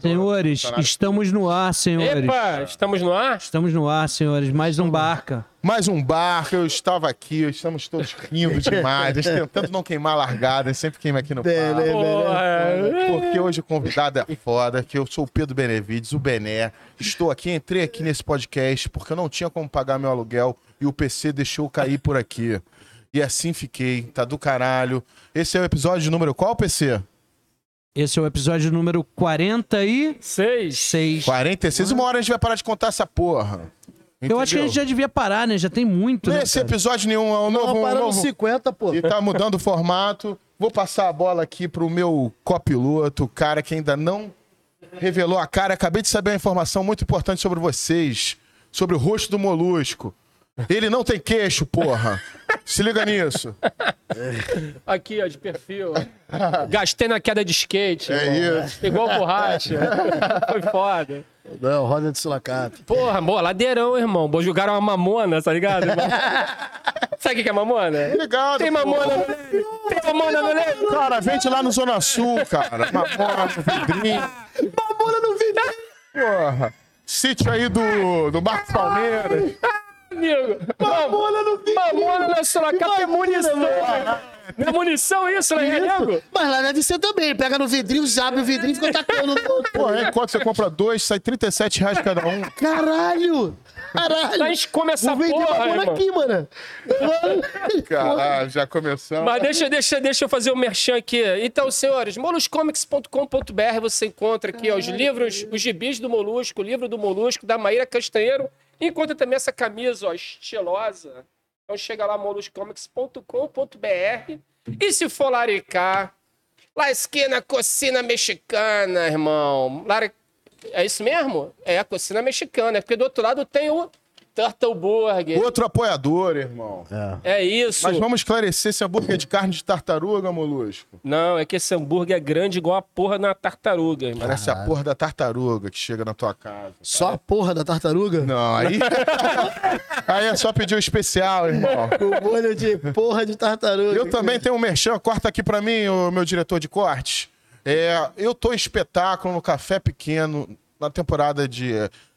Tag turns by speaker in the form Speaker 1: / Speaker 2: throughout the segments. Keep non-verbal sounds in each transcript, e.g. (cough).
Speaker 1: Senhores, estamos no ar, senhores.
Speaker 2: Epa, estamos no ar?
Speaker 1: Estamos no ar, senhores. Mais um barca.
Speaker 3: Mais um barco, eu estava aqui, estamos todos rindo demais, (laughs) tentando não queimar a largada, sempre queima aqui no.
Speaker 2: Porra.
Speaker 3: Porque hoje o convidado é foda, que eu sou o Pedro Benevides, o Bené. Estou aqui, entrei aqui nesse podcast porque eu não tinha como pagar meu aluguel e o PC deixou cair por aqui. E assim fiquei, tá do caralho. Esse é o episódio número qual, PC?
Speaker 1: Esse é o episódio número 46.
Speaker 2: Seis.
Speaker 3: 46. Uma hora a gente vai parar de contar essa porra.
Speaker 1: Eu acho que a gente já devia parar, né? Já tem muito, né?
Speaker 3: Nesse
Speaker 1: cara?
Speaker 3: episódio nenhum, é um novo...
Speaker 4: Não,
Speaker 3: um
Speaker 4: parando
Speaker 3: novo...
Speaker 4: 50, pô.
Speaker 3: E tá mudando o formato. Vou passar a bola aqui pro meu copiloto, o cara que ainda não revelou a cara. Acabei de saber uma informação muito importante sobre vocês, sobre o rosto do molusco. Ele não tem queixo, porra. Se liga nisso.
Speaker 2: Aqui, ó, de perfil. Gastei na queda de skate.
Speaker 3: É
Speaker 2: irmão.
Speaker 3: isso.
Speaker 2: Igual borracha. Foi foda.
Speaker 4: Não, roda de sulacap.
Speaker 2: Porra, boa, ladeirão, irmão. Boa, Jogaram uma mamona, tá ligado? irmão? Sabe o que é mamona?
Speaker 3: Obrigado.
Speaker 2: Tem mamona no? Tem mamona no Leme?
Speaker 3: Cara, vende lá no Zona Sul, cara. Mamona no vidrinho.
Speaker 4: Mamona no vidrinho.
Speaker 3: Porra. Sítio aí do, do Marcos Palmeiras.
Speaker 2: Amigo, mamona no Mamona na sua capa é munição. Não é munição isso, né, nego?
Speaker 4: Mas lá deve ser também. Pega no vidrinho, abre o vidrinho e fica tacando no outro.
Speaker 3: Pô, aí enquanto você compra dois, sai 37 reais cada um.
Speaker 4: Caralho! Caralho!
Speaker 2: A gente come essa
Speaker 4: Vou
Speaker 2: porra,
Speaker 4: mamona
Speaker 2: irmão.
Speaker 4: aqui, mano.
Speaker 3: Caralho, já começamos.
Speaker 2: Mas deixa, deixa, deixa eu fazer o um merchan aqui. Então, senhores, moluscomics.com.br você encontra aqui ó, os livros, os gibis do Molusco, o livro do Molusco, da Maíra Castanheiro. Encontra também essa camisa, ó, estilosa. Então chega lá, moluscomics.com.br. E se for laricar, lá esquina, cocina mexicana, irmão. Lari... É isso mesmo? É a cocina mexicana. Porque do outro lado tem o Turtle Burger.
Speaker 3: Outro apoiador, irmão.
Speaker 2: É isso.
Speaker 3: Mas vamos esclarecer esse hambúrguer de carne de tartaruga, molusco.
Speaker 2: Não, é que esse hambúrguer é grande igual a porra na tartaruga, irmão.
Speaker 3: Parece a porra da tartaruga que chega na tua casa.
Speaker 4: Só a porra da tartaruga?
Speaker 3: Não, aí. (laughs) aí é só pedir o especial, irmão. (laughs)
Speaker 4: O molho de porra de tartaruga.
Speaker 3: Eu também tenho um merchan, corta aqui pra mim, o meu diretor de cortes. É, eu tô em espetáculo no Café Pequeno, na temporada de,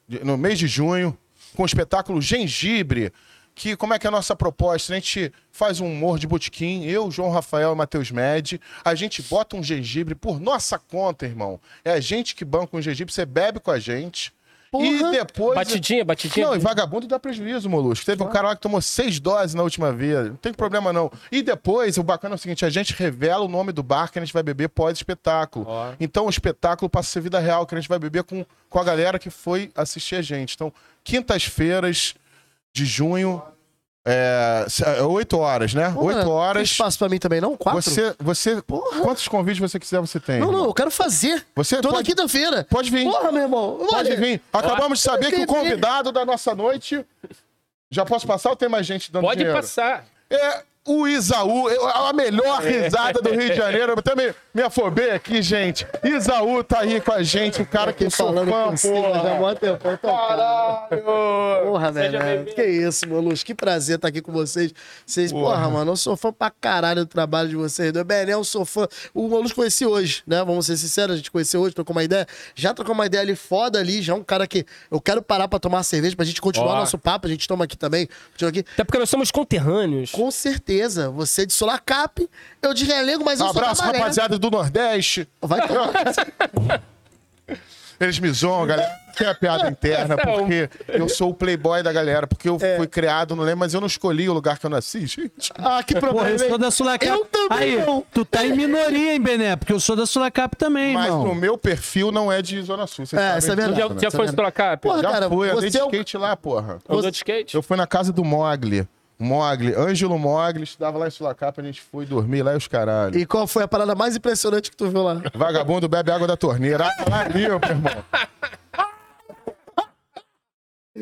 Speaker 3: de- no mês de junho, com o espetáculo Gengibre, que como é que é a nossa proposta? A gente faz um humor de botequim, eu, João Rafael e Matheus Med, a gente bota um gengibre por nossa conta, irmão. É a gente que banca um gengibre, você bebe com a gente. E
Speaker 4: Porra.
Speaker 3: depois.
Speaker 2: Batidinha, batidinha.
Speaker 3: Não, e vagabundo dá prejuízo, Molusco. Teve um cara lá que tomou seis doses na última vez. Não tem problema, não. E depois, o bacana é o seguinte: a gente revela o nome do bar que a gente vai beber pós-espetáculo. Então o espetáculo passa a ser vida real, que a gente vai beber com, com a galera que foi assistir a gente. Então, quintas-feiras de junho, é, é, oito horas, né?
Speaker 4: Porra,
Speaker 3: Oito
Speaker 4: Tem
Speaker 3: horas.
Speaker 4: espaço pra mim também, não? Quatro?
Speaker 3: Você, você, quantos convites você quiser, você tem.
Speaker 4: Não, não,
Speaker 3: irmão.
Speaker 4: eu quero fazer.
Speaker 3: Você
Speaker 4: Toda
Speaker 3: pode-
Speaker 4: quinta-feira.
Speaker 3: Pode vir.
Speaker 4: Porra, meu irmão.
Speaker 3: Pode
Speaker 4: Olha,
Speaker 3: vir. Acabamos de saber que o convidado da nossa noite. Já posso passar ou tem mais gente dando
Speaker 2: Pode
Speaker 3: dinheiro?
Speaker 2: passar.
Speaker 3: É o Isaú, a melhor risada do Rio de Janeiro. Eu até me, me afobei aqui, gente. Isaú tá aí com a gente, o cara que sou fã,
Speaker 4: você, já há
Speaker 3: porra.
Speaker 4: mó tempão, tô-
Speaker 3: Caralho!
Speaker 4: Porra, velho.
Speaker 2: bem-vindo.
Speaker 4: Que isso, Molusco. Que prazer estar aqui com vocês. Vocês, porra.
Speaker 3: Porra.
Speaker 4: mano, eu sou fã pra caralho do trabalho de vocês. Do Benel, eu sou fã. O Molusco conheci hoje, né? Vamos ser sinceros, a gente conheceu hoje, trocou uma ideia. Já trocou uma ideia ali foda ali, já é um cara que eu quero parar pra tomar uma cerveja pra gente continuar
Speaker 2: Ó.
Speaker 4: nosso papo. A gente toma aqui também. Continua aqui.
Speaker 2: Até porque nós somos conterrâneos.
Speaker 4: Com certeza. Você é de Solacap, eu de Relego, mas eu
Speaker 3: Um abraço,
Speaker 4: sou da Maré.
Speaker 3: rapaziada do Nordeste.
Speaker 4: Vai tomar. (laughs)
Speaker 3: Eles me zoam, galera. Tem a piada interna,
Speaker 2: é
Speaker 3: porque eu sou o playboy da galera. Porque eu
Speaker 4: É.
Speaker 3: fui criado, não lembro, mas eu não escolhi o lugar que eu nasci, gente.
Speaker 4: Ah, que
Speaker 1: Porra,
Speaker 4: problema.
Speaker 1: eu sou
Speaker 4: hein?
Speaker 1: da Sulacap.
Speaker 4: Eu também
Speaker 1: Aí,
Speaker 4: não.
Speaker 1: tu tá em minoria, hein, Bené? Porque eu sou da Sulacap também,
Speaker 3: Mas
Speaker 1: irmão.
Speaker 3: no meu perfil não é de Zona Sul. vocês
Speaker 4: É,
Speaker 3: sabem
Speaker 4: isso é
Speaker 3: disso,
Speaker 4: verdade.
Speaker 2: Já,
Speaker 3: né?
Speaker 2: já foi pela cap?
Speaker 4: Porra,
Speaker 3: Já
Speaker 4: cara,
Speaker 3: fui, andei de
Speaker 4: você é o-
Speaker 3: skate lá, porra.
Speaker 2: Andou de skate?
Speaker 3: Eu fui na casa do Mogli. Mogli, Ângelo Mogli, estudava lá em Sulacapa, a gente foi dormir lá e os caralho.
Speaker 4: E qual foi a parada mais impressionante que tu viu lá?
Speaker 3: Vagabundo bebe água da torneira. Ah, lá limpo, irmão.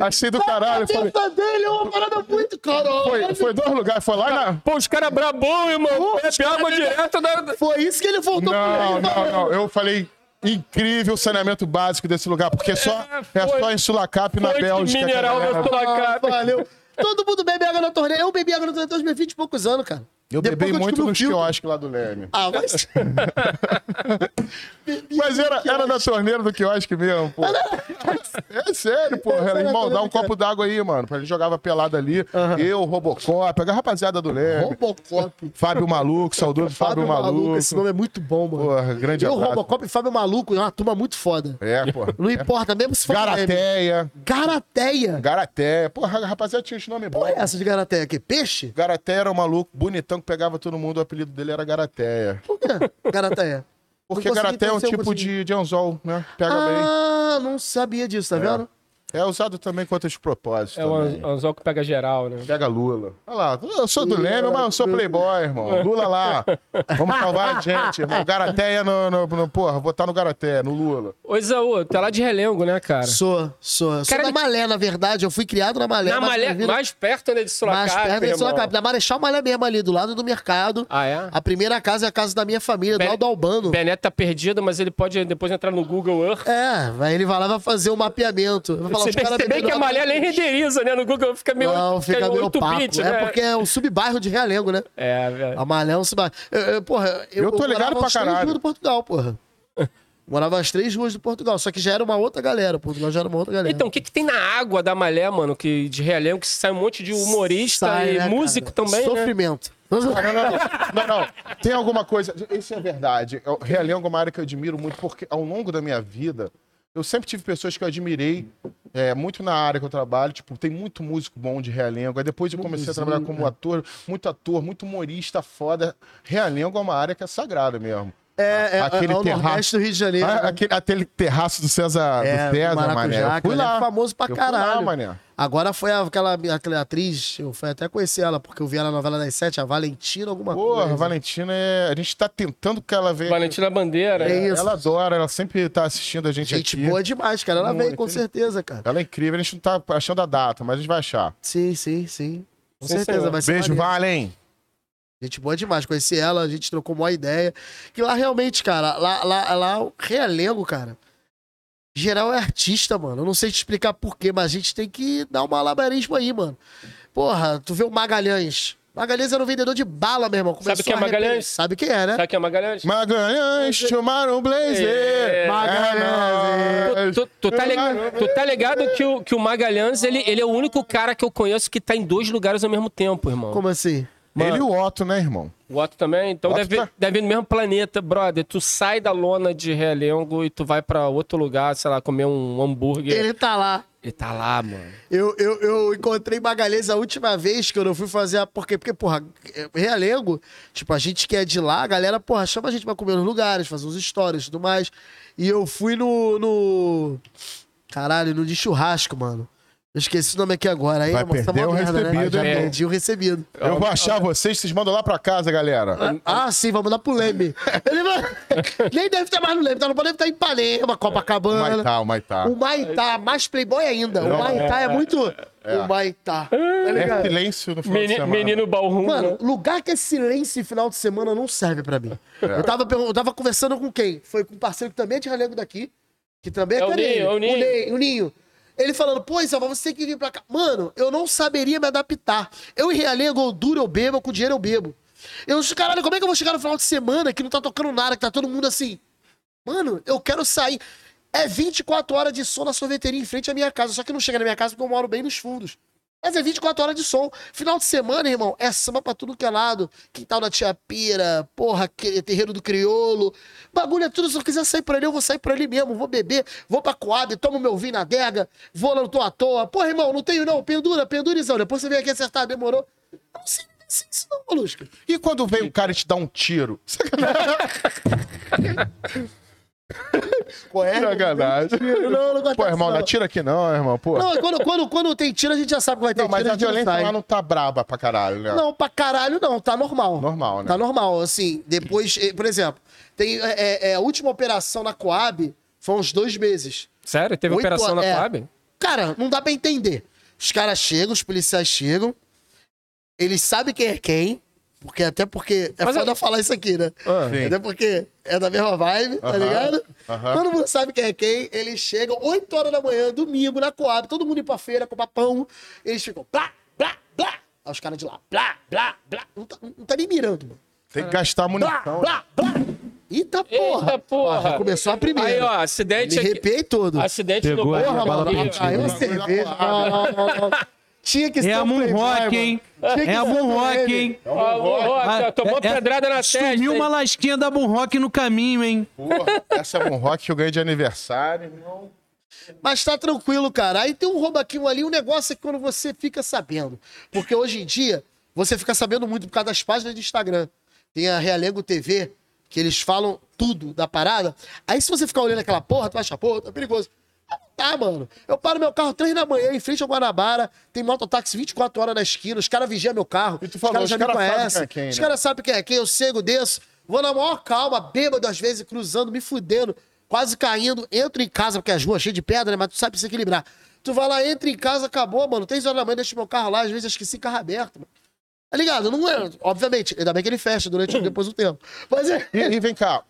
Speaker 3: Achei do caralho.
Speaker 4: A
Speaker 3: Falei,
Speaker 4: dele é uma parada muito caralho.
Speaker 3: foi, foi dois lugares, foi lá na.
Speaker 2: Pô, os caras brabão, irmão. Bebe água direto da...
Speaker 4: Foi isso que ele voltou
Speaker 3: Não,
Speaker 4: pra
Speaker 3: não, não. Eu falei. Incrível o saneamento básico desse lugar, porque só,
Speaker 2: É,
Speaker 3: é só em Sulacap e na Bélgica. que a
Speaker 2: mineral
Speaker 3: galera-
Speaker 2: da tua
Speaker 4: Ah, valeu. Todo mundo bebe água na torneira. Eu bebi água na torneira aos meus 20 e poucos anos, cara.
Speaker 3: Eu
Speaker 4: Depois
Speaker 3: bebi muito nos quiosques lá do Leme.
Speaker 4: Ah, mas. (laughs)
Speaker 3: Mas era, era na torneira do quiosque mesmo, pô. É sério, pô.
Speaker 4: Era na
Speaker 3: Irmão, dá um copo d'água aí, mano. Ele jogava pelado ali. Eu, Robocop, a rapaziada do Leme.
Speaker 4: Robocop.
Speaker 3: Fábio Maluco, saudoso Fábio, Maluco.
Speaker 4: Esse nome é muito bom, mano.
Speaker 3: Porra, grande
Speaker 4: Eu,
Speaker 3: abraço.
Speaker 4: Robocop e Fábio Maluco, é uma turma muito foda.
Speaker 3: É, pô.
Speaker 4: Não importa, mesmo se for.
Speaker 3: Garateia.
Speaker 4: Garateia.
Speaker 3: Garateia. Porra, a rapaziada tinha esse nome bom.
Speaker 4: Qual é essa de Garateia aqui? Peixe?
Speaker 3: Garateia era um maluco bonitão pegava todo mundo. O apelido dele era Garateia.
Speaker 4: Por quê? Garateia.
Speaker 3: Porque Garateia é um tipo de, de anzol, né? Pega bem.
Speaker 4: Ah, não sabia disso, tá vendo?
Speaker 3: É usado também com outros propósitos.
Speaker 2: É um
Speaker 3: também.
Speaker 2: an- anzol que pega geral, né?
Speaker 3: Pega Lula. Olha lá, eu sou do Leme, mas eu sou playboy, irmão. Lula lá. Vamos salvar a (laughs) gente, irmão. Garateia no, no, no- Porra, votar no Garateia, no Lula.
Speaker 2: Ô, Isaú, tá lá de relengo, né, cara?
Speaker 4: Sou, sou. Sou
Speaker 2: Cara,
Speaker 4: da
Speaker 2: ele-
Speaker 4: Malé, na verdade. Eu fui criado na Malé.
Speaker 2: Na Malé,
Speaker 4: vida-
Speaker 2: mais perto né, de
Speaker 4: mais
Speaker 2: Sorocaba,
Speaker 4: perto de
Speaker 2: irmão.
Speaker 4: Sorocaba. Da Marechal Malé mesmo, ali, do lado do mercado.
Speaker 2: Ah, é?
Speaker 4: A primeira casa é a casa da minha família, do
Speaker 2: Ben-
Speaker 4: Aldo Albano.
Speaker 2: Beneto tá perdido, mas ele pode depois entrar no Google Earth.
Speaker 4: É, aí ele vai lá e vai fazer o mapeamento. Vai falar,
Speaker 2: Você
Speaker 4: os
Speaker 2: percebe que a Malé nem renderiza, né? No Google fica meio,
Speaker 4: Não, fica meio
Speaker 2: 8
Speaker 4: opaco.
Speaker 2: bits,
Speaker 4: É
Speaker 2: né?
Speaker 4: porque é um subbairro de Realengo, né?
Speaker 2: É, velho.
Speaker 4: A Malé é um subbairro. Eu, eu, porra, eu,
Speaker 3: Eu tô ligado
Speaker 4: morava
Speaker 3: pra caralho.
Speaker 4: ruas do Portugal, porra. (laughs) Morava às três ruas do Portugal, só que já era uma outra galera. Portugal já era uma outra galera.
Speaker 2: Então, o que, que tem na água da Malé, mano, que de relengo, que sai um monte de humorista
Speaker 4: Sai,
Speaker 2: e
Speaker 4: né, cara?
Speaker 2: músico também, né?
Speaker 4: Sofrimento.
Speaker 3: Não, não, não, não, não. Tem alguma coisa. Isso é verdade. Eu- Realengo é uma área que eu admiro muito, porque ao longo da minha vida, eu sempre tive pessoas que eu admirei é, muito na área que eu trabalho. Tipo, tem muito músico bom de Realengo. Aí depois eu comecei a trabalhar como ator, muito ator, muito humorista foda. Realengo é uma área que é sagrada mesmo.
Speaker 4: É, é,
Speaker 3: Aquele
Speaker 4: é o
Speaker 3: terraço-
Speaker 4: Nordeste do Rio de Janeiro.
Speaker 3: Ah,
Speaker 4: né?
Speaker 3: aquele, aquele terraço do César,
Speaker 4: É,
Speaker 3: do César,
Speaker 4: Maracujá,
Speaker 3: mané. Eu fui
Speaker 4: aquele
Speaker 3: lá.
Speaker 4: é famoso pra
Speaker 3: Eu fui lá,
Speaker 4: caralho.
Speaker 3: mané.
Speaker 4: Agora foi aquela, aquela atriz, eu fui até conhecer ela, porque eu vi ela na novela das sete, a Valentina, alguma
Speaker 3: Porra,
Speaker 4: coisa.
Speaker 3: Valentina é. A gente tá tentando que ela venha.
Speaker 2: Valentina Bandeira.
Speaker 4: É
Speaker 2: né?
Speaker 4: isso.
Speaker 3: Ela adora, ela sempre tá assistindo a gente,
Speaker 4: Gente
Speaker 3: aqui.
Speaker 4: boa demais, cara. Ela
Speaker 3: Muito,
Speaker 4: veio com
Speaker 3: ele-
Speaker 4: certeza, cara.
Speaker 3: Ela é incrível, a gente não tá achando a data, mas a gente vai achar.
Speaker 4: Sim, sim, sim. Com
Speaker 2: Sim,
Speaker 4: certeza,
Speaker 2: senhor.
Speaker 4: vai ser
Speaker 3: Beijo. Valen.
Speaker 4: Gente boa demais. Conheci ela, a gente trocou uma ideia. Que lá realmente, cara, lá, lá, lá o realengo, cara. Geral é artista, mano. Eu não sei te explicar porquê, mas a gente tem que dar um malabarismo aí, mano. Porra, tu vê o Magalhães. Magalhães era um vendedor de bala, meu irmão.
Speaker 2: Sabe
Speaker 4: Começou
Speaker 2: quem é. Magalhães?
Speaker 4: Sabe quem é, né?
Speaker 2: Sabe quem é Magalhães?
Speaker 3: Magalhães, tomaram blazer.
Speaker 2: É,
Speaker 3: Magalhães.
Speaker 2: Tu, tu tá, lig- tu tá ligado que o, que o Magalhães, ele, ele é o único cara que eu conheço que tá em dois lugares ao mesmo tempo, irmão.
Speaker 4: Como assim?
Speaker 3: Ele e o Otto, né, irmão?
Speaker 2: O Otto também? Então
Speaker 3: Otto
Speaker 2: deve,
Speaker 3: tá-
Speaker 2: deve ir no mesmo planeta, brother. Tu sai da lona de Realengo e tu vai pra outro lugar, sei lá, comer um hambúrguer. Ele,
Speaker 4: Ele tá lá.
Speaker 2: tá lá, mano.
Speaker 4: Eu, eu, eu encontrei Magalhães a última vez que eu não fui fazer a. Porque, porque porra, Realengo, tipo, a gente que é de lá, a galera, porra, chama a gente pra comer nos lugares, fazer uns stories e tudo mais. E eu fui no. no... Caralho, no de churrasco, mano. Eu esqueci o nome aqui agora. Aí,
Speaker 3: Vai
Speaker 4: mano, tá
Speaker 3: perder
Speaker 4: mó
Speaker 3: o
Speaker 4: merda, né?
Speaker 3: recebido,
Speaker 4: Já
Speaker 2: hein?
Speaker 4: perdi o recebido.
Speaker 3: Eu vou achar vocês, vocês mandam lá pra casa, galera.
Speaker 4: Ah, sim, vamos dar pro Leme. (laughs) Ele vai- Nem deve ter mais no Leme, tá? Não pode estar em Ipanema,
Speaker 3: O
Speaker 4: Copacabana.
Speaker 3: Maitá, o Maitá.
Speaker 4: O Maitá, mais playboy ainda. O Maitá é, muito. O Maitá. Tá
Speaker 3: É
Speaker 4: ligado?
Speaker 3: silêncio no final de
Speaker 2: Meni-
Speaker 3: semana.
Speaker 2: menino Balrum.
Speaker 4: Mano,
Speaker 2: né?
Speaker 4: lugar que é silêncio em final de semana não serve pra mim.
Speaker 3: É.
Speaker 4: Eu, tava, pergun- eu tava conversando com quem? Foi com um parceiro que também é de Realengo daqui. Que também é,
Speaker 2: É o
Speaker 4: careiro.
Speaker 2: Ninho, é o Ninho.
Speaker 4: O Ninho. Ele falando, pô, Isabel, você tem que vir pra cá. Mano, eu não saberia me adaptar. Eu em eu duro, eu bebo, com dinheiro eu bebo. Eu, caralho, como é que eu vou chegar no final de semana que não tá tocando nada, que tá todo mundo assim? Mano, eu quero sair. É 24 horas de som na sorveteria em frente à minha casa. Só que não chega na minha casa porque eu moro bem nos fundos. Mas é 24 horas de som. Final de semana, irmão, é samba pra tudo que é lado. Quintal da Tia Pira, porra, terreiro do Criolo. Bagulho é tudo. Se eu quiser sair por ali, eu vou sair por ali mesmo. Vou beber, vou pra Coab, tomo meu vinho na adega, vou lá no Tô à Toa. Porra, irmão, não tenho não. Pendura, pendurizão. Depois você vem aqui acertar, demorou. Não sei se isso não, Molusco.
Speaker 3: E quando vem o cara e te dá um tiro? (laughs) (laughs)
Speaker 4: Corre.
Speaker 3: Sacanagem.
Speaker 4: Não, não gosto
Speaker 3: Pô, irmão, não
Speaker 4: não.
Speaker 3: atira aqui não, irmão. Pô.
Speaker 4: Não, quando, quando, quando tem tiro, a gente já sabe que vai ter
Speaker 3: Não, mas
Speaker 4: tiro.
Speaker 3: a
Speaker 4: gente não
Speaker 3: violência
Speaker 4: sai.
Speaker 3: lá não tá braba pra caralho, né?
Speaker 4: Não, pra caralho não, tá normal.
Speaker 3: Normal, né?
Speaker 4: Tá normal, assim, depois, eh, por exemplo, tem é, é, é, a última operação na Coab foi uns dois meses.
Speaker 2: Sério? Teve
Speaker 4: Oito
Speaker 2: operação na
Speaker 4: é.
Speaker 2: Coab?
Speaker 4: Cara, não dá pra entender. Os caras chegam, os policiais chegam, eles sabem quem é quem, porque até porque é
Speaker 2: Mas
Speaker 4: foda
Speaker 2: eu-
Speaker 4: falar isso aqui, né?
Speaker 2: Ah.
Speaker 4: Até porque é da mesma vibe, tá
Speaker 3: Aham,
Speaker 4: ligado?
Speaker 3: aham.
Speaker 4: Todo mundo sabe quem é quem, eles chegam 8 horas da manhã, domingo, na Coab, todo mundo ir pra feira, comprar pão, eles ficam blá, blá, blá. Aí os caras de lá, blá, blá, blá. Não tá, não tá nem mirando, mano.
Speaker 3: Tem que gastar
Speaker 4: Blá,
Speaker 3: munição.
Speaker 4: blá, blá. Eita porra.
Speaker 2: Eita porra.
Speaker 4: Ó, já começou a primeira.
Speaker 2: Aí, ó,
Speaker 4: Me
Speaker 2: acidente aqui.
Speaker 4: arrepiei todo.
Speaker 2: Acidente
Speaker 1: Pegou
Speaker 2: no Porra, mano.
Speaker 4: Aí
Speaker 3: da
Speaker 4: cerveja. Tinha que ser
Speaker 1: É a
Speaker 4: um playboy,
Speaker 1: Moonrock,
Speaker 4: mano.
Speaker 1: hein? É a
Speaker 4: um ele.
Speaker 1: hein?
Speaker 2: Ó,
Speaker 1: Ah,
Speaker 2: tomou
Speaker 1: é- é-
Speaker 2: pedrada na testa.
Speaker 1: Sumiu
Speaker 2: hein?
Speaker 1: uma lasquinha da Moonrock no caminho, hein?
Speaker 3: Porra, essa é um rock que eu ganhei de aniversário, irmão.
Speaker 4: Mas tá tranquilo, cara. Aí tem um roubaquinho ali, um negócio é que quando você fica sabendo. Porque hoje em dia, você fica sabendo muito por causa das páginas de Instagram. Tem a Realengo TV, que eles falam tudo da parada. Aí se você ficar olhando aquela porra, tu vai achar, porra, tá perigoso. Tá, mano. Eu paro meu carro três da manhã em frente ao Guanabara, tem mototáxi 24 horas na esquina, os caras vigiam meu carro.
Speaker 3: E tu
Speaker 4: os
Speaker 3: falou,
Speaker 4: caras
Speaker 3: os
Speaker 4: já me
Speaker 3: caras sabem
Speaker 4: conhecem.
Speaker 3: quem é quem,
Speaker 4: Os
Speaker 3: né?
Speaker 4: caras sabem quem é quem, eu cego, desço. Vou na maior calma, bêbado às vezes, cruzando, me fudendo, quase caindo. Entro em casa, porque as ruas cheias de pedra, né? Mas tu sabe se equilibrar. Tu vai lá, entra em casa, acabou, mano. Três horas da manhã, deixa meu carro lá, às vezes eu esqueci carro aberto, mano. Tá ligado? Não é. Obviamente, ainda bem que ele fecha durante (clears throat) depois do tempo. Mas é.
Speaker 3: E, e vem cá,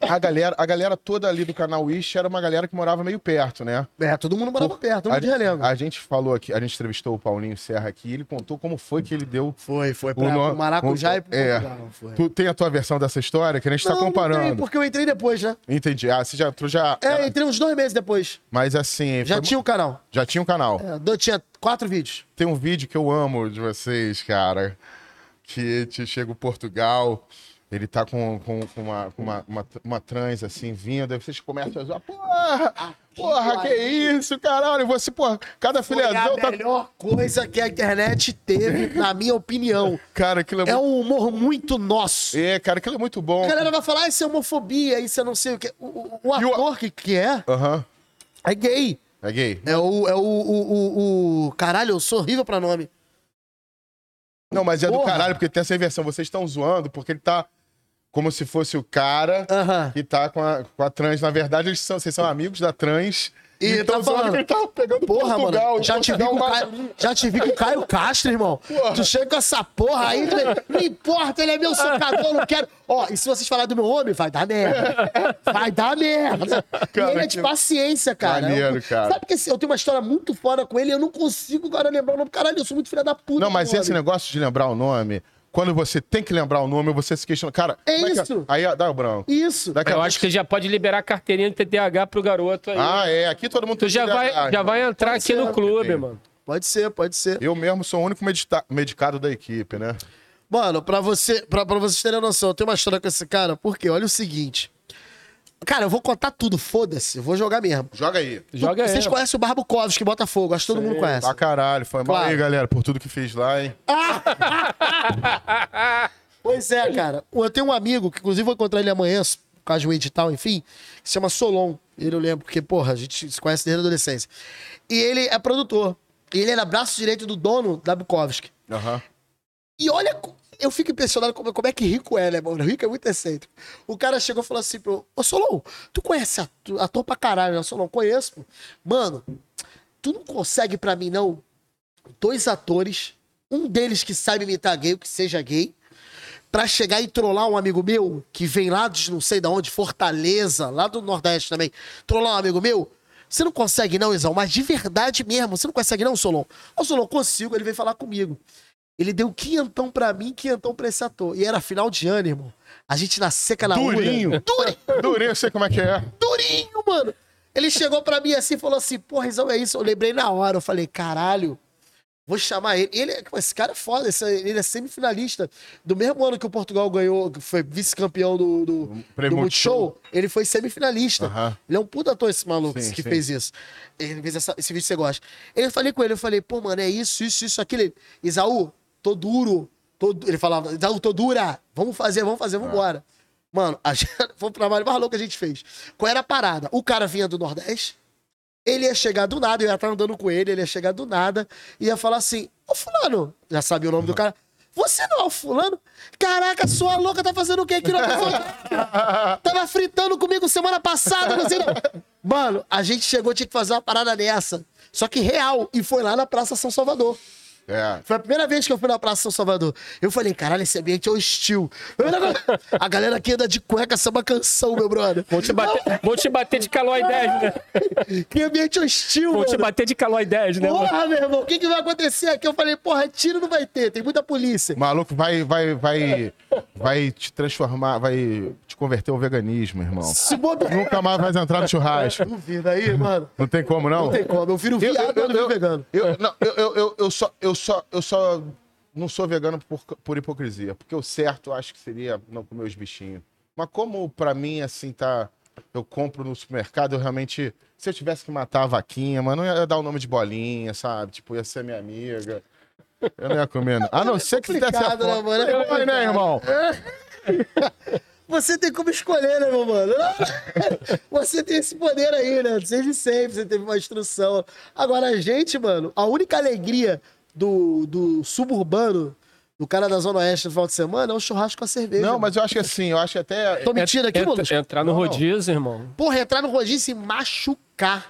Speaker 3: a galera, a galera toda ali do canal Wish era uma galera que morava meio perto, né?
Speaker 4: É, todo mundo morava perto, todo
Speaker 3: a,
Speaker 4: de
Speaker 3: a gente falou aqui, a gente entrevistou o Paulinho Serra aqui, ele contou como foi que ele deu
Speaker 4: Foi, foi.
Speaker 3: o
Speaker 4: Pra,
Speaker 3: no-
Speaker 4: pro Maracujá
Speaker 3: o-
Speaker 4: e pro
Speaker 3: é.
Speaker 4: Foi.
Speaker 3: Tu tem a tua versão dessa história que a gente tá
Speaker 4: Não, não
Speaker 3: comparando.
Speaker 4: tem, porque eu entrei depois, né?
Speaker 3: Entendi. Ah, você já, tu já.
Speaker 4: É, entrei uns dois meses depois.
Speaker 3: Mas assim.
Speaker 4: Já
Speaker 3: foi-
Speaker 4: tinha o canal.
Speaker 3: já tinha um canal.
Speaker 4: É, do- tinha quatro vídeos.
Speaker 3: Tem um vídeo que eu amo de vocês, cara. Que te chega o Portugal. Ele tá com, com, com uma, com uma, uma, uma trans assim vindo, aí vocês começam a zoar. Porra! Porra, que isso, caralho! Você, porra, cada
Speaker 4: Foi a
Speaker 3: tá.
Speaker 4: melhor coisa que a internet teve, na minha opinião. (laughs)
Speaker 3: Cara, aquilo é,
Speaker 4: É
Speaker 3: muito.
Speaker 4: um humor muito nosso.
Speaker 3: É, cara, aquilo é muito bom.
Speaker 4: A galera vai falar, ah, isso é homofobia, isso é não sei o que. O, o-
Speaker 3: E o-
Speaker 4: ator que, que é,
Speaker 3: Aham.
Speaker 4: é gay.
Speaker 3: É gay.
Speaker 4: É o, é o, o, o, o- Caralho, eu sou horrível pra nome.
Speaker 3: Não, mas é do
Speaker 4: Porra.
Speaker 3: caralho, porque tem essa inversão. Vocês estão zoando porque ele tá como se fosse o cara que tá com a, com a trans. Na verdade, eles são, vocês são amigos da trans.
Speaker 4: E
Speaker 3: tão
Speaker 4: tá
Speaker 3: zoando
Speaker 4: falando.
Speaker 3: que ele tá pegando
Speaker 4: Porra,
Speaker 3: Portugal.
Speaker 4: mano. Já te, vi com Caio, já te vi com o Caio Castro, irmão.
Speaker 3: Porra.
Speaker 4: Tu chega com essa porra aí, não importa, ele é meu socador, não quero. Ó, e se vocês falarem do meu homem, vai dar merda. Vai dar merda. (laughs)
Speaker 3: Cara,
Speaker 4: e ele é de
Speaker 3: que
Speaker 4: paciência, cara.
Speaker 3: maneiro,
Speaker 4: Eu-
Speaker 3: cara.
Speaker 4: Sabe que eu tenho uma história muito fora com ele, eu não consigo agora lembrar o nome. Caralho, eu sou muito filha da puta.
Speaker 3: Não, mas esse
Speaker 4: nome.
Speaker 3: negócio de lembrar o nome, quando você tem que lembrar o nome, você se questiona. Cara,
Speaker 4: É
Speaker 3: como que
Speaker 4: isso.
Speaker 3: Aí, dá o branco.
Speaker 4: Isso.
Speaker 3: Daqui
Speaker 2: Eu
Speaker 3: pouco-
Speaker 2: acho que já pode liberar a carteirinha de TDAH pro garoto aí.
Speaker 3: Ah, é. Aqui todo mundo
Speaker 2: tu
Speaker 3: tem
Speaker 2: já vai,
Speaker 3: TDAH,
Speaker 2: já vai entrar
Speaker 4: Pode
Speaker 2: aqui
Speaker 4: ser.
Speaker 2: no clube, mano.
Speaker 4: Pode ser, pode ser.
Speaker 3: Eu mesmo sou o único medita- medicado da equipe, né?
Speaker 4: Mano, pra, você, pra, pra vocês terem noção, eu tenho uma história com esse cara, porque olha o seguinte. Cara, eu vou contar tudo, foda-se, eu vou jogar mesmo.
Speaker 3: Joga aí.
Speaker 2: Joga
Speaker 4: Vocês
Speaker 2: aí.
Speaker 4: conhecem o Barbukovski, Botafogo, acho que todo mundo conhece.
Speaker 3: Pra caralho. Foi mal
Speaker 4: Claro.
Speaker 3: aí, galera, por tudo que fiz lá, hein? (laughs)
Speaker 4: Pois é, cara. Eu tenho um amigo, que inclusive vou encontrar ele amanhã, por causa de um edital, enfim, que se chama Solon. Ele eu lembro, porque, porra, a gente se conhece desde a adolescência. E ele é produtor. E ele era braço direito do dono da Bukowski.
Speaker 3: Aham.
Speaker 4: E olha, eu fico impressionado como, como é que rico é, né, mano? (laughs) Rico é muito excêntrico. O cara chegou e falou assim pro. Ô, Solon, tu conhece ator, pra caralho, né? Solon, conheço, pô. Mano, tu não consegue pra mim, não, dois atores, um deles que saiba imitar gay, que seja gay, pra chegar e trollar um amigo meu, que vem lá de não sei de onde, Fortaleza, lá do Nordeste também, trollar um amigo meu. Você não consegue não, Isão, mas de verdade mesmo, você não consegue não, Solon? Ô, Solon, consigo, ele veio falar comigo. Ele deu quinhentão pra mim, quinhentão pra esse ator. E era final de ano, irmão. A gente na seca na
Speaker 3: Durinho.
Speaker 4: urna. Durinho,
Speaker 3: Durinho, eu sei como é que é.
Speaker 4: durinho, mano. Ele chegou pra mim assim e falou assim, porra, Isão, é isso. Eu lembrei na hora. Eu falei, caralho, vou chamar ele. Ele, é- esse cara é foda, esse- ele é semifinalista. Do mesmo ano que o Portugal ganhou, que foi vice-campeão do, do, do Multishow, ele foi semifinalista. Ele é um puta ator, esse maluco
Speaker 3: Sim,
Speaker 4: que
Speaker 3: sim.
Speaker 4: fez isso. Ele fez essa- esse vídeo que você gosta. Eu falei com ele, eu falei, pô, mano, é isso, isso, isso, aquilo. Ele, Isaú, tô duro. Tô, du-" ele falava, tô dura. Vamos fazer, vamos fazer, vamos embora. Mano, a gente, (laughs) foi o trabalho mais louco que a gente fez. Qual era a parada? O cara vinha do Nordeste, ele ia chegar do nada, eu ia estar andando com ele, ele ia chegar do nada, e ia falar assim, ô fulano, já sabia o nome do cara, você não é o fulano? Caraca, sua louca tá fazendo o quê aqui na (laughs) (laughs) Tava fritando comigo semana passada, não sei não. Mano, a gente chegou, tinha que fazer uma parada dessa. Só que real. E foi lá na Praça São Salvador.
Speaker 3: É.
Speaker 4: Foi a primeira vez que eu fui na Praça São Salvador. Eu falei, caralho, esse ambiente é hostil. A galera aqui anda de cueca, samba canção, meu brother.
Speaker 2: Vou te bater, vou te bater de calói 10, né? (laughs)
Speaker 4: Que ambiente hostil,
Speaker 2: Vou te
Speaker 4: mano.
Speaker 2: bater de calói 10, né? mano?
Speaker 4: Porra, meu irmão, o que, que vai acontecer aqui? Eu falei, porra, tiro não vai ter, tem muita polícia.
Speaker 3: Maluco, vai, vai, vai, vai te transformar, vai te converter ao veganismo, irmão.
Speaker 4: Se bobear.
Speaker 3: Nunca mais vai entrar no churrasco.
Speaker 4: Duvida aí, mano.
Speaker 3: Não tem como, não?
Speaker 4: Não tem como. Eu viro
Speaker 3: Eu,
Speaker 4: viado,
Speaker 3: eu,
Speaker 4: eu,
Speaker 3: eu,
Speaker 4: vegano.
Speaker 3: eu, não, eu, eu, eu, eu só, eu, só, eu só não sou vegano por, por hipocrisia. Porque o certo eu acho que seria não comer os bichinhos. Mas como pra mim, assim, tá. Eu compro no supermercado, eu realmente. Se eu tivesse que matar a vaquinha, mano, não ia dar o nome de bolinha, sabe? Tipo, ia ser minha amiga. Eu não ia comer. não. A não ser que desse a
Speaker 4: né, mano? É
Speaker 3: Vai, né, irmão? (laughs)
Speaker 4: Você tem como escolher, né, meu mano? (laughs) Você tem esse poder aí, né? Desde sempre você teve uma instrução. Agora, a gente, mano, a única alegria do, do suburbano, do cara da Zona Oeste no final de semana, é um churrasco com a cerveja.
Speaker 3: Não, mas eu acho que assim, eu acho até.
Speaker 4: Tô mentindo aqui,
Speaker 2: Entra-
Speaker 4: mano?
Speaker 2: entrar no rodízio, irmão.
Speaker 4: Porra, entrar no rodízio e se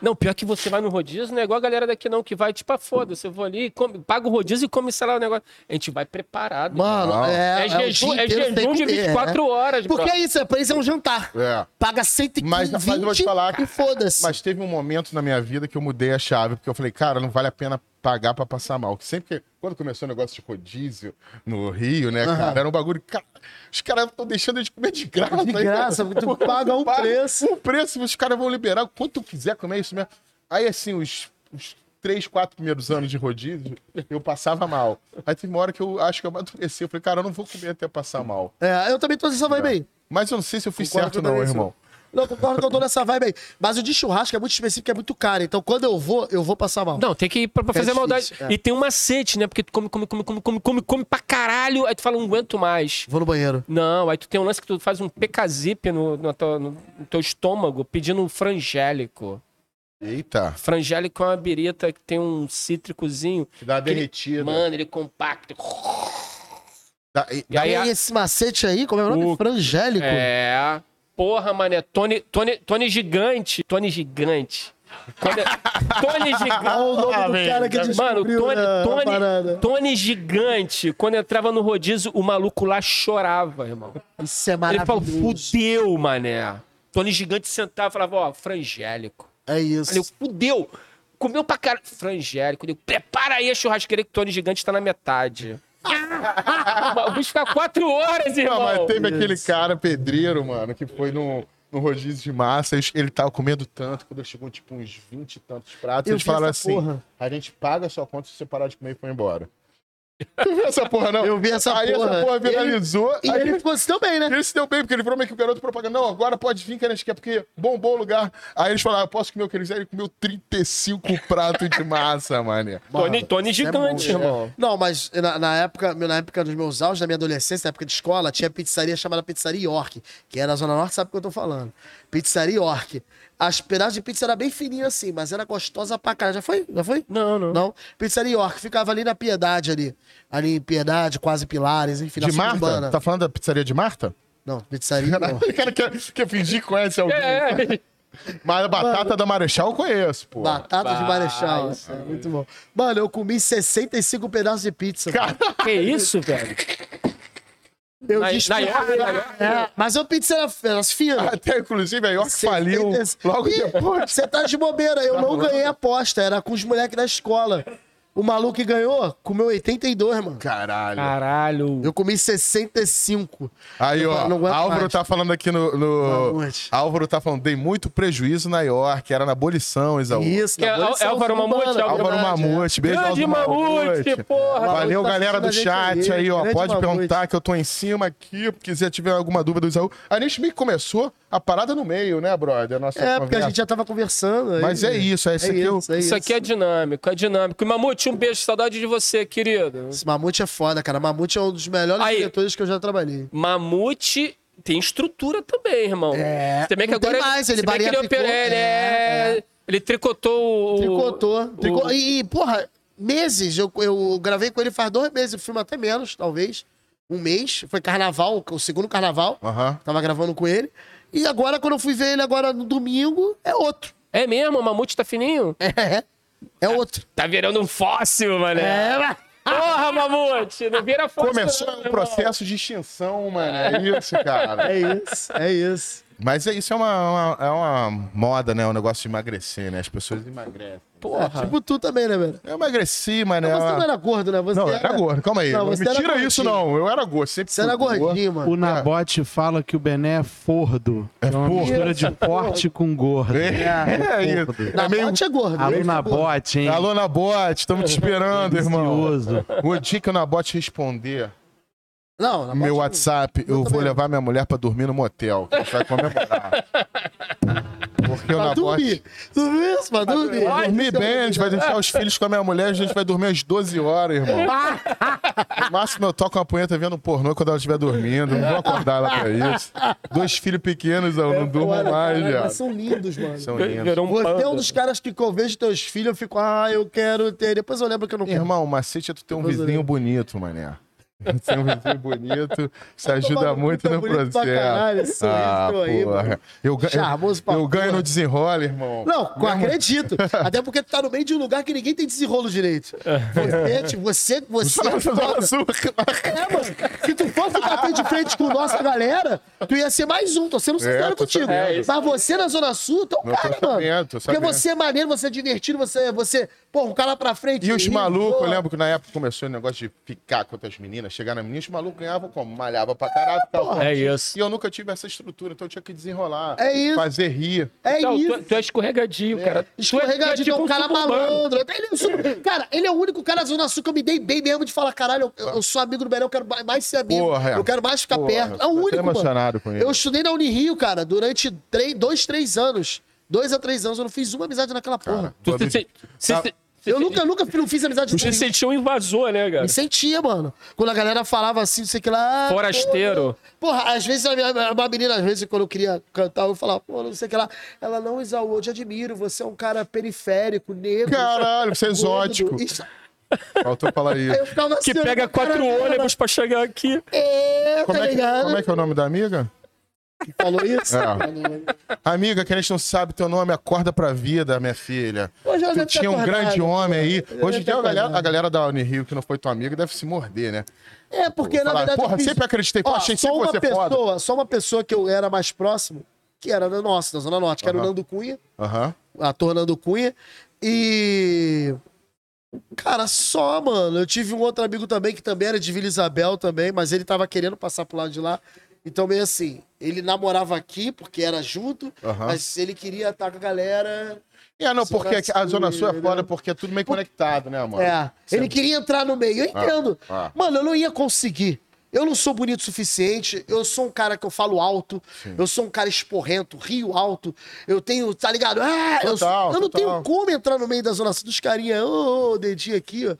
Speaker 2: Não, pior que você vai no rodízio, não é igual a galera daqui não, que vai tipo, ah, foda-se, eu vou ali, come, paga o rodízio e come, sei lá, o negócio. A gente vai preparado.
Speaker 4: Mano, é.
Speaker 2: é,
Speaker 4: o
Speaker 2: jejum, é jejum
Speaker 4: que
Speaker 2: de
Speaker 4: comer,
Speaker 2: 24
Speaker 4: é.
Speaker 2: horas,
Speaker 4: Porque
Speaker 2: bro.
Speaker 4: é isso, é pra isso é um jantar.
Speaker 3: É.
Speaker 4: Paga 115
Speaker 3: Mas- mas eu vou te falar,
Speaker 4: e foda-se.
Speaker 3: Mas teve um momento na minha vida que eu mudei a chave, porque eu falei, cara, não vale a pena pagar pra passar mal. Que sempre que, quando começou o negócio de rodízio no Rio, né, cara, era um bagulho. Cara, os caras estão deixando de comer de graça.
Speaker 4: De
Speaker 3: aí,
Speaker 4: graça, porque tu paga um preço.
Speaker 3: Um preço, os caras vão liberar o quanto tu quiser comer isso mesmo. Aí, assim, os, os três, quatro primeiros anos de rodízio, eu passava mal. Aí teve uma hora que eu acho que eu amadureci. Eu falei, cara, eu não vou comer até passar mal.
Speaker 4: É, eu também tô nessa vibe aí.
Speaker 3: Mas eu não sei se eu fiz
Speaker 4: Concordo
Speaker 3: certo, não, irmão.
Speaker 4: Não, concordo que eu tô nessa vibe aí. Mas o de churrasco é muito específico, é muito caro. Então quando eu vou, eu vou passar mal.
Speaker 2: Não, tem que ir pra, pra
Speaker 4: É
Speaker 2: fazer
Speaker 4: difícil,
Speaker 2: maldade.
Speaker 4: é.
Speaker 2: E tem um macete, né? Porque tu come, come, come, come, come, come, come pra caralho, aí tu fala, não aguento mais.
Speaker 4: Vou no banheiro.
Speaker 2: Não, aí tu tem um lance que tu faz um PKZip no, no, teu- no teu estômago pedindo um frangélico.
Speaker 3: Eita,
Speaker 2: Frangélico é uma birita que tem um cítricozinho.
Speaker 3: que dá uma
Speaker 2: que ele-
Speaker 3: derretida.
Speaker 2: Mano, ele é compacto.
Speaker 3: Dá- e-
Speaker 2: E aí, a-
Speaker 4: esse macete aí, como é o nome?
Speaker 2: O-
Speaker 4: Frangélico.
Speaker 2: É. Porra, mané. Tony, Tony, Tony Gigante. Tony Gigante. Quando é- Tony (laughs)
Speaker 4: Olha
Speaker 2: Gigante.
Speaker 4: o nome
Speaker 3: Ah,
Speaker 4: do
Speaker 3: velho.
Speaker 4: cara que
Speaker 2: Mano,
Speaker 4: descobriu
Speaker 2: Tony,
Speaker 4: né, a
Speaker 2: Tony. Tony Gigante, quando entrava no rodízio, o maluco lá chorava, irmão.
Speaker 4: Isso é
Speaker 2: Ele falou,
Speaker 4: maravilhoso.
Speaker 2: fudeu, mané. Tony Gigante sentava e falava, ó, frangélico.
Speaker 4: É isso.
Speaker 2: Falei, fudeu. Comeu pra caralho. Frangélico. Eu, Prepara aí a churrasqueira que o Tony Gigante tá na metade. (laughs) o bicho fica quatro horas, irmão.
Speaker 3: Não, mas teve aquele cara pedreiro, mano, que foi no, no rodízio de massa, eles- ele tava comendo tanto, quando chegou tipo uns 20 e tantos pratos,
Speaker 4: Eu
Speaker 3: eles falaram assim:
Speaker 4: porra.
Speaker 3: a gente paga a sua conta se você parar de comer e for embora. Tu (laughs) viu essa porra, não?
Speaker 4: Eu vi essa
Speaker 3: aí
Speaker 4: porra.
Speaker 3: essa porra
Speaker 4: Ele-
Speaker 3: viralizou.
Speaker 4: E
Speaker 3: aí
Speaker 4: ele ficou se deu bem, né?
Speaker 3: ele se deu bem, porque ele virou meio que o garoto propaganda. Não, agora pode vir que a gente quer, porque bom, bom lugar. Aí eles falaram, posso comer o que eles quiserem. Ele comeu 35 (laughs) pratos de massa, mané.
Speaker 2: Tony, Tony
Speaker 4: é
Speaker 2: Gigante,
Speaker 4: bom,
Speaker 2: irmão.
Speaker 4: Não, mas na, na época, na época dos meus auges, na minha adolescência, na época de escola, tinha pizzaria chamada Pizzaria York, que era na Zona Norte, sabe o que eu tô falando. Pizzaria York. As pedaços de pizza era bem fininho assim, mas era gostosa pra caralho. Já foi? Já foi?
Speaker 2: Não, não.
Speaker 4: Não. Pizzaria York ficava ali na Piedade ali. Ali em Piedade, quase Pilares, enfim,
Speaker 3: De Marta?
Speaker 4: suburbana.
Speaker 3: Tá falando da pizzaria de Marta?
Speaker 4: Não, pizzaria.
Speaker 3: O cara (laughs) quer, quer fingir que conhece (laughs) alguém.
Speaker 2: É,
Speaker 3: Mas a batata da Marechal eu conheço, pô.
Speaker 4: Batata de
Speaker 2: Vai,
Speaker 4: Marechal. isso é muito bom. Mano, eu comi 65 pedaços de pizza.
Speaker 3: Cara,
Speaker 2: que isso, velho?
Speaker 4: Eu
Speaker 2: Na-
Speaker 4: disse
Speaker 2: na York, na York.
Speaker 4: É, mas a pizza era, era fina.
Speaker 3: até inclusive a York faliu
Speaker 4: 70.
Speaker 3: logo
Speaker 4: Ih,
Speaker 3: depois.
Speaker 4: Você tá de bobeira, eu não ganhei a aposta, era com os moleques da escola. O maluco que ganhou comeu 82, mano.
Speaker 3: Caralho.
Speaker 2: Caralho.
Speaker 4: Eu comi 65.
Speaker 3: Aí,
Speaker 4: Eu
Speaker 3: ó,
Speaker 4: não
Speaker 3: Álvaro
Speaker 4: mais.
Speaker 3: tá falando aqui no. no... Álvaro tá falando, dei muito prejuízo na York, era na abolição, Isaú.
Speaker 4: Isso,
Speaker 2: Que é
Speaker 4: abolição
Speaker 2: Álvaro Mamute,
Speaker 3: Álvaro
Speaker 4: verdade,
Speaker 3: Mamute, beijo
Speaker 2: Grande
Speaker 3: Álvaro
Speaker 2: mamute, porra.
Speaker 3: Valeu,
Speaker 4: tá
Speaker 3: galera do chat
Speaker 4: aí,
Speaker 3: aí, ó.
Speaker 4: grande
Speaker 3: Pode
Speaker 4: Mamute.
Speaker 3: perguntar que eu tô em cima aqui, porque se tiver alguma dúvida do Isaú. A gente meio que começou a parada no meio, né, brother? A nossa
Speaker 4: É, porque a
Speaker 3: conversa.
Speaker 4: gente já tava conversando. aí-
Speaker 3: Mas é isso, é esse aqui. eu-
Speaker 4: isso, é
Speaker 2: Isso aqui é dinâmico, é dinâmico. E Mamute, um beijo, saudade de você, querido.
Speaker 4: Esse Mamute é foda, cara. Mamute é um dos melhores
Speaker 2: Aí.
Speaker 4: diretores que eu já trabalhei.
Speaker 2: Mamute tem estrutura também, irmão.
Speaker 4: É,
Speaker 2: bem que
Speaker 4: não tem
Speaker 2: agora
Speaker 4: mais, ele
Speaker 2: que ele, opera- ele, é-
Speaker 4: é,
Speaker 2: ele tricotou o.
Speaker 4: Tricotou.
Speaker 2: o-
Speaker 4: E, e, porra, meses. Eu, eu gravei com ele faz dois meses. O filme até menos, talvez. Um mês. Foi carnaval, o segundo carnaval.
Speaker 3: Aham.
Speaker 4: Tava gravando com ele. E agora, quando eu fui ver ele agora no domingo, é outro.
Speaker 2: É mesmo? O Mamute tá fininho?
Speaker 4: É, é outro.
Speaker 2: Tá virando um fóssil, mané.
Speaker 4: É, mas-
Speaker 2: Porra, Mamute! Não vira foto.
Speaker 3: Começou
Speaker 2: não,
Speaker 3: um processo de extinção, mano. É isso, cara.
Speaker 4: É isso, é isso.
Speaker 3: Mas é, isso é uma, uma- é uma moda, né? O negócio de emagrecer, né? As pessoas emagrecem.
Speaker 2: Porra.
Speaker 4: Tipo tu também, né, velho?
Speaker 3: Eu emagreci, mas né?
Speaker 4: Mas você não era gordo, né? Você
Speaker 3: Não, eu era gordo. Calma aí.
Speaker 4: Não,
Speaker 3: Não,
Speaker 4: você
Speaker 3: me
Speaker 4: era
Speaker 3: tira isso, não. Eu era gordo. Sempre
Speaker 4: Você era gordinho, mano.
Speaker 1: O Nabote fala que o Bené é fordo. É, uma
Speaker 3: fordo.
Speaker 1: mistura de forte com gordo.
Speaker 3: É, é isso.
Speaker 4: Na
Speaker 3: É meio...
Speaker 4: bote é gordo.
Speaker 1: Alô,
Speaker 4: né?
Speaker 1: Nabote, hein?
Speaker 3: Alô, Nabote, estamos te (laughs) esperando, irmão. O dia que o Nabote responder
Speaker 4: Não, na
Speaker 3: meu
Speaker 4: bote-
Speaker 3: WhatsApp, eu vou
Speaker 4: também.
Speaker 3: levar minha mulher pra dormir no motel. A gente vai comemorar. Porque o
Speaker 4: Pra dormir.
Speaker 3: Nabote...
Speaker 4: Dormir isso, pra dormir.
Speaker 3: Dormir bem, a gente vai deixar os filhos com a minha mulher, a gente vai dormir às 12 horas, irmão. (laughs) No máximo eu toco uma punheta vendo pornô quando ela estiver dormindo. Não vou acordar ela pra isso. Dois filhos pequenos, eu não durmo
Speaker 4: Olha,
Speaker 3: mais, viado.
Speaker 4: mas São lindos, mano.
Speaker 3: São lindos.
Speaker 2: Um
Speaker 4: Você é um dos caras que eu vejo teus filhos, eu fico, ah, eu quero ter. Depois eu lembro que eu não quero.
Speaker 3: Irmão, o macete é tu ter um
Speaker 4: Depois eu
Speaker 3: vizinho bonito, mané. Ter um vizinho bonito, isso ajuda muito no processo.
Speaker 4: caralho,
Speaker 3: ah,
Speaker 4: teu aí, mano.
Speaker 3: Eu, ganho-
Speaker 4: Charmoso pra
Speaker 3: eu ganho no desenrola, irmão.
Speaker 4: Não, eu acredito. Até porque tu tá no meio de um lugar que ninguém tem desenrolo direito. Você, tipo, você, você. é foda. É, mano. Se tu fosse bater de frente com nossa galera, tu ia ser mais um. Tô sendo sincero
Speaker 3: É,
Speaker 4: contigo.
Speaker 3: sabendo.
Speaker 4: Mas você na Zona Sul, tu é um cara, mano. Porque você é maneiro, você é divertido, você, você pô, um cara pra frente.
Speaker 3: E os malucos, eu lembro que na época começou o negócio de ficar com outras meninas, chegar na menina, os malucos ganhavam como? Malhava pra caralho. ficava
Speaker 2: É
Speaker 3: forte.
Speaker 2: isso.
Speaker 3: E eu nunca tive essa estrutura, então eu tinha que desenrolar.
Speaker 4: É isso.
Speaker 3: Fazer rir.
Speaker 4: É
Speaker 2: Não,
Speaker 4: isso.
Speaker 2: tu, tu é escorregadio, cara. Tu é- tu
Speaker 4: Escorregadinho,
Speaker 2: tipo
Speaker 4: é um cara
Speaker 2: suburbano.
Speaker 4: malandro. Ele é um Cara, ele é o único cara da Zona Sul que eu me dei bem mesmo de falar, caralho, eu, eu sou amigo do Berão, eu quero mais ser amigo.
Speaker 3: Porra, é.
Speaker 4: eu quero mais ficar
Speaker 3: Porra,
Speaker 4: perto. É o
Speaker 3: tô até
Speaker 4: único, mano.
Speaker 3: emocionado com ele.
Speaker 4: Eu estudei na Unirio, cara, durante três, dois, três anos. Dois a três anos, eu não fiz uma amizade naquela porra.
Speaker 2: Tu se, se, se,
Speaker 3: Tá.
Speaker 2: se,
Speaker 4: eu nunca, nunca não fiz amizade
Speaker 2: tu se sentiu um invasor, né, cara?
Speaker 4: Me sentia, mano. Quando a galera falava assim, não sei o que lá. ah,
Speaker 2: Forasteiro.
Speaker 4: Porra, às vezes a minha, uma menina, às vezes, quando eu queria cantar, eu falava, pô, não sei o que lá. Ela, não, Isaú, eu te admiro, você é um cara periférico, negro.
Speaker 3: Caralho, você é
Speaker 4: gordo."
Speaker 3: exótico.
Speaker 4: Isso-
Speaker 3: Faltou falar isso.
Speaker 4: Aí eu ficava assim.
Speaker 2: Que pega quatro ônibus pra chegar aqui.
Speaker 4: É,
Speaker 3: Como
Speaker 4: tá
Speaker 3: é, que,
Speaker 4: ligado?
Speaker 3: como é que é o nome da amiga?
Speaker 4: Falou isso?
Speaker 3: É. Amiga, que a gente não sabe teu nome, acorda pra vida, minha filha.
Speaker 4: Hoje
Speaker 3: Tu tinha um
Speaker 4: acordado,
Speaker 3: grande homem aí. Hoje em dia a galera, a galera da Unirio que não foi tua amiga deve se morder, né?
Speaker 4: É, porque na
Speaker 3: Falar,
Speaker 4: verdade. eu
Speaker 3: porra,
Speaker 4: fiz-
Speaker 3: sempre acreditei, pô,
Speaker 4: Ó,
Speaker 3: achei
Speaker 4: só uma
Speaker 3: você
Speaker 4: pessoa,
Speaker 3: foda.
Speaker 4: Só uma pessoa que eu era mais próximo, que era da nossa, da Zona Norte, que era o. Nando Cunha.
Speaker 3: Aham.
Speaker 4: ator Nando Cunha. E. Cara, só, mano. Eu tive um outro amigo também que também era de Vila Isabel também, mas ele tava querendo passar pro lado de lá. Então, meio assim, ele namorava aqui, porque era junto,
Speaker 3: Aham.
Speaker 4: mas ele queria estar com a galera.
Speaker 3: É, não, porque a Zona Sul é
Speaker 4: Sul,
Speaker 3: foda porque é tudo meio conectado, né, mano?
Speaker 4: É, ele queria entrar no meio. Eu entendo.
Speaker 3: ah.
Speaker 4: Mano, eu não ia conseguir. Eu não sou bonito o suficiente, eu sou um cara que eu falo alto, eu sou um cara esporrento, rio alto, eu tenho, tá ligado? Ah, eu,
Speaker 3: Total,
Speaker 4: eu não
Speaker 3: total.
Speaker 4: tenho como entrar no meio da zona sul dos carinha, ô, ô, dedinho aqui, ó.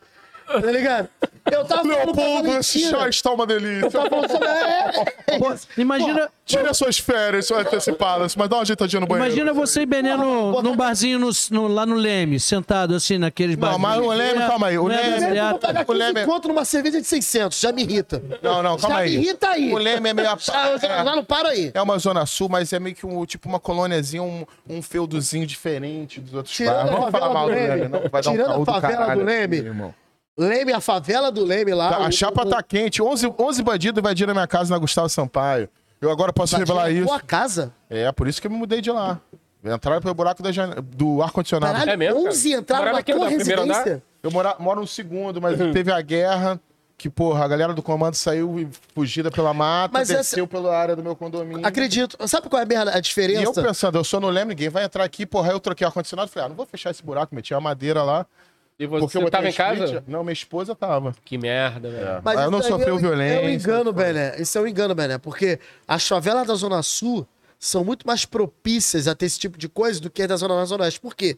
Speaker 4: Tá ligado? Eu tava falando
Speaker 3: Leopoldo, esse chá está uma delícia.
Speaker 4: Eu tava falando sobre- é, é isso.
Speaker 1: Imagina,
Speaker 3: Tira suas férias antecipadas, mas dá uma ajeitadinha no banheiro.
Speaker 1: imagina você e Bené no, num barzinho no- no- lá no Leme, sentado assim, naqueles
Speaker 3: Não,
Speaker 1: barzinhos.
Speaker 3: mas o Leme,
Speaker 1: Não é-
Speaker 3: calma aí, o
Speaker 1: não é
Speaker 3: Leme-
Speaker 1: baseado-
Speaker 4: Eu vou pagar
Speaker 3: O
Speaker 4: 15
Speaker 3: Leme-
Speaker 4: conto numa cerveja de 600, já me irrita.
Speaker 3: Não, não, calma
Speaker 4: já
Speaker 3: aí.
Speaker 4: me irrita aí.
Speaker 3: O Leme é meio... a- (laughs)
Speaker 4: Já, já,
Speaker 3: é.
Speaker 4: já não para aí.
Speaker 3: É uma zona sul, mas é meio que um, tipo uma colôniazinha, um, um feudozinho diferente dos outros
Speaker 4: Tirando
Speaker 3: bairros.
Speaker 4: a
Speaker 3: Vamos falar mal
Speaker 4: do Leme.
Speaker 3: Leme, não. Vai dar um
Speaker 4: Tirando a favela do Leme. Leme, a favela do Leme lá.
Speaker 3: Tá, a chapa
Speaker 4: o-
Speaker 3: tá quente. 11, 11 bandidos invadiram minha casa na Gustavo Sampaio. Eu agora posso revelar
Speaker 4: a
Speaker 3: isso.
Speaker 4: tua casa?
Speaker 3: É, por isso que eu me mudei de lá. Entraram pelo buraco da jane- do ar-condicionado.
Speaker 4: Caralho,
Speaker 2: É mesmo, cara?
Speaker 4: 11 entraram
Speaker 2: Morava
Speaker 4: na
Speaker 2: aqui
Speaker 4: tua residência?
Speaker 3: Eu mora, moro no segundo, mas
Speaker 4: Uhum.
Speaker 3: teve a guerra. Que, porra, a galera do comando saiu fugida pela mata,
Speaker 4: Mas
Speaker 3: desceu pela área do meu condomínio.
Speaker 4: Acredito. Sabe qual é a a
Speaker 3: E eu
Speaker 4: diferença?
Speaker 3: pensando, eu sou no Leme, ninguém vai entrar aqui, porra, aí eu troquei o ar-condicionado, falei, ah, não vou fechar esse buraco, meti a madeira lá.
Speaker 2: E
Speaker 3: Porque
Speaker 2: você
Speaker 3: eu botei
Speaker 2: tava em
Speaker 3: um split.
Speaker 2: casa?
Speaker 3: Não, minha esposa tava.
Speaker 2: Que merda, velho.
Speaker 3: Mas eu não
Speaker 4: isso aí
Speaker 3: sofreu
Speaker 4: é um-
Speaker 3: violência.
Speaker 4: É um engano, Bené. Isso é um engano, Bené. Porque as favelas da Zona Sul são muito mais propícias a ter esse tipo de coisa do que as da Zona Norte e Zona Oeste. Por quê?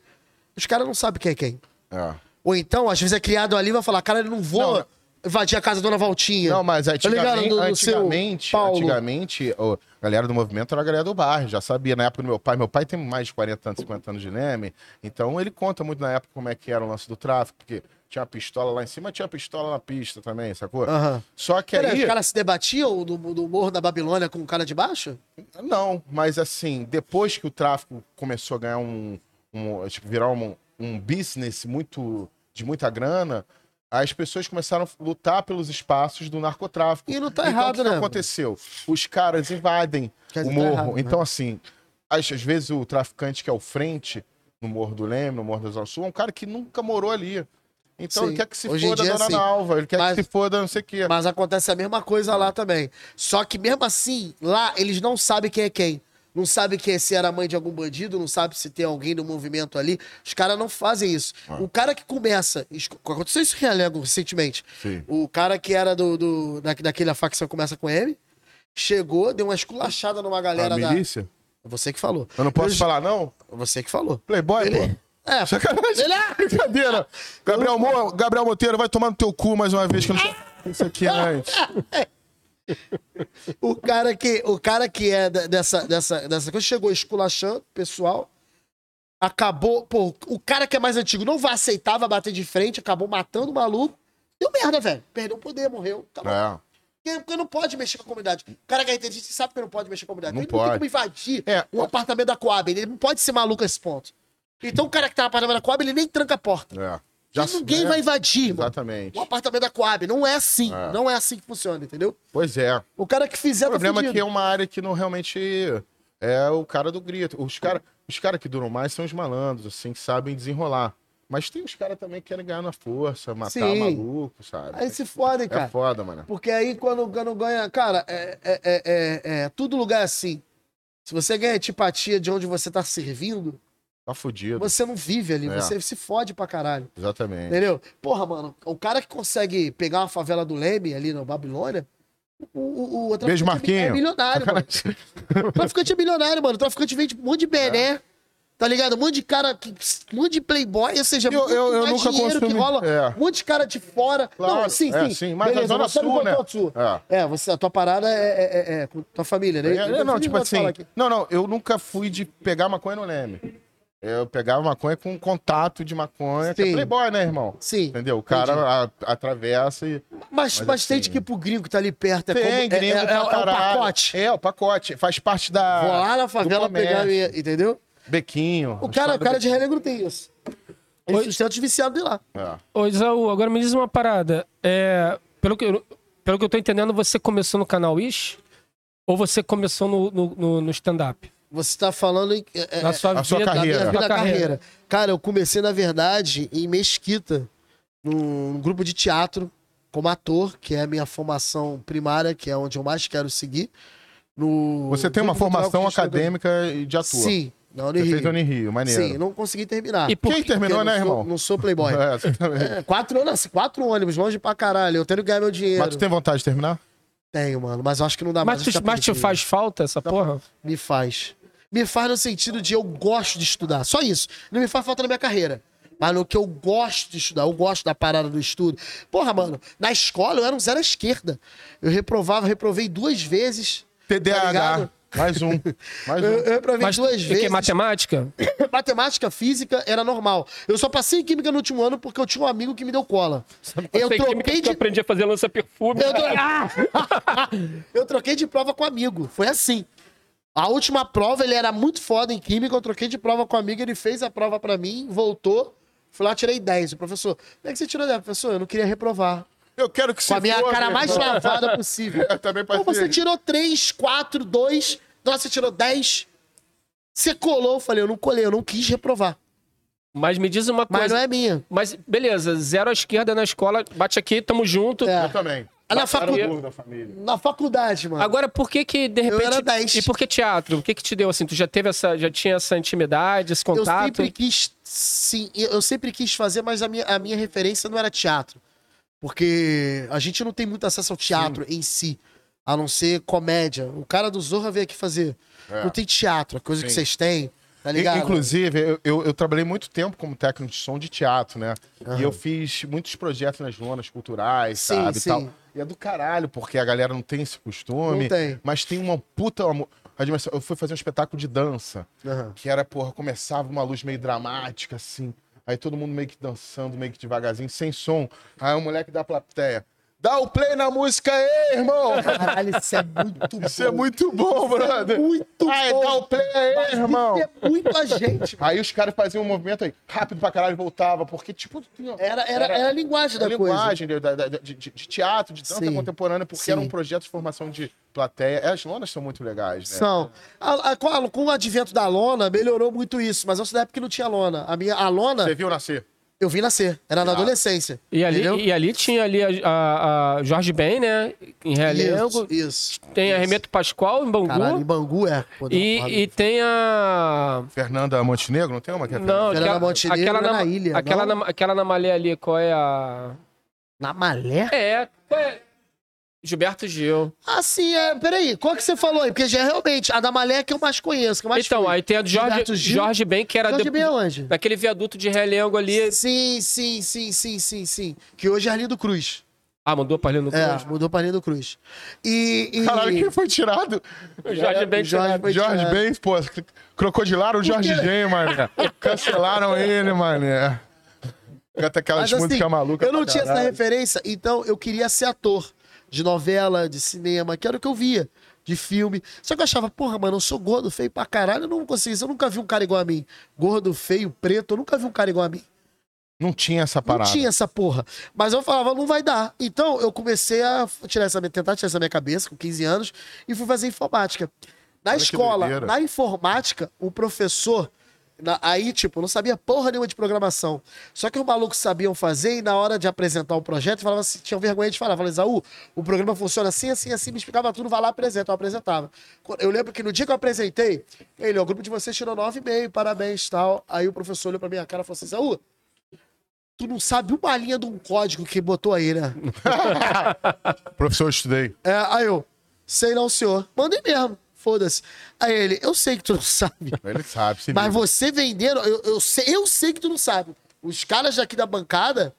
Speaker 4: Os caras não sabem quem é quem.
Speaker 3: É.
Speaker 4: Ou então, às vezes é criado ali e vai falar, cara, eu não vou
Speaker 3: Não,
Speaker 4: invadir a casa da Dona Valtinha.
Speaker 3: Não, mas
Speaker 4: Tá
Speaker 3: antigamente,
Speaker 4: Do- do
Speaker 3: antigamente, antigamente a galera do movimento era a galera do bairro, já sabia. Na época do meu pai, meu pai tem mais de 40 anos, 50 anos de Leme, então ele conta muito na época como é que era o lance do tráfico, porque tinha a pistola lá em cima, tinha a pistola na pista também, sacou?
Speaker 4: Aham.
Speaker 3: Só que
Speaker 4: Peraí,
Speaker 3: aí...
Speaker 4: os caras se debatiam do, do Morro da Babilônia com o cara de baixo?
Speaker 3: Não, mas assim, depois que o tráfico começou a ganhar um. um tipo, virar um, um business muito. de muita grana, as pessoas começaram a lutar pelos espaços do narcotráfico.
Speaker 4: E não tá
Speaker 3: então,
Speaker 4: errado,
Speaker 3: o que que
Speaker 4: né,
Speaker 3: aconteceu? Os caras invadem o
Speaker 4: tá
Speaker 3: morro.
Speaker 4: errado, né?
Speaker 3: então, assim, às, às vezes o traficante que é o frente, no Morro do Leme, no Morro da Zona Sul, é um cara que nunca morou ali. Então
Speaker 4: Sim.
Speaker 3: ele quer que se
Speaker 4: Hoje
Speaker 3: foda a
Speaker 4: dia,
Speaker 3: Dona
Speaker 4: sim.
Speaker 3: Nalva, ele quer
Speaker 4: Mas-
Speaker 3: que se foda não sei o quê.
Speaker 4: Mas acontece a mesma coisa lá também. Só que mesmo assim, lá eles não sabem quem é quem. Não sabe que se era mãe de algum bandido, não sabe se tem alguém no movimento ali. Os caras não fazem isso. O cara que começa. Aconteceu isso em Realengo recentemente.
Speaker 3: Sim.
Speaker 4: O cara que era do, do, da, daquela facção começa com M, chegou, deu uma esculachada numa galera da.
Speaker 3: milícia?
Speaker 4: Você que falou.
Speaker 3: Eu não posso falar, não?
Speaker 4: Você que falou.
Speaker 3: Playboy,
Speaker 4: Ele-
Speaker 3: pô.
Speaker 4: É,
Speaker 3: Sacanagem.
Speaker 4: Ele é- (laughs)
Speaker 3: Brincadeira. Gabriel, Mo... Gabriel Monteiro, vai tomar no teu cu mais uma vez que eu não Isso aqui antes. (laughs)
Speaker 4: O cara que, o cara que é dessa, dessa, dessa coisa chegou esculachando o pessoal. Acabou. Pô, o cara que é mais antigo não vai aceitar, vai bater de frente, acabou matando o maluco. Deu merda, velho. Perdeu o poder, morreu. Acabou.
Speaker 3: É.
Speaker 4: Porque, não pode mexer com a comunidade. O cara que é entendido sabe que não pode mexer com a comunidade.
Speaker 3: Não
Speaker 4: ele não
Speaker 3: pode.
Speaker 4: tem como invadir
Speaker 3: É.
Speaker 4: um apartamento da Coab. Ele não pode ser maluco a esse ponto. Então o cara que tá no apartamento da Coab, ele nem tranca a porta.
Speaker 3: É.
Speaker 4: E ninguém
Speaker 3: é,
Speaker 4: vai invadir, mano.
Speaker 3: Exatamente.
Speaker 4: Um apartamento da Coab. Não é assim.
Speaker 3: É.
Speaker 4: Não é assim que funciona, entendeu?
Speaker 3: Pois é.
Speaker 4: O cara que fizer
Speaker 3: O problema
Speaker 4: tá
Speaker 3: é que é uma área que não realmente é o cara do grito. Os caras os cara que duram mais são os malandros, assim, que sabem desenrolar. Mas tem os caras também que querem ganhar na força, matar
Speaker 4: Sim.
Speaker 3: maluco, sabe?
Speaker 4: Aí se fodem,
Speaker 3: é
Speaker 4: cara.
Speaker 3: foda, mano.
Speaker 4: Porque aí quando, quando ganha. Cara, é, é, é, é, é- Tudo lugar é assim. Se você ganha antipatia de onde você tá servindo,
Speaker 3: Tá fudido.
Speaker 4: você não vive ali.
Speaker 3: É.
Speaker 4: Você se fode pra caralho.
Speaker 3: Exatamente.
Speaker 4: Entendeu? Porra, mano, o cara que consegue pegar uma favela do Leme ali na Babilônia. O, o, o,
Speaker 3: Beijo,
Speaker 4: é
Speaker 3: Marquinho.
Speaker 4: milionário, mano. O traficante é milionário, mano. O traficante vende um monte de bené. Tá ligado? Um monte de cara, que- um monte de playboy, ou seja,
Speaker 3: Eu- eu- eu nunca
Speaker 4: dinheiro que
Speaker 3: consumi-
Speaker 4: rola.
Speaker 3: é.
Speaker 4: Um monte de cara de fora.
Speaker 3: Claro,
Speaker 4: não, sim,
Speaker 3: é,
Speaker 4: sim.
Speaker 3: sim, mas na Zona
Speaker 4: você me
Speaker 3: Sul, né?
Speaker 4: a sua. É, você, a tua parada é, é- é- é tua família, né?
Speaker 3: É, não, tipo assim. Não, não, eu nunca fui de pegar maconha no Leme. Eu pegava maconha com contato de maconha, que é
Speaker 4: Sim.
Speaker 3: playboy, né, irmão?
Speaker 4: Sim.
Speaker 3: Entendeu? O cara a- atravessa e.
Speaker 4: Mas, mas,
Speaker 3: Mas
Speaker 4: tem
Speaker 3: assim-
Speaker 4: de que ir pro gringo que tá ali perto. É
Speaker 3: Tem,
Speaker 4: como, é-
Speaker 3: gringo
Speaker 4: é, é,
Speaker 3: pra
Speaker 4: é o pacote.
Speaker 3: É, o pacote. Faz parte da.
Speaker 4: Vou lá na favela pegar. Entendeu?
Speaker 3: Bequinho.
Speaker 4: O cara, o cara de Relegro tem isso. Ele sustenta os viciados de lá.
Speaker 3: É.
Speaker 2: Ô, Isaú, agora me diz uma parada. É, pelo, que, eu- pelo que eu tô entendendo, você começou no canal Ish? Ou você começou no, no, no- no stand-up?
Speaker 4: Você tá falando em. é, é,
Speaker 2: Na sua
Speaker 3: a sua
Speaker 2: vida,
Speaker 3: carreira.
Speaker 2: na
Speaker 4: minha
Speaker 2: sua
Speaker 4: vida carreira. Cara, eu comecei, na verdade, em Mesquita, num grupo de teatro, como ator, que é a minha formação primária, que é onde eu mais quero seguir. No
Speaker 3: Você tem uma formação acadêmica de ator.
Speaker 4: Sim, na
Speaker 3: Você fez
Speaker 4: Unirio.
Speaker 3: Unirio, maneiro.
Speaker 4: Sim, não consegui terminar.
Speaker 2: E por
Speaker 3: Quem
Speaker 2: que-
Speaker 3: terminou,
Speaker 4: Porque
Speaker 3: né,
Speaker 4: eu não sou-
Speaker 3: irmão?
Speaker 4: Não sou playboy. (laughs)
Speaker 3: É, exatamente.
Speaker 4: É, quatro anos, quatro ônibus, longe pra caralho. Eu tenho que ganhar meu dinheiro.
Speaker 3: Mas tu tem vontade de terminar?
Speaker 4: Tenho, mano, mas eu acho que não dá mais.
Speaker 2: Mas,
Speaker 4: acho
Speaker 2: tu, mas te faz falta essa porra?
Speaker 4: Me faz. Me faz no sentido de eu gosto de estudar. Só isso. Não me faz falta na minha carreira. Mas no que eu gosto de estudar, eu gosto da parada do estudo. Porra, mano, na escola eu era um zero à esquerda. Eu reprovava, reprovei duas vezes. Tá
Speaker 3: TDAH.
Speaker 4: ligado?
Speaker 3: Mais um. Mais (laughs)
Speaker 4: Eu,
Speaker 3: um.
Speaker 4: eu reprovei
Speaker 2: Mas
Speaker 4: duas vezes.
Speaker 2: que, matemática? (coughs)
Speaker 4: Matemática, física era normal. Eu só passei em química no último ano porque eu tinha um amigo que me deu cola. Eu troquei de.
Speaker 2: Eu aprendi a fazer lança-perfume.
Speaker 4: Eu, tro- (laughs) eu troquei de prova com um amigo. Foi assim. A última prova, ele era muito foda em química. Eu troquei de prova com um amigo, ele fez a prova pra mim, voltou. Fui lá, tirei 10. O professor, como é que você tirou 10? Professor, eu não queria reprovar.
Speaker 3: Eu quero que
Speaker 4: Com a minha
Speaker 3: foda,
Speaker 4: cara mais
Speaker 3: irmão.
Speaker 4: lavada (laughs) possível.
Speaker 3: Eu também
Speaker 4: Pô,
Speaker 3: passei.
Speaker 4: você tirou 3, 4, 2. Nossa, você tirou 10. Você colou. Eu falei, eu não colei, eu não quis reprovar.
Speaker 2: Mas me diz uma
Speaker 4: Mas
Speaker 2: coisa.
Speaker 4: não é minha.
Speaker 2: Mas beleza, zero à esquerda na escola, bate aqui, tamo junto.
Speaker 4: É.
Speaker 3: Eu também.
Speaker 4: Ah, na
Speaker 3: Mataram
Speaker 4: facu-
Speaker 3: o burro da família.
Speaker 4: Na faculdade, mano.
Speaker 2: Agora, por que que, de repente...
Speaker 4: era 10.
Speaker 2: E por que teatro? O que que te deu, assim? Tu já teve essa... Já tinha essa intimidade, esse
Speaker 4: Eu
Speaker 2: contato?
Speaker 4: sempre quis, sim, eu sempre quis fazer, mas a minha, a minha referência não era teatro. Porque a gente não tem muito acesso ao teatro em si, a não ser comédia. O cara do Zorra veio aqui fazer.
Speaker 3: É.
Speaker 4: Não tem teatro, a coisa que
Speaker 3: Sim.
Speaker 4: vocês têm, tá ligado?
Speaker 3: Inclusive, eu, eu, eu trabalhei muito tempo como técnico de som de teatro, né? E eu fiz muitos projetos nas zonas culturais,
Speaker 4: Sim,
Speaker 3: sabe? e
Speaker 4: sim.
Speaker 3: Tal. E é do caralho, porque a galera não tem esse costume.
Speaker 4: Não tem.
Speaker 3: Mas tem uma puta. Eu fui fazer um espetáculo de dança,
Speaker 4: Aham.
Speaker 3: que era, porra, começava uma luz meio dramática, assim. Aí todo mundo meio que dançando, meio que devagarzinho, sem som. Aí o moleque da plateia. Dá o play na música aí, irmão.
Speaker 4: Caralho, isso é muito bom.
Speaker 3: Isso é muito bom, brother.
Speaker 4: muito
Speaker 3: Aí,
Speaker 4: bom.
Speaker 3: dá o play aí, irmão.
Speaker 4: Isso é muito a gente. mano.
Speaker 3: Aí os caras faziam um movimento aí, rápido pra caralho, voltava, porque, tipo, tinha-
Speaker 4: Era, era, era a linguagem da
Speaker 3: a
Speaker 4: coisa.
Speaker 3: linguagem de, de- de- de teatro, de dança
Speaker 4: Sim.
Speaker 3: contemporânea, porque
Speaker 4: Sim.
Speaker 3: era um projeto de formação de plateia. As lonas são muito legais, né?
Speaker 4: São. A- a- com, o advento da lona, melhorou muito isso. Mas eu sou da época que não tinha lona. A minha a lona,
Speaker 3: Você viu nascer?
Speaker 4: Eu vi nascer. Era na adolescência.
Speaker 2: E ali,
Speaker 4: entendeu?
Speaker 2: e ali tinha ali a, a- a Jorge Ben, né? Em Realengo.
Speaker 4: Isso, isso.
Speaker 2: Tem a
Speaker 4: isso.
Speaker 2: Remeto Pascoal em Bangu.
Speaker 4: Caralho, em Bangu é.
Speaker 2: E, e tem a.
Speaker 3: Fernanda Montenegro, não tem uma que é
Speaker 2: Não,
Speaker 3: Fernanda?
Speaker 4: Montenegro
Speaker 2: aquela, na,
Speaker 4: na ilha,
Speaker 2: aquela,
Speaker 4: não?
Speaker 2: na, aquela na Malé ali, qual é a.
Speaker 4: Na Malé?
Speaker 2: É, qual é? Gilberto Gil.
Speaker 4: Ah, sim, é. Peraí, qual que você falou aí? Porque já é realmente a da Malé é que eu mais conheço, que eu mais
Speaker 2: Então,
Speaker 4: fui.
Speaker 2: aí tem a do Jorge,
Speaker 4: Gilberto Gil.
Speaker 2: Jorge Ben, que era
Speaker 4: Jorge
Speaker 2: de-
Speaker 4: Ben é onde?
Speaker 2: naquele viaduto de Realengo ali.
Speaker 4: Sim, sim, sim, sim, sim, sim. Que hoje é Arlindo Cruz.
Speaker 2: Ah, mudou pra ali no
Speaker 4: É,
Speaker 2: Cruz.
Speaker 4: mudou pra Arlindo Cruz. E. e...
Speaker 3: Caralho, quem foi tirado?
Speaker 2: O Jorge Ben
Speaker 4: Jorge
Speaker 2: tirado.
Speaker 4: foi
Speaker 3: Jorge
Speaker 4: tirado.
Speaker 3: Ben, pô, crocodilaram o Jorge Ben, mano. (laughs) Cancelaram ele, mano. Canta aquelas
Speaker 4: Mas, assim,
Speaker 3: músicas malucas.
Speaker 4: Eu não
Speaker 3: pra
Speaker 4: tinha essa
Speaker 3: caralho.
Speaker 4: referência, então eu queria ser ator de novela, de cinema, que era o que eu via, de filme. Só que eu achava, porra, mano, eu sou gordo, feio pra caralho, eu não consigo isso. Eu nunca vi um cara igual a mim. Gordo, feio, preto, eu nunca vi um cara igual a mim.
Speaker 3: Não tinha essa
Speaker 4: Não
Speaker 3: parada.
Speaker 4: tinha essa porra. Mas eu falava, não vai dar. Então eu comecei a tirar essa, tentar tirar essa minha cabeça com 15 anos e fui fazer informática. Na
Speaker 3: Olha
Speaker 4: escola, na informática, o professor. Na- aí, tipo, não sabia porra nenhuma de programação. Só que os malucos sabiam fazer e na hora de apresentar o projeto, falava assim, tinham vergonha de falar. Falava, Isaú, o programa funciona assim, assim, assim, me explicava tudo, vai lá, apresenta. Eu apresentava. Eu lembro que no dia que eu apresentei, ele, o grupo de vocês tirou 9,5, parabéns tal. Aí o professor olhou pra minha cara e falou assim: Isaú, tu não sabe uma linha de um código que botou aí, né? (laughs)
Speaker 3: Professor, eu estudei.
Speaker 4: É, aí eu, sei não, senhor. Mandei mesmo, foda-se. Aí ele, eu sei que tu não (laughs) sabe.
Speaker 3: Ele sabe, se
Speaker 4: Mas
Speaker 3: liga.
Speaker 4: você vendendo, eu, eu, sei, eu sei que tu não sabe. Os caras daqui da bancada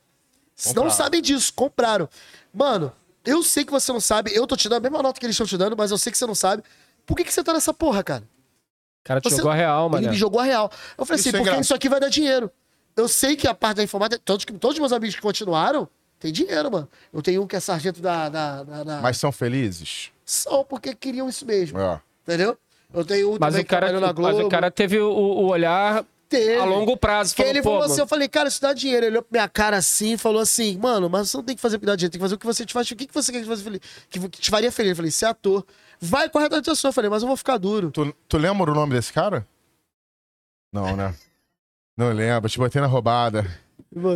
Speaker 4: não
Speaker 3: Compraram.
Speaker 4: sabem disso, compraram. Mano, eu sei que você não sabe, eu tô te dando a mesma nota que eles estão te dando, mas eu sei que você não sabe. Por que, que você tá nessa porra, cara?
Speaker 2: O cara te
Speaker 4: Você-
Speaker 2: jogou a real, mano.
Speaker 4: Ele me jogou a real. Eu falei
Speaker 3: Isso
Speaker 4: assim,
Speaker 3: é
Speaker 4: porque isso aqui vai dar dinheiro. Eu sei que a parte da informática, todos, todos os meus amigos que continuaram, tem dinheiro, mano. Eu tenho um que é sargento da. da, da- da-
Speaker 3: Mas são felizes?
Speaker 4: Só porque queriam isso mesmo.
Speaker 3: É.
Speaker 4: Entendeu? Eu tenho um
Speaker 2: Mas
Speaker 4: também
Speaker 2: o, cara,
Speaker 4: que na
Speaker 2: mas
Speaker 4: Globo.
Speaker 2: o cara teve o, o olhar
Speaker 4: Teve.
Speaker 2: a longo prazo. Falou,
Speaker 4: ele falou
Speaker 2: mano,
Speaker 4: assim, eu falei, cara, isso dá dinheiro. Ele olhou pra minha cara assim e falou assim, mano, mas você não tem que fazer o que dá dinheiro, tem que fazer o que você te faz. O que, que você quer que você feliz? Que, que te faria feliz? Eu falei, ser ator. Vai correr atrás da sua. Eu falei, mas eu vou ficar duro.
Speaker 3: Tu, tu lembra o nome desse cara? Não, né? (laughs) Não lembro, te botei na roubada.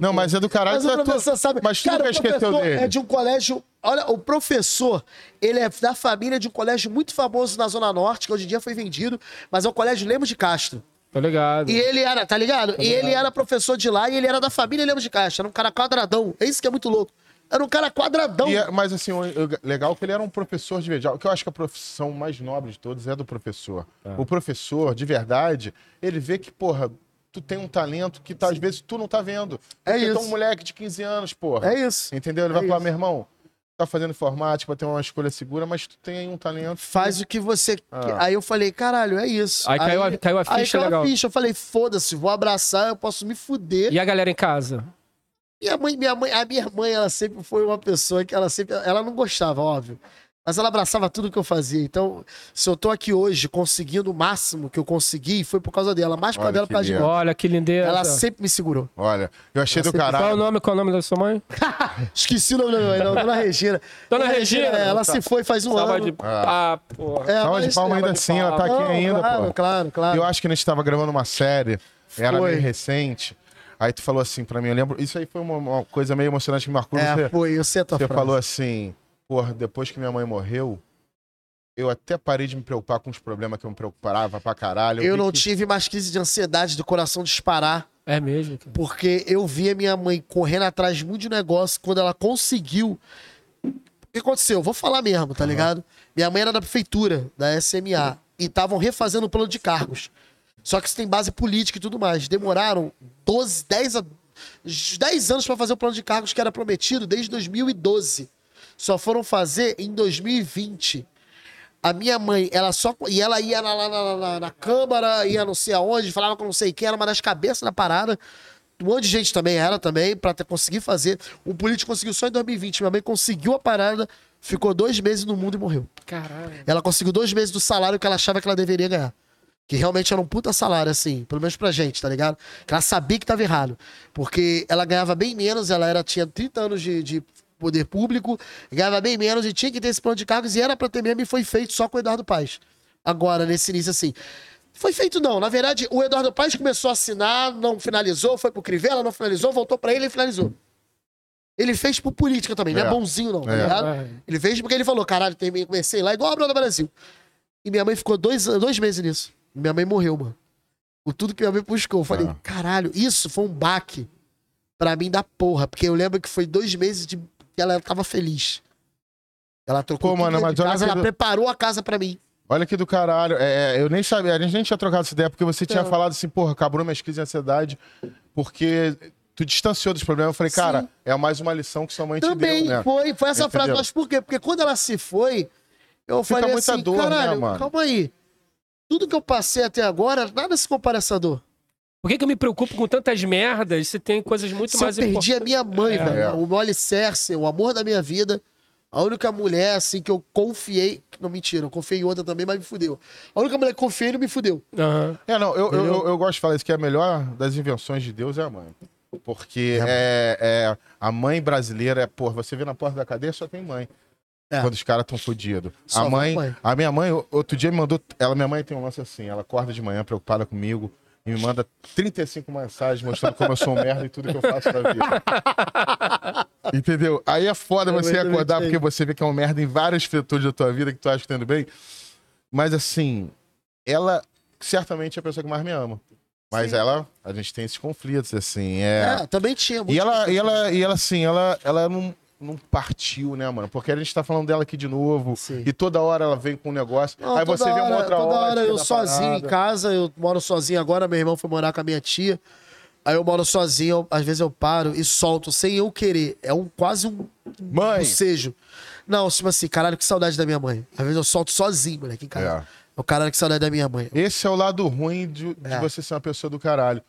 Speaker 3: Não, mas é do caralho.
Speaker 4: Mas o
Speaker 3: tu-
Speaker 4: professor sabe.
Speaker 3: Mas tu
Speaker 4: cara,
Speaker 3: nunca
Speaker 4: o
Speaker 3: esqueceu dele.
Speaker 4: é de um colégio. Olha, o professor, ele é da família de um colégio muito famoso na Zona Norte, que hoje em dia foi vendido, mas é o colégio Lemos de Castro.
Speaker 2: Tô ligado.
Speaker 4: E ele era, tá ligado? E ele era professor de lá e ele era da família Lemos de Castro. Era um cara quadradão. É isso que é muito louco. Era um cara quadradão.
Speaker 3: E é- mas assim, o, o legal é que ele era um professor de verdade. O que eu acho que a profissão mais nobre de todos é do professor. O professor, de verdade, ele vê que, porra, tu tem um talento que tá, às vezes tu não tá vendo.
Speaker 4: É
Speaker 3: Porque tu
Speaker 4: isso.
Speaker 3: é um moleque de 15 anos, porra.
Speaker 4: É isso.
Speaker 3: Entendeu? Ele
Speaker 4: É
Speaker 3: vai falar,
Speaker 4: isso.
Speaker 3: meu irmão, tá fazendo informática, ter uma escolha segura, mas tu tem aí um talento.
Speaker 4: Faz o que você.
Speaker 3: Ah.
Speaker 4: quer. Aí eu falei, caralho, é isso.
Speaker 2: Aí caiu a- caiu a
Speaker 4: aí
Speaker 2: ficha,
Speaker 4: caiu
Speaker 2: legal.
Speaker 4: A ficha. Eu falei, foda-se, vou abraçar, eu posso me fuder.
Speaker 2: E a galera em casa?
Speaker 4: Minha mãe, minha mãe, a minha mãe, ela sempre foi uma pessoa que ela sempre, ela não gostava, óbvio. Mas ela abraçava tudo que eu fazia. Então, se eu tô aqui hoje conseguindo o máximo que eu consegui, foi por causa dela. Mais por causa dela,
Speaker 3: que
Speaker 4: por causa de mim.
Speaker 2: Olha que lindeza.
Speaker 4: Ela sempre me segurou.
Speaker 3: Olha, eu achei do
Speaker 4: Você-
Speaker 2: Qual é o
Speaker 3: caralho.
Speaker 2: nome? Qual é o nome da sua mãe? (laughs)
Speaker 4: Esqueci o nome da minha mãe, não, Dona Regina. (laughs)
Speaker 2: Dona Regina?
Speaker 4: é, ela se foi faz um
Speaker 2: Salva
Speaker 4: ano.
Speaker 2: de... Ah, porra.
Speaker 4: É,
Speaker 3: Salva de palma ainda assim, ela tá aqui
Speaker 4: Não,
Speaker 3: ainda,
Speaker 4: claro,
Speaker 3: pô.
Speaker 4: Claro, claro.
Speaker 3: Eu acho que a gente tava gravando uma série, era
Speaker 4: Foi.
Speaker 3: meio recente. Aí tu falou assim pra mim, eu lembro. Isso aí foi uma, uma coisa meio emocionante que me marcou.
Speaker 4: É,
Speaker 3: você
Speaker 4: foi, eu sei a tua
Speaker 3: você
Speaker 4: frase.
Speaker 3: falou assim, porra, depois que minha mãe morreu, eu até parei de me preocupar com os problemas que eu me preocupava pra caralho.
Speaker 4: Eu
Speaker 3: vi
Speaker 4: não
Speaker 3: que-
Speaker 4: tive mais crise de ansiedade do coração disparar,
Speaker 2: É mesmo. cara.
Speaker 4: porque eu via minha mãe correndo atrás de muito de negócio quando ela conseguiu. O que aconteceu? Vou falar mesmo, tá ligado? Minha mãe era da prefeitura, da SMA, e estavam refazendo o plano de cargos. Só que isso tem base política e tudo mais. Demoraram 12, 10, a- 10 anos pra fazer o plano de cargos que era prometido desde 2012. Só foram fazer em 2020. A minha mãe, ela só. E ela ia lá na, na, na- na Câmara, ia não sei aonde, falava com não sei quem, era uma das cabeças da parada. um monte de gente também, ela também, pra ter- conseguir fazer. Um político conseguiu só em 2020. Minha mãe conseguiu a parada, ficou dois meses no mundo e morreu.
Speaker 2: Caralho.
Speaker 4: Ela conseguiu dois meses do salário que ela achava que ela deveria ganhar. Que realmente era um puta salário, assim, pelo menos pra gente, tá ligado? Que ela sabia que tava errado. Porque ela ganhava bem menos, ela era, tinha 30 anos de, de poder público, ganhava bem menos e tinha que ter esse plano de cargos e era pra ter mesmo e foi feito só com o Eduardo Paes. Agora, nesse início, assim. Foi feito não. Na verdade, o Eduardo Paes começou a assinar, não finalizou, foi pro Crivella, não finalizou, voltou pra ele e finalizou. Ele fez por política também, não é
Speaker 3: É.
Speaker 4: bonzinho não, tá
Speaker 3: É.
Speaker 4: ligado?
Speaker 2: É.
Speaker 4: Ele fez porque ele falou, caralho, comecei lá igual a Bruna Brasil. E minha mãe ficou dois, dois meses nisso. Minha mãe morreu, mano. Por tudo que minha mãe buscou. Eu falei,
Speaker 3: Ah.
Speaker 4: caralho, isso foi um baque pra mim da porra. Porque eu lembro que foi dois meses de que ela tava feliz. Ela trocou
Speaker 3: Pô, mano, mas olha
Speaker 4: casa,
Speaker 3: que
Speaker 4: ela
Speaker 3: do-
Speaker 4: preparou a casa pra mim.
Speaker 3: Olha que do caralho. É, é, eu nem sabia, a gente nem tinha trocado essa ideia, porque você tinha
Speaker 4: Não.
Speaker 3: falado assim, porra, acabou minhas crises de ansiedade, porque tu distanciou dos problemas. Eu falei, cara,
Speaker 4: Sim.
Speaker 3: é mais uma lição que sua mãe
Speaker 4: Também
Speaker 3: te deu, né?
Speaker 4: foi, foi essa frase.
Speaker 3: Entendeu?
Speaker 4: Mas por quê? Porque quando ela se foi, eu
Speaker 3: Fica
Speaker 4: falei
Speaker 3: muita
Speaker 4: assim,
Speaker 3: dor, né,
Speaker 4: caralho,
Speaker 3: mano?
Speaker 4: calma aí. Tudo que eu passei até agora, nada se compara a essa dor.
Speaker 2: Por que, que eu me preocupo com tantas merdas se tem coisas muito
Speaker 4: Se eu
Speaker 2: mais
Speaker 4: perdi a minha mãe,
Speaker 2: É.
Speaker 4: velho,
Speaker 3: É.
Speaker 4: o meu alicerce, o amor da minha vida, a única mulher, assim, que eu confiei... Não, mentira, eu confiei em outra também, mas me fudeu. A única mulher que confiei não me fudeu.
Speaker 2: Aham.
Speaker 3: É, não, eu, eu, eu, eu gosto de falar isso, que a melhor das invenções de Deus é a mãe. Porque é, é, a mãe brasileira é, pô, você vê na porta da cadeia, só tem mãe.
Speaker 4: É.
Speaker 3: Quando os caras estão fodidos.
Speaker 4: Só
Speaker 3: A mãe,
Speaker 4: mãe.
Speaker 3: a minha mãe, outro dia me mandou, ela, minha mãe tem um lance assim, ela acorda de manhã preocupada comigo e me manda 35 mensagens mostrando como eu sou um merda e tudo que eu faço na vida. (laughs) Entendeu? Aí é foda
Speaker 4: Eu
Speaker 3: você acordar porque você vê que é um merda em várias frituras da tua vida que tu acha que tá indo bem. Mas assim, ela certamente é a pessoa que mais me ama. Mas
Speaker 4: Sim.
Speaker 3: ela, a gente tem esses conflitos, assim. É...
Speaker 4: É, também tinha.
Speaker 3: E ela, e ela, e ela, assim, ela, ela não, não partiu, né, mano? Porque a gente tá falando dela aqui de novo.
Speaker 4: Sim.
Speaker 3: E toda hora ela vem com um negócio.
Speaker 4: Não,
Speaker 3: aí você vê uma outra
Speaker 4: Toda hora eu sozinho em
Speaker 3: parada.
Speaker 4: casa, eu moro sozinho agora, meu irmão foi morar com a minha tia. Aí eu moro sozinho, eu- às vezes eu paro e solto sem eu querer. É um quase um
Speaker 3: Mãe!
Speaker 4: bocejo. Não, tipo assim, caralho, que saudade da minha mãe. Às vezes eu solto sozinho, moleque, em casa.
Speaker 3: É.
Speaker 4: O caralho, que saudade da minha mãe.
Speaker 3: Esse é o lado ruim de, de
Speaker 4: É.
Speaker 3: você ser uma pessoa do caralho.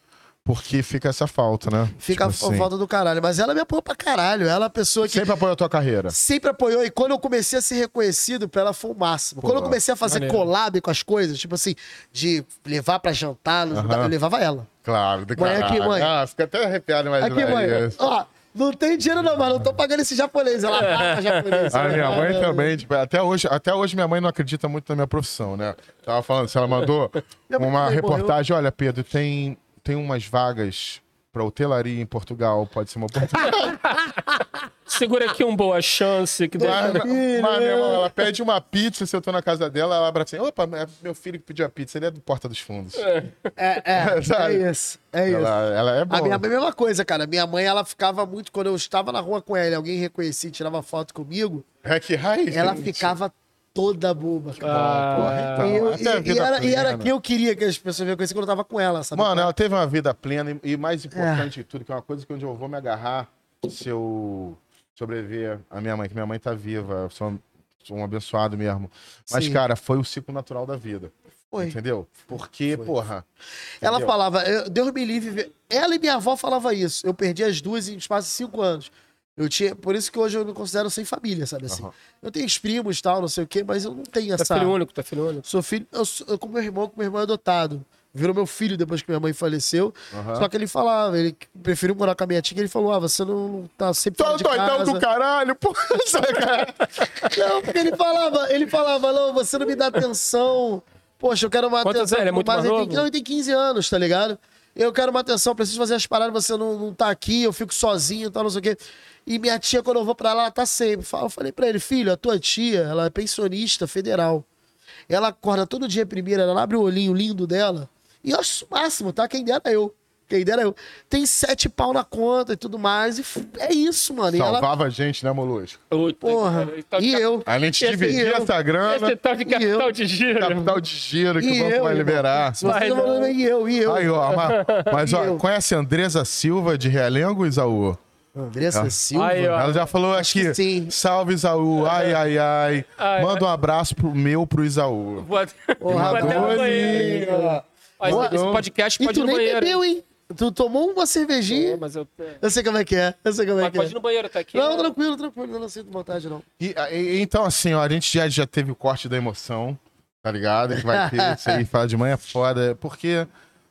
Speaker 3: Porque fica essa falta, né?
Speaker 4: Fica
Speaker 3: Tipo
Speaker 4: a
Speaker 3: assim,
Speaker 4: falta do caralho. Mas ela me apoiou pra caralho. Ela é a pessoa que
Speaker 3: Sempre apoia a tua carreira.
Speaker 4: sempre apoiou. E quando eu comecei a ser reconhecido, pra ela foi o máximo.
Speaker 3: Pô,
Speaker 4: quando eu comecei a fazer
Speaker 2: maneiro.
Speaker 4: collab com as coisas, tipo assim, de levar pra jantar,
Speaker 3: Aham.
Speaker 4: lugares, eu levava ela.
Speaker 3: Claro, do
Speaker 4: Mãe, aqui, mãe.
Speaker 3: Ah, fica até arrepiado imaginar
Speaker 4: Aqui, mãe.
Speaker 3: isso.
Speaker 4: Ó, não tem dinheiro não, mas não tô pagando esse japonês. Ela paga japonês.
Speaker 3: A minha mãe
Speaker 4: É.
Speaker 3: também, tipo, até hoje, até hoje minha mãe não acredita muito na minha profissão, né? Tava falando, se ela mandou uma reportagem, olha, Pedro, tem, tem umas vagas pra hotelaria em Portugal, pode ser uma oportunidade. (laughs)
Speaker 2: Segura aqui um boa chance. Que
Speaker 3: ela pede uma pizza, se eu tô na casa dela, ela abre assim, opa, é meu filho que pediu a pizza, ele é do Porta dos Fundos.
Speaker 4: É, é, (laughs)
Speaker 3: Sabe?
Speaker 4: é isso. É isso.
Speaker 3: Ela, ela é
Speaker 4: A
Speaker 3: boa.
Speaker 4: minha mãe, mesma coisa, cara. Minha mãe, ela ficava muito. Quando eu estava na rua com ela, e alguém reconhecia, e tirava foto comigo,
Speaker 3: É que raiz.
Speaker 4: ela
Speaker 3: gente.
Speaker 4: ficava toda boba. cara.
Speaker 2: Ah,
Speaker 3: Porra, então,
Speaker 4: E, eu- e- e era, e que eu queria que as pessoas me reconhecessem quando eu tava com ela, sabe?
Speaker 3: Mano, ela teve uma vida plena e, e mais importante de tudo, que é uma coisa que onde eu vou me agarrar se eu sobreviver a minha mãe, que minha mãe tá viva, eu sou, um- sou um abençoado mesmo. Mas,
Speaker 4: Sim.
Speaker 3: cara, foi o ciclo natural da vida.
Speaker 4: Foi.
Speaker 3: Entendeu? Porque, porra.
Speaker 4: Ela
Speaker 3: entendeu?
Speaker 4: falava, eu- Deus me livre. Ela e minha avó falavam isso. Eu perdi as duas em espaço de cinco anos. Eu tinha, por isso que hoje eu me considero sem família, sabe assim?
Speaker 3: Aham.
Speaker 4: Eu tenho os primos e tal, não sei o quê, mas eu não tenho
Speaker 2: Tá
Speaker 4: essa.
Speaker 2: filho único, tá filho único.
Speaker 4: Sou filho. Eu, sou- eu com meu irmão, com meu irmão é adotado. Virou meu filho depois que minha mãe faleceu.
Speaker 3: Aham.
Speaker 4: Só que ele falava, ele preferiu morar com a minha tia, que ele falou: ah, você não tá sempre
Speaker 3: é
Speaker 4: fora
Speaker 3: um
Speaker 4: de casa.
Speaker 3: do caralho, porra. (laughs)
Speaker 4: Não, porque ele falava, ele falava, não, você não me dá atenção. Poxa, eu quero uma
Speaker 2: Quantos
Speaker 4: atenção.
Speaker 2: anos? Ele é muito
Speaker 4: mas
Speaker 2: mais
Speaker 4: ele
Speaker 2: novo?
Speaker 4: tem, não, ele tem 15 anos, tá ligado? Eu quero uma atenção, preciso fazer as paradas, você não, não tá aqui, eu fico sozinho e tal, não sei o quê. E minha tia, quando eu vou pra lá, ela tá sempre. Eu falei pra ele, filho, a tua tia, ela é pensionista federal. Ela acorda todo dia primeiro, ela abre o olhinho lindo dela. E eu acho o máximo, tá? Quem dera eu. Quem dera eu. Tem sete pau na conta e tudo mais. E é isso, mano. E ela,
Speaker 3: Salvava a gente, né, Molusco?
Speaker 4: porra.
Speaker 2: Esse tal de
Speaker 4: E eu.
Speaker 3: A gente
Speaker 2: Esse
Speaker 3: dividia
Speaker 4: eu.
Speaker 3: essa grana,
Speaker 2: Esse tal de capital
Speaker 4: eu.
Speaker 2: de giro.
Speaker 3: capital de giro que
Speaker 4: E
Speaker 3: o banco
Speaker 4: eu,
Speaker 3: vai liberar.
Speaker 2: Vai
Speaker 4: tá
Speaker 2: não.
Speaker 4: e eu, e eu.
Speaker 3: Aí, ó, (laughs) mas, mas, ó, conhece a Andresa Silva de Realengo, Isaú?
Speaker 4: Andressa
Speaker 3: Ah.
Speaker 4: Silva.
Speaker 2: Aí.
Speaker 3: Ela já falou
Speaker 4: Acho
Speaker 3: aqui.
Speaker 4: que sim.
Speaker 3: Salve, Isaú. Ai, ai, ai.
Speaker 2: Ai,
Speaker 3: Manda um abraço pro meu pro Isaú.
Speaker 2: Vou, vou até no
Speaker 3: Dolinho.
Speaker 2: banheiro. Ó, esse- podcast
Speaker 4: E
Speaker 2: pode ir
Speaker 4: tu
Speaker 2: no
Speaker 4: nem
Speaker 2: banheiro.
Speaker 4: bebeu, hein? Tu tomou uma cervejinha.
Speaker 2: Mas eu.
Speaker 4: Eu sei como é que é. Eu sei como é
Speaker 2: Mas
Speaker 4: que
Speaker 2: pode ir
Speaker 4: é.
Speaker 2: no banheiro, tá aqui.
Speaker 4: Não,
Speaker 2: né?
Speaker 4: tranquilo, tranquilo. Não sinto vontade, não.
Speaker 3: E, e- então, assim, ó, a gente já, já teve o corte da emoção, tá ligado? Que vai ter isso aí, (laughs) falar de manhã é foda, porque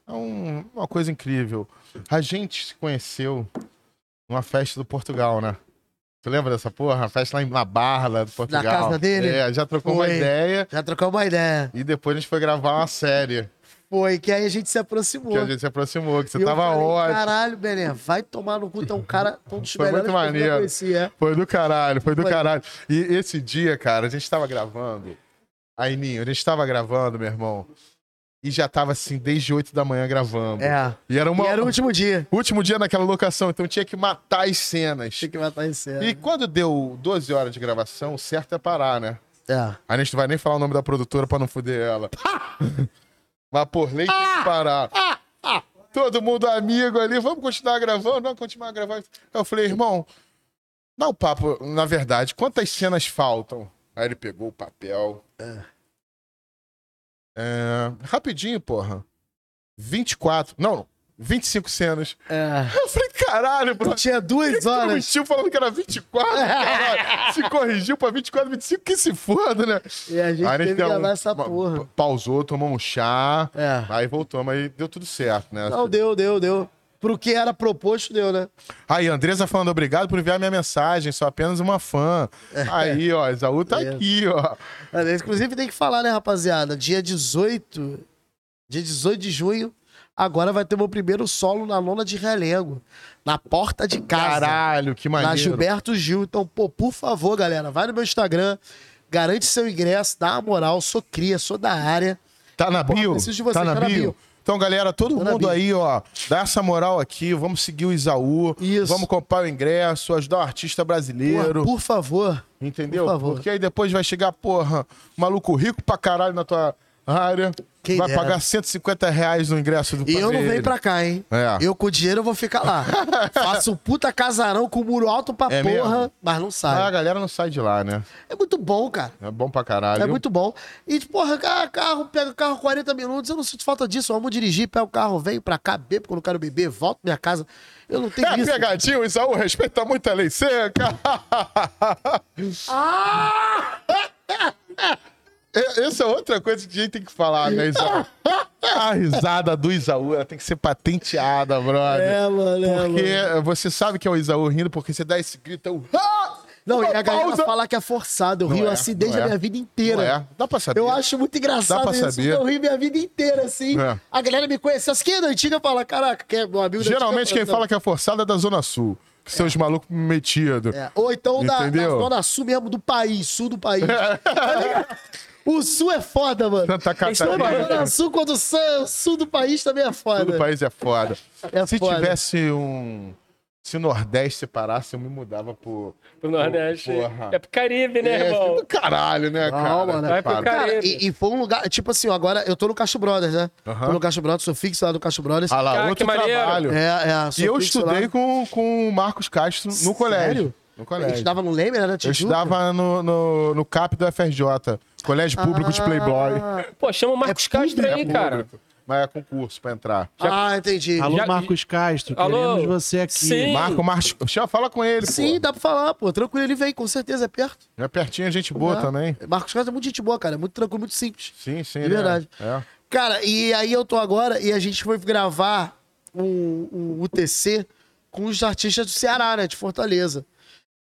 Speaker 3: é um- uma coisa incrível. A gente se conheceu numa festa do Portugal, né? Tu lembra dessa porra? Uma festa lá em- na Barra, lá do Portugal.
Speaker 4: casa dele?
Speaker 3: É, já trocou uma
Speaker 4: Foi.
Speaker 3: ideia
Speaker 4: Já trocou uma ideia.
Speaker 3: e depois a gente foi gravar uma série.
Speaker 4: Foi, que aí a gente se aproximou.
Speaker 3: Que a gente se aproximou, que você
Speaker 4: E
Speaker 3: tava
Speaker 4: falei,
Speaker 3: ótimo.
Speaker 4: Caralho, Bené, vai tomar no cu, é um cara, um dos
Speaker 3: Foi muito maneiro.
Speaker 4: conheci, é.
Speaker 3: Foi do caralho, foi do
Speaker 4: Foi.
Speaker 3: caralho. E esse dia, cara, a gente tava gravando. Aí, Ninho, a gente tava gravando, meu irmão. E já tava assim, desde 8 da manhã gravando.
Speaker 4: É.
Speaker 3: E era, uma,
Speaker 4: E era o último dia.
Speaker 3: último dia naquela locação, então tinha que matar as cenas.
Speaker 4: Tinha que matar em cena.
Speaker 3: E quando deu 12 horas de gravação, o certo é parar, né?
Speaker 4: É.
Speaker 3: Aí a gente não vai nem falar o nome da produtora pra não foder ela. (laughs) Mas por lei tem que parar. Todo mundo amigo ali, vamos continuar gravando? Vamos continuar gravando. Eu falei, irmão, dá um papo, na verdade, quantas cenas faltam? Aí ele pegou o papel. É, rapidinho, porra. 24. Não, 25 cenas.
Speaker 4: É.
Speaker 3: Eu falei, caralho, bro.
Speaker 4: Tinha duas
Speaker 3: Tu
Speaker 4: horas.
Speaker 3: mentiu falando que era 24, (laughs) caralho. Se corrigiu pra 24, 25, que se foda, né?
Speaker 4: E a gente
Speaker 3: Aí
Speaker 4: teve que gravar
Speaker 3: um-
Speaker 4: essa porra.
Speaker 3: Pausou, tomou um chá.
Speaker 4: É.
Speaker 3: Aí voltamos, aí deu tudo certo, né?
Speaker 4: Não, deu, deu, deu. Pro que era proposto, deu, né?
Speaker 3: Aí, Andresa falando obrigado por enviar minha mensagem, sou apenas uma fã. Aí, ó, Isaú tá
Speaker 4: É.
Speaker 3: aqui, ó.
Speaker 4: Inclusive tem que falar, né, rapaziada? Dia 18, dia 18 de junho, agora vai ter meu primeiro solo na lona de Realengo. Na porta de casa.
Speaker 3: Caralho, que
Speaker 4: na
Speaker 3: maneiro.
Speaker 4: Gilberto Gil. Então, pô, por favor, galera, vai no meu Instagram, garante seu ingresso, dá uma moral, sou cria, sou da área.
Speaker 3: Tá na
Speaker 4: Porra,
Speaker 3: bio?
Speaker 4: preciso de você,
Speaker 3: tá na
Speaker 4: tá na
Speaker 3: bio?
Speaker 4: bio.
Speaker 3: Então, galera, todo
Speaker 4: Tá na
Speaker 3: mundo aí, ó, dá essa moral aqui, vamos seguir o Isaú,
Speaker 4: Isso.
Speaker 3: vamos comprar o ingresso, ajudar o artista
Speaker 4: Porra,
Speaker 3: brasileiro,
Speaker 4: por favor.
Speaker 3: entendeu?
Speaker 4: por favor.
Speaker 3: Porque aí depois vai chegar, porra, maluco rico pra caralho na tua área,
Speaker 4: Quem
Speaker 3: vai
Speaker 4: dera.
Speaker 3: pagar 150 reais no ingresso do
Speaker 4: E eu não venho pra cá, hein?
Speaker 3: É.
Speaker 4: Eu com o dinheiro eu vou ficar lá. (laughs) Faço um puta casarão com muro alto pra
Speaker 3: É
Speaker 4: porra,
Speaker 3: mesmo?
Speaker 4: mas não
Speaker 3: Ah, a
Speaker 4: sai.
Speaker 3: galera não sai de lá, né?
Speaker 4: É muito bom, cara.
Speaker 3: É bom pra caralho.
Speaker 4: É muito bom. E, porra, ca- carro, pega o carro 40 minutos, eu não sinto falta disso. Vamos dirigir, pega o carro, venho pra cá, bebo quando eu quero beber, volto pra minha casa. Eu não tenho
Speaker 3: É
Speaker 4: isso.
Speaker 3: pegadinho, Isaú, respeita muito a lei seca. E- (laughs) Essa é outra coisa que a gente tem que falar, né, Isaú? (laughs) A risada do Isaú, ela tem que ser patenteada, brother.
Speaker 4: É, mano, é,
Speaker 3: Porque você sabe que é o Isaú rindo, porque você dá esse grito, é o... "Ah!"
Speaker 4: Não, e
Speaker 3: Uma
Speaker 4: a galera
Speaker 3: pausa.
Speaker 4: fala que é forçado. Eu
Speaker 3: Não
Speaker 4: rio
Speaker 3: é,
Speaker 4: assim
Speaker 3: não
Speaker 4: desde a
Speaker 3: é.
Speaker 4: minha vida
Speaker 3: Não
Speaker 4: inteira.
Speaker 3: é, dá pra saber.
Speaker 4: Eu acho muito engraçado
Speaker 3: Dá pra
Speaker 4: isso.
Speaker 3: saber.
Speaker 4: Eu ri minha vida inteira, assim.
Speaker 3: É.
Speaker 4: A galera me conhece. As que é da antiga fala, caraca, que é meu amigo da
Speaker 3: Geralmente
Speaker 4: antiga,
Speaker 3: quem
Speaker 4: não.
Speaker 3: fala que é forçado é da Zona Sul, que são os malucos metidos.
Speaker 4: É. Ou então da, da zona sul mesmo do país, sul do país. (laughs) Ligado? O sul é foda, mano.
Speaker 3: Santa Catarina.
Speaker 4: zona sul quanto o sul, sul do país também é foda.
Speaker 3: Todo país é foda.
Speaker 4: É
Speaker 3: Se
Speaker 4: foda.
Speaker 3: tivesse um. Se o Nordeste separasse, eu me mudava pro.
Speaker 2: Pro Nordeste.
Speaker 3: Porra.
Speaker 2: É pro Caribe, né,
Speaker 3: É,
Speaker 2: irmão?
Speaker 3: do caralho, né, cara?
Speaker 4: Calma, né?
Speaker 2: Vai pro. Caribe.
Speaker 4: Cara, e, e foi um lugar, tipo assim, agora eu tô no Castro Brothers, né?
Speaker 3: Aham.
Speaker 4: Tô no Castro Brothers, sou fixo lá do Castro Brothers.
Speaker 3: Ah lá,
Speaker 2: Cara,
Speaker 3: outro trabalho.
Speaker 4: É, é, sou
Speaker 3: E eu estudei
Speaker 4: lá.
Speaker 3: com, com o Marcos Castro no colégio. No
Speaker 4: Eu
Speaker 3: colégio.
Speaker 4: estudava no Leme, né?
Speaker 3: Eu estudava no, no, no CAP do FRJ, Colégio Público de Playboy.
Speaker 4: Ah,
Speaker 2: Pô, chama o Marcos
Speaker 4: É
Speaker 2: Castro aí,
Speaker 3: É
Speaker 2: cara.
Speaker 3: público, Mas é concurso pra entrar.
Speaker 4: Ah, entendi.
Speaker 1: Alô,
Speaker 2: Já-
Speaker 1: Marcos Castro,
Speaker 2: Alô?
Speaker 1: queremos você aqui.
Speaker 2: Sim.
Speaker 3: Marco Marcos. Chama, fala com ele,
Speaker 4: Sim,
Speaker 3: pô.
Speaker 4: dá pra falar, pô. Tranquilo, ele vem, com certeza, é perto.
Speaker 3: É pertinho, gente boa
Speaker 4: É.
Speaker 3: também.
Speaker 4: Marcos Castro é muito gente boa, cara. É muito tranquilo, muito simples.
Speaker 3: Sim, sim.
Speaker 4: De
Speaker 3: né?
Speaker 4: verdade.
Speaker 3: É.
Speaker 4: Cara, e aí eu tô agora e a gente foi gravar um, um UTC com os artistas do Ceará, né? De Fortaleza.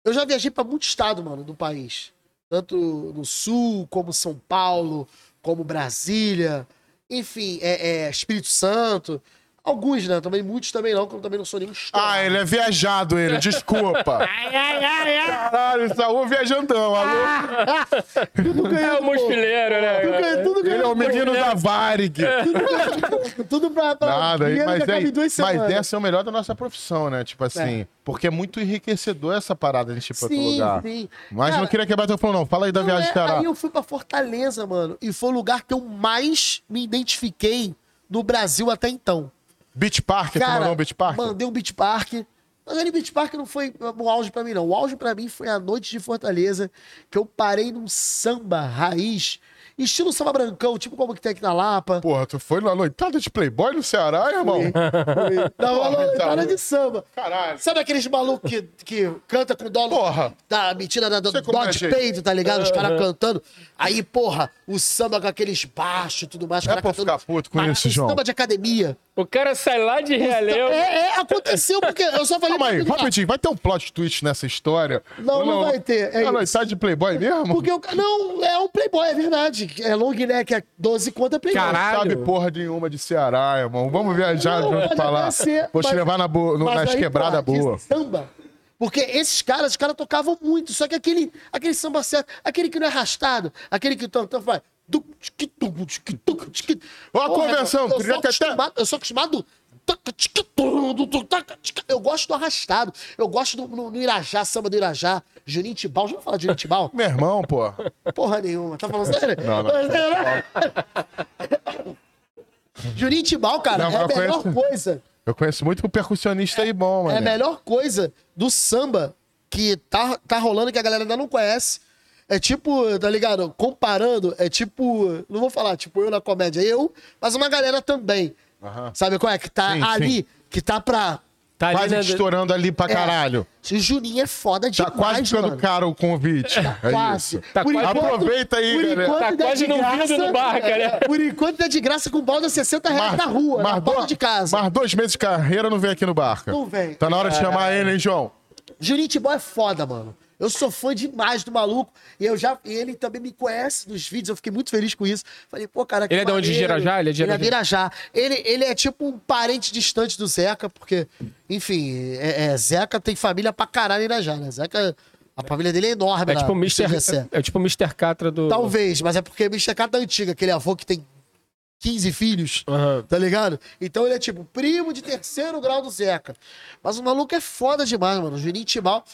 Speaker 4: Eu já viajei pra muito estado, mano, do país. Tanto no Sul, como São Paulo, como Brasília. Enfim, é, é Espírito Santo. Alguns, né? Também muitos também não, porque eu também não sou nenhum estourado.
Speaker 3: Ah, ele é viajado, ele, desculpa. (laughs) Caralho, Saúl viajandão, alô.
Speaker 2: É o mochileiro, né?
Speaker 4: Tudo,
Speaker 2: cara?
Speaker 4: tudo,
Speaker 3: Ele é o menino da Varig.
Speaker 4: tudo pra, pra
Speaker 3: Nada, mas,
Speaker 4: que
Speaker 3: é, mas
Speaker 4: semanas.
Speaker 3: essa é o melhor da nossa profissão, né? Tipo assim, porque é muito enriquecedor essa parada de pra outro
Speaker 4: Sim,
Speaker 3: lugar.
Speaker 4: sim.
Speaker 3: Mas
Speaker 4: Cara,
Speaker 3: não queria quebrar teu falou, não. Fala aí da
Speaker 4: Não,
Speaker 3: viagem
Speaker 4: é,
Speaker 3: Ceará.
Speaker 4: Aí eu fui pra Fortaleza, mano. E foi o lugar que eu mais me identifiquei no Brasil até então.
Speaker 3: Beach Park, tu mandou um Beach Park?
Speaker 4: Mandei um Beach Park. Mas ali Beach Park não foi o auge pra mim, não. O auge pra mim foi a noite de Fortaleza, que eu parei num samba raiz Estilo samba brancão, tipo como que tem aqui na Lapa.
Speaker 3: Porra, tu foi na noitada de Playboy no Ceará, irmão?
Speaker 4: Não,
Speaker 3: Porra,
Speaker 4: não, cara
Speaker 3: louco.
Speaker 4: de samba.
Speaker 3: Caralho.
Speaker 4: Sabe aqueles malucos que, que canta com dó no-
Speaker 3: Porra.
Speaker 4: da mentira da, do
Speaker 3: Sei como
Speaker 4: dó
Speaker 3: é,
Speaker 4: peito, tá ligado? Os caras cantando. Aí, porra, o samba com aqueles baixos e tudo mais.
Speaker 3: Não é
Speaker 4: caras
Speaker 3: pra
Speaker 4: cantando-
Speaker 3: ficar puto com
Speaker 4: Mas
Speaker 3: isso, João.
Speaker 4: Samba de academia.
Speaker 2: O cara sai lá de Realengo.
Speaker 4: É, é, aconteceu porque eu só falei...
Speaker 3: Calma aí, rapidinho. Vai ter um plot twist nessa história?
Speaker 4: Não,
Speaker 3: Ou
Speaker 4: não vai ter, é
Speaker 3: É a noitada de Playboy mesmo?
Speaker 4: Porque o ca- Não, é um playboy, é verdade. É long neck, é 12 conto é playboy.
Speaker 2: Caralho.
Speaker 3: Sabe porra nenhuma de Ceará, irmão. Vamos viajar
Speaker 4: Não,
Speaker 3: junto
Speaker 4: pode
Speaker 3: pra lá.
Speaker 4: ser,
Speaker 3: Vou te
Speaker 4: mas-
Speaker 3: levar na boa, no- nas quebradas boas.
Speaker 4: Samba. Porque esses caras, os caras tocavam muito, só que aquele, aquele samba certo, aquele que não é arrastado, aquele que tanto tchic.
Speaker 3: Ó a
Speaker 4: Porra,
Speaker 3: conversão,
Speaker 4: eu sou acostumado- Eu sou acostumado. Eu gosto do arrastado. Eu gosto do, no, no Irajá, samba do Irajá. Juninho Tibau. Já vou falar de Juninho Tibau?
Speaker 3: Meu irmão, pô.
Speaker 4: Porra nenhuma. Tá falando sério?
Speaker 3: Não, não.
Speaker 4: Juninho Tibau, cara,
Speaker 3: Não,
Speaker 4: é a melhor
Speaker 3: conheço.
Speaker 4: coisa.
Speaker 3: Eu conheço muito percussionista aí bom,
Speaker 4: É
Speaker 3: mano.
Speaker 4: a melhor coisa do samba que tá, tá rolando que a galera ainda não conhece. É tipo, tá ligado? Comparando, é tipo. Não vou falar, tipo, eu na comédia, eu, mas uma galera também.
Speaker 3: Aham.
Speaker 4: Sabe qual é? Que tá
Speaker 3: Sim,
Speaker 4: ali, que tá pra.
Speaker 2: Tá ali,
Speaker 3: Quase
Speaker 2: né?
Speaker 3: estourando ali pra
Speaker 4: É.
Speaker 3: caralho.
Speaker 4: O Juninho é foda
Speaker 3: Tá
Speaker 4: demais,
Speaker 3: quase ficando
Speaker 4: mano.
Speaker 3: caro o convite. É
Speaker 4: Quase.
Speaker 3: isso.
Speaker 2: Tá
Speaker 4: Por
Speaker 2: quase-
Speaker 4: enquanto-
Speaker 3: Aproveita aí,
Speaker 4: por
Speaker 3: galera.
Speaker 4: enquanto
Speaker 2: Tá quase
Speaker 4: de
Speaker 2: não vindo
Speaker 4: graça.
Speaker 2: no bar, cara. (laughs)
Speaker 4: Por enquanto é de graça com balde a 60 reais na rua, na porta de casa.
Speaker 3: mais dois meses de carreira não vem aqui no Barca.
Speaker 4: Não vem.
Speaker 3: Tá na hora de chamar ele, hein, João?
Speaker 4: Juninho Tibó é foda, mano. Eu sou fã demais do maluco. E eu já, ele também me conhece nos vídeos. Eu fiquei muito feliz com isso. Falei, pô, cara. que
Speaker 2: Ele é de onde? De
Speaker 4: maneiro.
Speaker 2: Irajá? Ele é de
Speaker 4: Ele é de Irajá. Ele, ele é tipo um parente distante do Zeca, porque, enfim, é, é, Zeca tem família pra caralho em Irajá, né? Zeca, a família dele é enorme.
Speaker 2: É tipo o Mr.
Speaker 4: CGC. (laughs)
Speaker 2: É tipo o Mr. Catra do.
Speaker 4: Talvez, mas é porque é Mr. Cata antiga, aquele avô que tem 15 filhos.
Speaker 2: Aham.
Speaker 4: Tá ligado? Então ele é tipo primo de terceiro grau do Zeca. Mas o maluco é foda demais, mano. O Juninho Timal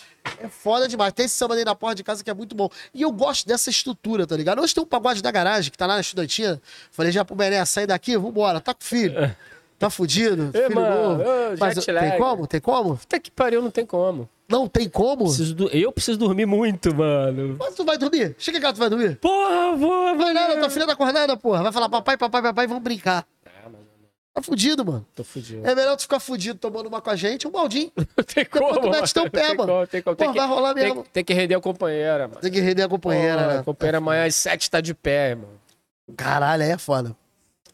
Speaker 4: é foda demais. Tem esse samba aí na porta de casa que é muito bom. E eu gosto dessa estrutura, tá ligado? Hoje tem um pagode da garagem que tá lá na estudantina. Falei já pro Bené, sai daqui, vambora. Tá com filho. Tá fudido,
Speaker 2: Ê,
Speaker 4: filho
Speaker 2: mano,
Speaker 4: novo.
Speaker 2: ô,
Speaker 4: Mas tem como? Tem como?
Speaker 2: Puta que pariu, não tem como.
Speaker 4: Não tem como?
Speaker 2: Preciso do- Eu preciso dormir muito, mano.
Speaker 4: Mas tu vai dormir? Chega cá, tu vai dormir.
Speaker 2: Porra, vou,
Speaker 4: Vai nada, tua filha tá acordada, porra. Vai falar papai, papai, papai, vamos brincar.
Speaker 2: Ah,
Speaker 4: Tá fudido, mano.
Speaker 2: Tô fudido.
Speaker 4: É melhor tu ficar fudido tomando uma com a gente, um baldinho. (laughs)
Speaker 2: Não tem como.
Speaker 4: tu mete teu pé,
Speaker 2: Tem
Speaker 4: mano.
Speaker 2: como, Tem como. Tem
Speaker 4: Pô,
Speaker 2: que,
Speaker 4: vai rolar
Speaker 2: tem,
Speaker 4: mesmo.
Speaker 2: tem que render a companheira, mano.
Speaker 4: Tem que render a companheira,
Speaker 2: Porra,
Speaker 4: né?
Speaker 2: A companheira amanhã às sete tá de pé, irmão.
Speaker 4: Caralho, aí é foda.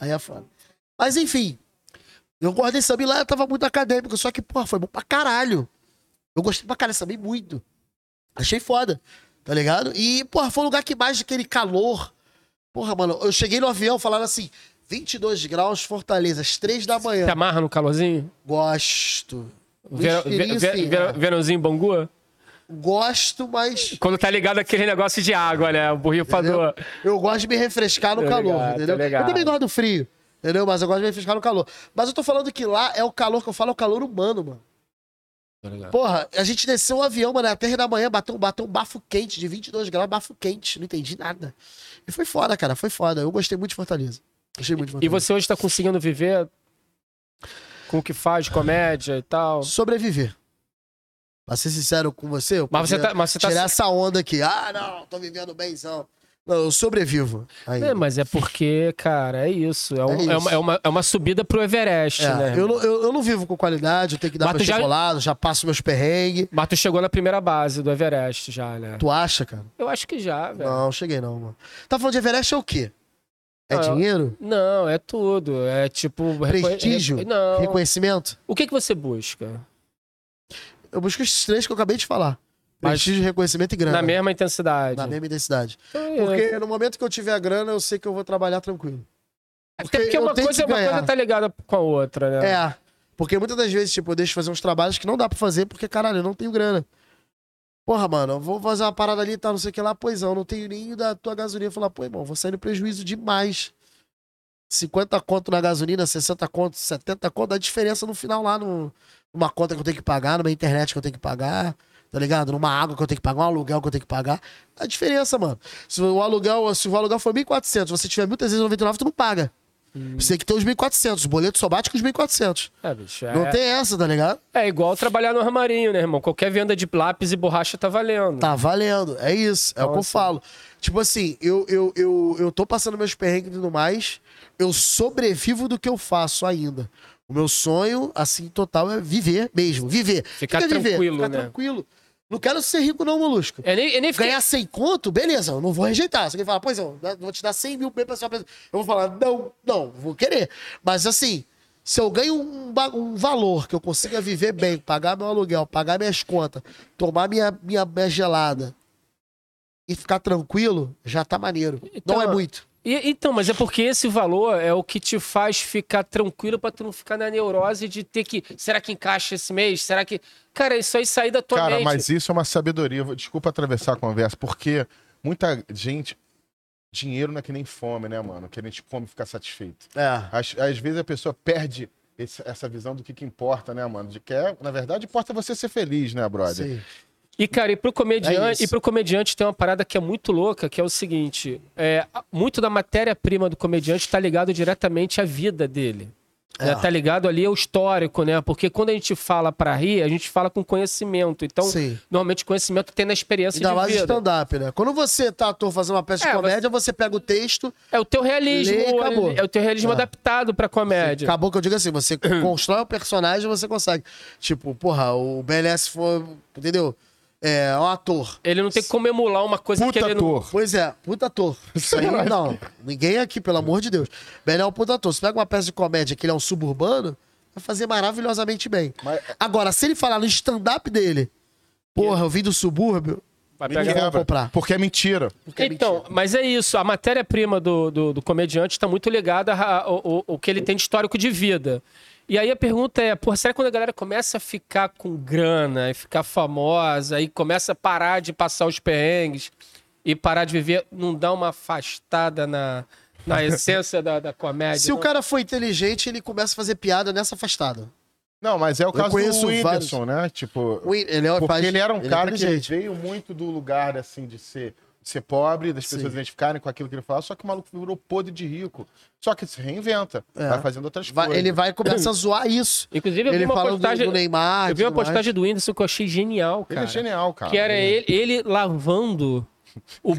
Speaker 4: Aí é foda. Mas enfim, eu guardei samba e lá eu tava muito acadêmico, só que, porra, foi bom pra caralho. Eu gostei pra caralho, sabia muito. Achei foda, tá ligado? E, porra, foi um lugar que mais aquele calor. Porra, mano, eu cheguei no avião falando assim, 22 graus, Fortaleza, às 3 da manhã.
Speaker 2: Te amarra no calorzinho?
Speaker 4: Gosto.
Speaker 2: Ver, ver, ver, verãozinho Bangu?
Speaker 4: Gosto, mas
Speaker 2: Quando tá ligado aquele negócio de água, né? O borrifador.
Speaker 4: eu gosto de me refrescar no calor,
Speaker 2: ligado,
Speaker 4: entendeu? Eu
Speaker 2: ligado.
Speaker 4: também gosto do frio, entendeu? Mas eu gosto de me refrescar no calor. Mas eu tô falando que lá é o calor que eu falo, é o calor humano, mano.
Speaker 2: Ligado.
Speaker 4: Porra, a gente desceu um avião, mano, 3 da manhã, bateu, bateu um bafo quente de 22 graus, bafo quente. Não entendi nada. E foi foda, cara, foi foda. Eu gostei muito de Fortaleza. Gostei muito de
Speaker 2: E
Speaker 4: Fortaleza.
Speaker 2: você hoje tá conseguindo viver com o que faz, comédia e tal?
Speaker 4: Sobreviver. Pra ser sincero com você, eu
Speaker 2: Mas você tá. Mas você tá
Speaker 4: tirar essa onda aqui. Ah, não, tô vivendo bemzão. Não, eu sobrevivo. ainda.
Speaker 2: É, mas é porque, cara, é isso. É, um-
Speaker 4: É
Speaker 2: é
Speaker 4: isso.
Speaker 2: uma, é, uma, é uma subida pro Everest,
Speaker 4: É,
Speaker 2: né?
Speaker 4: eu, não, eu, eu não vivo com qualidade, eu tenho que dar
Speaker 2: Mas tu
Speaker 4: meus
Speaker 2: já-
Speaker 4: já passo meus perrengues.
Speaker 2: Mas tu chegou na primeira base do Everest já, né?
Speaker 4: Tu acha, cara?
Speaker 2: Eu acho que já, velho.
Speaker 4: Não, cheguei não, mano. Tá falando de Everest é o quê? É
Speaker 2: Ah,
Speaker 4: dinheiro?
Speaker 2: Não, é tudo. É tipo.
Speaker 4: Prestígio?
Speaker 2: Não.
Speaker 4: Reconhecimento?
Speaker 2: O que, que você busca?
Speaker 4: Eu busco esses três que eu acabei de falar. Prestígio, reconhecimento e grana.
Speaker 2: Na mesma intensidade.
Speaker 4: Na mesma intensidade.
Speaker 2: Então, é.
Speaker 4: Porque no momento que eu tiver a grana, eu sei que eu vou trabalhar tranquilo.
Speaker 2: Até porque
Speaker 4: eu
Speaker 2: uma coisa, uma coisa tá ligada com a outra, né?
Speaker 4: É. Porque muitas das vezes, tipo, eu deixo de fazer uns trabalhos que não dá pra fazer porque, caralho, eu não tenho grana. Porra, mano, eu vou fazer uma parada ali e tal, não sei o que lá. Pois não, não tenho nem da tua gasolina. Falar, pô, irmão, vou sair no prejuízo demais. 50 conto na gasolina, 60 conto, 70 conto, dá diferença no final lá, no, numa conta que eu tenho que pagar, numa internet que eu tenho que pagar, tá ligado? Numa água que eu tenho que pagar, um aluguel que eu tenho que pagar. Dá diferença, mano. Se o aluguel, se o aluguel for 1.400, você tiver 1.399, tu não paga. Você tem que ter os 1.400. O boleto só bate com os 1.400.
Speaker 2: É, bicho, é,
Speaker 4: Não tem essa, tá ligado?
Speaker 2: é igual trabalhar no armarinho, né, irmão? Qualquer venda de lápis e borracha tá valendo.
Speaker 4: Tá valendo. É isso. É o que eu
Speaker 2: Nossa.
Speaker 4: falo. Tipo assim, eu, eu, eu, eu tô passando meus perrengues e tudo mais. Eu sobrevivo do que eu faço ainda. O meu sonho, assim, total, é viver mesmo. Viver.
Speaker 2: Ficar
Speaker 4: Fica viver,
Speaker 2: tranquilo,
Speaker 4: Ficar
Speaker 2: né?
Speaker 4: tranquilo. Não quero ser rico, não, molusco.
Speaker 2: É nem, é nem fiquei-
Speaker 4: Ganhar 100 conto, beleza, eu não vou rejeitar. Você quer falar, pois eu vou te dar 100 mil pra sua. Eu vou falar, não, não, vou querer. Mas assim, se eu ganho um, um valor que eu consiga viver bem, pagar meu aluguel, pagar minhas contas, tomar minha, minha, minha gelada e ficar tranquilo, já tá maneiro.
Speaker 2: Então,
Speaker 4: não é muito.
Speaker 2: E- então, mas é porque esse valor é o que te faz ficar tranquilo pra tu não ficar na neurose de ter que. Será que encaixa esse mês? Será que. Cara, isso aí sair da tua
Speaker 3: Cara,
Speaker 2: mente.
Speaker 3: mas isso é uma sabedoria. Desculpa atravessar a conversa, porque muita gente. Dinheiro não é que nem fome, né, mano? Que a gente come e fica satisfeito.
Speaker 4: É.
Speaker 3: Às, às vezes a pessoa perde esse- essa visão do que, que importa, né, mano? De que é, na verdade, importa você ser feliz, né, brother?
Speaker 4: Sim.
Speaker 2: E, cara, e pro,
Speaker 4: É
Speaker 2: comediante,
Speaker 4: isso.
Speaker 2: e pro comediante tem uma parada que é muito louca, que é o seguinte: é, muito da matéria-prima do comediante tá ligado diretamente à vida dele. né?
Speaker 4: É.
Speaker 2: Tá ligado ali ao histórico, né? Porque quando a gente fala pra rir, a gente fala com conhecimento. Então,
Speaker 4: Sim.
Speaker 2: normalmente conhecimento tem na experiência
Speaker 4: Ainda
Speaker 2: de
Speaker 4: mais
Speaker 2: vida.
Speaker 4: stand-up, né? Quando você tá ator fazendo uma peça
Speaker 2: É,
Speaker 4: de comédia, você pega o texto,
Speaker 2: É o teu realismo,
Speaker 4: Lê acabou.
Speaker 2: é o teu realismo
Speaker 4: É.
Speaker 2: adaptado pra comédia.
Speaker 4: Acabou que eu digo assim, você (clears throat) constrói o personagem você consegue. Tipo, porra, o BLS foi, entendeu? É um ator.
Speaker 2: Ele não tem como emular uma coisa que
Speaker 3: Puta
Speaker 2: ele não...
Speaker 3: ator.
Speaker 4: Pois é, puta ator. Isso aí, não, ninguém aqui, pelo amor de Deus. BLS é um puta ator. Você pega uma peça de comédia que ele é um suburbano, vai fazer maravilhosamente bem.
Speaker 3: Mas-
Speaker 4: Agora, se ele falar no stand-up dele, porra, eu vim do subúrbio,
Speaker 2: Vai pegar-
Speaker 4: comprar.
Speaker 3: Porque é mentira.
Speaker 4: porque é
Speaker 2: Então,
Speaker 4: mentira.
Speaker 2: mas é isso. A matéria-prima do, do, do comediante está muito ligada ao, ao- ao que ele tem de histórico de vida. E aí a pergunta é, pô, será que quando a galera começa a ficar com grana e ficar famosa e começa a parar de passar os perrengues e parar de viver, não dá uma afastada na, na (laughs) essência da, da comédia?
Speaker 4: Se o
Speaker 2: não?
Speaker 4: cara for inteligente, ele começa a fazer piada nessa afastada.
Speaker 3: Não, mas é o caso
Speaker 4: conheço
Speaker 3: do Whindersson, né? Tipo,
Speaker 4: O- Ele é,
Speaker 3: porque
Speaker 4: faz-
Speaker 3: ele era um
Speaker 4: ele é
Speaker 3: cara que
Speaker 4: inteligente.
Speaker 3: veio muito do lugar, assim, de ser, ser pobre, das pessoas
Speaker 4: Sim.
Speaker 3: identificarem com aquilo que ele falava, só que o maluco virou podre de rico. Só que se reinventa,
Speaker 4: É.
Speaker 3: vai fazendo outras
Speaker 4: Vai-
Speaker 3: coisas.
Speaker 4: ele vai começar a (clears throat) zoar isso.
Speaker 2: Inclusive, eu vi
Speaker 4: Ele
Speaker 2: uma
Speaker 4: fala do,
Speaker 2: postagem...
Speaker 4: do Neymar.
Speaker 2: Eu vi uma
Speaker 4: tudo mais.
Speaker 2: postagem do Whindersson que eu achei genial,
Speaker 3: Ele
Speaker 2: cara.
Speaker 3: é genial, cara.
Speaker 2: Que era ele, ele lavando o, o,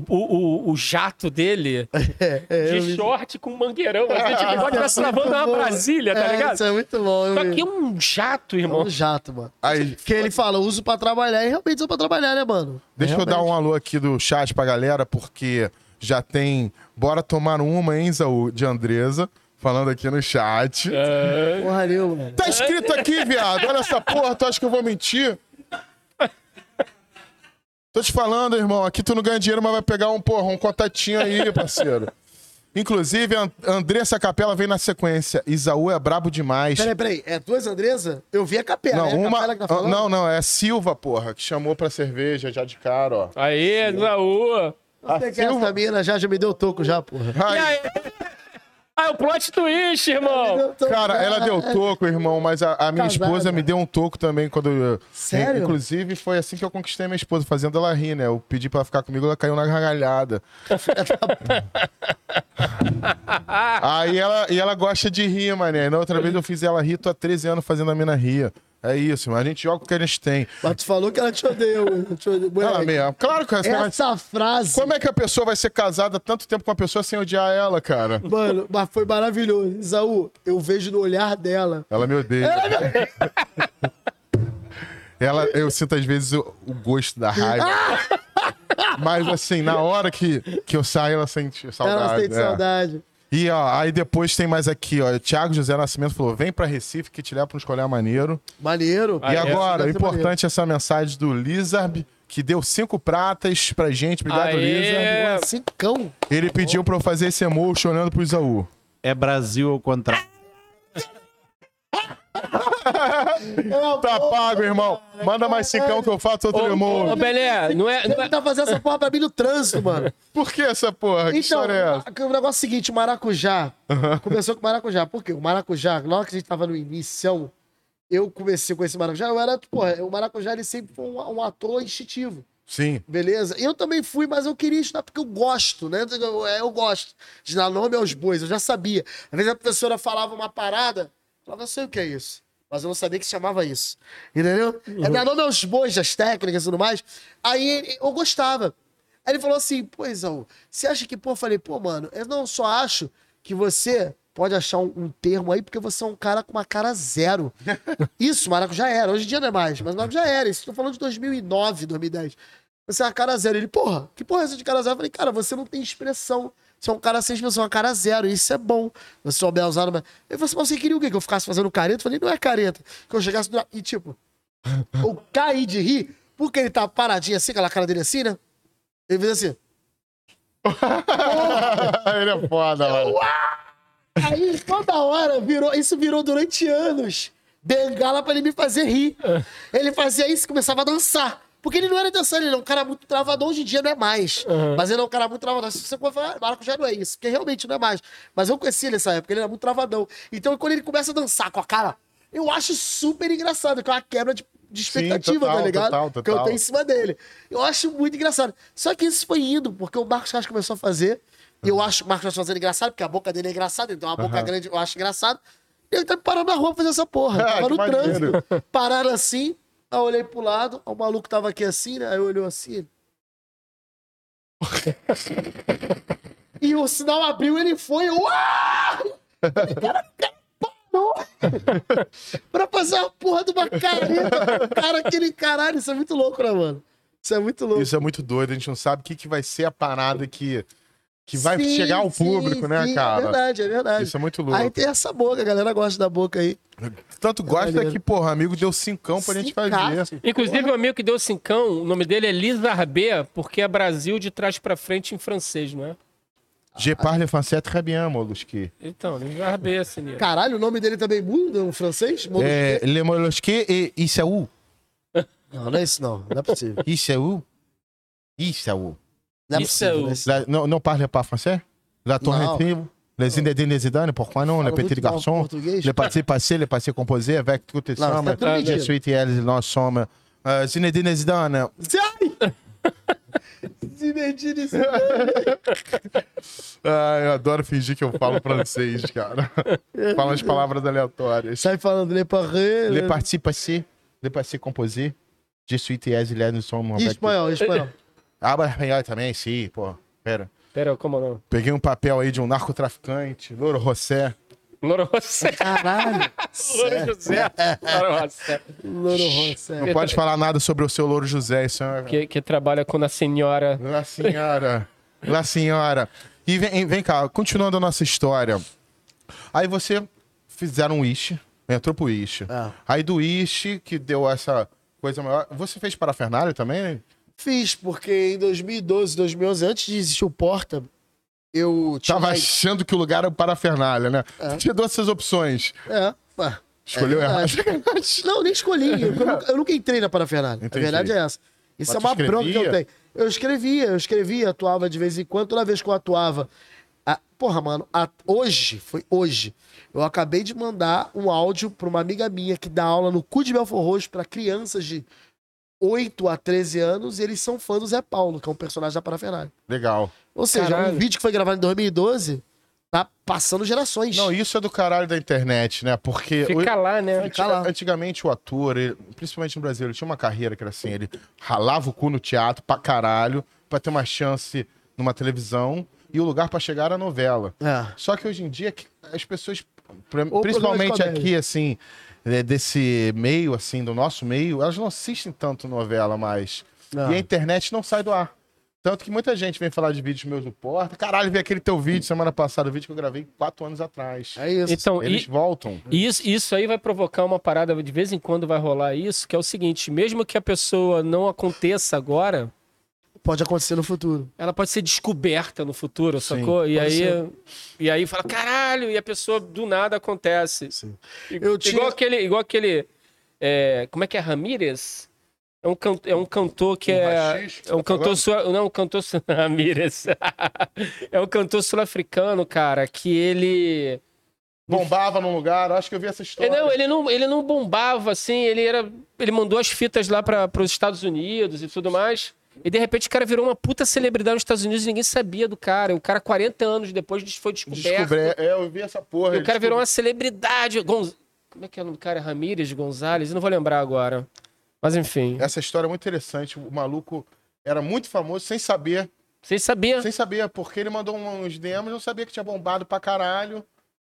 Speaker 2: o, o jato dele (laughs)
Speaker 4: É, é,
Speaker 2: de
Speaker 4: vi.
Speaker 2: short com mangueirão. Assim, tipo, igual tivesse lavando uma. Brasília, tá
Speaker 4: É,
Speaker 2: ligado?
Speaker 4: Isso é muito bom.
Speaker 2: Só que um jato,
Speaker 4: É
Speaker 2: irmão.
Speaker 4: um jato, mano.
Speaker 3: Aí,
Speaker 4: Que ele fala, uso pra trabalhar e realmente usa pra trabalhar, né, mano?
Speaker 3: deixa eu dar um alô aqui do chat pra galera, porque já tem Bora Tomar Uma, hein, Zaú, de Andresa, falando aqui no chat.
Speaker 2: É.
Speaker 4: Porra nenhuma, mano.
Speaker 3: Tá escrito aqui, viado. Olha essa porra, tu acha que eu vou mentir? Tô te falando, irmão. Aqui tu não ganha dinheiro, mas vai pegar um, porra, um contatinho aí, (laughs) parceiro. Inclusive, a And- Andressa Capela vem na sequência. Isaú é brabo demais.
Speaker 4: Peraí, peraí. É duas Andresa? Eu vi a capela.
Speaker 3: Não,
Speaker 4: é a
Speaker 3: uma.
Speaker 4: capela que tá falando?
Speaker 3: Não, não, é Silva, porra, que chamou pra cerveja já de cara, ó.
Speaker 2: Aí,
Speaker 4: sei quem é essa mina, já, já me deu toco já, porra.
Speaker 2: E
Speaker 3: Ai,
Speaker 2: aí? Ah, é o plot twist, irmão.
Speaker 3: Cara, ela deu toco, irmão, mas a, a minha
Speaker 4: Casada.
Speaker 3: esposa me deu um toco também quando. eu-
Speaker 4: Sério?
Speaker 3: Inclusive, foi assim que eu conquistei minha esposa, fazendo ela rir, né? Eu pedi pra ela ficar comigo, ela caiu na gargalhada. (laughs) Aí ela, e ela gosta de rir, mané. Na outra vez eu fiz ela rir, tô há 13 anos fazendo a mina rir. É isso, mas a gente joga o que a gente tem.
Speaker 4: Mas tu falou que ela te odeia. Te odeia.
Speaker 3: Ela mesmo. Claro que essa
Speaker 4: Essa frase,
Speaker 3: Como é que a pessoa vai ser casada tanto tempo com uma pessoa sem odiar ela, cara?
Speaker 4: mano, mas foi maravilhoso. Isaú, eu vejo no olhar dela.
Speaker 3: Ela me odeia. Ela, (laughs) eu sinto às vezes o, o gosto da raiva. Mas assim, na hora que, que eu saio, ela sente saudade.
Speaker 4: ela sente
Speaker 3: é.
Speaker 4: saudade.
Speaker 3: E ó, aí depois tem mais aqui, ó. O Thiago José Nascimento falou: vem pra Recife que te leva pra um escolher maneiro.
Speaker 4: Maneiro.
Speaker 2: Ah,
Speaker 3: e
Speaker 2: é,
Speaker 3: agora,
Speaker 4: ser
Speaker 3: importante essa mensagem do Lizard, que deu cinco pratas pra gente. Obrigado,
Speaker 2: Aê.
Speaker 3: Lizard.
Speaker 4: maneiro. Cincão.
Speaker 3: Ele pediu pra eu fazer esse emotion olhando pro Isaú.
Speaker 1: É Brasil ao contrário. (laughs)
Speaker 3: Tá pago, irmão. Manda mais cincão que eu faço outro
Speaker 2: Ô, ô. Belé, não é, não é-
Speaker 4: tá fazendo essa porra pra mim no trânsito, mano.
Speaker 3: Por que essa porra? Que
Speaker 4: Então,
Speaker 3: história é essa?
Speaker 4: o negócio é o seguinte, o maracujá. Começou com o maracujá. Por quê? O maracujá, logo que a gente tava no início, eu comecei com esse maracujá, eu era, porra, o maracujá ele sempre foi um, um ator instintivo.
Speaker 3: Sim.
Speaker 4: Beleza? Eu também fui, mas eu queria estudar porque eu gosto, né? Eu, eu gosto de dar nome aos bois, eu já sabia. Às vezes a professora falava uma parada, falava, eu sei o que é isso. Mas eu não sabia que se chamava isso. Entendeu? É dar nome aos bois, das técnicas e tudo mais. Aí eu gostava. Aí ele falou assim, pô, Isaú, você acha que, pô, eu falei, pô, mano, eu não só acho que você pode achar um, um termo aí, porque você é um cara com uma cara zero. (laughs) Isso, Maraco já era. Hoje em dia não é mais, mas Maraco já era. Isso, tô falando de 2009, 2010. Você é uma cara zero. Ele, porra, que porra é essa de cara zero? Eu falei, cara, você não tem expressão. Você é um cara sem expressão, uma cara zero. Isso é bom. Você souber usar uma... Ele falou assim, mas você queria o quê? Que eu ficasse fazendo careta? Eu falei, não é careta. Que eu chegasse do... E tipo, eu caí de rir, porque ele tá paradinho assim, aquela cara dele assim, né? Ele fez assim. (laughs)
Speaker 3: Ele é foda, mano.
Speaker 4: Aí toda hora virou, isso virou durante anos. Bengala pra ele me fazer rir. Ele fazia isso e começava a dançar. Porque ele não era dançando, ele é um cara muito travadão, hoje em dia não é mais. Mas ele é um cara muito travadão. Se você for falar, ah, Marco já não é isso, porque realmente não é mais. Mas eu conheci ele nessa época, ele era muito travadão. Então quando ele começa a dançar com a cara, eu acho super engraçado, que é uma quebra de, de expectativa,
Speaker 3: total,
Speaker 4: tá ligado?
Speaker 3: total,
Speaker 4: Que eu
Speaker 3: total.
Speaker 4: tenho em cima dele. Eu acho muito engraçado. Só que isso foi indo, porque o Marcos Castro começou a fazer. E eu acho o Marcos Castro fazendo engraçado, porque a boca dele é engraçada, então a boca grande eu acho engraçado. E ele tá me parando na rua pra fazer essa porra. (laughs)
Speaker 3: Ah,
Speaker 4: Tava
Speaker 3: que
Speaker 4: no
Speaker 3: maneiro.
Speaker 4: trânsito. Pararam assim, aí eu olhei pro lado, o maluco tava aqui assim, né? Aí olhou assim. (laughs) e o sinal abriu, ele foi. Uau! Cara, parou (laughs) pra fazer uma porra de uma careta. Cara, aquele caralho, isso é muito louco, né, mano? Isso é muito louco.
Speaker 3: Isso é muito doido, a gente não sabe o que, que vai ser a parada que, que vai
Speaker 4: Sim,
Speaker 3: chegar ao
Speaker 4: sim,
Speaker 3: público, né,
Speaker 4: sim,
Speaker 3: cara?
Speaker 4: É verdade, é verdade.
Speaker 3: Isso é muito louco.
Speaker 4: Aí tem essa boca, a galera gosta da boca aí.
Speaker 3: Tanto gosta que, porra, amigo deu cincão pra gente fazer.
Speaker 2: Inclusive, o amigo que deu cincão, o nome dele é Lizarbé, porque é Brasil de trás pra frente em francês, não é?
Speaker 3: Je parle français très bien, Molusque.
Speaker 2: Então, Lizarbé, sinistro.
Speaker 4: Caralho, o nome dele também muda no francês? Muda
Speaker 3: É, le Molusque et Isaú.
Speaker 4: Não, não é isso não. Não é possível.
Speaker 3: Isaú. Isaú.
Speaker 4: Não é
Speaker 2: Isso
Speaker 4: possível.
Speaker 2: é o-
Speaker 4: não isso.
Speaker 3: La- Non, non parle pas français? La intime? Les Zinedine Zidane, pourquoi non? Le
Speaker 4: Fala
Speaker 3: petit
Speaker 4: muito mal
Speaker 3: garçon?
Speaker 4: português.
Speaker 3: Le passé passé, le passé composé avec tout
Speaker 4: Não,
Speaker 3: ensemble.
Speaker 4: você tá
Speaker 3: Je
Speaker 4: mentindo.
Speaker 3: suis et elle, nós sommes. Euh, Zinedine Zidane.
Speaker 4: Sai! (laughs) Zinedine Zidane.
Speaker 3: Ah, eu adoro fingir que eu falo francês, cara. Falo as palavras aleatórias.
Speaker 4: Sai falando Le Parré.
Speaker 3: Le parti passé, le passé composé. Je suis et elle, nous sommes
Speaker 4: espanhol, espanhol.
Speaker 3: Ah, mas espanhol também, sim, pô. Pera.
Speaker 2: Pera, como não?
Speaker 3: Peguei um papel aí de um narcotraficante, Louro José.
Speaker 2: Loro José.
Speaker 4: Caralho. (laughs)
Speaker 2: Louro José. Loro José.
Speaker 4: Louro José.
Speaker 3: Não pode falar nada sobre o seu Louro José, isso é...
Speaker 2: Que, que trabalha com a senhora.
Speaker 3: La senhora, la senhora. E vem, vem cá, continuando a nossa história. Aí você fizeram um Wish, entrou pro Wish.
Speaker 4: Ah.
Speaker 3: Aí do Wish, que deu essa coisa maior. Você fez parafernália também?
Speaker 4: Fiz, porque em 2012, 2011, antes de existir o Porta, eu tinha...
Speaker 3: Tava achando que o lugar era parafernália, né?
Speaker 4: É.
Speaker 3: Te deu essas opções.
Speaker 4: É, pá.
Speaker 3: Escolheu
Speaker 4: É
Speaker 3: errado. (laughs)
Speaker 4: Não, nem escolhi. Eu, nunca, eu nunca entrei na parafernália.
Speaker 3: Entendi.
Speaker 4: A verdade é essa. Isso
Speaker 3: Mas
Speaker 4: é uma bronca que eu tenho. Eu escrevia, eu escrevia, atuava de vez em quando. Toda vez que eu atuava. a- porra, mano, a- hoje, foi hoje. Eu acabei de mandar um áudio pra uma amiga minha que dá aula no Cu de Belfor Roxo pra crianças de 8 a 13 anos e eles são fãs do Zé Paulo, que é um personagem da parafernália.
Speaker 3: Legal.
Speaker 4: Ou seja,
Speaker 2: Caralho.
Speaker 4: um vídeo que foi gravado em 2012 tá passando gerações.
Speaker 3: Não, isso é do caralho da internet, né? Porque.
Speaker 2: Fica lá, né?
Speaker 3: Antiga-
Speaker 4: Fica lá.
Speaker 3: Antigamente o ator, ele- principalmente no Brasil, ele tinha uma carreira que era assim, ele ralava o cu no teatro pra caralho, pra ter uma chance numa televisão e o lugar pra chegar era a novela.
Speaker 4: É.
Speaker 3: Só que hoje em dia que as pessoas, principalmente aqui assim, desse meio assim, do nosso meio, elas não assistem tanto novela mais.
Speaker 4: Não.
Speaker 3: E a internet não sai do ar. Tanto que muita gente vem falar de vídeos meus do Porta. Caralho, vi aquele teu vídeo semana passada, o vídeo que eu gravei quatro anos atrás.
Speaker 4: É isso.
Speaker 2: Então,
Speaker 3: Eles
Speaker 2: e-
Speaker 3: voltam.
Speaker 2: E Isso, isso aí vai provocar uma parada, de vez em quando vai rolar isso, que é o seguinte: mesmo que a pessoa não aconteça agora,
Speaker 4: Pode acontecer no futuro.
Speaker 2: ela pode ser descoberta no futuro,
Speaker 3: Sim,
Speaker 2: sacou? E aí,
Speaker 4: ser.
Speaker 2: e aí fala, caralho, e a pessoa do nada acontece. I-
Speaker 4: Eu tinha-
Speaker 2: Igual aquele. Igual aquele é, como é que é? Ramírez? É um, can- é um cantor que
Speaker 3: Um
Speaker 2: é. É um
Speaker 3: tá
Speaker 2: cantor. Sul, não, um cantor. sul- (laughs) Ramírez. (laughs) é um cantor sul-africano, cara, que ele.
Speaker 3: Bombava num lugar, acho que eu vi essa história.
Speaker 2: não, ele não, ele não bombava, assim, ele era. Ele mandou as fitas lá para os Estados Unidos e tudo mais. E de repente o cara virou uma puta celebridade nos Estados Unidos e ninguém sabia do cara. E o cara, 40 anos depois, foi descoberto.
Speaker 3: Descobre... É, eu vi essa porra.
Speaker 2: E o cara virou
Speaker 3: descobriu.
Speaker 2: uma celebridade. Gonz... Como é que é o nome do cara? Ramírez Gonzalez? Eu não vou lembrar agora. Mas enfim.
Speaker 3: Essa história é muito interessante. O maluco era muito famoso sem saber.
Speaker 2: Vocês sabiam?
Speaker 3: Sem saber, porque ele mandou uns DMs, não sabia que tinha bombado pra caralho.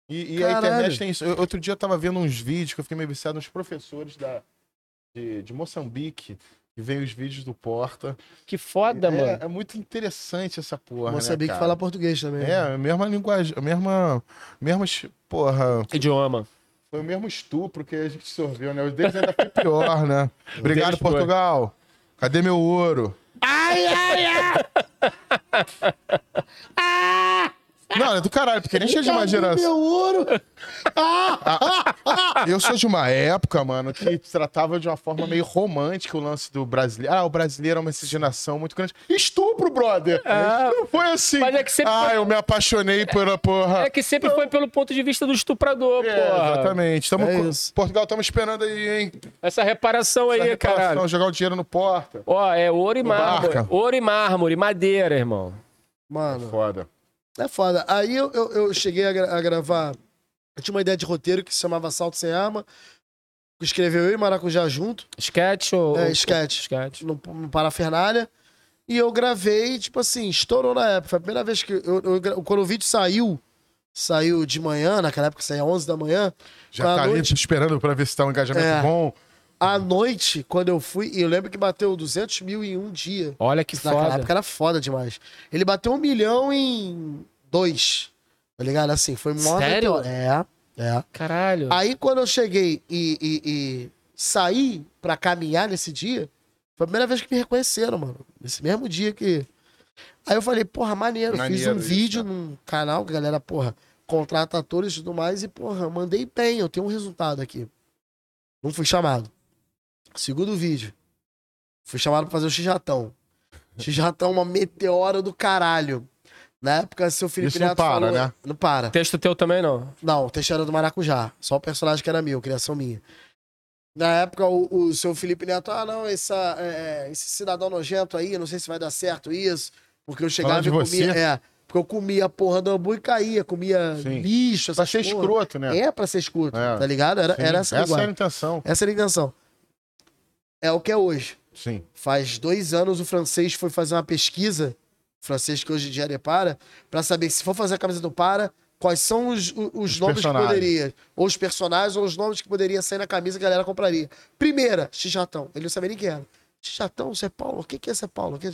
Speaker 3: E, e a
Speaker 4: Caralho.
Speaker 3: internet tem isso. Eu- outro dia eu tava vendo uns vídeos que eu fiquei meio viciado nos professores da, de, de Moçambique, que veio os vídeos do Porta.
Speaker 2: Que foda, mano.
Speaker 3: É, é muito interessante essa porra.
Speaker 4: Vou
Speaker 3: né,
Speaker 4: saber que
Speaker 3: cara?
Speaker 4: fala português também.
Speaker 3: É, a mesma linguagem, a mesma. Mesmas, porra,
Speaker 2: Idioma.
Speaker 3: foi o mesmo estupro que a gente sorveu, né? Os deles ainda foi pior, né? (laughs) Obrigado,
Speaker 2: foi.
Speaker 3: Portugal. Cadê meu ouro?
Speaker 4: Ai, ai, ai! (laughs)
Speaker 3: Não, é do caralho, porque nem tinha de uma geração.
Speaker 4: Meu ouro!
Speaker 3: Eu sou de uma época, mano, que tratava de uma forma meio romântica o lance do brasileiro. Ah, o brasileiro é uma miscigenação muito grande. Estupro, brother! Não foi assim.
Speaker 2: Mas é que sempre
Speaker 3: Ah,
Speaker 2: foi-
Speaker 3: eu me apaixonei pela porra.
Speaker 2: É que sempre foi pelo ponto de vista do estuprador,
Speaker 3: É,
Speaker 2: porra.
Speaker 3: exatamente. Tamo
Speaker 4: É.
Speaker 3: Portugal, estamos esperando aí, hein?
Speaker 2: Essa reparação aí,
Speaker 3: Essa reparação,
Speaker 2: caralho.
Speaker 3: Jogar o dinheiro no porta.
Speaker 2: Ó, é ouro e mármore. Ouro e mármore, madeira, irmão.
Speaker 4: Mano,
Speaker 3: Foda.
Speaker 4: É foda. Aí eu, eu, eu cheguei a, gra- a gravar. Eu tinha uma ideia de roteiro que se chamava Assalto Sem Arma. Escreveu eu e Maracujá junto,
Speaker 2: Sketch ou.
Speaker 4: É,
Speaker 2: ou-
Speaker 4: sketch.
Speaker 2: Sketch.
Speaker 4: no, no Parafernália. E eu gravei, tipo assim, estourou na época. Foi a primeira vez que. Eu, eu quando o vídeo saiu, saiu de manhã, naquela época saía 11 da manhã.
Speaker 3: Já tá ali
Speaker 4: noite,
Speaker 3: esperando pra ver se tá um engajamento
Speaker 4: É.
Speaker 3: bom.
Speaker 4: À noite, quando eu fui, e eu lembro que bateu 200 mil em um dia.
Speaker 2: Olha que
Speaker 4: Naquela
Speaker 2: foda.
Speaker 4: época era foda demais. Ele bateu um milhão em dois. Tá ligado? Assim, foi mó
Speaker 2: Sério?
Speaker 4: É, é.
Speaker 2: Caralho.
Speaker 4: Aí quando eu cheguei e, e- e saí pra caminhar nesse dia, foi a primeira vez que me reconheceram, mano. Nesse mesmo dia que. Aí eu falei, porra, maneiro. Fiz
Speaker 3: Maneiro
Speaker 4: um
Speaker 3: isso,
Speaker 4: vídeo
Speaker 3: cara.
Speaker 4: num canal que a galera, porra, contrata atores e tudo mais. E, porra, mandei bem, eu tenho um resultado aqui. Não fui chamado. Segundo vídeo. Fui chamado pra fazer o X-Ratão. X-Ratão, uma meteora do caralho. Na época, seu Felipe
Speaker 3: Isso não
Speaker 4: Neto
Speaker 3: para,
Speaker 4: falou...
Speaker 3: né?
Speaker 4: Não para.
Speaker 2: Texto teu também não.
Speaker 4: Não, o texto era do Maracujá. Só o personagem que era meu, criação minha. Na época, o, o seu Felipe Neto, ah, não, essa, é, esse cidadão nojento aí, não sei se vai dar certo isso. Porque eu chegava e comia.
Speaker 3: você?
Speaker 4: É, porque eu comia a porra do hambúrguer e caía, comia
Speaker 3: Sim.
Speaker 4: lixo,
Speaker 3: Pra ser
Speaker 4: porra.
Speaker 3: escroto, né?
Speaker 4: É pra ser escroto,
Speaker 3: É.
Speaker 4: tá ligado? Era,
Speaker 3: Sim,
Speaker 4: era essa,
Speaker 3: essa era a intenção.
Speaker 4: Essa era a intenção. É o que é hoje.
Speaker 3: Sim.
Speaker 4: Faz dois anos o francês foi fazer uma pesquisa, o francês que hoje em dia é Para, pra saber se for fazer a camisa do Para, quais são os, os, os nomes que poderia, ou os personagens, ou os nomes que poderia sair na camisa que a galera compraria. Primeira, Xixatão. Ele não sabia nem quem era. Xixatão, você é Paulo? O que, que é ser Paulo? Que...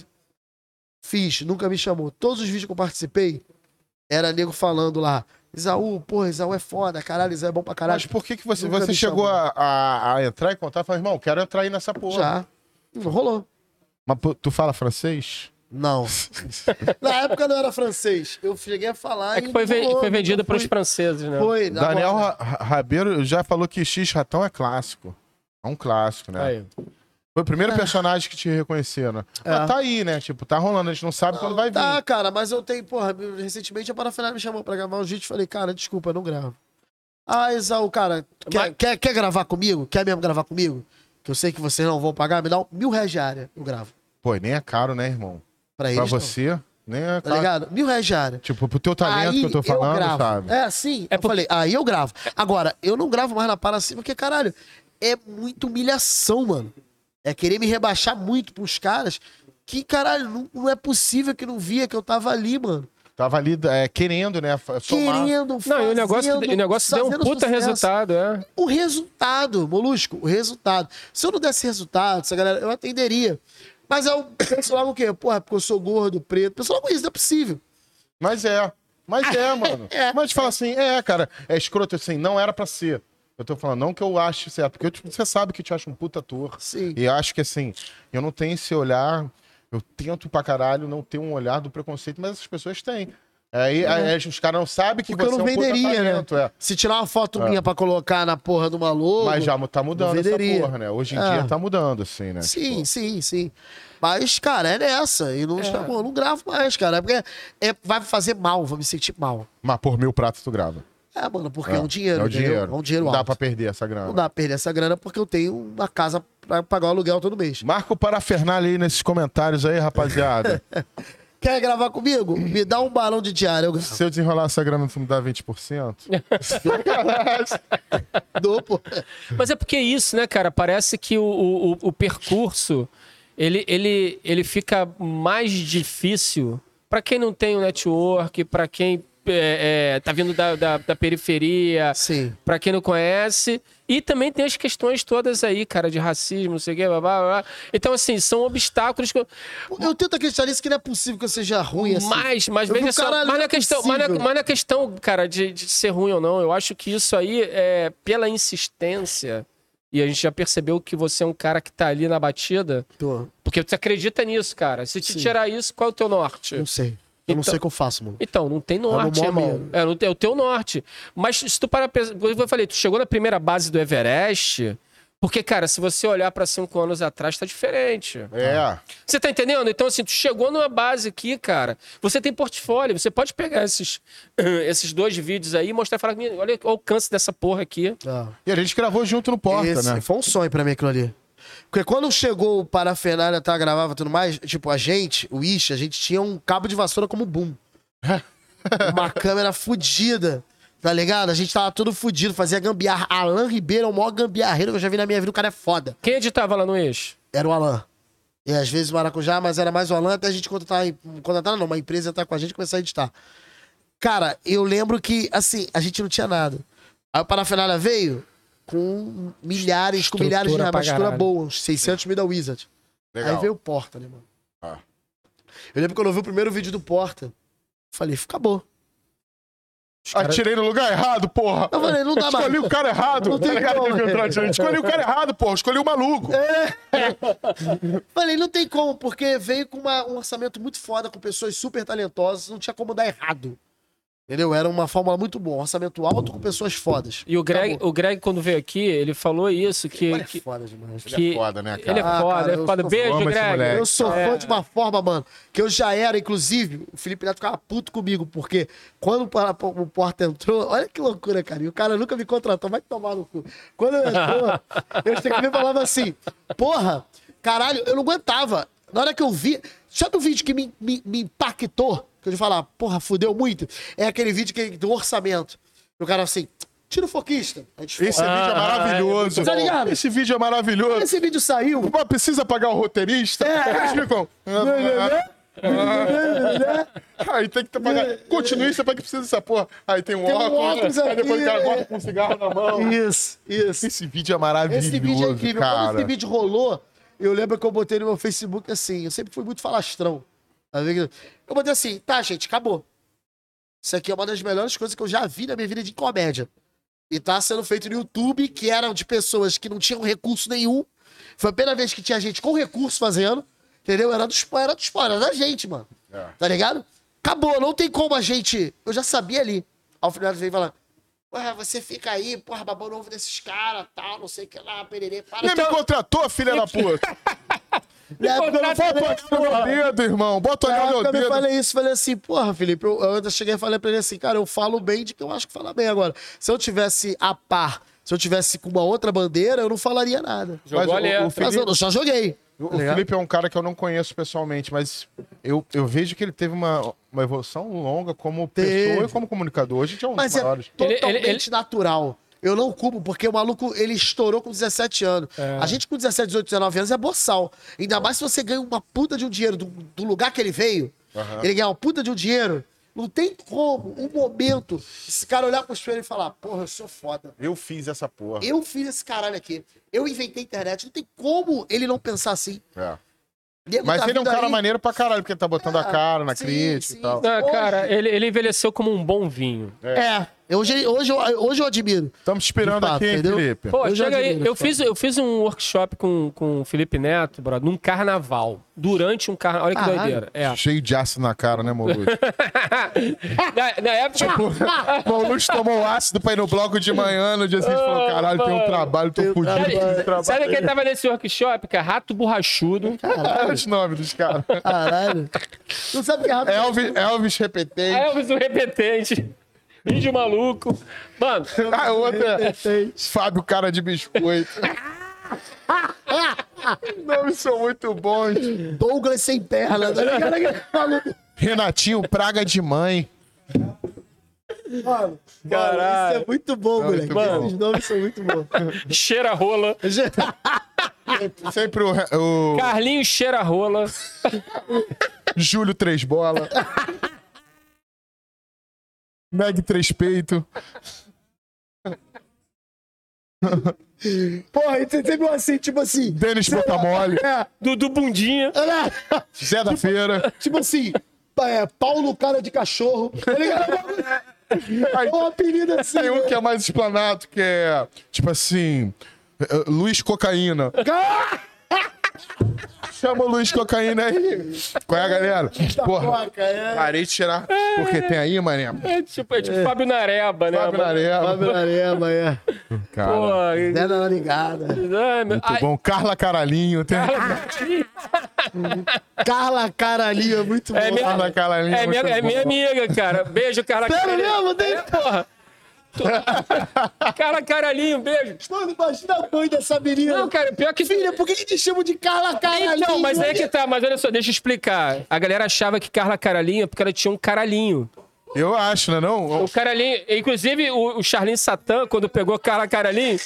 Speaker 4: Fiz, nunca me chamou. Todos os vídeos que eu participei, era nego falando lá. Isaú, porra, Isaú é foda, caralho, Isaú é bom pra caralho.
Speaker 3: Mas por que, que você, você chegou a, a, a entrar em contato e falar, irmão, quero entrar aí nessa porra?
Speaker 4: Já. Rolou.
Speaker 3: Mas tu fala francês?
Speaker 4: Não. (laughs) Na época não era francês. Eu cheguei a falar.
Speaker 2: É
Speaker 4: e
Speaker 2: que foi,
Speaker 4: rolou,
Speaker 2: foi vendido pelos
Speaker 4: fui-
Speaker 2: franceses, né?
Speaker 4: Foi.
Speaker 3: Daniel
Speaker 4: agora-
Speaker 3: Ra- Rabeiro já falou que X-Ratão é clássico. É um clássico, né?
Speaker 2: Aí.
Speaker 3: Foi o primeiro personagem que te reconheceram.
Speaker 4: É.
Speaker 3: Mas tá aí, né? Tipo, tá rolando, a gente não sabe quando vai vir.
Speaker 4: Tá, cara, mas eu tenho, porra, recentemente a Parafernália me chamou pra gravar um vídeo e falei, cara, desculpa, eu não gravo. Ah, Exaú, cara, quer,
Speaker 2: Mas-
Speaker 4: quer, quer gravar comigo? Quer mesmo gravar comigo? Que eu sei que vocês não vão pagar, me dá um mil reais diária, eu gravo.
Speaker 3: Pô, e nem é caro, né, irmão?
Speaker 4: Pra
Speaker 3: Pra
Speaker 4: eles, não.
Speaker 3: você, nem é
Speaker 4: Tá
Speaker 3: caro.
Speaker 4: ligado? Mil reais diária.
Speaker 3: Tipo, pro teu talento
Speaker 4: aí
Speaker 3: que eu tô falando,
Speaker 4: gravo.
Speaker 3: sabe?
Speaker 4: É, sim.
Speaker 2: É
Speaker 4: eu
Speaker 2: por-
Speaker 4: falei, aí eu gravo. Agora, eu não gravo mais na para cima, porque, caralho, é muita humilhação, mano. É querer me rebaixar muito pros caras que, caralho, não, não é possível que não via que eu tava ali, mano.
Speaker 3: Tava ali é, querendo, né? Somar.
Speaker 4: Querendo,
Speaker 2: Não, e o negócio,
Speaker 4: fazendo,
Speaker 2: o negócio deu um
Speaker 4: fazendo
Speaker 2: puta
Speaker 4: sucesso.
Speaker 2: resultado, é.
Speaker 4: O resultado, Molusco, o resultado. Se eu não desse resultado, essa galera, eu atenderia. Mas eu penso logo o quê? Porra, porque eu sou gordo, preto. Logo isso, não é possível.
Speaker 3: Mas é. Mas é, (laughs) mano.
Speaker 4: É.
Speaker 3: Mas fala assim, é, cara, é escroto assim, não era pra ser. Eu tô falando, não que eu ache certo, porque eu, tipo, você sabe que eu te acho um puta ator.
Speaker 4: Sim.
Speaker 3: E eu acho que assim, eu não tenho esse olhar, eu tento pra caralho não ter um olhar do preconceito, mas essas pessoas têm. Aí, aí os caras não sabem que
Speaker 4: Porque eu
Speaker 3: você
Speaker 4: não
Speaker 3: é um puta
Speaker 4: venderia, né?
Speaker 3: é.
Speaker 4: Se tirar uma foto minha pra colocar na porra do maluco.
Speaker 3: Mas já tá mudando essa
Speaker 4: venderia.
Speaker 3: porra, né? Hoje em
Speaker 4: É.
Speaker 3: dia tá mudando, assim, né?
Speaker 4: Sim,
Speaker 3: Tipo,
Speaker 4: sim, sim. Mas, cara, é nessa. E não, chamou, não gravo mais, cara. É porque é, vai fazer mal, vou me sentir mal.
Speaker 3: Mas por mil pratos tu grava.
Speaker 4: É, mano, porque é, um dinheiro,
Speaker 3: É o
Speaker 4: entendeu?
Speaker 3: dinheiro.
Speaker 4: É um dinheiro
Speaker 3: Não dá pra perder essa grana.
Speaker 4: Não dá pra perder essa grana porque eu tenho uma casa pra pagar o aluguel todo mês.
Speaker 3: Marca o parafernália aí nesses comentários aí, rapaziada. (laughs)
Speaker 4: Quer gravar comigo? Me dá um balão de diária. Eu
Speaker 3: Se eu desenrolar essa grana, tu me dá 20%? (laughs)
Speaker 4: dou, pô.
Speaker 2: Mas é porque é isso, né, cara? Parece que o, o, o- percurso ele, ele, ele fica mais difícil para quem não tem o network, para quem é, é, tá vindo da, da, da periferia,
Speaker 4: Sim.
Speaker 2: para quem não conhece. E também tem as questões todas aí, cara, de racismo, não sei o quê, blá, blá, blá. Então, assim, são obstáculos que. eu-
Speaker 4: Eu tento acreditar nisso que não é possível que eu seja ruim assim.
Speaker 2: Mas, mas
Speaker 4: Eu
Speaker 2: veja só, mas
Speaker 4: não
Speaker 2: na
Speaker 4: é
Speaker 2: questão, mas mas questão, cara, de, de ser ruim ou não, eu acho que isso aí é pela insistência. E a gente já percebeu que você é um cara que tá ali na batida,
Speaker 4: Tô.
Speaker 2: porque você acredita nisso, cara. Se te
Speaker 4: Sim.
Speaker 2: tirar isso, qual é o teu norte?
Speaker 4: Não sei. Eu não
Speaker 2: Então-
Speaker 4: sei o que eu faço, mano.
Speaker 2: Então, não tem norte, irmão. É, não tem- é o teu norte. Mas se tu para pensar, como eu falei, tu chegou na primeira base do Everest, porque, cara, se você olhar pra cinco anos atrás, tá diferente.
Speaker 3: É.
Speaker 2: Você tá entendendo? Então, assim, tu chegou numa base aqui, cara. Você tem portfólio. Você pode pegar esses, (clears throat) esses dois vídeos aí e mostrar e falar: "Minha, olha o alcance dessa porra aqui.
Speaker 4: Ah.
Speaker 3: E a gente gravou junto no Porta,
Speaker 4: Esse
Speaker 3: né?
Speaker 4: Foi um sonho pra mim aquilo ali. Porque quando chegou o parafernália, tá, gravava e tudo mais, tipo, a gente, o Ish, a gente tinha um cabo de vassoura como boom. (laughs) Uma câmera fudida, tá ligado? A gente tava todo fudido, fazia gambiarra. Alan Ribeiro é o maior gambiarreiro que eu já vi na minha vida, o cara é foda.
Speaker 2: Quem editava lá no eixo?
Speaker 4: Era o Alan. E às vezes o Maracujá, mas era mais o Alan, até a gente contratar, contratar não, uma empresa entrar com a gente e começar a editar. Cara, eu lembro que, assim, a gente não tinha nada. Aí o Parafernália veio com milhares, com milhares de
Speaker 2: Estrutura
Speaker 4: reais, estrutura boa, uns 600 mil da Wizard.
Speaker 3: Legal.
Speaker 4: Aí veio o Porta, né, mano?
Speaker 3: Ah.
Speaker 4: Eu lembro quando eu vi o primeiro vídeo do Porta, falei, acabou. Os caras-
Speaker 3: Atirei no lugar errado, porra.
Speaker 4: Eu falei, não dá mais.
Speaker 3: Escolhi o cara errado.
Speaker 4: Não tem
Speaker 3: ligado,
Speaker 4: como. (laughs)
Speaker 3: Escolhi o cara errado, porra. Escolhi o maluco.
Speaker 4: Falei, não tem como, porque veio com uma- um orçamento muito foda, com pessoas super talentosas, não tinha como dar errado. Entendeu? Era uma fórmula muito boa, um orçamento alto com pessoas fodas.
Speaker 2: E o Greg,
Speaker 4: Acabou.
Speaker 2: o Greg quando veio aqui, ele falou isso, que...
Speaker 4: Olha, é
Speaker 2: que,
Speaker 4: foda demais.
Speaker 3: Ele
Speaker 2: que-
Speaker 3: é foda, né, cara?
Speaker 2: Ele é
Speaker 4: Ah,
Speaker 2: foda,
Speaker 4: cara,
Speaker 2: é foda. Beijo, Greg.
Speaker 4: Eu sou
Speaker 2: É.
Speaker 4: fã de uma forma, mano, que eu já era, inclusive, o Felipe Neto ficava puto comigo, porque quando o Porta entrou, olha que loucura, cara, e o cara nunca me contratou, vai tomar no cu. Quando eu entrou, (laughs) eu cheguei e falava assim, porra, caralho, eu não aguentava. Na hora que eu vi, sabe o vídeo que me, me, me impactou? Que eu de falar, porra, fudeu muito? É aquele vídeo que, do orçamento. O cara assim, tira o foquista.
Speaker 3: Esse
Speaker 4: foca.
Speaker 3: vídeo é maravilhoso.
Speaker 4: Tá ligado?
Speaker 3: Esse vídeo é maravilhoso.
Speaker 4: Esse vídeo saiu.
Speaker 3: Mas precisa pagar o roteirista? Eles ficam... Aí tem que pagar. Continuista pra que precisa dessa porra. Aí tem um
Speaker 4: Tem um
Speaker 3: óculos, aí depois o cara
Speaker 4: é.
Speaker 3: com um cigarro na mão.
Speaker 4: Isso, isso.
Speaker 3: Esse vídeo é maravilhoso,
Speaker 4: Esse vídeo é incrível. Quando
Speaker 3: cara.
Speaker 4: esse vídeo rolou, eu lembro que eu botei no meu Facebook assim. Eu sempre fui muito falastrão. Tá? Eu botei assim, tá, gente, acabou. Isso aqui é uma das melhores coisas que eu já vi na minha vida de comédia. E tá sendo feito no YouTube, que eram de pessoas que não tinham recurso nenhum. Foi a primeira vez que tinha gente com recurso fazendo. Entendeu? Era dos era dos era da gente, mano.
Speaker 3: É.
Speaker 4: Tá ligado? Acabou, não tem como a gente. Eu já sabia ali. Ao final veio falar. Porra, você fica aí, porra, babando ovo desses caras, tal, não sei o que lá, pererê, para.
Speaker 3: Nem me contratou, filha da (laughs) puta.
Speaker 4: Na época eu não
Speaker 3: Bota
Speaker 4: falei isso, porra.
Speaker 3: dedo, irmão. Bota olhar meu
Speaker 4: eu me
Speaker 3: dedo.
Speaker 4: falei isso, falei assim, porra, Felipe, eu, eu ainda cheguei e falei pra ele assim, cara, eu falo bem de que eu acho que fala bem agora. Se eu tivesse a par, se eu tivesse com uma outra bandeira, eu não falaria nada.
Speaker 2: Jogou
Speaker 3: Mas o-
Speaker 2: ali.
Speaker 3: o
Speaker 2: é.
Speaker 4: Mas eu, eu só joguei.
Speaker 3: O
Speaker 4: Tá?
Speaker 3: Felipe é um cara que eu não conheço pessoalmente, mas eu, eu vejo que ele teve uma, uma evolução longa como
Speaker 4: Teve.
Speaker 3: pessoa e como comunicador. Hoje a gente é um dos
Speaker 4: Mas é
Speaker 3: maiores.
Speaker 2: Ele- ele-
Speaker 4: totalmente natural. Eu não culpo, porque o maluco, ele estourou com 17 anos.
Speaker 2: É.
Speaker 4: A gente com 17, 18, 19 anos é boçal. Ainda mais se você ganha uma puta de um dinheiro do, do lugar que ele veio.
Speaker 3: Aham.
Speaker 4: Ele ganha uma puta de um dinheiro. Não tem como, um momento, esse cara olhar pro espelho e falar, porra, eu sou foda.
Speaker 3: Eu fiz essa porra.
Speaker 4: Eu fiz esse caralho aqui. Eu inventei a internet. Não tem como ele não pensar assim.
Speaker 3: É.
Speaker 4: Nego
Speaker 3: Mas
Speaker 4: tá
Speaker 3: ele é um cara
Speaker 4: aí-
Speaker 3: maneiro pra caralho, porque ele tá botando a
Speaker 4: Ah,
Speaker 3: cara na
Speaker 4: sim,
Speaker 3: crítica
Speaker 4: sim.
Speaker 3: e tal.
Speaker 2: Não, cara, ele, ele envelheceu como um bom vinho.
Speaker 4: É. Hoje, hoje, eu- hoje eu admiro.
Speaker 3: Estamos te esperando
Speaker 4: fato,
Speaker 3: aqui,
Speaker 4: entendeu?
Speaker 3: Felipe?
Speaker 2: Pô,
Speaker 4: Eu
Speaker 2: chega aí. Eu
Speaker 4: cara.
Speaker 2: fiz, eu fiz um workshop com, com o Felipe Neto, brother, num carnaval. Durante um carnaval. Olha que
Speaker 4: Caralho.
Speaker 2: doideira. É.
Speaker 3: Cheio de ácido na cara, né, Molusco? (laughs)
Speaker 2: na, na época. (laughs)
Speaker 3: Molusco tomou ácido pra ir no bloco de manhã, no dia seguinte falou, caralho, tem um trabalho, tô fudido.
Speaker 4: trabalho.
Speaker 3: tem trabalho.
Speaker 2: Sabe quem tava nesse workshop? Que é Rato Borrachudo.
Speaker 3: Olha os nomes dos caras.
Speaker 4: Caralho. Não sabe o que é rápido.
Speaker 3: Elvis, Elvis repetente.
Speaker 2: Elvis o Repetente. Vídeo maluco. Mano,
Speaker 3: A (laughs) outra é Fábio Cara de Biscoito. (laughs) Nomes são muito bons.
Speaker 4: Douglas sem perna. (laughs)
Speaker 3: Renatinho Praga de Mãe.
Speaker 4: Mano,
Speaker 2: Caralho.
Speaker 4: isso é muito bom,
Speaker 3: É
Speaker 4: moleque.
Speaker 3: muito bom.
Speaker 4: Esses nomes são muito bons.
Speaker 2: cheira rola.
Speaker 3: Sempre o, o
Speaker 2: Carlinhos cheira rola.
Speaker 3: Júlio Três Bola. Meg Três Peito. (laughs)
Speaker 4: Porra, e você viu assim, tipo assim.
Speaker 3: Denis Botamole.
Speaker 4: É,
Speaker 2: Dudu Bundinha.
Speaker 4: olha,
Speaker 3: Zé da Feira.
Speaker 4: tipo assim, é, Paulo Cara de Cachorro. Tá ligado?
Speaker 3: Aí,
Speaker 4: É um apelido assim.
Speaker 3: tem um
Speaker 4: né?
Speaker 3: que é mais explanado, que é tipo assim. eh, Luiz Cocaína. Chama o Luiz Cocaína aí. Qual é, galera? Porra,
Speaker 4: Coca, é.
Speaker 3: parei de tirar. Porque tem aí, mané.
Speaker 2: É tipo, é tipo Fábio Nareba, né?
Speaker 3: Fábio
Speaker 2: mano?
Speaker 3: Nareba.
Speaker 4: Fábio Nareba, é.
Speaker 3: Cara,
Speaker 2: Pô,
Speaker 4: Zé da Ligada.
Speaker 2: meu-
Speaker 3: muito
Speaker 2: ai,
Speaker 3: bom. Carla Caralhinho. Tem...
Speaker 4: Carla (laughs) Caralhinho é muito bom.
Speaker 2: É minha-
Speaker 3: Carla Caralhinho.
Speaker 2: é, minha, é minha amiga, cara. Beijo, Carla
Speaker 4: Sério
Speaker 2: Caralhinho.
Speaker 4: mesmo? Tem...
Speaker 2: É, porra. (laughs) Carla Caralhinho, beijo.
Speaker 4: Mano, imagina a mãe dessa menina.
Speaker 2: Não, cara, pior que...
Speaker 4: Filha, por que, que te chamam de Carla Caralhinho?
Speaker 2: Então, mas é que tá, mas olha só, deixa eu explicar. A galera achava que Carla Caralhinho é porque ela tinha um caralhinho.
Speaker 3: Eu acho, né? Não?
Speaker 2: O Caralhinho, inclusive o, o Charlin Satan, quando pegou Carla Caralhinho,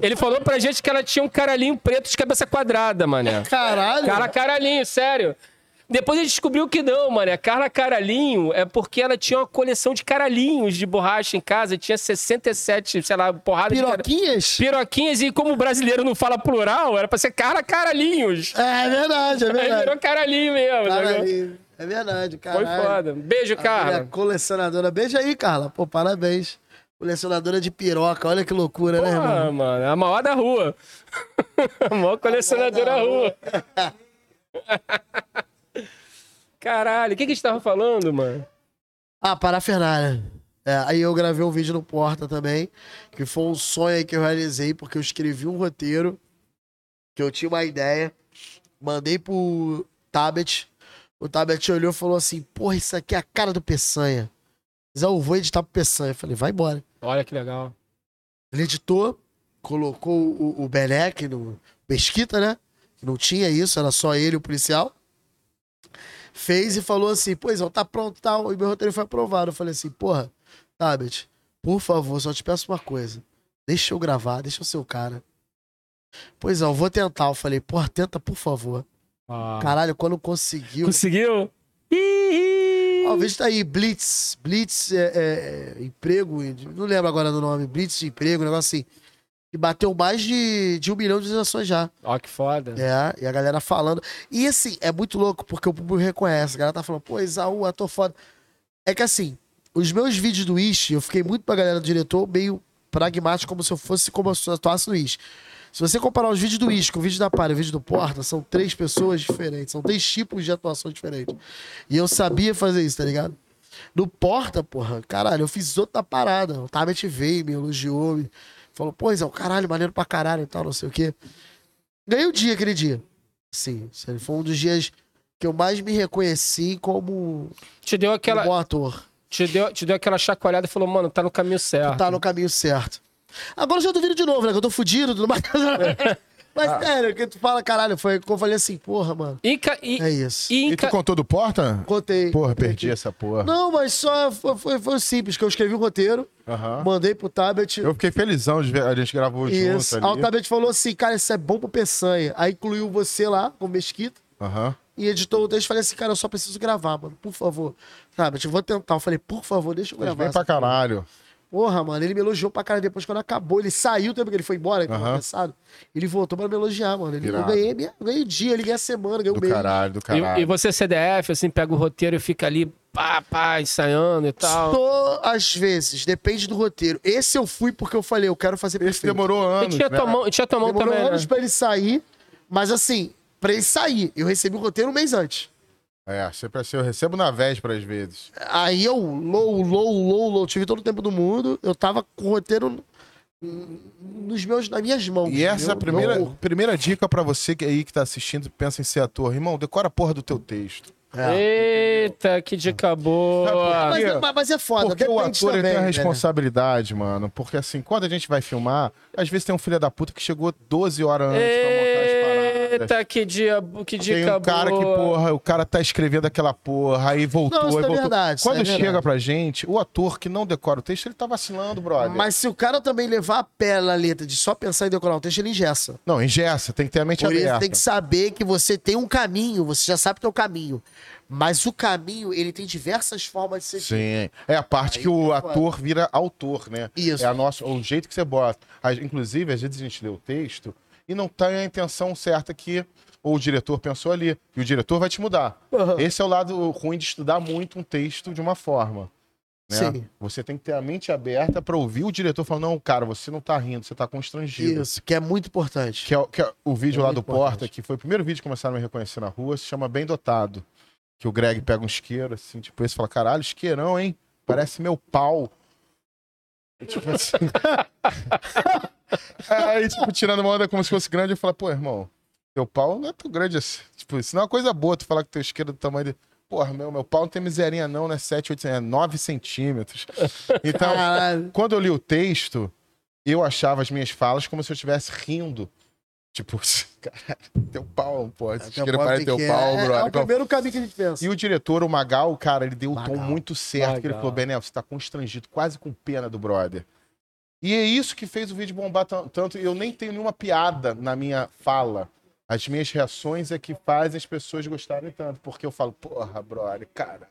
Speaker 2: ele falou pra gente que ela tinha um caralhinho preto de cabeça quadrada, mané.
Speaker 4: Caralho.
Speaker 2: Carla Caralhinho, sério. Depois a gente descobriu que não, mané. Carla Caralhinho é porque ela tinha uma coleção de caralhinhos de borracha em casa. Tinha 67, sei lá, porrada de cara-
Speaker 4: Piroquinhas?
Speaker 2: Piroquinhas. E como o brasileiro não fala plural, era pra ser Carla Caralhinhos.
Speaker 4: É verdade, é
Speaker 2: Aí
Speaker 4: verdade.
Speaker 2: virou caralhinho mesmo. sacou?
Speaker 4: Caralhinho. É verdade,
Speaker 2: Foi
Speaker 4: caralho.
Speaker 2: foda. Beijo,
Speaker 4: A
Speaker 2: Carla.
Speaker 4: colecionadora. Beijo aí, Carla. Pô, parabéns. Colecionadora de piroca. Olha que loucura, né, irmão?
Speaker 2: Ah, mano, é a maior da rua. (laughs) a maior colecionadora da rua. (laughs) Caralho, o que, que a gente tava falando, mano?
Speaker 4: Ah, parafernália. É, aí eu gravei um vídeo no Porta também, que foi um sonho aí que eu realizei, porque eu escrevi um roteiro, que eu tinha uma ideia, mandei pro Tabet, o Tabet olhou e falou assim, porra, isso aqui é a cara do Peçanha. Mas eu vou editar pro Peçanha. Eu falei, vai embora.
Speaker 2: Olha que legal.
Speaker 4: Ele editou, colocou o, o Benek no Mesquita, né? Não tinha isso, era só ele, o policial. Fez e falou assim: Pois, ó, tá pronto tal. E meu roteiro foi aprovado. Eu falei assim: Porra, Tabet, por favor, só te peço uma coisa. Deixa eu gravar, deixa eu ser o cara. Pois é, eu vou tentar. Eu falei: Porra, tenta, por favor. Caralho, quando conseguiu.
Speaker 2: Conseguiu?
Speaker 4: Ó, o vídeo tá aí, Blitz. Blitz é, é, é, emprego, não lembro agora do nome. Blitz de emprego, um negócio assim. E bateu mais de, de um milhão de visualizações já.
Speaker 2: Ó, que foda.
Speaker 4: É, e a galera falando. E assim, é muito louco, porque o público reconhece. A galera tá falando, pô, Isaú, ator foda. É que assim, os meus vídeos do Ish, eu fiquei muito pra galera do diretor, meio pragmático, como se eu fosse como se eu atuasse no Ish. Se você comparar os vídeos do Ish com o vídeo da Palha e o vídeo do Porta, são três pessoas diferentes, são três tipos de atuação diferentes. E eu sabia fazer isso, tá ligado? No Porta, porra, caralho, eu fiz outra parada. O Tabet veio, me elogiou, me falou, pô, Zé, o caralho, maneiro pra caralho e tal, não sei o quê. Ganhei o dia aquele dia. Sim, foi um dos dias que eu mais me reconheci como
Speaker 2: Te deu
Speaker 4: um
Speaker 2: aquela,
Speaker 4: bom ator.
Speaker 2: te deu, te deu aquela chacoalhada e falou, mano, tá no caminho certo.
Speaker 4: Tá no caminho certo. Agora eu já duvido de novo, né? Que eu tô fudido, tudo mais. (laughs) Mas
Speaker 2: Ah.
Speaker 4: sério, que tu fala, caralho, foi que eu falei assim, porra, mano.
Speaker 2: E, ca- e,
Speaker 4: É isso.
Speaker 2: e
Speaker 3: E tu contou do Porta?
Speaker 4: Contei.
Speaker 3: Porra, perdi essa porra.
Speaker 4: Não, mas só foi, foi, foi simples, que eu escrevi o roteiro,
Speaker 3: Aham.
Speaker 4: mandei pro Tabet.
Speaker 3: Eu fiquei felizão de ver, a gente gravou
Speaker 4: Isso.
Speaker 3: junto
Speaker 4: Aí o
Speaker 3: ali.
Speaker 4: Tabet falou assim, cara, isso é bom pro Peçanha. Aí incluiu você lá, com Mesquita.
Speaker 3: Aham.
Speaker 4: E editou o texto. Falei assim, cara, eu só preciso gravar, mano. Por favor. Tabet, eu vou tentar. Eu falei, por favor, deixa eu
Speaker 3: Mas
Speaker 4: gravar.
Speaker 3: bem pra
Speaker 4: essa porra. Porra, mano, ele me elogiou pra cara depois quando acabou. Ele saiu também, porque ele foi embora, tava
Speaker 3: Aham.
Speaker 4: cansado. Ele voltou pra me elogiar, mano. Ele, eu ganhei, minha- eu ganhei o dia, ele ganhei a semana, ganhei o
Speaker 3: Do
Speaker 4: mês.
Speaker 3: caralho, do
Speaker 2: e,
Speaker 3: caralho.
Speaker 2: e você, CDF, assim, pega o roteiro e fica ali, pá, pá, ensaiando e tal.
Speaker 4: Tô, às vezes, depende do roteiro. Esse eu fui porque eu falei, eu quero fazer
Speaker 3: Esse
Speaker 4: perfeito.
Speaker 3: demorou
Speaker 2: E
Speaker 3: anos,
Speaker 2: tinha
Speaker 3: né?
Speaker 2: tua mão, tinha tua mão
Speaker 4: Demorou
Speaker 2: também, né?
Speaker 4: anos pra ele sair, mas assim, pra ele sair, eu recebi o roteiro um mês antes.
Speaker 3: É, sempre assim, eu recebo na véspera às vezes.
Speaker 4: Aí eu, low, low, low, low, tive todo o tempo do mundo, eu tava com o roteiro nos meus, nas minhas mãos.
Speaker 3: E essa é a primeira,
Speaker 4: Meu-
Speaker 3: primeira dica pra você que aí que tá assistindo, pensa em ser ator. Irmão, decora a porra do teu texto.
Speaker 2: Eita, que dica boa.
Speaker 4: Mas,
Speaker 3: Porque-
Speaker 4: mas- mas é foda.
Speaker 3: Porque o ator ele
Speaker 4: também,
Speaker 3: tem a
Speaker 4: né?
Speaker 3: responsabilidade, mano. Porque assim, quando a gente vai filmar, às vezes tem um filho da puta que chegou 12 horas antes pra montar as.
Speaker 2: Eita, que, dia, que
Speaker 3: Tem
Speaker 2: dica
Speaker 3: um cara que, porra, o cara tá escrevendo aquela porra, aí voltou,
Speaker 4: Não, isso
Speaker 3: aí
Speaker 4: é
Speaker 3: voltou.
Speaker 4: verdade, isso
Speaker 3: Quando
Speaker 4: é
Speaker 3: chega
Speaker 4: verdade.
Speaker 3: pra gente, o ator que não decora o texto, ele tá vacilando, brother.
Speaker 4: Mas se o cara também levar a pé na letra de só pensar em decorar o texto, ele engessa.
Speaker 3: Não, engessa, tem que ter a mente
Speaker 4: Por isso
Speaker 3: aberta.
Speaker 4: tem que saber que você tem um caminho, você já sabe que é o caminho. Mas o caminho, ele tem diversas formas de ser.
Speaker 3: Sim. É a parte
Speaker 4: Aí
Speaker 3: que o
Speaker 4: é
Speaker 3: ator vira autor, né?
Speaker 4: Isso.
Speaker 3: É a nossa, o jeito que você bota. Inclusive, às vezes a gente lê o texto e não tem a intenção certa que o diretor pensou ali. E o diretor vai te mudar.
Speaker 4: Aham.
Speaker 3: Esse é o lado ruim de estudar muito um texto de uma forma. Né?
Speaker 4: Sim.
Speaker 3: Você tem que ter a mente aberta para ouvir o diretor falando: não, cara, você não tá rindo, você tá constrangido.
Speaker 4: Isso, que é muito importante.
Speaker 3: Que é, o- que é o vídeo
Speaker 4: É
Speaker 3: lá do Porta,
Speaker 4: importante.
Speaker 3: que foi o primeiro vídeo que começaram a me reconhecer na rua, se chama Bem Dotado. Que o Greg pega um isqueiro, assim, tipo, esse fala, caralho, isqueirão, hein? Parece meu pau. E, (laughs) tipo assim. (laughs) Aí, tipo, tirando uma onda como se fosse grande, eu falo, pô, irmão, teu pau não é tão grande assim. Tipo, isso não é uma coisa boa tu falar que teu isqueiro é do tamanho de. Porra, meu, meu pau não tem miserinha, não, né? 7, 8, é 9 centímetros. Então,
Speaker 4: Caralho.
Speaker 3: quando eu li o texto, eu achava as minhas falas como se eu estivesse rindo. Tipo, (laughs) caralho, teu pau, pô. Esse isqueiro parece teu pau,
Speaker 4: é,
Speaker 3: brother.
Speaker 4: é o primeiro caminho que a gente pensa.
Speaker 3: E o diretor, o Magal, cara, ele deu o tom muito certo. Que ele falou, Benel, você tá constrangido, quase com pena do brother. E é isso que fez o vídeo bombar tan- tanto. Eu nem tenho nenhuma piada na minha fala. As minhas reações é que fazem as pessoas gostarem tanto. Porque eu falo, porra, brother, caralho.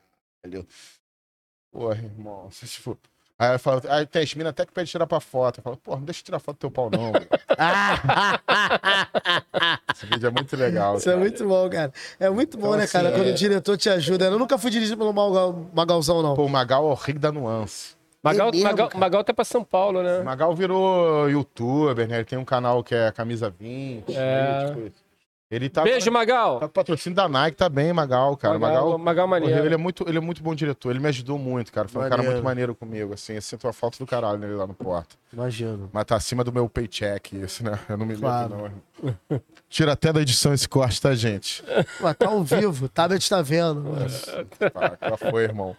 Speaker 3: Porra, irmão. (laughs) Você, tipo... Aí eu falo, aí tem as minas até que pede tirar pra foto. Eu falo, porra, não deixa eu tirar foto do teu pau, não. (laughs) Esse vídeo é muito legal.
Speaker 4: Isso é
Speaker 3: cara.
Speaker 4: muito bom, cara. É muito bom,
Speaker 3: Então,
Speaker 4: né,
Speaker 3: assim,
Speaker 4: cara,
Speaker 3: é-
Speaker 4: quando o diretor te ajuda. Eu nunca fui dirigido pelo Magal, Magalzão, não.
Speaker 3: Pô, o Magal é o rei da nuance.
Speaker 2: Magal,
Speaker 4: É mesmo,
Speaker 2: Magal. Magal tá pra São Paulo, né?
Speaker 3: Magal virou youtuber, né? Ele tem um canal que é Camisa 20.
Speaker 2: É.
Speaker 3: tipo isso. Ele tá,
Speaker 2: Beijo,
Speaker 3: tá
Speaker 2: Magal.
Speaker 3: com patrocínio da Nike, tá bem, Magal, cara.
Speaker 2: Magal,
Speaker 3: Magal,
Speaker 2: Magal maneiro.
Speaker 3: ele, é muito, ele é muito bom diretor, ele me ajudou muito, cara. Foi um cara
Speaker 4: Maneiro.
Speaker 3: muito maneiro comigo, assim. Eu sinto a falta do caralho nele lá no Porta.
Speaker 4: Imagino.
Speaker 3: Mas tá acima do meu paycheck, isso, né? Eu não me lembro,
Speaker 4: Claro.
Speaker 3: não. Tira até da edição esse corte, tá, gente?
Speaker 4: Ué, tá ao vivo, tablet tá vendo.
Speaker 3: Para, já foi, irmão.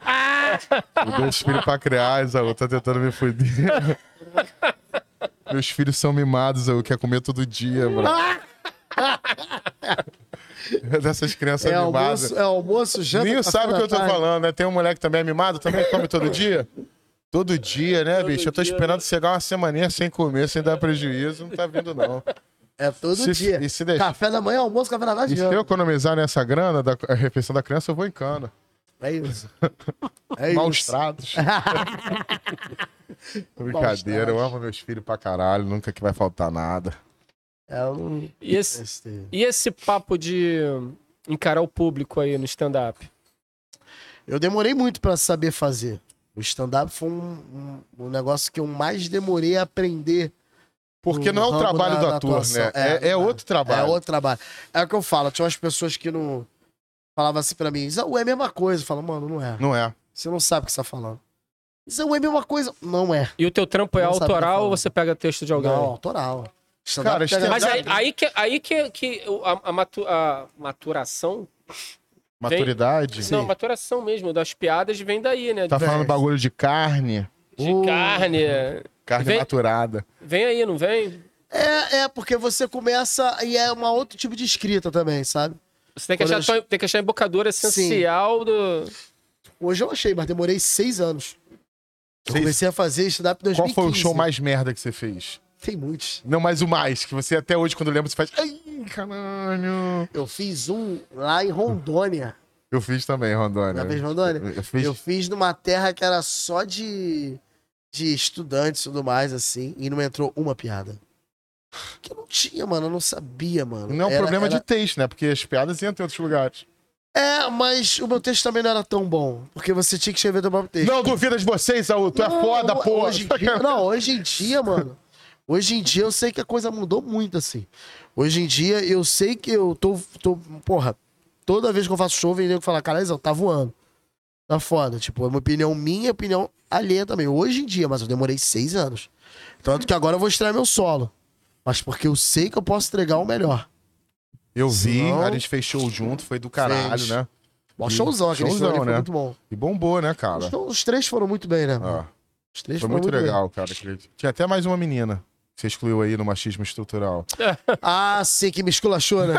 Speaker 3: Eu dei os filhos pra criar, Isaú, tá tentando me fuder. Meus filhos são mimados, eu quer comer todo dia, bro. É (laughs) dessas crianças
Speaker 4: É
Speaker 3: mimadas.
Speaker 4: almoço, é almoço, janta.
Speaker 3: Nem sabe o que eu tô
Speaker 4: tarde.
Speaker 3: falando, né? Tem um moleque também mimado, também come todo dia. Todo dia, né, bicho? Eu tô
Speaker 2: dia,
Speaker 3: esperando chegar uma semaninha sem comer, sem dar prejuízo. Não tá vindo, não.
Speaker 4: É todo
Speaker 3: Se-
Speaker 4: dia.
Speaker 3: e deixar-
Speaker 4: Café da manhã, almoço, café da tarde.
Speaker 3: E se eu economizar nessa grana da a refeição da criança, eu vou em cana.
Speaker 4: É isso. (laughs) É
Speaker 3: Maus
Speaker 4: isso.
Speaker 3: tratos. (laughs) Brincadeira, eu amo meus filhos pra caralho, nunca que vai faltar nada.
Speaker 4: É um...
Speaker 2: E esse,
Speaker 4: Este-
Speaker 2: e esse papo de encarar o público aí no stand-up?
Speaker 4: Eu demorei muito pra saber fazer. O stand-up foi um, um, um negócio que eu mais demorei a aprender.
Speaker 3: Porque não é o trabalho
Speaker 4: da-
Speaker 3: do ator,
Speaker 4: atuação.
Speaker 3: né?
Speaker 4: É,
Speaker 3: É, é
Speaker 4: não
Speaker 3: outro trabalho.
Speaker 4: É outro trabalho. É o que eu falo. Tinha umas pessoas que não. Falavam assim pra mim, Isaú é a mesma coisa. Eu falo, mano, não é.
Speaker 3: Não é.
Speaker 4: Você não sabe o que você tá falando. Isaú é a mesma coisa. Não é.
Speaker 2: E o teu trampo é
Speaker 4: Não
Speaker 2: autoral ou você pega texto de alguém?
Speaker 4: Não, autoral.
Speaker 3: Cara,
Speaker 4: pega-
Speaker 2: Mas aí,
Speaker 3: Stand-up-
Speaker 2: aí que, aí que, que a, a matu- a maturação.
Speaker 3: Maturidade.
Speaker 2: Não, maturação mesmo, das piadas vem daí, né?
Speaker 3: Tá
Speaker 2: de,
Speaker 3: falando bagulho de carne,
Speaker 2: de
Speaker 4: Uh.
Speaker 2: carne.
Speaker 3: carne
Speaker 2: Vem-
Speaker 3: maturada.
Speaker 2: Vem aí, não vem?
Speaker 4: É, é, porque você começa. E é um outro tipo de escrita também, sabe?
Speaker 2: Você tem que,
Speaker 4: Quando
Speaker 2: achar,
Speaker 4: eu-
Speaker 2: tem que achar a embocadura essencial do.
Speaker 4: Hoje eu achei, mas demorei seis anos. Eu
Speaker 3: Seis-
Speaker 4: comecei a fazer stand-up em
Speaker 3: Qual
Speaker 4: 2015.
Speaker 3: foi o show mais merda que você fez?
Speaker 4: Tem muitos.
Speaker 3: Não, mas o mais, que você até hoje, quando lembra, você faz. Ai, caralho.
Speaker 4: Eu fiz um lá em Rondônia.
Speaker 3: Eu fiz também, Rondônia.
Speaker 4: Já fez Rondônia?
Speaker 3: Eu fiz.
Speaker 4: Eu fiz numa terra que era só de, de estudantes e tudo mais, assim, e não entrou uma piada. Que eu não tinha, mano, eu não sabia, mano.
Speaker 3: Não é um problema
Speaker 4: era-
Speaker 3: de texto, né? Porque as piadas entram em outros lugares.
Speaker 4: É, mas o meu texto também não era tão bom, porque você tinha que escrever do próprio texto.
Speaker 3: Não duvida de vocês, Saúl. Tu é
Speaker 4: Não,
Speaker 3: foda, porra.
Speaker 4: Hoje dia, não, hoje em dia, mano. Hoje em dia eu sei que a coisa mudou muito, assim. Hoje em dia eu sei que eu tô. tô porra, toda vez que eu faço show, vem nego falar, cara, Zé, tá voando. Tá foda. Tipo, é uma opinião minha, opinião alheia também. Hoje em dia, mas eu demorei seis anos. Tanto que agora eu vou estrear meu solo. Mas porque eu sei que eu posso entregar o melhor.
Speaker 3: Eu vi,
Speaker 4: Senão-
Speaker 3: a gente fez show junto, foi do caralho,
Speaker 4: Fez.
Speaker 3: né?
Speaker 4: Mó showzão aquele show
Speaker 3: Showzão,
Speaker 4: ali, foi
Speaker 3: né?
Speaker 4: muito bom.
Speaker 3: E bombou, né, cara?
Speaker 4: Os, os três foram muito bem, né?
Speaker 3: Ó,
Speaker 4: Os três
Speaker 3: foi
Speaker 4: foram
Speaker 3: muito
Speaker 4: bem.
Speaker 3: legal, cara. aquele- Tinha até mais uma menina você excluiu aí no machismo estrutural. (laughs)
Speaker 4: Ah, sim, que me esculachou, (laughs) né?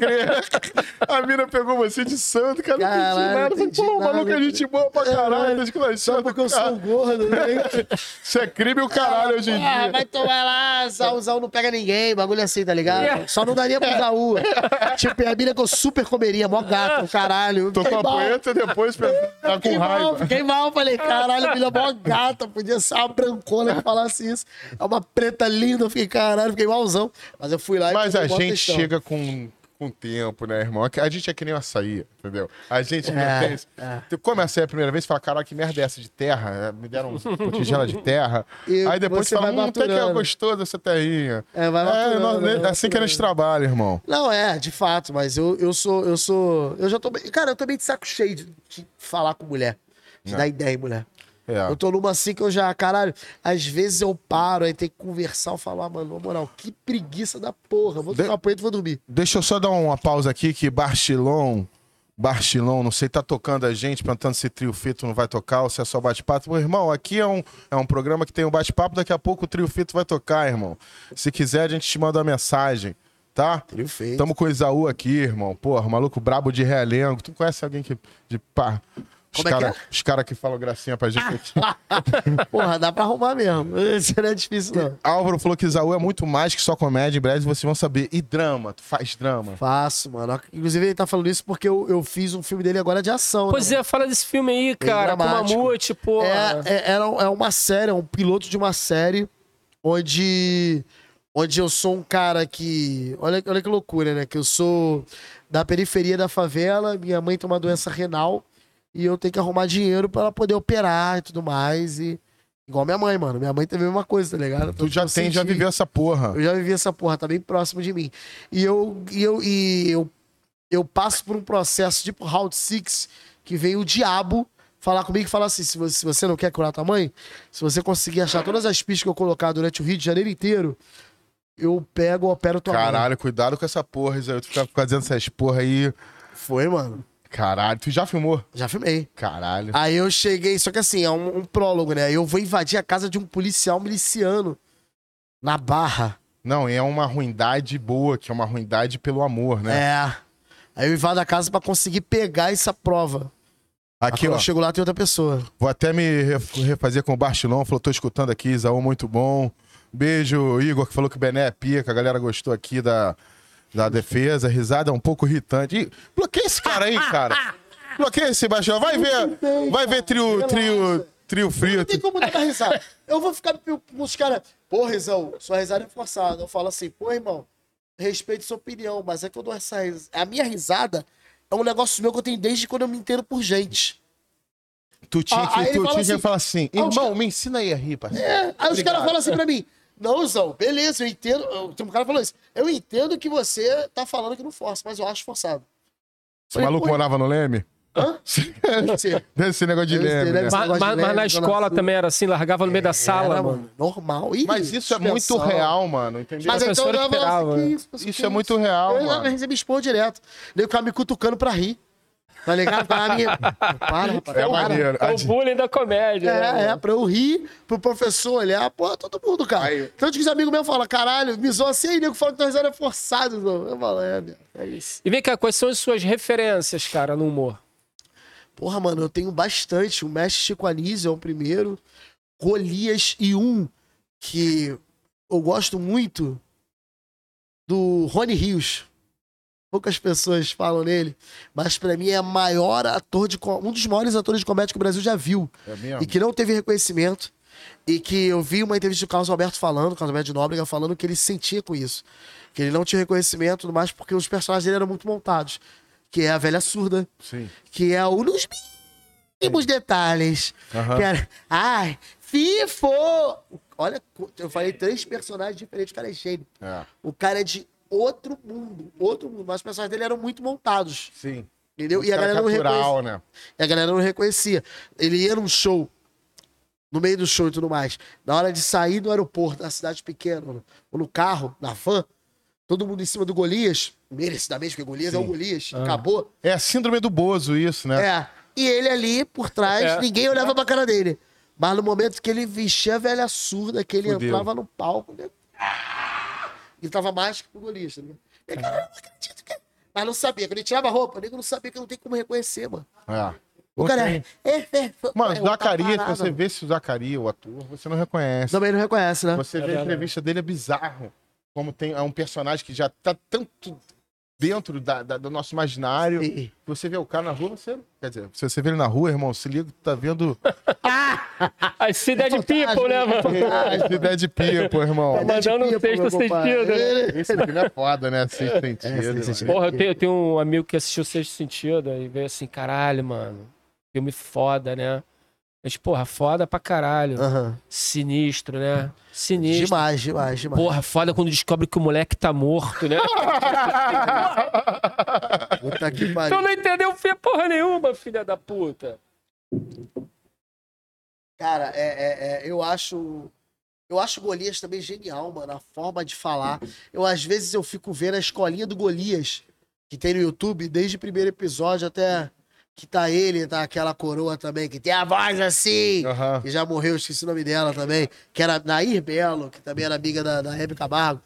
Speaker 4: (laughs)
Speaker 3: A mina pegou você de santo, cara.
Speaker 4: Caralho,
Speaker 3: não entendi nada. Pô, o maluco é gente boa pra caralho, tá
Speaker 4: Só
Speaker 3: esculachando.
Speaker 4: porque eu sou gordo, né? (laughs)
Speaker 3: Isso é crime o caralho hoje em
Speaker 4: Ah,
Speaker 3: dia.
Speaker 4: vai tomar lá, Zauzão não pega ninguém, bagulho assim, tá ligado? Só não daria pro Zaú. tipo, é a mina que eu super comeria, mó gato, caralho.
Speaker 3: Tocou
Speaker 4: Fiquei
Speaker 3: a e depois tá com
Speaker 4: Fiquei mal,
Speaker 3: raiva.
Speaker 4: fiquei mal, falei, caralho, mina mó gata, podia ser uma brancona que falasse isso. É uma preta linda, eu fiquei, caralho, fiquei malzão. Mas eu fui lá e
Speaker 3: Mas a gente chega com, com tempo, né, irmão? A gente é que nem o açaí, entendeu? A gente
Speaker 4: É,
Speaker 3: tem. Tu come açaí a primeira vez e fala, caralho, que merda é essa de terra? É, Me deram uma (laughs) tigela de terra.
Speaker 4: E
Speaker 3: Aí depois
Speaker 4: você
Speaker 3: fala,
Speaker 4: vai
Speaker 3: hum, até que é
Speaker 4: maturando.
Speaker 3: gostoso essa terrinha.
Speaker 4: É, vai maturando,
Speaker 3: nós-
Speaker 4: vai
Speaker 3: é assim que a gente trabalha, irmão.
Speaker 4: Não, é, de fato, mas eu, eu sou, eu sou. Eu já tô. Cara, eu tô bem de saco cheio de, de falar com mulher. De
Speaker 3: É.
Speaker 4: dar ideia mulher.
Speaker 3: É.
Speaker 4: Eu tô numa assim que eu já, caralho, às vezes eu paro, aí tem que conversar, eu falo, ah, mano, na moral, que preguiça da porra. Vou tocar punheta e vou dormir.
Speaker 3: Deixa eu só dar uma pausa aqui que Barchilon, Barchilon, não sei, tá tocando a gente, perguntando se Trio Fito não vai tocar ou se é só bate-papo. Meu irmão, aqui é um, é um programa que tem um bate-papo, daqui a pouco o Trio Fito vai tocar, irmão. Se quiser, a gente te manda uma mensagem, tá?
Speaker 4: Trio Feito.
Speaker 3: Tamo com o Isaú aqui, irmão. Porra, maluco brabo de realengo. Tu conhece alguém que. De pá. Os
Speaker 4: Como é que
Speaker 3: caras
Speaker 4: é?
Speaker 3: os cara que falam gracinha pra gente aqui. (laughs)
Speaker 4: Porra, dá pra arrumar mesmo. Isso não é difícil, não.
Speaker 3: Álvaro falou que Isaú é muito mais que só comédia. Em breve vocês vão saber. E drama, tu faz drama.
Speaker 4: Faço, mano. Inclusive, ele tá falando isso porque eu, eu fiz um filme dele agora de ação.
Speaker 2: Pois
Speaker 4: né?
Speaker 2: é, fala desse filme aí, cara, com. Mamute, pô.
Speaker 4: É, é, é uma série, é um piloto de uma série onde, onde eu sou um cara que. Olha, olha que loucura, né? Que eu sou da periferia da favela, minha mãe tem uma doença renal e eu tenho que arrumar dinheiro pra ela poder operar e tudo mais. E. Igual minha mãe, mano. Minha mãe teve a mesma coisa, tá ligado?
Speaker 3: Tu já
Speaker 4: eu
Speaker 3: tem, já
Speaker 4: senti-
Speaker 3: viveu essa porra.
Speaker 4: eu já vivi essa porra, tá bem próximo de mim. E eu, e eu, e eu, eu passo por um processo tipo Round Six, que vem o diabo falar comigo e falar assim: se você, se você não quer curar tua mãe, se você conseguir achar todas as pistas que eu colocar durante o Rio de Janeiro inteiro, eu pego, opero tua mãe.
Speaker 3: Caralho, cuidado com essa porra, Isaú. Tu fica fazendo essas porra aí.
Speaker 4: Foi, mano.
Speaker 3: Caralho, tu já filmou?
Speaker 4: Já filmei.
Speaker 3: Caralho.
Speaker 4: Aí eu cheguei, só que assim, é um, um prólogo, né? Eu vou invadir a casa de um policial miliciano na Barra.
Speaker 3: Não, é uma ruindade boa, que é uma ruindade pelo amor, né?
Speaker 4: É. Aí eu invado a casa pra conseguir pegar essa prova.
Speaker 3: Aqui, ó.
Speaker 4: eu chego lá, tem outra pessoa.
Speaker 3: Vou até me ref- refazer com o Bartilão. Falou, tô escutando aqui, Isaú, muito bom. Beijo, Igor, que falou que o Bené é pica. A galera gostou aqui da, da defesa. Risada é um pouco irritante. Ih, bloqueia esse cara aí, cara. Bloqueia esse Bartilão. Vai ver, vai ver trio, trio, trio
Speaker 4: Não
Speaker 3: frio.
Speaker 4: tem como dar risada. Eu vou ficar com os caras. Pô, Rizão, sua risada é forçada. Eu falo assim, pô, irmão, respeito sua opinião, mas é que eu dou essa risada. A minha risada é um negócio meu que eu tenho desde quando eu me entendo por gente.
Speaker 3: Tu tinha
Speaker 4: Ah,
Speaker 3: que,
Speaker 4: ele
Speaker 3: tu
Speaker 4: fala
Speaker 3: tinha que
Speaker 4: assim,
Speaker 3: falar assim,
Speaker 4: ah, os
Speaker 3: irmão, me ensina aí a rir, parceiro.
Speaker 4: É, aí os
Speaker 3: Obrigado.
Speaker 4: caras falam assim pra mim. Não, Zão, beleza, eu entendo. eu- Tem um cara falou isso. Eu entendo que você tá falando que não força, mas eu acho forçado.
Speaker 3: Esse maluco
Speaker 4: pô,
Speaker 3: morava no Leme?
Speaker 4: Hã? Deve ser.
Speaker 3: Esse negócio de Leme, né?
Speaker 2: Mas, mas- mas na escola
Speaker 4: sul.
Speaker 2: também era assim, largava no meio da sala,
Speaker 4: Era,
Speaker 2: mano.
Speaker 4: Normal. Ih,
Speaker 3: Mas isso é muito real, mano, entendeu?
Speaker 4: Mas então eu falava
Speaker 2: esperava,
Speaker 4: assim,
Speaker 2: né?
Speaker 4: que isso, que
Speaker 3: Isso é muito real,
Speaker 4: Eu
Speaker 3: mano.
Speaker 4: recebi expor direto. Daí o cara me cutucando pra rir. Tá ligado? Pra mim. Para, rapaz.
Speaker 3: É
Speaker 4: para.
Speaker 3: maneiro.
Speaker 2: É o bullying da comédia. né,
Speaker 4: É, é,
Speaker 2: mano?
Speaker 4: pra eu rir, pro professor olhar, pô, todo mundo, cara.
Speaker 3: Aí-
Speaker 4: Tanto que os amigos meus falam, caralho, me zoa assim, aí nego fala que tua risada é forçado. Não. Eu falo, é, meu, é isso.
Speaker 2: E vem cá, quais são as suas referências, cara, no humor?
Speaker 4: Porra, mano, eu tenho bastante. O Mestre Chico Anísio é o primeiro. Golias e um que eu gosto muito do Rony Rios. Poucas pessoas falam nele, mas pra mim é o maior ator de um dos maiores atores de comédia que o Brasil já viu
Speaker 3: É mesmo?
Speaker 4: e que não teve reconhecimento. E que eu vi uma entrevista do Carlos Alberto falando, Carlos Alberto de Nóbrega falando que ele se sentia com isso. Que ele não tinha reconhecimento tudo mais porque os personagens dele eram muito montados. Que é a velha surda,
Speaker 3: Sim.
Speaker 4: que é o nos mínimos detalhes.
Speaker 3: Aham.
Speaker 4: Que era, ai, FIFO! Olha, eu falei três personagens diferentes, o cara é gênio.
Speaker 3: É.
Speaker 4: O cara é de outro mundo, outro mundo. Mas os personagens dele eram muito montados,
Speaker 3: Sim.
Speaker 4: entendeu? E a galera não reconhecia.
Speaker 3: natural, né?
Speaker 4: E a galera não reconhecia. Ele ia num show, no meio do show e tudo mais. Na hora de sair do aeroporto, da cidade pequena, ou no carro, na van, todo mundo em cima do Golias, merecidamente, porque Golias é o Golias, acabou.
Speaker 3: É a síndrome do Bozo, isso, né?
Speaker 4: É. E ele ali por trás,
Speaker 2: É.
Speaker 4: ninguém olhava pra cara dele. Mas no momento que ele vestia a velha surda, que ele
Speaker 3: Fudeu.
Speaker 4: entrava no palco, né? Gritava mais que pro Golias, tá ligado? E, cara, eu não acredito que... Mas não sabia. Quando ele tirava a roupa, o nego não sabia que não tem como reconhecer, mano.
Speaker 3: É.
Speaker 4: O cara é. é, é
Speaker 3: Mano,
Speaker 4: é,
Speaker 3: Zacarias, se
Speaker 4: parada,
Speaker 3: você
Speaker 4: mano.
Speaker 3: vê se o Zacarias, o ator, você não reconhece.
Speaker 4: Também não reconhece, né?
Speaker 3: Você vê a entrevista dele, é bizarro. Como tem é um personagem que já tá tanto dentro da, da- do nosso imaginário.
Speaker 4: E-
Speaker 3: Você vê o cara na rua, você. Quer dizer, se você vê ele na rua, irmão, se liga tá vendo. (laughs)
Speaker 2: As Cidade People, né, mano?
Speaker 3: Esse Dead People, irmão.
Speaker 2: Mandando um sexto sentido, né?
Speaker 3: Esse filme é foda, né? Sexto sentido.
Speaker 4: Sexto Sentido.
Speaker 2: Porra, eu tenho, eu tenho um amigo que assistiu Sexto Sentido e veio assim, caralho, mano. Filme foda, né? Mas, porra, foda pra caralho.
Speaker 4: Aham.
Speaker 2: Sinistro, né? Sinistro.
Speaker 4: Demais, demais, demais.
Speaker 2: Porra, foda quando descobre que o moleque tá morto, né? (laughs)
Speaker 4: Puta que
Speaker 2: tu
Speaker 4: pariu.
Speaker 2: não entendeu porra nenhuma, filha da puta.
Speaker 4: Cara, é, é, é, eu acho. Eu acho o Golias também genial, mano. A forma de falar. Eu, às vezes, eu fico vendo a escolinha do Golias, que tem no YouTube, desde o primeiro episódio até que tá ele, tá aquela coroa também, que tem a voz assim.
Speaker 3: Aham.
Speaker 4: Que já morreu, esqueci o nome dela também. Que era Nair Belo, que também era amiga da, da Hebe Camargo.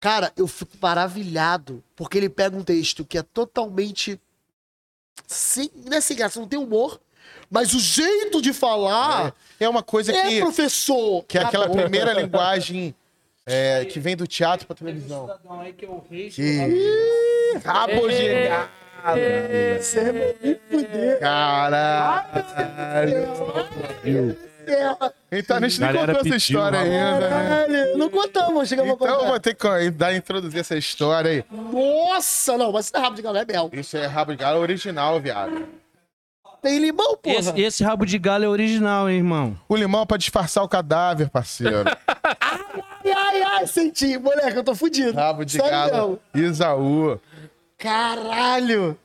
Speaker 4: Cara, eu fico maravilhado, porque ele pega um texto que é totalmente. Sem, não é sem graça, não tem humor, mas o jeito de falar
Speaker 3: É uma coisa
Speaker 4: é,
Speaker 3: que,
Speaker 4: professor.
Speaker 3: que é aquela primeira linguagem (laughs) é, que vem do teatro pra televisão.
Speaker 4: Que-
Speaker 3: Rabo de
Speaker 2: É.
Speaker 4: Você vai me fuder.
Speaker 3: Caralho. Então, a gente nem
Speaker 1: Galera
Speaker 3: contou essa
Speaker 1: pediu,
Speaker 3: história
Speaker 1: mano.
Speaker 3: ainda, né?
Speaker 4: Caralho, não contamos, chegamos a
Speaker 3: Então, eu
Speaker 4: contar.
Speaker 3: vou ter que dar, introduzir essa história aí.
Speaker 4: Nossa, não, mas isso não é rabo de galo, é mel.
Speaker 3: Isso é rabo de galo original, viado.
Speaker 4: Tem limão, porra.
Speaker 1: Esse, esse rabo de galo é original, hein, irmão?
Speaker 3: O limão é pra disfarçar o cadáver, parceiro. (laughs)
Speaker 4: Ai, ai, ai, senti. Moleque, eu tô fudido.
Speaker 3: Rabo de
Speaker 4: Sério
Speaker 3: galo. Isaú.
Speaker 4: Caralho.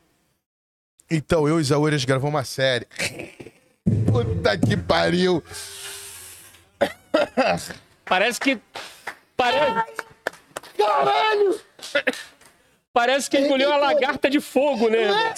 Speaker 3: Então, eu e Isaú, eles gravamos uma série. Puta que pariu.
Speaker 2: Parece que. Parece,
Speaker 4: Caralho.
Speaker 2: parece que engoliu uma lagarta de fogo, né?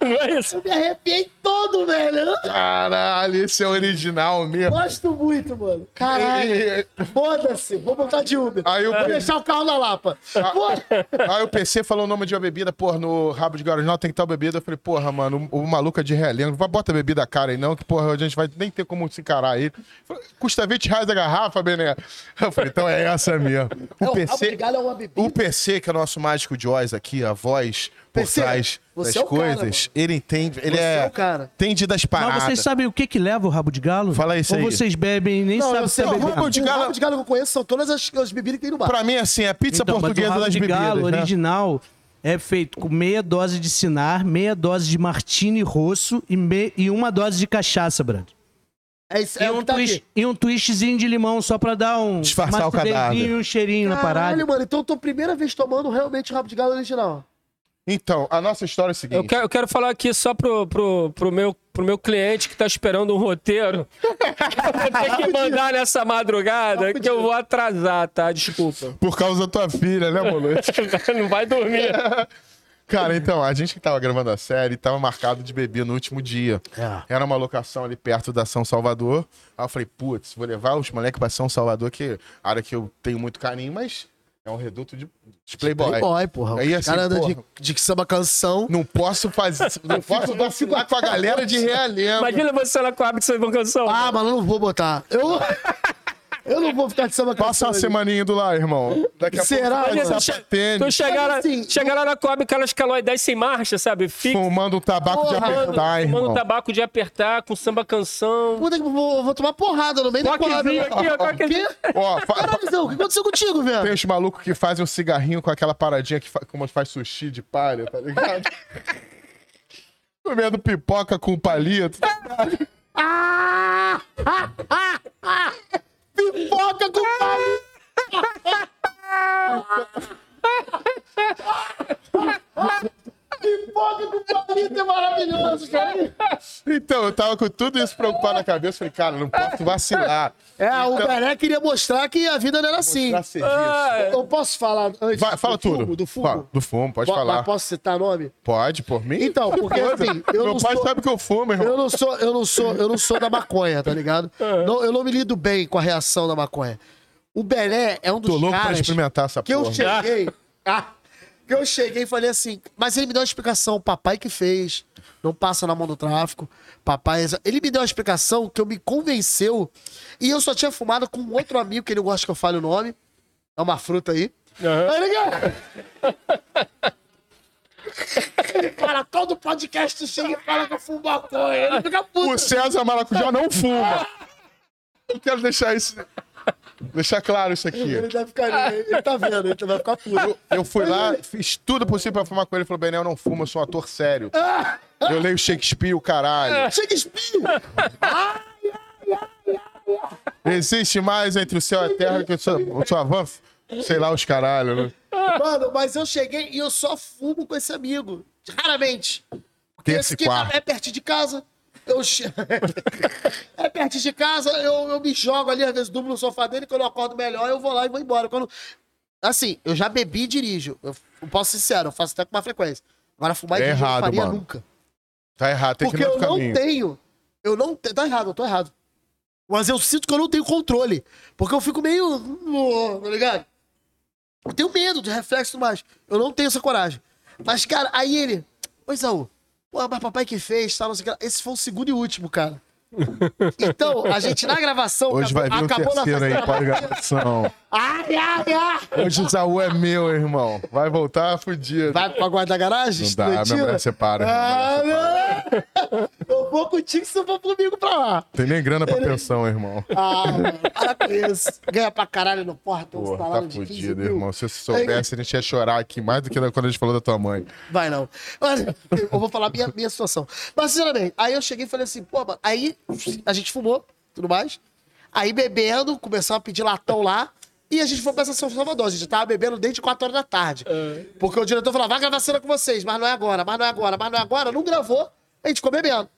Speaker 2: Não é isso?
Speaker 4: Eu me arrepiei todo, velho.
Speaker 3: Caralho, esse é original mesmo.
Speaker 4: Gosto muito, mano. Caralho. Foda-se. Vou botar de Uber.
Speaker 3: Aí eu-
Speaker 4: Vou deixar o carro na Lapa. Foda-
Speaker 3: Aí o PC falou o nome de uma bebida, porra, no rabo de galo original tem que estar bebida. Eu falei, porra, mano, o, o maluco é de. Vai bota a bebida cara aí não, que porra, a gente vai nem ter como se encarar ele. Falei, Custa 20 reais a garrafa, Bené. Eu falei, então é essa mesmo. O
Speaker 4: Não, rabo de
Speaker 3: PC,
Speaker 4: galo é uma bebida.
Speaker 3: o PC, que é o nosso mágico de Oz aqui, a voz por
Speaker 4: PC,
Speaker 3: trás das
Speaker 4: é o cara,
Speaker 3: coisas, ele entende, ele
Speaker 4: Você
Speaker 3: é,
Speaker 4: é o cara.
Speaker 3: entende das
Speaker 1: Mas
Speaker 3: paradas.
Speaker 1: vocês sabem o que que leva o rabo de galo?
Speaker 3: Fala isso
Speaker 1: Ou
Speaker 3: aí.
Speaker 1: vocês bebem e nem
Speaker 4: Não,
Speaker 1: sabem se é bebida?
Speaker 3: rabo de
Speaker 4: o
Speaker 3: galo-
Speaker 4: rabo de galo que eu conheço são todas as, as bebidas que tem no bar.
Speaker 3: Pra mim, assim, é a pizza
Speaker 1: Então, mas o
Speaker 3: portuguesa
Speaker 1: rabo
Speaker 3: das
Speaker 1: de
Speaker 3: bebidas,
Speaker 1: galo
Speaker 3: né?
Speaker 1: original é feito com meia dose de cinar, meia dose de martini rosso e, me- e uma dose de cachaça, Brad.
Speaker 4: É, isso,
Speaker 1: E,
Speaker 4: é o
Speaker 1: um
Speaker 4: tá
Speaker 1: twist,
Speaker 4: aqui.
Speaker 1: e um twistzinho de limão só pra dar um
Speaker 3: Disfarçar o cadáver.
Speaker 1: e um cheirinho na parada.
Speaker 4: Caralho, mano, então eu tô primeira vez tomando realmente rabo de galo original.
Speaker 3: Então, a nossa história é a seguinte.
Speaker 2: Eu quero, eu quero falar aqui só pro, pro, pro, meu, pro meu cliente que tá esperando um roteiro. Eu vou ter que mandar nessa madrugada que eu vou atrasar, tá? Desculpa.
Speaker 3: Por causa da tua filha, né, Molucci? (laughs)
Speaker 2: Não vai dormir.
Speaker 3: Cara, então, a gente que tava gravando a série tava marcado de beber no último dia.
Speaker 4: É.
Speaker 3: Era uma locação ali perto da São Salvador. Aí eu falei, putz, vou levar os moleques pra São Salvador, que é área que eu tenho muito carinho, mas é um reduto de, de playboy.
Speaker 4: Playboy, porra.
Speaker 3: Aí,
Speaker 4: o
Speaker 3: assim,
Speaker 4: cara anda de,
Speaker 3: porra.
Speaker 4: de samba canção.
Speaker 3: Não posso fazer. Não (laughs) posso vacilar com a galera de realengo.
Speaker 2: Imagina você lá com a Abix uma canção.
Speaker 4: Ah, mas eu não vou botar. Eu, eu não vou ficar de samba.
Speaker 3: Passa uma semaninha indo lá, irmão. Daqui a
Speaker 4: Será,
Speaker 3: pouco
Speaker 4: mano?
Speaker 3: vai tênis,
Speaker 2: Tu chegar lá,
Speaker 4: assim,
Speaker 2: chegar lá na Coab, aquelas calóidas sem marcha, sabe? Fica
Speaker 3: fumando um tabaco de apertar, irmão.
Speaker 2: tabaco de apertar, com samba canção.
Speaker 4: Puta que eu vou, eu vou tomar porrada no meio da porrada.
Speaker 2: Coquezinho aqui, ó, coquezinho.
Speaker 3: Fa-
Speaker 4: Caralho, Zão, o que aconteceu contigo, velho?
Speaker 3: Tem os malucos que fazem um cigarrinho com aquela paradinha que fa... como faz sushi de palha, tá ligado? (laughs) Comendo pipoca com palito.
Speaker 4: Ah! Pipoca com (laughs) palito! Pipoca com palito é maravilhoso! cara.
Speaker 3: Então, eu tava com tudo isso preocupado na cabeça. Falei, cara, não posso vacilar.
Speaker 4: É, o
Speaker 3: Então-
Speaker 4: Bené queria mostrar que a vida não era assim.
Speaker 2: Ah,
Speaker 4: Eu posso falar antes
Speaker 3: Vai, fala
Speaker 4: do
Speaker 3: tudo.
Speaker 4: fumo, do fumo?
Speaker 3: Fala, do fumo, pode
Speaker 4: Po-
Speaker 3: falar.
Speaker 4: Mas posso citar nome?
Speaker 3: Pode, por mim?
Speaker 4: Então, porque assim, eu
Speaker 3: Meu
Speaker 4: não
Speaker 3: pai
Speaker 4: sou-
Speaker 3: sabe que eu fumo, irmão.
Speaker 4: Eu não sou, eu não sou, eu não sou da maconha, tá ligado? Não, eu não me lido bem com a reação da maconha. O Bené é um dos
Speaker 3: Tô louco pra
Speaker 4: caras
Speaker 3: experimentar essa
Speaker 4: que eu cheguei. (laughs) Ah, que eu cheguei e falei assim, mas ele me deu uma explicação, papai que fez, não passa na mão do tráfico, papai. Ele me deu uma explicação que eu me convenceu. E eu só tinha fumado com um outro amigo que ele não gosta que eu fale o nome. É uma fruta aí.
Speaker 2: Aham.
Speaker 4: Aí ele Ele fala, todo podcast chega e fala que eu fumo maconha. Ele fica puto.
Speaker 3: O César Maracujá não fuma. Eu quero deixar isso. Deixar claro isso aqui.
Speaker 4: Ele deve ficar. Ele tá vendo, ele vai ficar puto.
Speaker 3: Eu fui lá, fiz tudo possível pra fumar com ele. Ele falou: Benel, não fuma, eu sou um ator sério. Eu leio Shakespeare, o caralho. (laughs)
Speaker 4: Shakespeare!
Speaker 3: Existe mais entre o céu e a terra que o sua, van, sei lá, os caralho, né?
Speaker 4: Mano, mas eu cheguei e eu só fumo com esse amigo. Raramente. Porque
Speaker 3: Desse
Speaker 4: esse
Speaker 3: quarto.
Speaker 4: é perto de casa. Eu (laughs) é perto de casa, eu, eu me jogo ali, às vezes dublo no sofá dele, quando eu acordo melhor, eu vou lá e vou embora. Quando... Assim, eu já bebi e dirijo. Eu, eu posso ser sincero, eu faço até com uma frequência. Agora, fumar e
Speaker 3: É
Speaker 4: dirigir eu não faria
Speaker 3: mano.
Speaker 4: nunca.
Speaker 3: Tá errado, tem
Speaker 4: Porque
Speaker 3: que ir no
Speaker 4: eu não
Speaker 3: caminho.
Speaker 4: tenho. Eu não tenho. Tá errado, eu tô errado. Mas eu sinto que eu não tenho controle. Porque eu fico meio. Tá ligado? Eu tenho medo de reflexo e tudo mais. Eu não tenho essa coragem. Mas, cara, aí ele. Oi, Saul. Pô, mas papai que fez, tal, não sei o que. lá." Esse foi o segundo e último, cara. Então, a gente na gravação.
Speaker 3: Hoje vai vir o
Speaker 4: acabou na
Speaker 3: terceiro aí, pode gravação.
Speaker 4: Ai, ai, ai.
Speaker 3: Hoje o Saul é meu, irmão. Vai voltar fudido.
Speaker 4: Vai pra guardar garagem?
Speaker 3: Não dá, minha
Speaker 4: Mentira?
Speaker 3: mulher separa.
Speaker 4: Ah,
Speaker 3: minha mulher separa.
Speaker 4: não. Eu vou contigo se eu for comigo pra lá.
Speaker 3: Tem nem grana pra pensão, irmão.
Speaker 4: Ah, mano, para com isso. Ganha pra caralho no porra, tem um
Speaker 3: Porra,
Speaker 4: salário
Speaker 3: tá
Speaker 4: de 15
Speaker 3: fudido, irmão. Se você soubesse, a gente ia chorar aqui mais do que quando a gente falou da tua mãe.
Speaker 4: Vai não. Mas, eu vou falar minha, minha situação. Mas, sinceramente, aí eu cheguei e falei assim, pô, mano, aí a gente fumou, tudo mais. Aí bebendo, começamos a pedir latão lá. E a gente foi pra essa São Salvador. A gente tava bebendo desde 4 horas da tarde. Porque o diretor falou, vai gravar cena com vocês, mas não é agora, mas não é agora, mas não é agora. Não gravou, a gente ficou bebendo.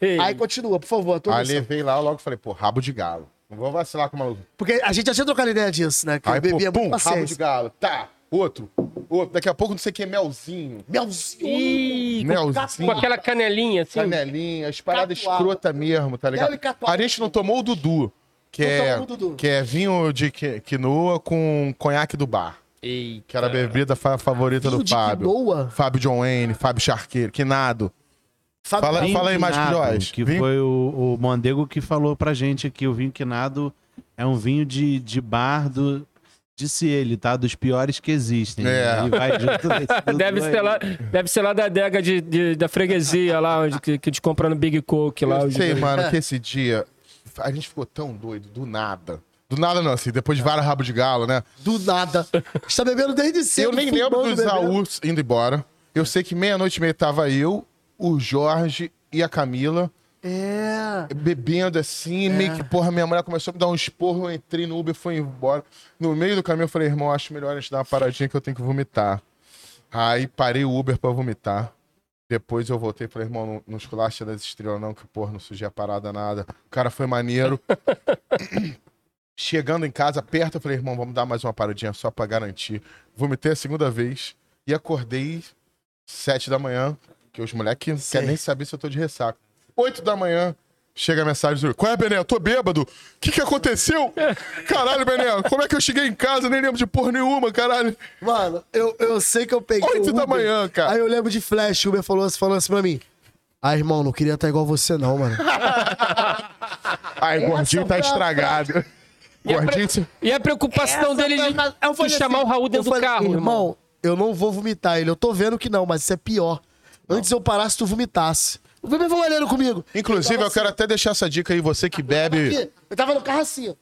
Speaker 2: Ei.
Speaker 4: Aí continua, por favor,
Speaker 3: Aí levei lá, logo falei, pô, rabo de galo. Não vou vacilar com o maluco.
Speaker 4: Porque a gente já tinha trocado ideia disso, né? Que
Speaker 3: Aí,
Speaker 4: eu bebia
Speaker 3: pô,
Speaker 4: muito
Speaker 3: pum, rabo de galo. Tá, outro. Outro. Daqui a pouco não sei o que é melzinho.
Speaker 4: Melzinho.
Speaker 2: Ih,
Speaker 3: Melzinho.
Speaker 2: com aquela canelinha assim.
Speaker 3: Canelinha, as paradas escrota mesmo, tá ligado? A gente não tomou o Dudu, que,
Speaker 4: Não
Speaker 3: é, que é vinho de qui- quinoa com conhaque do bar.
Speaker 2: Ei,
Speaker 3: Que era a bebida fa- favorita
Speaker 4: Vinho
Speaker 3: do
Speaker 4: de
Speaker 3: Fábio.
Speaker 4: quinoa?
Speaker 3: Fábio John Wayne, Fábio Charqueiro, Quinado.
Speaker 4: Fábio
Speaker 3: Fala,
Speaker 1: Vinho
Speaker 3: fala aí mais que
Speaker 1: quinado,
Speaker 3: Jorge.
Speaker 1: Que
Speaker 3: Vinho-
Speaker 1: foi o, o Mondego que falou pra gente aqui. O vinho quinado é um vinho de, de bar do. Disse ele, tá? Dos piores que existem.
Speaker 3: É.
Speaker 1: E vai (laughs) junto desse tudo
Speaker 2: Deve
Speaker 1: aí.
Speaker 2: ser, lá, deve ser lá da adega de, de- da freguesia, lá onde que, que te compra no Big Coke. Lá,
Speaker 3: Eu
Speaker 2: onde-
Speaker 3: sei, mano, que esse dia a gente ficou tão doido, do nada. Do nada não, assim, depois de vários rabos de galo, né?
Speaker 4: Do nada. Está bebendo desde cedo.
Speaker 3: Eu nem lembro do. Isaú indo embora. Eu sei que meia-noite e meia tava eu, o Jorge e a Camila
Speaker 4: É.
Speaker 3: bebendo assim, meio que, porra, minha mulher começou a me dar um esporro, eu entrei no Uber e fui embora. No meio do caminho eu falei, irmão, acho melhor a gente dar uma paradinha que eu tenho que vomitar. Aí parei o Uber pra vomitar. Depois eu voltei e falei, irmão, não, não esculacha das estrelas não, que porra, não sujei a parada nada. O cara foi maneiro. (laughs) Chegando em casa, perto, eu falei, irmão, vamos dar mais uma paradinha só pra garantir. Vomitei a segunda vez e acordei sete da manhã, que os moleques querem nem saber se eu tô de ressaca. Oito da manhã, chega a mensagem do... Qual é, Bené? Eu tô bêbado. O que que aconteceu? (laughs) Caralho, Bené, como é que eu cheguei em casa? Nem lembro de porra nenhuma, caralho.
Speaker 4: Mano, eu, eu sei que eu peguei.
Speaker 3: Oito
Speaker 4: o
Speaker 3: da
Speaker 4: Uber,
Speaker 3: manhã, cara.
Speaker 4: Aí eu lembro de flash, o Uber falou, falou assim pra mim. Ah, irmão, não queria estar igual você, não, mano. (laughs)
Speaker 3: Ai, gordinho tá
Speaker 4: foi a
Speaker 3: estragado. Gordinho...
Speaker 2: E a preocupação dele de,
Speaker 4: Eu
Speaker 2: de
Speaker 4: falei
Speaker 2: chamar
Speaker 4: assim,
Speaker 2: o Raul dentro do carro, irmão.
Speaker 4: irmão. Eu não vou vomitar ele. Eu tô vendo que não, mas isso é pior. Antes eu parasse, tu vomitasse. O bebê foi olhando comigo.
Speaker 3: Inclusive, eu quero até deixar essa dica aí, você que bebe...
Speaker 4: Aqui, Eu tava no carro assim, ó.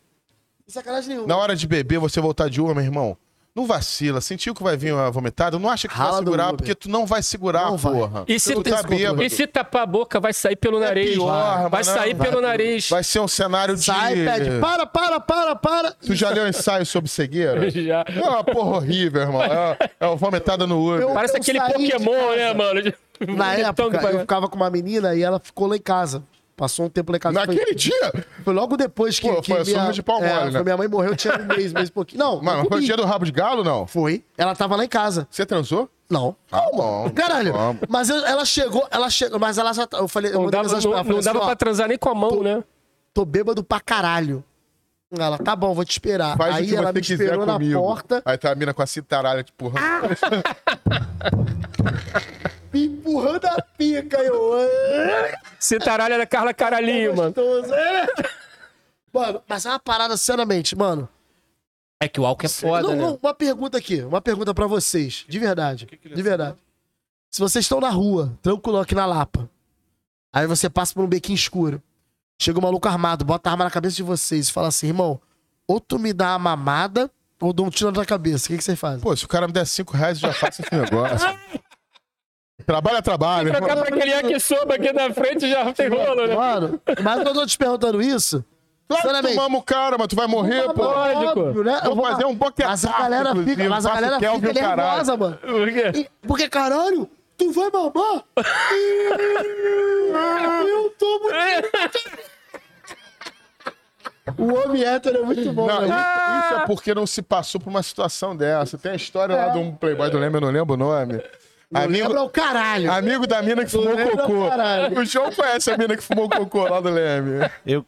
Speaker 4: Sacanagem nenhuma.
Speaker 3: Na hora de beber, você voltar de Uber, meu irmão, não vacila. Sentiu que vai vir uma vomitada, não acha que
Speaker 4: Rala
Speaker 3: vai segurar, porque tu não vai segurar,
Speaker 4: Não vai.
Speaker 3: porra.
Speaker 2: E se,
Speaker 3: tu tá
Speaker 2: e se tapar a boca, vai sair pelo nariz.
Speaker 3: pior,
Speaker 2: vai
Speaker 3: mas não,
Speaker 2: sair
Speaker 3: vai-
Speaker 2: pelo nariz.
Speaker 3: Vai ser um cenário de...
Speaker 4: Sai, pede, para, para, para, para.
Speaker 3: Tu já leu ensaio sobre cegueira? (laughs)
Speaker 2: Já.
Speaker 3: É uma porra horrível, irmão. É, é uma vomitada no Uber.
Speaker 4: Eu-
Speaker 2: Parece aquele
Speaker 4: saí de
Speaker 2: Pokémon, né, mano?
Speaker 4: Na (laughs) época,
Speaker 2: pai-
Speaker 4: eu ficava com uma menina e ela ficou lá em casa. Passou um tempo lá em casa. Foi,
Speaker 3: Naquele dia.
Speaker 4: foi logo depois que,
Speaker 3: Pô,
Speaker 4: que
Speaker 3: foi a surra de pau mole,
Speaker 4: é,
Speaker 3: né?
Speaker 4: foi minha mãe morreu, tinha um mês, mês pouquinho. (laughs) Não,
Speaker 3: Mano,
Speaker 4: não
Speaker 3: foi o dia do rabo de galo, não?
Speaker 4: Foi. Ela tava lá em casa.
Speaker 3: Você transou?
Speaker 4: Não.
Speaker 3: Ah, bom.
Speaker 4: Caralho, mas eu- ela chegou, ela chegou, mas ela já. tá- Eu falei, eu
Speaker 2: Não
Speaker 4: mandei
Speaker 2: dava,
Speaker 4: mensagem pra
Speaker 2: não,
Speaker 4: ela, falei
Speaker 2: não dava
Speaker 4: assim, ó,
Speaker 2: pra transar nem com a mão, né?
Speaker 4: tô bêbado pra caralho. Ela, tá bom, vou te esperar.
Speaker 3: Faz
Speaker 4: Aí ela me esperou na
Speaker 3: comigo.
Speaker 4: porta,
Speaker 3: Aí tá a mina com a citaralha, tipo, (laughs) (laughs)
Speaker 4: me empurrando a pica. Eu.
Speaker 2: Citaralha da Carla Caralhinho, mano.
Speaker 4: Gostoso, é. Mano, mas é uma parada, sinceramente, mano.
Speaker 2: É que o álcool é foda,
Speaker 4: Não,
Speaker 2: né?
Speaker 4: não, uma pergunta aqui, uma pergunta pra vocês, de verdade, de verdade. Se vocês estão na rua, tranquilo aqui na Lapa, aí você passa por um bequinho escuro, chega um maluco armado, bota a arma na cabeça de vocês e fala assim, irmão, ou tu me dá uma mamada ou dou um tiro na cabeça. O que, que vocês fazem?
Speaker 3: pô, se o cara me der cinco reais, eu já faço esse (laughs) negócio. Trabalha, trabalha.
Speaker 2: Trocar pra aquele yakisoba aqui na frente já tem rolo, né?
Speaker 4: Mano, mas eu tô te perguntando isso.
Speaker 3: Claro que tu mama o cara, mas tu vai morrer, pô.
Speaker 2: Lógico.
Speaker 4: Óbvio, né? Eu
Speaker 3: Vou fazer um boquetaço,
Speaker 4: Mas a galera fica, mas a galera
Speaker 3: Kelvin
Speaker 4: fica
Speaker 3: o caralho.
Speaker 4: nervosa, mano.
Speaker 2: Por quê?
Speaker 4: E- Porque, caralho, tu vai mamar? eu tô muito... O homem hétero é muito bom,
Speaker 3: Não,
Speaker 4: né?
Speaker 3: isso é porque não se passou por uma situação dessa. Tem a história lá de um playboy do Lembra, eu não lembro o nome. Amigo,
Speaker 4: Lembra o caralho.
Speaker 3: amigo da mina que fumou cocô. O João conhece a mina que fumou cocô lá do Leme.
Speaker 1: Eu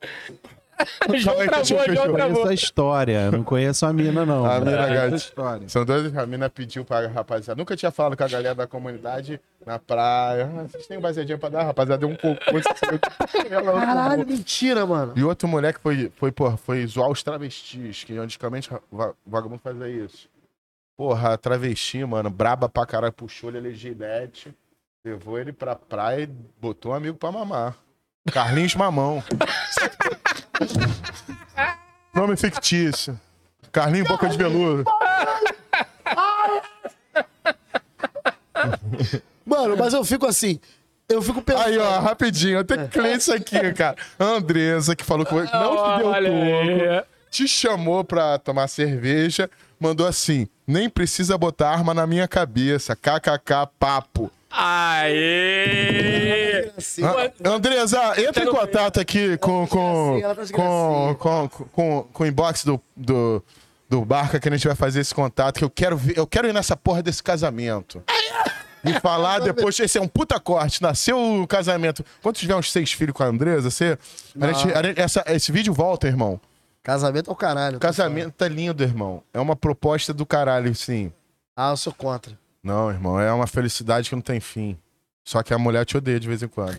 Speaker 1: (laughs)
Speaker 2: João travou, João travou.
Speaker 1: a história, não conheço a mina, não.
Speaker 3: A mina, gato.
Speaker 1: a história.
Speaker 3: São dois, a mina pediu pra rapaziada. Nunca tinha falado com a galera da comunidade na praia. Ah, vocês têm um baseadinho pra dar? Rapaziada, deu um cocô. Ela- (laughs)
Speaker 4: Caralho, mentira, mano.
Speaker 3: E outro moleque foi, foi, porra, foi zoar os travestis, que antigamente va- vagabundo fazia isso. Porra, a travesti, mano, braba pra caralho, puxou ele, ele gilete, levou ele pra praia e botou um amigo pra mamar. Carlinhos Mamão. (laughs) Nome fictício. Carlinhos Boca de Veludo.
Speaker 4: Mano, mas eu fico assim, eu fico pensando...
Speaker 3: Aí, ó, rapidinho, eu tenho que ler isso aqui, cara. A Andresa, que falou que não te deu
Speaker 2: Olha
Speaker 3: toco. te chamou pra tomar cerveja, mandou assim: nem precisa botar arma na minha cabeça, kkk papo.
Speaker 2: Aê!
Speaker 3: Andresa, entra em contato aqui com, com,
Speaker 4: ela tá
Speaker 3: com, com, com, com o inbox do, do, do Barca que a gente vai fazer esse contato, que eu quero, ver, eu quero ir nessa porra desse casamento. E falar (laughs) depois, esse é um puta corte, nasceu o casamento. Quando tiver uns seis filhos com a Andresa, você. a gente- a gente- essa- esse vídeo volta, irmão.
Speaker 4: Casamento é o caralho.
Speaker 3: O casamento tá lindo, irmão. É uma proposta do caralho, sim.
Speaker 4: Ah, eu sou contra.
Speaker 3: Não, irmão, é uma felicidade que não tem fim. Só que a mulher te odeia de vez em quando.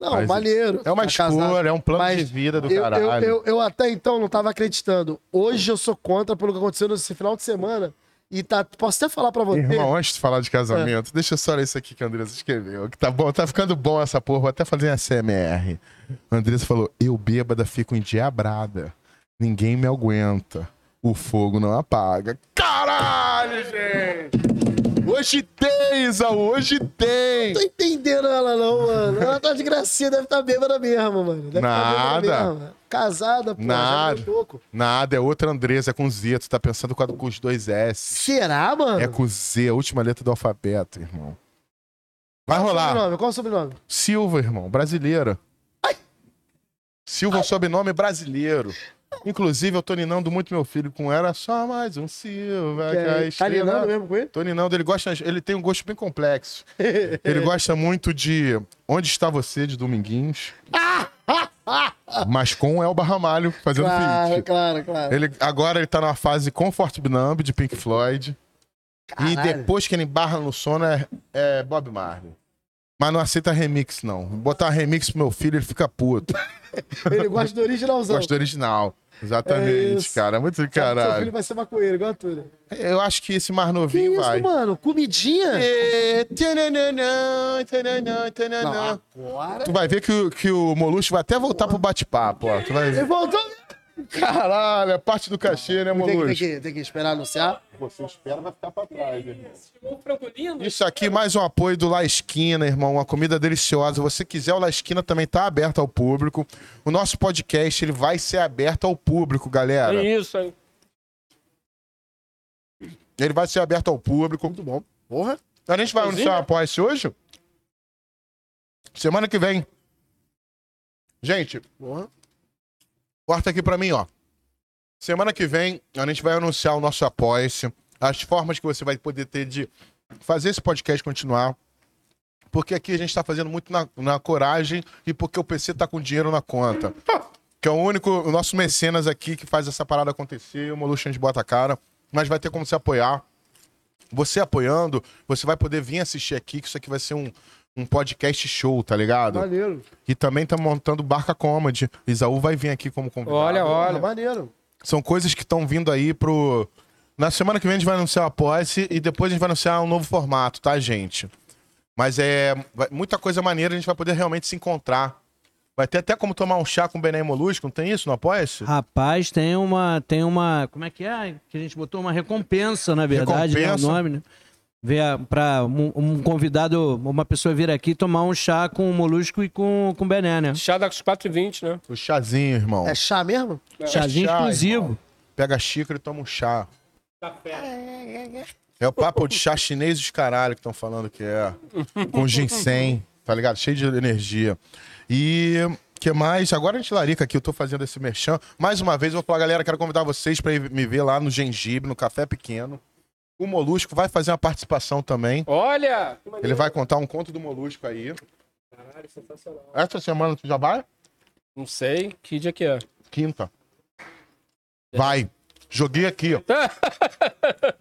Speaker 4: Não,
Speaker 3: Mas
Speaker 4: maneiro.
Speaker 3: É uma
Speaker 4: Tá casado.
Speaker 3: escolha, é um plano
Speaker 4: Mas
Speaker 3: de vida do
Speaker 4: Eu,
Speaker 3: caralho.
Speaker 4: eu, eu, eu até então não tava acreditando. Hoje eu sou contra pelo que aconteceu nesse final de semana. E tá, posso até falar pra você.
Speaker 3: Irmão, antes de falar de casamento,
Speaker 4: É.
Speaker 3: deixa eu só ler isso aqui que a Andressa escreveu. Que tá bom, tá ficando bom essa porra. Vou até fazer a CMR. A Andressa falou: Eu bêbada fico endiabrada. Ninguém me aguenta. O fogo não apaga. Caralho, gente! Hoje tem, Isaú, hoje tem!
Speaker 4: Não tô entendendo ela, não, mano. Ela tá de gracinha, deve tá bêbada mesmo, mano. Deve
Speaker 3: Nada.
Speaker 4: Tá bêbada mesmo. Casada, pô.
Speaker 3: Nada. Nada, é outra Andressa, é com Z. Tu tá pensando com, os dois S.
Speaker 4: Será, mano?
Speaker 3: É com Z, a última letra do alfabeto, irmão. Vai
Speaker 4: Qual
Speaker 3: rolar.
Speaker 4: sobrenome? Qual o sobrenome?
Speaker 3: Silva, irmão, brasileira. Silva é um sobrenome brasileiro. Inclusive, eu tô ninando muito meu filho com era só mais um Silva.
Speaker 4: Que
Speaker 3: a
Speaker 4: é, tá lidando mesmo com ele?
Speaker 3: Tô ninando, ele gosta, ele tem um gosto bem complexo. (laughs) Ele gosta muito de Onde Está Você, de Dominguinhos. (laughs) Mas com o Elba Ramalho fazendo
Speaker 4: Claro,
Speaker 3: feat.
Speaker 4: claro, claro.
Speaker 3: Ele, agora ele tá na fase Comfort Numb, de Pink Floyd. E
Speaker 4: Caralho.
Speaker 3: depois que ele embarra no sono é, é Bob Marley. Mas não aceita remix, não. Botar remix pro meu filho, ele fica puto. (laughs)
Speaker 4: Ele gosta do originalzão.
Speaker 3: Gosta do original.
Speaker 4: É
Speaker 3: Exatamente,
Speaker 4: isso.
Speaker 3: cara. Muito do
Speaker 4: que Seu filho
Speaker 3: caralho.
Speaker 4: vai ser maconheiro, igual a tua.
Speaker 3: Eu acho que esse mais
Speaker 4: Que
Speaker 3: novinho
Speaker 4: isso,
Speaker 3: vai.
Speaker 4: mano? Comidinha?
Speaker 3: É, tananã, tananã, tananã.
Speaker 4: Não, agora...
Speaker 3: Tu vai ver que, o- que o Molusco vai até voltar pro bate-papo, ó. Tu vai
Speaker 4: Ele voltou...
Speaker 3: Caralho, é parte do cachê, né,
Speaker 4: Tem, que- tem, que, tem que esperar anunciar.
Speaker 3: Você espera, vai ficar pra trás,
Speaker 2: lindo.
Speaker 3: Isso aqui, mais um apoio do La Esquina, irmão. Uma comida deliciosa. Se você quiser, o La Esquina também tá aberto ao público. O nosso podcast, ele vai ser aberto ao público, galera.
Speaker 2: É isso aí.
Speaker 3: Ele vai ser aberto ao público. Muito bom.
Speaker 4: Porra.
Speaker 3: A gente vai anunciar a pós hoje? Semana que vem. Gente,
Speaker 4: Porra.
Speaker 3: Corta aqui pra mim, ó. Semana que vem, a gente vai anunciar o nosso apoia-se, as formas que você vai poder ter de fazer esse podcast continuar. Porque aqui a gente tá fazendo muito na, na coragem e porque o PC tá com dinheiro na conta. Que é o único, o nosso mecenas aqui que faz essa parada acontecer, o Molution de bota a cara. Mas vai ter como se apoiar. Você apoiando, você vai poder vir assistir aqui, que isso aqui vai ser um, um podcast show, tá ligado?
Speaker 4: Maneiro.
Speaker 3: E também tá montando Barca Comedy. Isaú vai vir aqui como convidado.
Speaker 2: Olha,
Speaker 4: Porra,
Speaker 2: olha.
Speaker 4: maneiro.
Speaker 3: São coisas que estão vindo aí pro. Na semana que vem a gente vai anunciar o apoia-se e depois a gente vai anunciar um novo formato, tá, gente? Mas é. Muita coisa maneira, a gente vai poder realmente se encontrar. Vai ter até como tomar um chá com o Bené Molusco, não tem isso no apoia-se?
Speaker 5: Rapaz, tem uma, tem uma, como é que é? Que a gente botou uma recompensa, na verdade, né,
Speaker 3: Recompensa.
Speaker 5: o nome, né? Ver para um, um convidado, uma pessoa vir aqui tomar um chá com o Molusco e com, com o Bené, né?
Speaker 2: Chá das 4h20, né?
Speaker 3: O chazinho, irmão.
Speaker 4: É chá mesmo?
Speaker 5: Chazinho
Speaker 3: chá,
Speaker 5: exclusivo.
Speaker 3: irmão. Pega a xícara e toma um chá. É o papo de chá chinês dos caralho que estão falando que é. Com ginseng, tá ligado? Cheio de energia. E que mais? Agora a gente larica aqui, eu tô fazendo esse merchan. Mais uma vez, eu vou falar, galera, quero convidar vocês pra ir me ver lá no Gengibre, no Café Pequeno. O Molusco vai fazer uma participação também.
Speaker 2: Olha!
Speaker 3: Ele vai contar um conto do Molusco aí.
Speaker 2: Caralho, sensacional.
Speaker 3: Essa semana tu já vai?
Speaker 2: Não sei. Que dia que é?
Speaker 3: Quinta. Vai. Joguei aqui. ó. (laughs)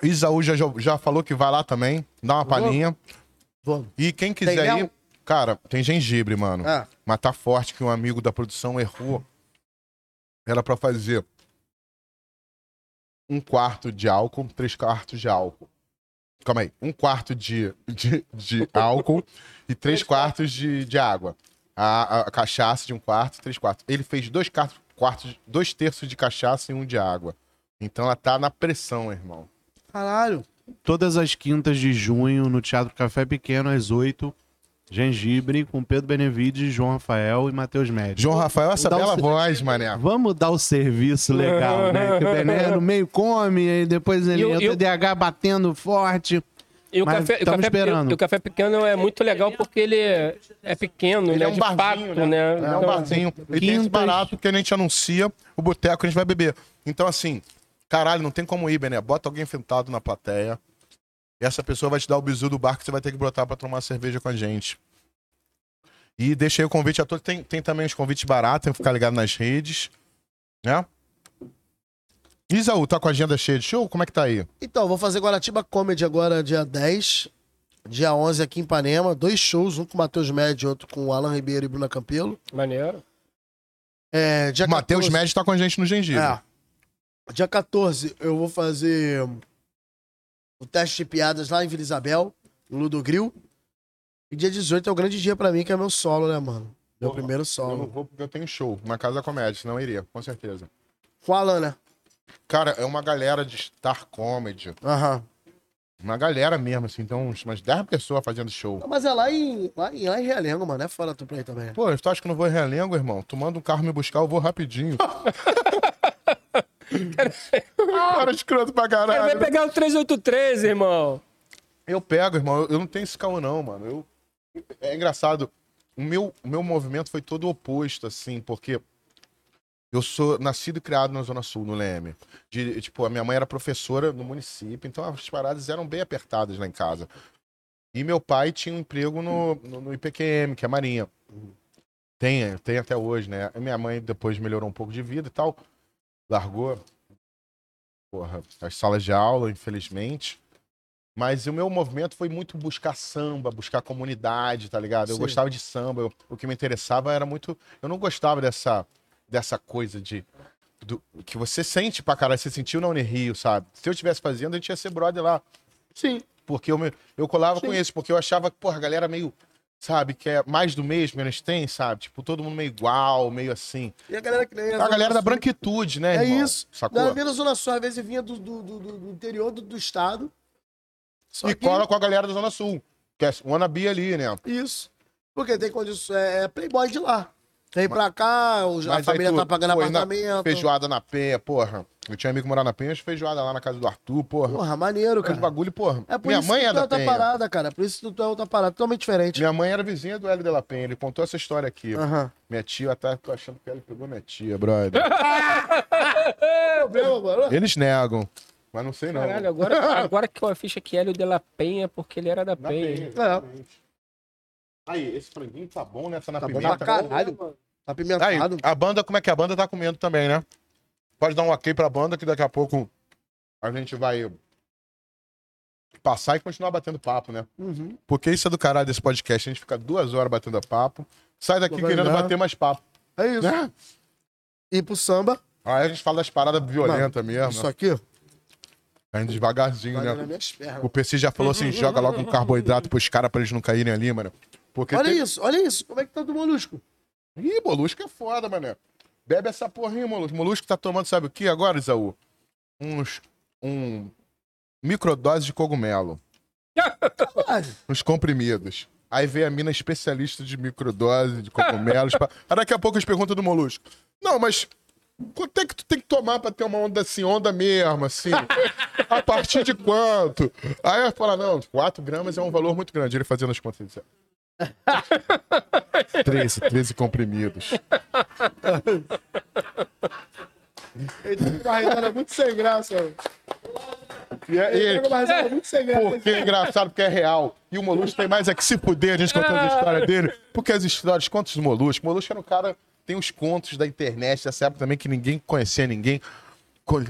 Speaker 3: Isaú já, já falou que vai lá também. Dá uma palhinha.
Speaker 4: Vamos.
Speaker 3: E quem quiser
Speaker 4: mel?
Speaker 3: ir. Cara, tem gengibre, mano.
Speaker 4: Ah.
Speaker 3: Mas tá forte que um amigo da produção errou. Era pra fazer um quarto de álcool, três quartos de álcool. Calma aí. Um quarto de, de, de (laughs) álcool e três quartos de, de água. A, a- a cachaça de um quarto, três quartos. Ele fez dois quartos, quartos, dois terços de cachaça e um de água. Então ela tá na pressão, irmão.
Speaker 4: Caralho.
Speaker 1: Todas as quintas de junho, no Teatro Café Pequeno, às 8 Gengibre, com Pedro Benevides, João Rafael e Matheus Médio.
Speaker 3: João Rafael, essa
Speaker 1: Dá
Speaker 3: bela
Speaker 1: se-
Speaker 3: voz, mané.
Speaker 1: Vamos dar o serviço legal, né? (laughs) Que o Bené no meio come, e depois ele
Speaker 2: E o-
Speaker 1: entra o
Speaker 2: o-
Speaker 1: TDAH batendo forte.
Speaker 2: E o café, o, café,
Speaker 1: esperando.
Speaker 2: e o café pequeno é muito legal porque ele é, é pequeno,
Speaker 3: Ele
Speaker 2: né?
Speaker 3: é um
Speaker 2: de
Speaker 3: barzinho,
Speaker 2: fato, né?
Speaker 3: É um
Speaker 2: Então,
Speaker 3: barzinho. E tem esse barato que a gente anuncia o boteco que a gente vai beber. Então, assim, caralho, não tem como ir, Bené. Bota alguém sentado na plateia. E essa pessoa vai te dar o bizu do bar que você vai ter que brotar pra tomar cerveja com a gente. E deixa aí o convite a todos. Tem, tem também os convites baratos, tem que ficar ligado nas redes. Né? Isaú, tá com a agenda cheia de show? Como é que tá aí?
Speaker 4: Então, vou fazer Guaratiba Comedy agora dia 10. Dia 11 aqui em Ipanema. Dois shows, um com o Matheus Médio e outro com o Alan Ribeiro e Bruna Campelo.
Speaker 2: Maneiro.
Speaker 4: É, dia
Speaker 3: O Matheus
Speaker 4: 14
Speaker 3: Médio tá com a gente no Gengibre.
Speaker 4: É. Dia 14 eu vou fazer o teste de piadas lá em Vila Isabel, no Ludogril. E dia 18 é o grande dia pra mim, que é meu solo, né, mano? Meu
Speaker 3: Porra,
Speaker 4: primeiro
Speaker 3: Eu não
Speaker 4: solo.
Speaker 3: vou porque eu tenho show na Casa da Comédia, senão eu iria, com certeza.
Speaker 4: Com o Alan, né?
Speaker 3: Cara, é uma galera de Star Comedy.
Speaker 4: Aham.
Speaker 3: Uma galera mesmo, assim, então umas 10 pessoas fazendo show.
Speaker 4: Mas é lá em, lá em, lá em Realengo, mano. É fora tu pra aí também.
Speaker 3: Pô, tu acha que eu não vou em Realengo, irmão? Tu manda um carro me buscar, eu vou rapidinho. (laughs) Cara, escroto pra
Speaker 2: Ele vai
Speaker 3: caralho.
Speaker 2: pegar o 383, irmão.
Speaker 3: Eu pego, irmão. Eu, não tenho esse caô, não, mano. Eu... É engraçado. O meu, o meu movimento foi todo oposto, assim, porque eu sou nascido e criado na Zona Sul, no Leme. De, tipo, a minha mãe era professora no município, então as paradas eram bem apertadas lá em casa. E meu pai tinha um emprego no, no, no IPQM, que é Marinha. Tem, tem até hoje, né? A minha mãe depois melhorou um pouco de vida e tal. Largou porra, as salas de aula, infelizmente. Mas o meu movimento foi muito buscar samba, buscar comunidade, tá ligado? Eu
Speaker 4: Sim.
Speaker 3: gostava de samba, eu- o que me interessava era muito. Eu não gostava dessa, dessa coisa de. do- que você sente pra caralho, você sentiu na Unirio, sabe? Se eu estivesse fazendo, a gente ia ser brother lá.
Speaker 4: Sim.
Speaker 3: Porque eu, me- eu colava com
Speaker 4: Sim.
Speaker 3: isso, porque eu achava que, porra, a galera meio. Sabe, que é mais do mesmo, menos tem, sabe? Tipo, todo mundo meio igual, meio assim.
Speaker 4: E a galera que nem
Speaker 3: A galera da branquitude, né?
Speaker 4: É
Speaker 3: irmão?
Speaker 4: isso.
Speaker 3: Sacou?
Speaker 4: Da Zona Sul, às vezes vinha do, do, do, do- interior do, do estado. Só
Speaker 3: E
Speaker 4: que-
Speaker 3: cola com a galera da Zona Sul. Que é wannabe ali, né?
Speaker 4: Isso. Porque tem condições. É, é playboy de lá. Vem pra cá, o- a
Speaker 3: Mas
Speaker 4: família
Speaker 3: tu,
Speaker 4: tá pagando
Speaker 3: pô,
Speaker 4: apartamento.
Speaker 3: Feijoada na pé, porra. Eu tinha amigo que morava na Penha, feijoada lá na casa do Arthur, porra.
Speaker 4: Porra, maneiro,
Speaker 3: Os
Speaker 4: cara.
Speaker 3: bagulho, porra.
Speaker 4: É por
Speaker 3: Minha
Speaker 4: isso
Speaker 3: mãe
Speaker 4: que
Speaker 3: é
Speaker 4: tu é
Speaker 3: da
Speaker 4: outra
Speaker 3: Penha.
Speaker 4: parada, cara. Por isso que tu é outra parada, totalmente diferente.
Speaker 3: Minha mãe era vizinha do Hélio de la Penha. Ele contou essa história aqui.
Speaker 4: Aham.
Speaker 3: Minha tia, até tô achando que ele pegou minha tia, brother.
Speaker 4: Problema, (laughs) mano. (laughs)
Speaker 3: Eles negam. Mas não sei não.
Speaker 2: Caralho, agora, agora que eu ficha que Hélio de la Penha, porque ele era da
Speaker 3: Na
Speaker 2: Penha.
Speaker 3: Penha.
Speaker 4: É,
Speaker 3: Aí, esse franguinho tá bom nessa na
Speaker 4: tá bom
Speaker 3: pimenta.
Speaker 4: pra caralho. Tá
Speaker 3: Aí, a banda, como é que a banda tá comendo também, né? Pode dar um ok pra banda que daqui a pouco a gente vai passar e continuar batendo papo, né?
Speaker 4: Uhum.
Speaker 3: Porque isso é do caralho desse podcast. A gente fica duas horas batendo papo, sai daqui querendo bater mais papo,
Speaker 4: É isso.
Speaker 3: né?
Speaker 4: E pro samba,
Speaker 3: Aí a gente fala das paradas violentas mesmo.
Speaker 4: isso aqui,
Speaker 3: indo devagarzinho,
Speaker 4: Vai
Speaker 3: né? O PC já falou assim: joga logo um carboidrato pros caras pra eles não caírem ali, mano. Porque
Speaker 4: Olha
Speaker 3: tem-
Speaker 4: isso, olha isso. Como é que tá do molusco?
Speaker 3: Ih, molusco é foda, mané. Bebe essa porrinha, molusco. Molusco tá tomando, sabe o que agora, Isaú? Uns. Um. Microdose de cogumelo. (laughs) Uns comprimidos. Aí vem a mina especialista de microdose de cogumelos. pra... Aí daqui a pouco eles perguntam do molusco. Não, mas. Quanto é que tu tem que tomar pra ter uma onda assim, onda mesmo, assim? A partir de quanto? Aí ela fala, não, 4 gramas é um valor muito grande. Ele fazendo as contas, (laughs) 13, 13 comprimidos.
Speaker 4: Ele risada muito sem graça.
Speaker 3: E, é- e
Speaker 4: risada muito sem graça.
Speaker 3: porque é engraçado, porque é real. E o Molusco tem mais é que se fuder, a gente contando a história dele. Porque as histórias, contos do Molusco. O Molusco era um cara. Tem os contos da internet dessa época também que ninguém conhecia ninguém.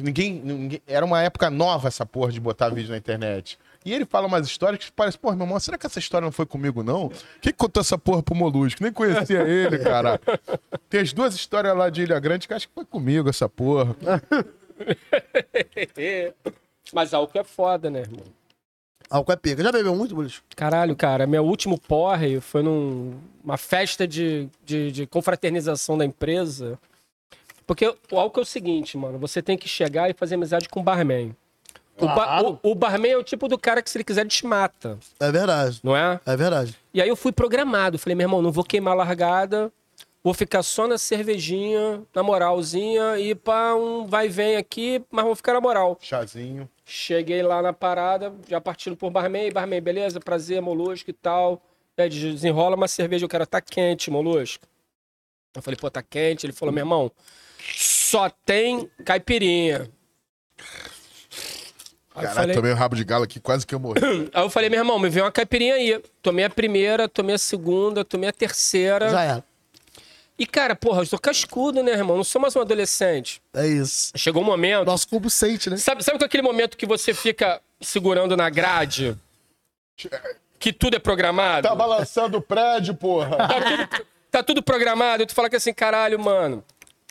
Speaker 3: Ninguém, ninguém- Era uma época nova essa porra de botar vídeo na internet. E ele fala umas histórias que parece, pô, meu irmão, será que essa história não foi comigo, não? Quem que contou essa porra pro Molusco? Nem conhecia (laughs) ele, cara. Tem as duas histórias lá de Ilha Grande que acho que foi comigo essa porra. (laughs)
Speaker 2: Mas álcool é foda, né, irmão?
Speaker 4: Álcool é pega. Já bebeu muito, molusco?
Speaker 2: Caralho, cara, meu último porre foi numa festa de, de, de confraternização da empresa. Porque o álcool é o seguinte, mano, você tem que chegar e fazer amizade com o barman. O, ba- o- o barman é o tipo do cara que, se ele quiser, te mata,
Speaker 4: É verdade.
Speaker 2: não é?
Speaker 4: É verdade.
Speaker 2: E aí eu fui programado. Falei, meu irmão, não vou queimar a largada, vou ficar só na cervejinha, na moralzinha, e pá, um vai e vem aqui, mas vou ficar na moral.
Speaker 3: Chazinho.
Speaker 2: Cheguei lá na parada, já partindo por barman, barman, beleza, prazer, molusco e tal. É, desenrola uma cerveja, eu quero tá quente, molusco. Eu falei, pô, tá quente. Ele falou, meu irmão, só tem caipirinha.
Speaker 3: Caralho,
Speaker 2: falei,
Speaker 3: tomei o rabo de galo aqui, quase que eu morri. (coughs)
Speaker 2: aí eu falei, meu irmão, me vê uma caipirinha aí. Tomei a primeira, tomei a segunda, tomei a terceira.
Speaker 4: Já era.
Speaker 2: E, cara, porra, eu sou cascudo, né, irmão? Não sou mais um adolescente.
Speaker 4: É isso.
Speaker 2: Chegou um momento.
Speaker 4: Nosso corpo sente, né?
Speaker 2: Sabe, sabe aquele momento que você fica segurando na grade? Que tudo é programado?
Speaker 3: Tá balançando o prédio, porra.
Speaker 2: Tá tudo, tá tudo programado. E tu fala que assim, caralho, mano.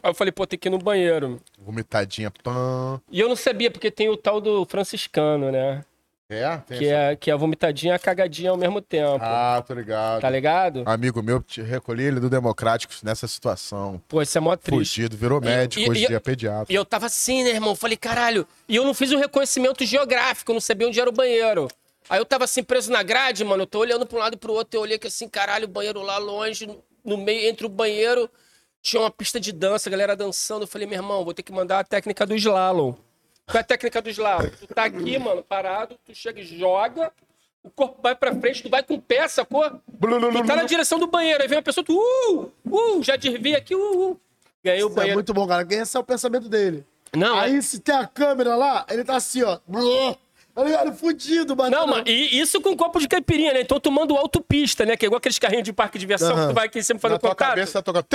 Speaker 2: Aí eu falei, pô, tem que ir no banheiro.
Speaker 3: Vomitadinha. Pã.
Speaker 2: E eu não sabia, porque tem o tal do franciscano, né?
Speaker 3: É? Tem
Speaker 2: Que
Speaker 3: essa-
Speaker 2: é, que é a vomitadinha e a cagadinha ao mesmo tempo.
Speaker 3: Ah, tô ligado.
Speaker 2: Tá ligado?
Speaker 3: Amigo meu, te recolhi ele do Democrático nessa situação.
Speaker 2: Pô, isso é mó triste.
Speaker 3: Fugido, virou médico,
Speaker 2: e-
Speaker 3: hoje
Speaker 2: e-
Speaker 3: dia é pediatra.
Speaker 2: E eu tava assim, né, irmão? Falei, caralho. E eu não fiz o reconhecimento geográfico, eu não sabia onde era o banheiro. Aí eu tava assim, preso na grade, mano. Eu tô olhando pra um lado e pro outro. Eu olhei que assim, caralho, o banheiro lá longe, no meio, entre o banheiro, tinha uma pista de dança, a galera dançando. Eu falei, meu irmão, vou ter que mandar a técnica do slalom. Qual é a técnica do slalom? Tu tá aqui, mano, parado, tu chega e joga, o corpo vai pra frente, tu vai com o pé, sacou? Tu tá na direção do banheiro, aí vem uma pessoa, tu, uh, uh, já desvia aqui, uh, uh. Ganhei o
Speaker 4: Isso é
Speaker 2: banheiro.
Speaker 4: muito bom, cara. Esse é o pensamento dele.
Speaker 2: Não, é-
Speaker 4: Aí, se tem a câmera lá, ele tá assim, ó. Blô. Tá ligado? Fudido, batendo.
Speaker 2: Não, mano, e isso com copo de caipirinha, né? Então tomando autopista, né? Que é igual aqueles carrinhos de parque de diversão que tu vai aqui em cima
Speaker 3: Na
Speaker 2: fazendo
Speaker 3: tua
Speaker 2: contato.
Speaker 3: cabeça tá tocando.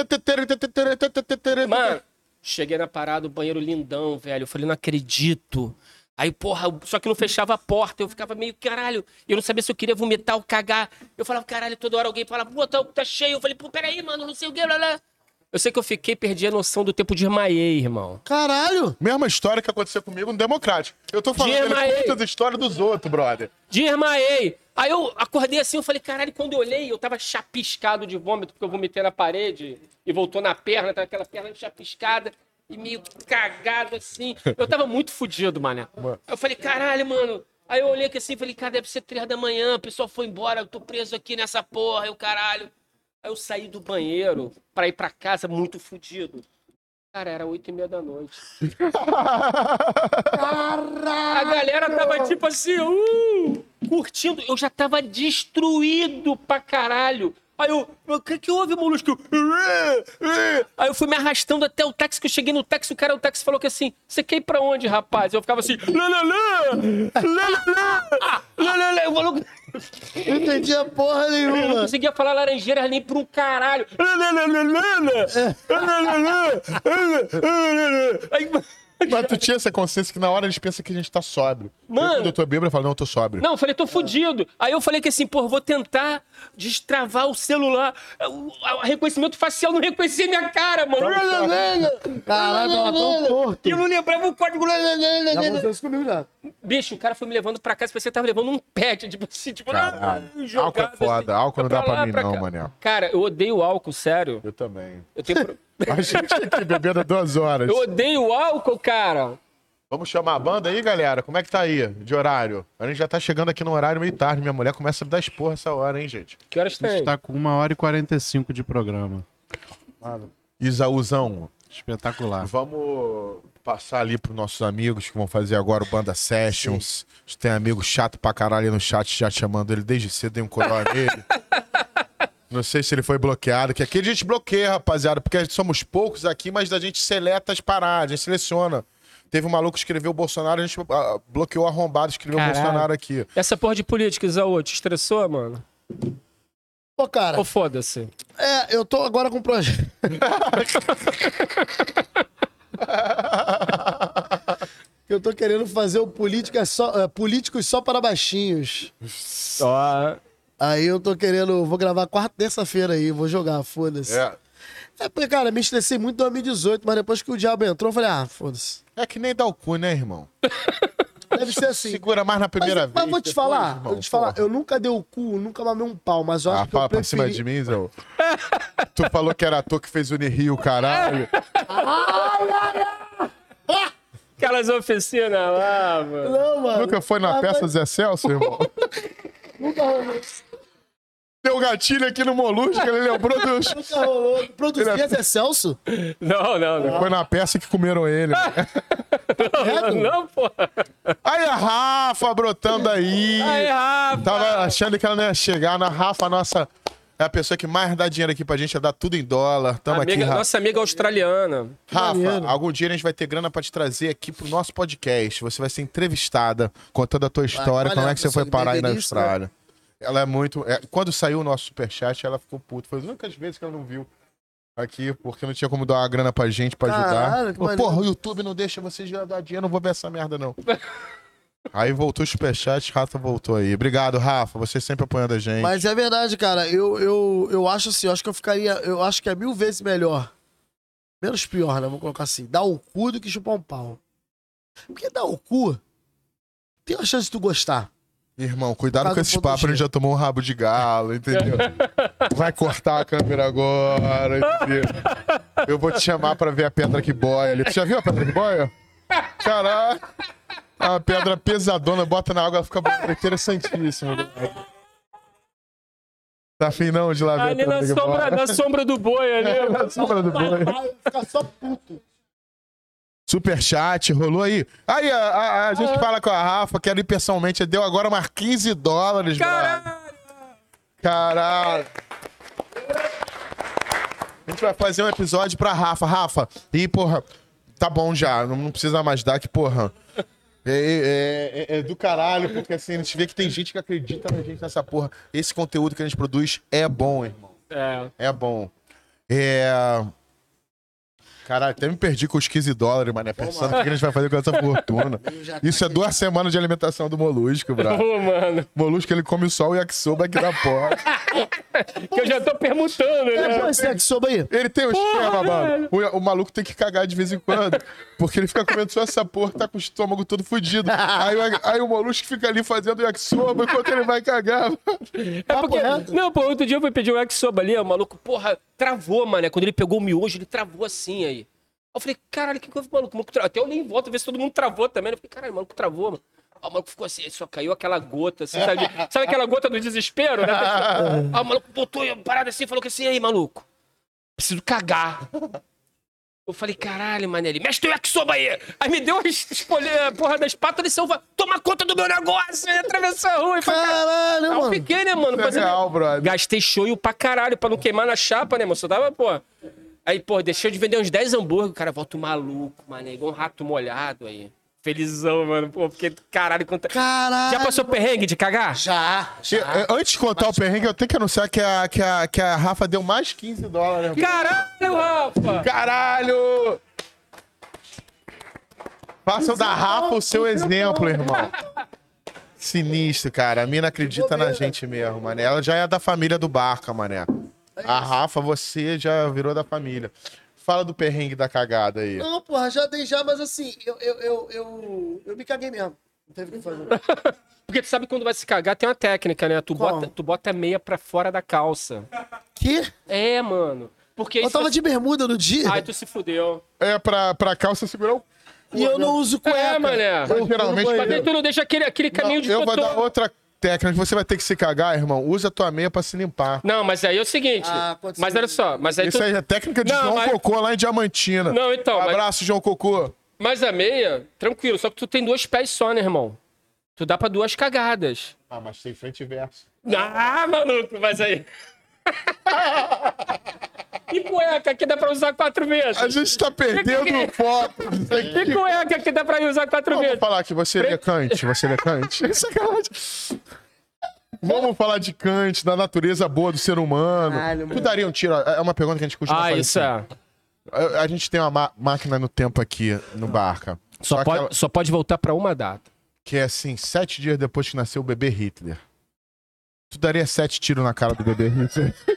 Speaker 2: Mano, cheguei na parada, o banheiro lindão, velho. Eu falei, não acredito. Aí, porra, só que não fechava a porta. Eu ficava meio, caralho. Eu não sabia se eu queria vomitar ou cagar. Eu falava, caralho, toda hora alguém falava, pô, tá, tá cheio. Eu falei, pô, peraí, mano, não sei o que, blá, blá. Eu sei que eu fiquei, perdi a noção do tempo de desmaiei, irmão.
Speaker 4: Caralho!
Speaker 3: Mesma história que aconteceu comigo no Democrático. Eu tô falando, ele
Speaker 2: Desmaiei.
Speaker 3: conta as histórias dos outros, brother.
Speaker 2: Desmaiei. Aí eu acordei assim, eu falei, caralho, quando eu olhei, eu tava chapiscado de vômito, porque eu vomitei na parede e voltou na perna, tava aquela perna chapiscada e meio cagado assim. Eu tava muito fudido, mané. Eu falei, caralho, mano. Aí eu olhei aqui assim, falei, cara, deve ser três da manhã, o pessoal foi embora, eu tô preso aqui nessa porra, eu caralho. Aí eu saí do banheiro pra ir pra casa muito fudido. Cara, era oito e meia da noite. A galera tava tipo assim, uh, curtindo. Eu já tava destruído pra caralho. Aí eu, o que, que houve, molusco? Aí eu fui me arrastando até o táxi, que eu cheguei no táxi, o cara do táxi falou que assim, você quer ir pra onde, rapaz? Eu ficava assim, lalalá, lalalá, lalalá, eu falou,
Speaker 4: Não entendia porra nenhuma.
Speaker 2: Eu não conseguia falar laranjeiras nem por um caralho. É. Aí... (laughs)
Speaker 3: Mas tu tinha essa consciência que na hora eles pensam que a gente tá sóbrio.
Speaker 2: Mano.
Speaker 3: Eu, quando eu tô bêbado, eu falo, não, eu tô sóbrio.
Speaker 2: Não, eu falei, tô fudido. Aí eu falei que assim, pô, vou tentar destravar o celular. O o reconhecimento facial não reconhecia minha cara, mano.
Speaker 4: Caralho, tava tão torto.
Speaker 2: E eu não lembrava o código.
Speaker 4: Já aconteceu isso comigo já.
Speaker 2: Bicho, o cara foi me levando pra casa, parecia que tava levando um pet, tipo assim, tipo,
Speaker 3: Caralho.
Speaker 2: ah, jogado,
Speaker 3: Álcool é foda, álcool não dá pra
Speaker 2: lá,
Speaker 3: mim não, mané.
Speaker 2: Cara, eu odeio álcool, sério.
Speaker 3: Eu também.
Speaker 2: Eu, tenho
Speaker 3: A gente aqui bebendo há duas horas.
Speaker 2: eu odeio álcool, cara.
Speaker 3: Vamos chamar a banda aí, galera? Como é que tá aí, de horário? A gente já tá chegando aqui no horário meio tarde. Minha mulher começa a dar esporra essa hora, hein, gente?
Speaker 2: Que horas
Speaker 1: A gente
Speaker 2: tem?
Speaker 1: tá com uma hora e 45 de programa.
Speaker 3: Isaúzão,
Speaker 1: Espetacular.
Speaker 3: vamos passar ali pros nossos amigos que vão fazer agora o Banda Sessions. A gente tem amigo chato pra caralho no chat já chamando ele desde cedo, dei um colar (laughs) nele. Não sei se ele foi bloqueado, que aqui a gente bloqueia, rapaziada, porque somos poucos aqui, mas a gente seleta as paradas, a gente seleciona. Teve um maluco que escreveu Bolsonaro, a gente ah, bloqueou arrombado, escreveu
Speaker 2: Caralho.
Speaker 3: Bolsonaro aqui.
Speaker 2: Essa porra de política, Isaú, te estressou, mano?
Speaker 4: Pô, cara,
Speaker 2: Ou foda-se?
Speaker 4: é, eu tô agora com um projeto. (laughs) Eu tô querendo fazer o política só, é, políticos só para baixinhos.
Speaker 2: Ó,
Speaker 4: Aí eu tô querendo. Vou gravar quarta, terça-feira aí, vou jogar, foda-se. É.
Speaker 3: É.
Speaker 4: porque, cara, me estressei muito em 2018, mas depois que o diabo entrou, eu falei, ah, foda-se.
Speaker 3: É que nem dar o cu, né, irmão? (laughs)
Speaker 4: Deve ser assim.
Speaker 3: Segura mais na primeira
Speaker 4: mas,
Speaker 3: vez.
Speaker 4: mas vou te
Speaker 3: depois,
Speaker 4: falar,
Speaker 3: irmão,
Speaker 4: vou te falar,
Speaker 3: porra.
Speaker 4: eu nunca dei o cu, nunca mamei um pau, mas eu acho
Speaker 3: Ah,
Speaker 4: que eu
Speaker 3: fala pra cima
Speaker 4: preferi...
Speaker 3: de mim, Zé. tu falou que era ator que fez Unirio, caralho. (laughs)
Speaker 2: aquelas oficinas lá, mano.
Speaker 4: Não, mano.
Speaker 3: Nunca foi na
Speaker 4: Ah,
Speaker 3: peça
Speaker 4: mas
Speaker 3: Zé Celso, irmão? (laughs)
Speaker 4: Nunca rolou.
Speaker 3: Deu gatilho aqui no Molusco, ele lembrou dos... (laughs)
Speaker 4: Nunca rolou. Produzia Zé Celso?
Speaker 2: Não, não, não.
Speaker 3: Foi na peça que comeram ele.
Speaker 2: Não, não, porra.
Speaker 3: Aí a Rafa brotando aí.
Speaker 2: Aí, Rafa.
Speaker 3: Tava achando que ela não ia chegar. Na Rafa, nossa... É a pessoa que mais dá dinheiro aqui pra gente, é dar tudo em dólar. Tamo aqui,
Speaker 2: Amiga-
Speaker 3: Rafa.
Speaker 2: nossa amiga australiana.
Speaker 3: Rafa,
Speaker 4: Maneiro.
Speaker 3: algum dia a gente vai ter grana pra te trazer aqui pro nosso podcast. Você vai ser entrevistada, contando a tua história,
Speaker 4: olha,
Speaker 3: como é que você foi
Speaker 4: pessoa,
Speaker 3: parar aí na
Speaker 4: beberia isso, né?
Speaker 3: Ela é muito. é, quando saiu o nosso superchat, ela ficou puta. Foi as únicas vezes que ela não viu aqui, porque não tinha como dar uma grana pra gente pra ajudar.
Speaker 4: Caralho,
Speaker 3: Pô,
Speaker 4: maneiro.
Speaker 3: Porra, o YouTube não deixa vocês dar dinheiro, não vou ver essa merda, não. (laughs) aí voltou o superchat, Rafa voltou aí. Obrigado, Rafa. Você sempre apoiando a gente.
Speaker 4: Mas é verdade, cara. Eu, eu, eu acho assim, eu acho que eu ficaria. Eu acho que é mil vezes melhor. Menos pior, né? Vou colocar assim. Dar o cu do que chupar um pau. Porque dar o cu. Tem uma chance de tu gostar.
Speaker 3: Irmão, cuidado com esses papos, a gente já tomou um rabo de galo, entendeu? (laughs) Vai cortar a câmera agora, entendeu? Eu vou te chamar pra ver a pedra que boia ali. Tu já viu a pedra que boia? Caralho! Uma pedra pesadona, bota na água, ela fica interessantíssima. Tá afim não de lá ver a
Speaker 2: Ali na
Speaker 3: pedra que
Speaker 2: sombra,
Speaker 3: boia?
Speaker 2: na sombra do boi ali. (laughs)
Speaker 3: Na sombra do boi.
Speaker 4: Vai ficar só puto.
Speaker 3: Superchat, rolou aí. Aí, a, a- a gente fala com a Rafa, quero ir pessoalmente. Deu agora mais 15 dólares, brother.
Speaker 2: Caralho!
Speaker 3: Caralho. A gente vai fazer um episódio pra Rafa. Rafa, e porra, tá bom já, não, não precisa mais dar, que porra. É, é- é- é do caralho, porque assim, a gente vê que tem gente que acredita na gente nessa porra. Esse conteúdo que a gente produz é bom, irmão.
Speaker 2: É.
Speaker 3: É bom. É. Caralho, até me perdi com os 15 dólares, mané. Pensando o que a gente vai fazer com essa (laughs) fortuna. Isso é duas semanas de alimentação do Molusco, brother.
Speaker 2: Ô, mano.
Speaker 3: Molusco, ele come só o yakisoba aqui da porta. (laughs)
Speaker 2: Que eu já tô perguntando, né?
Speaker 4: Pô, esse yakisoba aí.
Speaker 3: Ele tem um esquema, mano. O, o maluco tem que cagar de vez em quando. Porque ele fica comendo só essa porra, tá com o estômago todo fudido. Aí, o- aí o molusco fica ali fazendo yakisoba enquanto ele vai cagar.
Speaker 2: É porque. Não, pô, outro dia eu fui pedir um yakisoba ali, o maluco, porra, travou, mano. Quando ele pegou o miojo, ele travou assim aí. Eu falei, caralho, o que houve, maluco? Maluco Até eu olhei em volta ver se todo mundo travou também. Eu falei, caralho, o maluco travou, mano. O maluco ficou assim, só caiu aquela gota, assim, sabe? (laughs) sabe aquela gota do desespero, né? (laughs) Aí o maluco botou a parada assim e falou que assim, aí, maluco, preciso cagar. Eu falei, caralho, mano, ele, teu yakisoba aí. Aí me deu a a porra da espátula e Silva, toma conta do meu negócio. E atravessou a rua. E falei,
Speaker 4: Caralho,
Speaker 2: Aí eu
Speaker 4: mano.
Speaker 2: fiquei, né, mano?
Speaker 3: É
Speaker 2: fazendo-
Speaker 3: real, brother.
Speaker 2: Gastei shoyu pra caralho, pra não queimar na chapa, né, mano? Só dava, pô. Aí, pô, deixei de vender uns 10 hambúrguer, o cara volta maluco, mano, igual um rato molhado aí. Felizão, mano, pô, porque caralho, quanta...
Speaker 4: Caralho.
Speaker 2: Já passou perrengue de cagar?
Speaker 4: Já, já.
Speaker 3: eh, Antes de contar o perrengue, eu tenho que anunciar que a, que a, que a Rafa deu mais 15 dólares.
Speaker 2: Caralho, Rafa!
Speaker 3: Caralho! Faça da Rafa o seu exemplo, irmão. Sinistro, cara. A mina acredita na gente mesmo, mané. Ela já é da família do Barca, mané. A Rafa, você já virou da família. Fala do perrengue da cagada aí.
Speaker 4: Não, porra, já dei já, mas assim, eu, eu, eu, eu, eu me caguei mesmo. Não teve o que fazer. (laughs)
Speaker 2: Porque tu sabe quando vai se cagar, tem uma técnica, né? Tu bota, tu bota a meia pra fora da calça.
Speaker 4: Que?
Speaker 2: É, mano. Porque
Speaker 4: Eu
Speaker 2: isso...
Speaker 4: tava de bermuda no dia
Speaker 2: Ai, tu se fudeu.
Speaker 3: É pra, pra calça segurar o.
Speaker 4: e eu não uso cueca.
Speaker 2: É, mané.
Speaker 3: Mas geralmente.
Speaker 2: Mas aí tu não deixa aquele, aquele caminho de
Speaker 3: eu vou dar outra técnica. Você vai ter que se cagar, irmão. Usa a tua meia pra se limpar.
Speaker 2: Não, mas aí é o seguinte.
Speaker 4: Ah, pode
Speaker 2: mas
Speaker 4: ser.
Speaker 2: olha só, mas aí
Speaker 3: Isso
Speaker 2: tu...
Speaker 3: aí é técnica de
Speaker 2: Não,
Speaker 3: João
Speaker 2: mas-
Speaker 3: Cocô lá em Diamantina.
Speaker 2: Não, então, mas-
Speaker 3: Abraço, João Cocô.
Speaker 2: Mas a meia, tranquilo, só que tu tem dois pés só, né, irmão? Tu dá pra duas cagadas.
Speaker 3: Ah, mas tem frente e verso.
Speaker 2: Ah, maluco, mas aí. (laughs) e cueca que dá pra usar quatro vezes?
Speaker 3: A gente tá perdendo foco disso aqui.
Speaker 2: E cueca que dá pra usar quatro
Speaker 3: Vamos
Speaker 2: vezes?
Speaker 3: falar que você lê Kant, você lê Kant. Sacanagem. Vamos falar de Kant, da natureza boa do ser humano.
Speaker 4: Caralho,
Speaker 3: tu daria um tiro? É uma pergunta que a gente costuma
Speaker 2: Ah,
Speaker 3: fazer.
Speaker 2: isso é.
Speaker 3: A, gente tem uma ma- máquina no tempo aqui, no Barca.
Speaker 2: Só
Speaker 3: que
Speaker 2: pode,
Speaker 3: ela-
Speaker 2: só pode voltar pra uma data.
Speaker 3: que é assim, sete dias depois que nasceu o bebê Hitler. Tu daria sete tiros na cara do bebê Hitler? (laughs)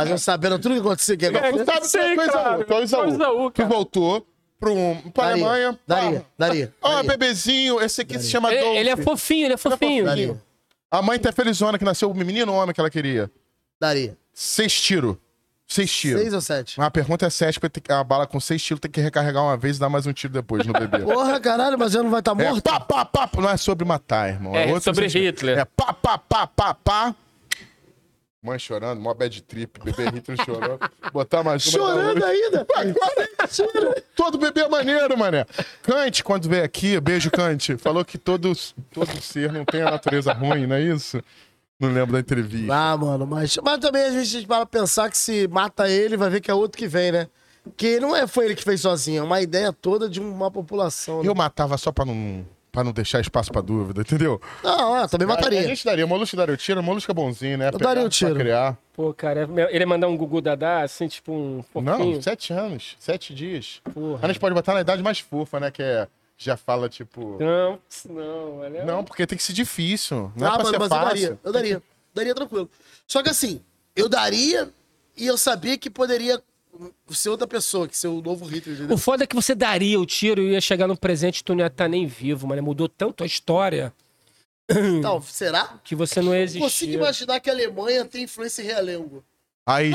Speaker 4: Mas eu sabendo tudo que aconteceu aqui agora.
Speaker 3: tu sabe
Speaker 2: cara.
Speaker 3: U, coisa U.
Speaker 2: Coisa U,
Speaker 3: Tu
Speaker 2: cara.
Speaker 3: voltou pro, pra
Speaker 4: Daria,
Speaker 3: Alemanha.
Speaker 4: daria, daria,
Speaker 3: Ó,
Speaker 4: daria.
Speaker 3: bebezinho, esse aqui se chama
Speaker 2: Ele,
Speaker 3: Dolph.
Speaker 2: ele é fofinho, ele é fofinho.
Speaker 4: Daria,
Speaker 3: A mãe tá felizona que nasceu o menino ou homem que ela queria.
Speaker 4: daria.
Speaker 3: Seis tiros. Seis tiros.
Speaker 4: Seis ou sete?
Speaker 3: A pergunta é sete, porque tem que- a bala com seis tiros tem que recarregar uma vez e dar mais um tiro depois no bebê. (laughs)
Speaker 4: Porra, caralho, mas eu não vai estar
Speaker 3: É
Speaker 4: morto?
Speaker 3: pá, pá, pá. Não é sobre matar, irmão.
Speaker 2: É,
Speaker 3: outro
Speaker 2: sobre. Hitler.
Speaker 3: É pá, pá, pá, pá, pá. Mãe chorando, mó bad trip, bebê Hitler chorando. Botar mais uma.
Speaker 4: Chorando ainda?
Speaker 3: Agora, todo bebê é maneiro, mané. Kant, quando veio aqui, beijo, Kant, falou que todo, todo ser não tem a natureza ruim, não é isso? Não lembro da entrevista.
Speaker 4: Ah, mano, mas, mas também a gente para pensar que se mata ele, vai ver que é outro que vem, né? Que não é, foi ele que fez sozinho, é uma ideia toda de uma população. Né?
Speaker 3: Eu matava só pra não, pra não deixar espaço pra dúvida, entendeu?
Speaker 4: Não, ah, também
Speaker 3: A, a
Speaker 4: mataria.
Speaker 3: gente daria, o Molusco daria o tiro, o Molusco é bonzinho, né?
Speaker 4: Eu daria o
Speaker 3: pra
Speaker 4: tiro.
Speaker 3: criar.
Speaker 2: Pô, cara, ele ia mandar um Gugu Dadá, assim, tipo um
Speaker 3: Não,
Speaker 2: fofinho.
Speaker 3: sete anos, sete dias.
Speaker 2: Porra.
Speaker 3: A gente pode botar na idade mais fofa, né? Que é, já fala, tipo...
Speaker 2: Não, não, olha.
Speaker 3: Não, porque tem que ser difícil. Não é
Speaker 4: ah,
Speaker 3: pra
Speaker 4: mano,
Speaker 3: ser
Speaker 4: mas eu
Speaker 3: fácil.
Speaker 4: daria, eu daria. Daria tranquilo. Só que assim, eu daria e eu sabia que poderia ser outra pessoa, que ser o novo Hitler, entendeu?
Speaker 2: O foda é que você daria o tiro e ia chegar no presente e tu não ia estar nem vivo, mano. Mudou tanto a história (coughs)
Speaker 4: Então, será?
Speaker 2: que você não
Speaker 4: Não
Speaker 2: existir.
Speaker 4: consigo imaginar que a Alemanha tem influência em realengo.
Speaker 3: Aí,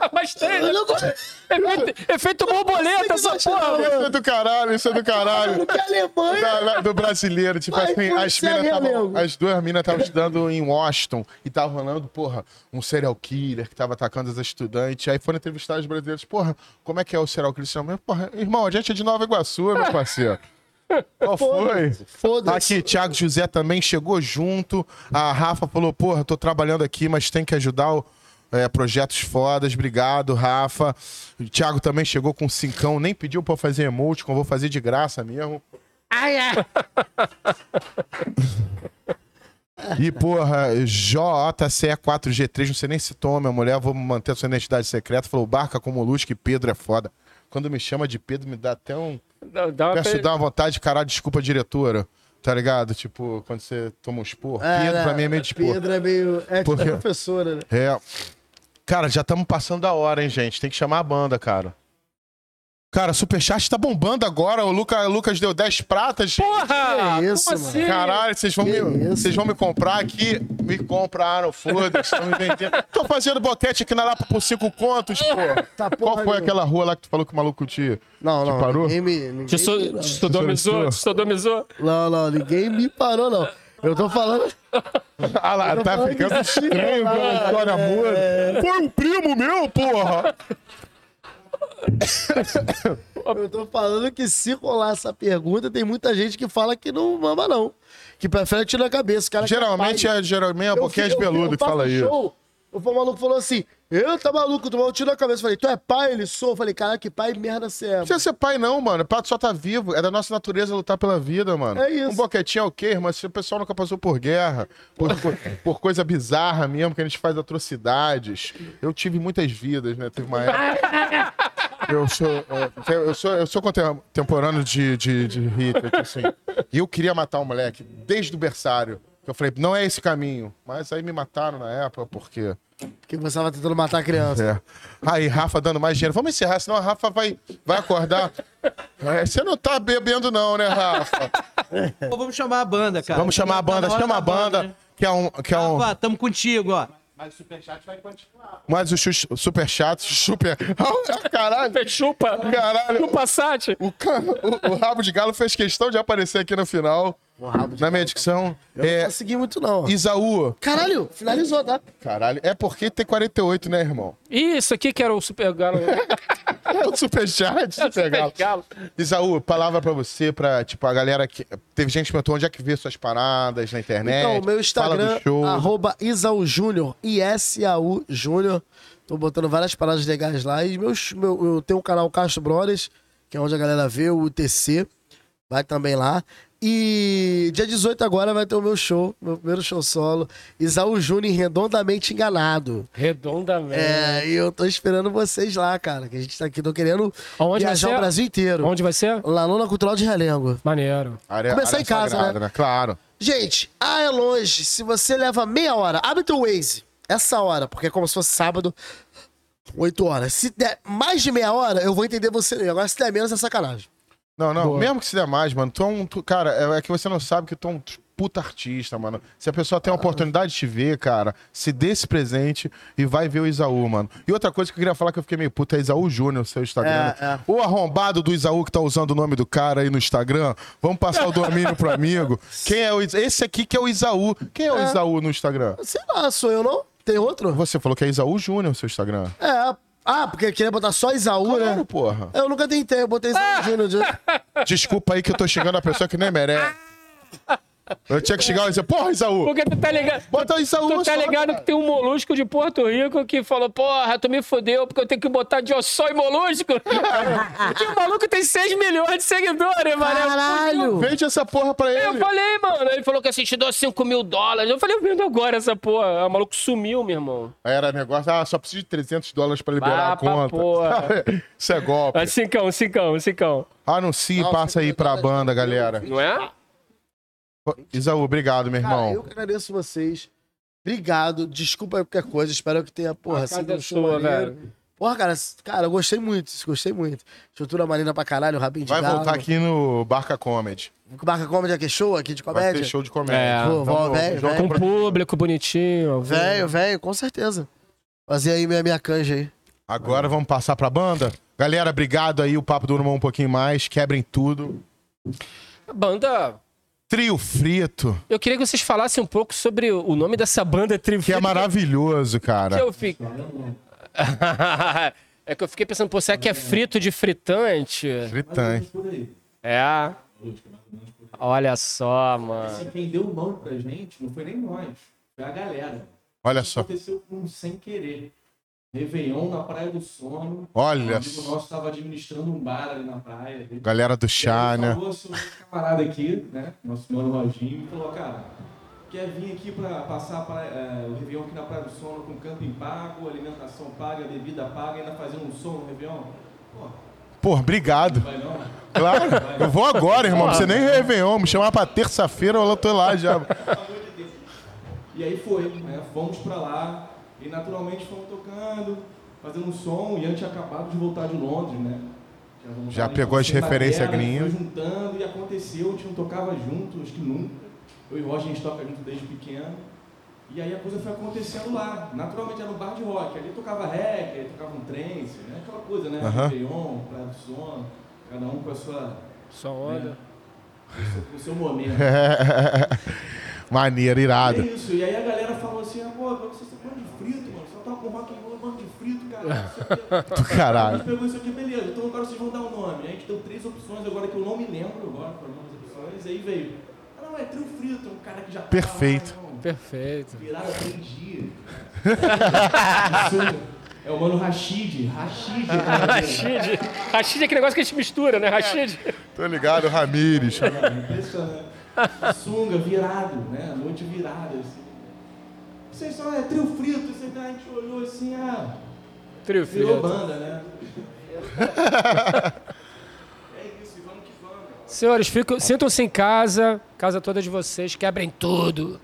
Speaker 3: (laughs)
Speaker 2: Mas tem,
Speaker 4: Eu
Speaker 2: né? Efeito, efeito borboleta, essa porra,
Speaker 3: isso é do caralho, isso é do caralho. (laughs)
Speaker 4: que Alemanha...
Speaker 3: Da- da- do brasileiro, tipo assim, as,
Speaker 4: influenciar
Speaker 3: minas tavam-
Speaker 4: realengo.
Speaker 3: as duas minas estavam estudando em Washington e tava rolando, porra, um serial killer que tava atacando as estudantes. Aí foram entrevistar os brasileiros, porra, como é que é o serial killer? Mas, Porra, irmão, a gente é de Nova Iguaçu, meu parceiro. (laughs) Qual foi?
Speaker 4: Foda-se.
Speaker 3: Aqui, Thiago José também chegou junto. A Rafa falou, porra, tô trabalhando aqui, mas tem que ajudar o. é, projetos fodas, obrigado, Rafa. O Thiago também chegou com cincão, nem pediu pra eu fazer emoticon, vou fazer de graça mesmo.
Speaker 4: Ai, ai.
Speaker 3: E, porra, JCE4G3, não sei nem se toma, minha mulher, vou manter a sua identidade secreta. Falou, barca com molusco e Pedro é foda. Quando me chama de Pedro, me dá até um.
Speaker 2: Dá, dá uma
Speaker 3: Peço
Speaker 2: pe-
Speaker 3: dar uma vontade, caralho, desculpa, diretora. Tá ligado? Tipo, quando você toma um esporro.
Speaker 4: É,
Speaker 3: Pedro,
Speaker 4: né?
Speaker 3: pra mim, é meio de esporro.
Speaker 4: Pedro é meio... É tipo
Speaker 3: Porque-
Speaker 4: professora, né?
Speaker 3: É. Cara, já estamos passando da hora, hein, gente? Tem que chamar a banda, cara. Cara, Superchat tá bombando agora. O Luca, o Lucas deu 10 pratas.
Speaker 2: Porra!
Speaker 4: Que isso,
Speaker 2: como
Speaker 4: mano?
Speaker 2: assim?
Speaker 3: Caralho, vocês vão,
Speaker 4: Que
Speaker 3: me,
Speaker 4: isso?
Speaker 3: vocês vão me comprar aqui? Me compraram, foda-se, estão me vendendo. (laughs) Tô fazendo boquete aqui na Lapa por 5 contos, pô.
Speaker 4: Tá
Speaker 3: Qual foi
Speaker 4: nenhuma.
Speaker 3: aquela rua lá que tu falou que o maluco te,
Speaker 4: Não,
Speaker 3: te
Speaker 4: não.
Speaker 3: parou?
Speaker 4: Ninguém me... Ninguém
Speaker 2: Te, so,
Speaker 4: me-
Speaker 2: te? Sodomizou? Te sodomizou?
Speaker 4: Não, não, ninguém me parou, não. Eu tô falando...
Speaker 3: Ah lá, tá ficando estranho com a história muda. Foi um primo meu, porra!
Speaker 4: Eu tô falando que se rolar essa pergunta, tem muita gente que fala que não mama, não. Que prefere tirar a cabeça. Cara que
Speaker 3: Geralmente é, geralmente é
Speaker 4: eu fui-
Speaker 3: peludo que fala
Speaker 4: no
Speaker 3: isso.
Speaker 4: O maluco falou assim: Eu tá maluco, tomar um tiro na cabeça. Eu falei, tu é pai? Ele sou. Eu falei, cara, que pai merda você é.
Speaker 3: Não precisa ser pai, não, mano. Pato só tá vivo. É da nossa natureza lutar pela vida, mano.
Speaker 4: É isso.
Speaker 3: Um boquetinho é o quê, irmão? Se o pessoal nunca passou por guerra, por, por, (laughs) por coisa bizarra mesmo, que a gente faz atrocidades. Eu tive muitas vidas, né? Teve uma época. (laughs) Eu sou, é, eu sou, eu sou contemporâneo de, de, de Hitler, assim. E eu queria matar o moleque desde o berçário. Eu falei, não é esse caminho. Mas aí me mataram na época, porque.
Speaker 4: Porque você tava tentando matar a criança.
Speaker 3: É. Aí, Rafa dando mais dinheiro. Vamos encerrar, senão a Rafa vai, vai acordar. É, você não tá bebendo, não, né, Rafa?
Speaker 5: Pô, vamos chamar a banda, cara.
Speaker 3: Vamos chamar a banda,
Speaker 5: Tá
Speaker 3: chama a
Speaker 5: da
Speaker 3: banda,
Speaker 5: né?
Speaker 3: que é um. Que é um
Speaker 5: Rafa, tamo contigo, ó.
Speaker 3: mas o xux- super chato, super. Ah, Caralho,
Speaker 2: Chupa.
Speaker 3: caralho.
Speaker 2: No Passat.
Speaker 3: O, o- o Rabo de Galo fez questão de aparecer aqui no final. Na minha dicção.
Speaker 4: Eu não
Speaker 3: É,
Speaker 4: consegui muito, não.
Speaker 3: Isaú.
Speaker 4: Caralho, finalizou, tá?
Speaker 3: Caralho, é porque tem 48, né, irmão?
Speaker 2: Isso aqui que era o Super Galo. (laughs)
Speaker 3: É o super chat, super galo.
Speaker 2: Galo.
Speaker 3: Isaú, palavra pra você, pra, tipo, a galera que. Teve gente que perguntou onde é que vê suas paradas na internet.
Speaker 4: Então, meu Instagram, arroba Isaú Júnior, I-S-A-U Júnior. Tô botando várias paradas legais lá. E meus, meu, eu tenho um canal Castro Brothers, que é onde a galera vê o UTC. Vai também lá. E dia 18 agora vai ter o meu show, meu primeiro show solo. Isaú Júnior redondamente enganado.
Speaker 2: Redondamente.
Speaker 4: É, e eu tô esperando vocês lá, cara. Que a gente tá aqui, tô querendo
Speaker 2: Aonde vai
Speaker 4: viajar
Speaker 2: ser?
Speaker 4: o Brasil inteiro.
Speaker 2: Onde vai ser?
Speaker 4: Lá no Cultural de Realengo.
Speaker 2: Maneiro.
Speaker 3: Área-
Speaker 4: Começar
Speaker 3: área
Speaker 4: em casa,
Speaker 3: sagrada,
Speaker 4: né?
Speaker 3: Claro.
Speaker 4: Gente, ah, é longe. Se você leva meia hora, abre teu Waze. Essa hora, porque é como se fosse sábado, 8 horas. Se der mais de meia hora, eu vou entender você. Agora, se der menos, é sacanagem.
Speaker 3: Não, não,
Speaker 2: Boa.
Speaker 3: mesmo que se der mais, mano, tu é um. tu- cara, é, é que você não sabe que tu é um puta artista, mano. Se a pessoa tem a oportunidade de te ver, cara, se dê esse presente e vai ver o Isaú, mano. E outra coisa que eu queria falar que eu fiquei meio puta é Isaú Júnior, seu Instagram.
Speaker 4: É, é.
Speaker 3: O arrombado do Isaú que tá usando o nome do cara aí no Instagram. Vamos passar o domínio pro amigo. (laughs) Quem é o Isa- Esse aqui que é o Isaú. Quem é o Isaú no Instagram?
Speaker 4: Sei lá, sou eu não? Tem outro?
Speaker 3: Você falou que é Isaú Júnior, seu Instagram.
Speaker 4: É. Ah, porque queria botar só Isaú,
Speaker 3: Claro,
Speaker 4: né?
Speaker 3: porra.
Speaker 4: Eu nunca tentei, eu botei Isaú (laughs) Júnior. de-
Speaker 3: Desculpa aí que eu tô xingando a pessoa que nem merece. (laughs) Eu tinha que chegar e dizer, porra, Isaú.
Speaker 2: Porque tu tá ligado.
Speaker 3: Bota o Isaú
Speaker 2: Tu tá
Speaker 3: só,
Speaker 2: ligado
Speaker 3: cara.
Speaker 2: que tem um molusco de Porto Rico que falou, porra, tu me fudeu porque eu tenho que botar de só e molusco. (laughs) e o maluco tem 6 milhões de seguidores, mano.
Speaker 4: Caralho!
Speaker 3: Vende essa porra pra
Speaker 2: Eu
Speaker 3: ele.
Speaker 2: falei, mano. Ele falou que assim, te dou 5 mil dólares. Eu falei, eu vendo agora essa porra. O maluco sumiu, meu irmão.
Speaker 3: Aí era negócio, ah, só preciso de 300 dólares pra liberar
Speaker 2: Ah,
Speaker 3: a
Speaker 2: pra
Speaker 3: conta.
Speaker 2: porra. (laughs)
Speaker 3: Isso é golpe.
Speaker 2: Ah, cincão, cincão, cincão.
Speaker 3: Anuncie e passa aí pra banda, galera.
Speaker 2: Não é?
Speaker 3: Isaú, obrigado, meu
Speaker 4: Cara,
Speaker 3: irmão.
Speaker 4: eu que agradeço vocês. Obrigado. Desculpa qualquer coisa. Espero que tenha, porra,
Speaker 2: A
Speaker 4: sido
Speaker 2: é
Speaker 4: um show
Speaker 2: sua, velho.
Speaker 4: Porra, cara, cara, eu gostei muito. Gostei muito. Estrutura maneira pra caralho, rabinho de
Speaker 3: Vai
Speaker 4: galo.
Speaker 3: voltar aqui no Barca Comedy.
Speaker 4: Barca Comedy aqui, show aqui de
Speaker 3: Vai
Speaker 4: comédia?
Speaker 3: ter show de comédia.
Speaker 2: É.
Speaker 4: Pô, velho,
Speaker 3: junto
Speaker 4: velho.
Speaker 2: Com público bonitinho.
Speaker 4: Velho, velho, com certeza. Fazer aí minha, minha canja aí.
Speaker 3: Agora vamos passar pra banda. Galera, obrigado aí. O papo durou um pouquinho mais. Quebrem tudo.
Speaker 2: Banda.
Speaker 3: Trio Frito,
Speaker 2: Eu queria que vocês falassem um pouco sobre o nome dessa banda Trivia.
Speaker 3: que é maravilhoso,
Speaker 2: Que
Speaker 3: cara.
Speaker 2: eu fico. (laughs) é que eu fiquei pensando, pô, será que é frito de fritante?
Speaker 3: Gritante.
Speaker 2: É. Olha só, mano.
Speaker 1: Assim, quem deu o nome pra gente não foi nem nós, foi a galera.
Speaker 3: Olha
Speaker 1: Isso
Speaker 3: só.
Speaker 1: aconteceu com sem querer. Réveillon na Praia do Sono.
Speaker 3: Olha
Speaker 1: Um amigo nosso estava administrando um bar ali na praia. Ele
Speaker 3: Galera do chá,
Speaker 1: ele
Speaker 3: né?
Speaker 1: falou sobre esse camarada aqui, né? Nosso mano Roginho, e falou, cara, quer vir aqui para passar a praia- eh, o Réveillon aqui na Praia do Sono com camping pago, alimentação paga, bebida paga, ainda fazendo um som no Réveillon? Pô,
Speaker 3: Pô, obrigado.
Speaker 1: vai não?
Speaker 3: Claro. Eu vou agora, irmão. Precisa nem Réveillon. Me chamar pra terça-feira, eu tô lá já.
Speaker 1: E aí foi, né? Fomos pra lá e naturalmente fomos tocando, fazendo um som e antes tinha acabado de voltar de Londres, né?
Speaker 3: Já
Speaker 1: em
Speaker 3: pegou as referências gringas.
Speaker 1: Foi juntando e aconteceu, a gente não tocava junto, acho que nunca. Eu e o Roger a gente toca junto desde pequeno. E aí a coisa foi acontecendo lá. Naturalmente era no bar de rock. Ali tocava reggae, ali tocava um trance, né? Aquela coisa, né? Réveillon, Praia do Sono, cada um com a sua,
Speaker 2: Só onda.
Speaker 1: com o seu momento. (laughs)
Speaker 3: Maneiro,
Speaker 1: É
Speaker 3: irado.
Speaker 1: isso. E aí a galera falou assim, ah, pô, você tá bando de frito, mano. Só tá com rock and roll, bando de frito, cara. Sei. (laughs)
Speaker 3: Do
Speaker 1: A
Speaker 3: caralho.
Speaker 1: gente pegou isso aqui, beleza. Então agora vocês vão dar um nome. Aí a gente deu três opções agora que eu não me lembro agora, foram as opções. Aí veio. Ah, não, é trio frito, um cara que já
Speaker 3: Perfeito.
Speaker 1: lá, irmão.
Speaker 2: Perfeito.
Speaker 1: Viraram três dias. (laughs) é o mano Rashid. Rashid. (laughs)
Speaker 2: Rashid. Rashid é aquele negócio que a gente mistura, né? Rashid.
Speaker 3: Tô ligado, Ramires.
Speaker 1: Impressionante. Sunga, virado, né? A noite virada, assim. Vocês só é trio frito. Você, a gente olhou assim, ah,
Speaker 2: Trio
Speaker 1: virou
Speaker 2: frito.
Speaker 1: banda, né? é isso, e vamos que vamos.
Speaker 2: Senhores, sintam-se em casa, casa toda de vocês, quebrem tudo.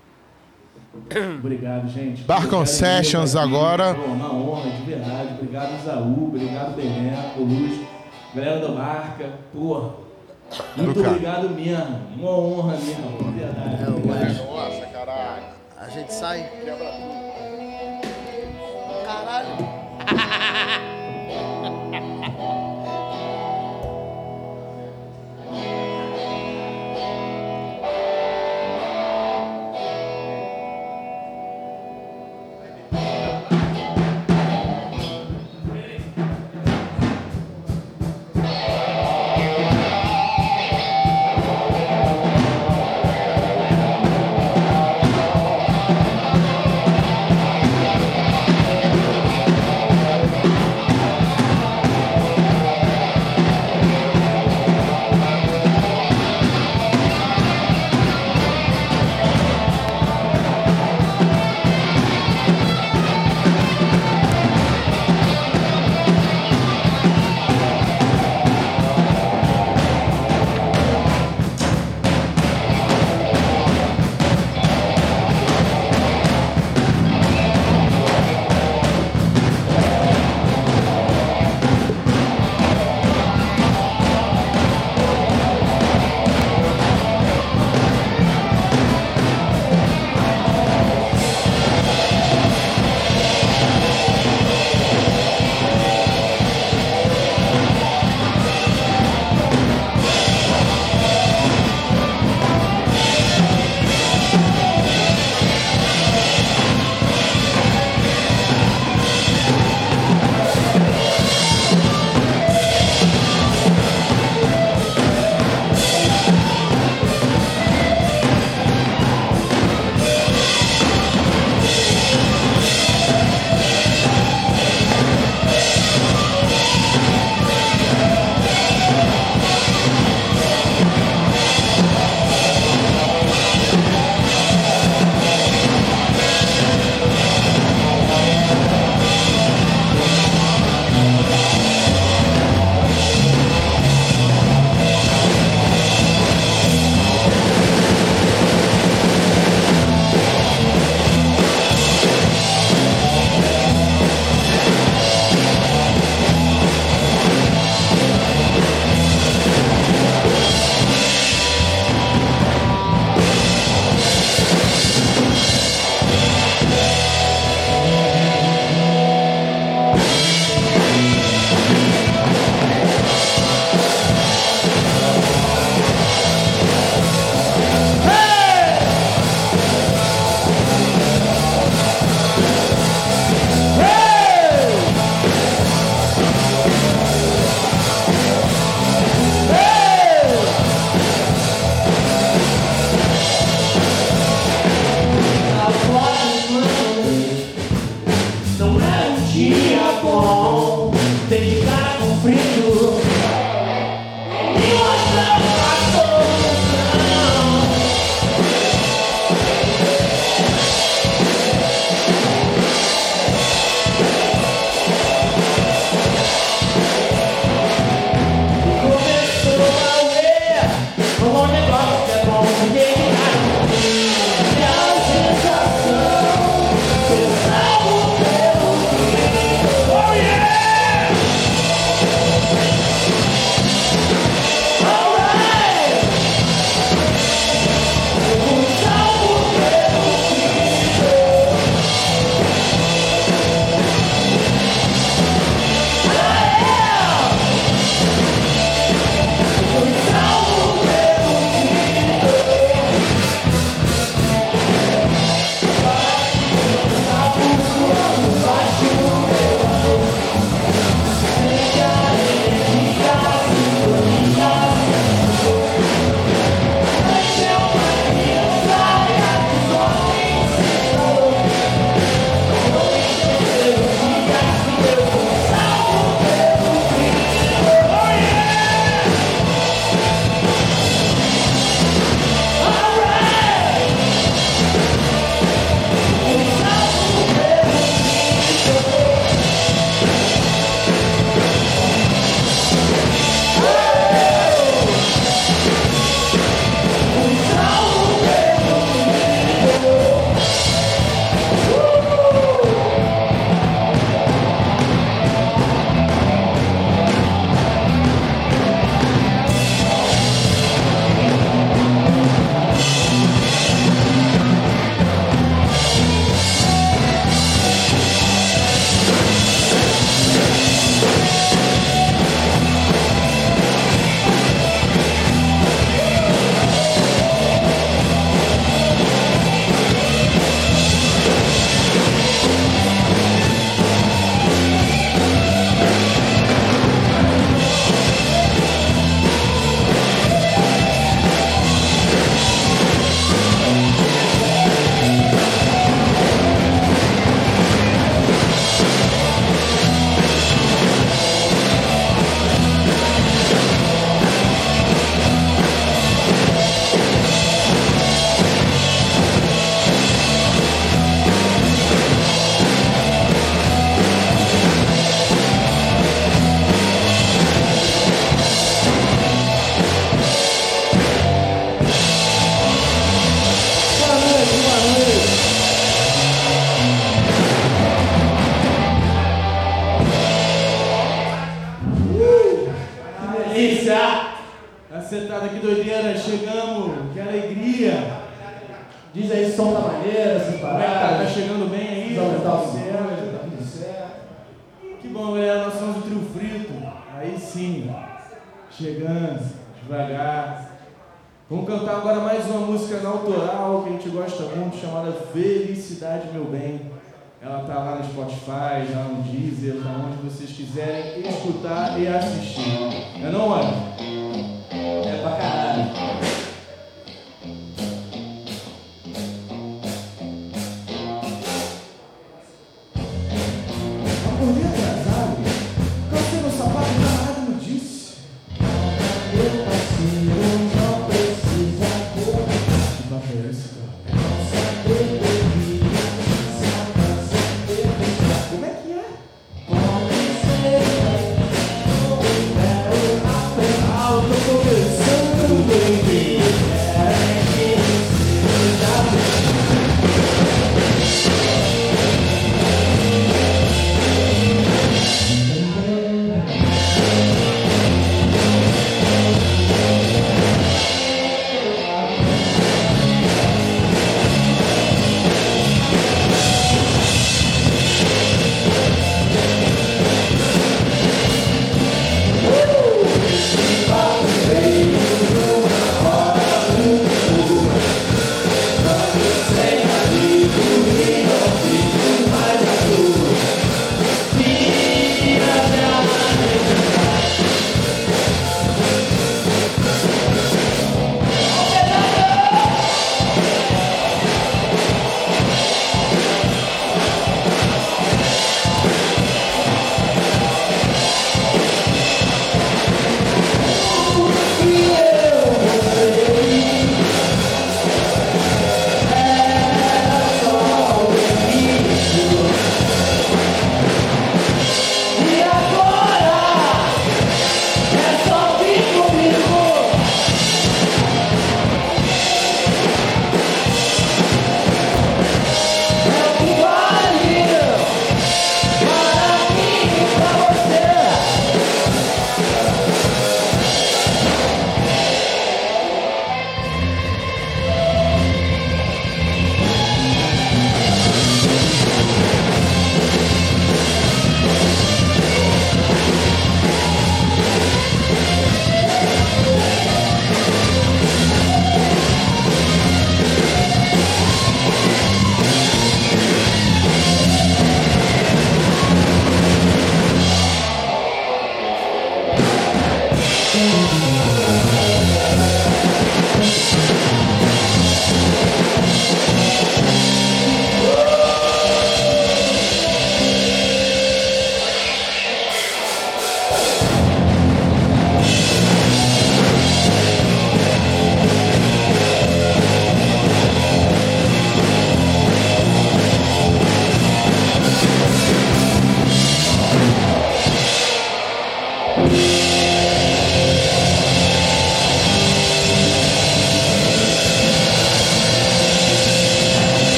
Speaker 1: Obrigado, gente.
Speaker 3: Bar Concessions agora.
Speaker 1: Pô, uma honra, de verdade. Obrigado, Isaú. Obrigado, Bené, Colusco. Galera da marca. Porra. Muito
Speaker 3: cara.
Speaker 1: obrigado mesmo. Uma honra mesmo, de verdade.
Speaker 3: Nossa, caralho.
Speaker 4: A gente sai.
Speaker 3: Quebra.
Speaker 4: Caralho. (laughs)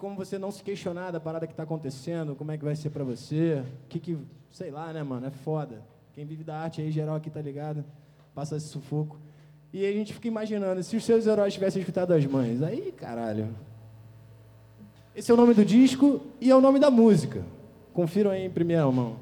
Speaker 1: como
Speaker 6: você não se questionar da parada que está acontecendo, como é que vai ser para você, que que, sei lá, né, mano, é foda. Quem vive da arte aí, geral aqui, tá ligado? Passa esse sufoco. E a gente fica imaginando, se os seus heróis tivessem escutado as mães, aí, caralho. Esse é o nome do disco e é o nome da música. Confiram aí em primeira mão.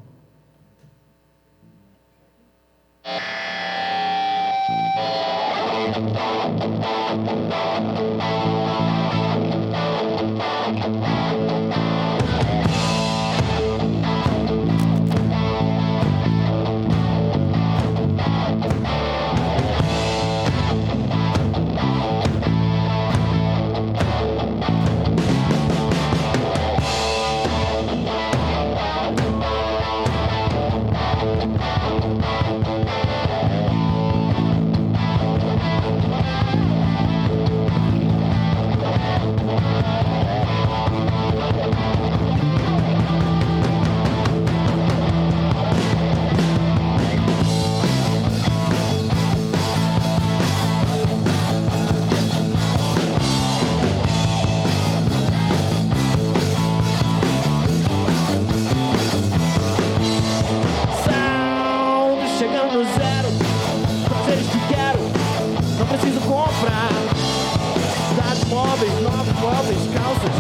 Speaker 6: Promessas,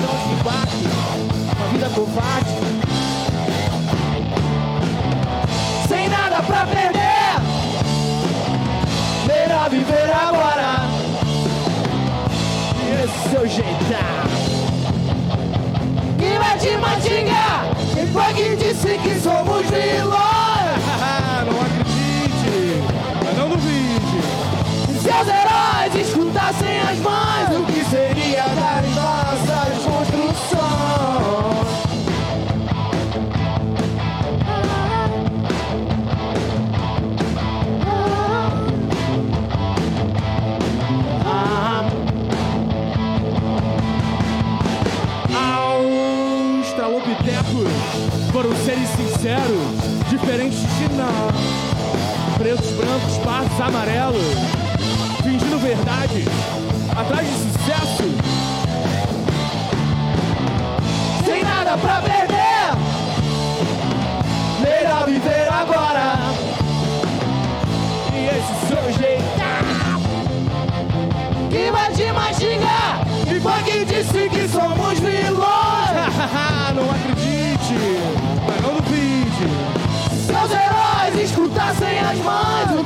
Speaker 6: não de embate, uma vida covarde. Sem nada pra perder, melhor viver agora. E esse seu jeitão. Que vai te mastigar, quem foi que disse que somos vilões?
Speaker 1: Seres sinceros, diferentes de nós. Pretos, brancos, pardos, amarelos, fingindo verdade, atrás de sucesso.
Speaker 6: Sem nada pra perder, melhor viver agora. E esse seu jeito que vai te mastigar. E foi que disse que somos vilões. (laughs)
Speaker 1: não acredite,
Speaker 6: escutassem as mães,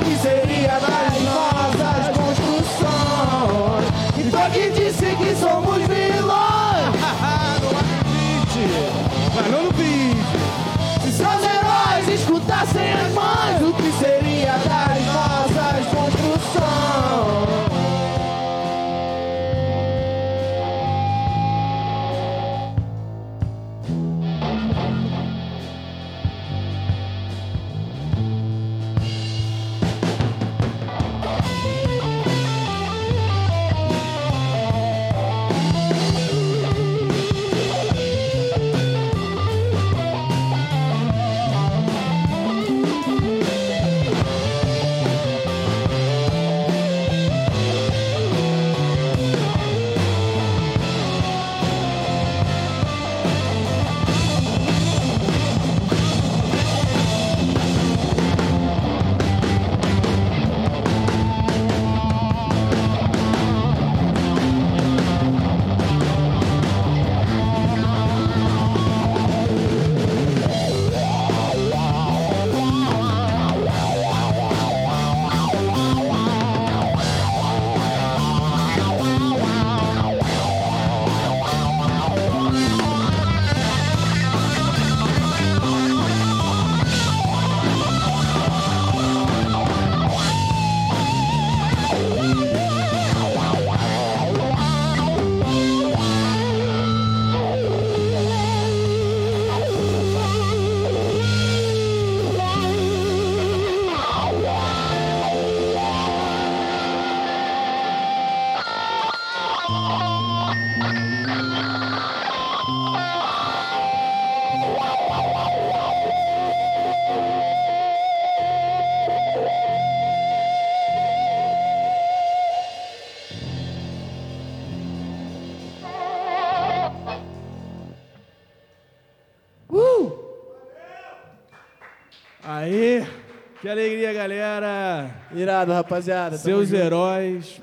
Speaker 6: Irado, rapaziada.
Speaker 1: Seus
Speaker 6: junto.
Speaker 1: heróis.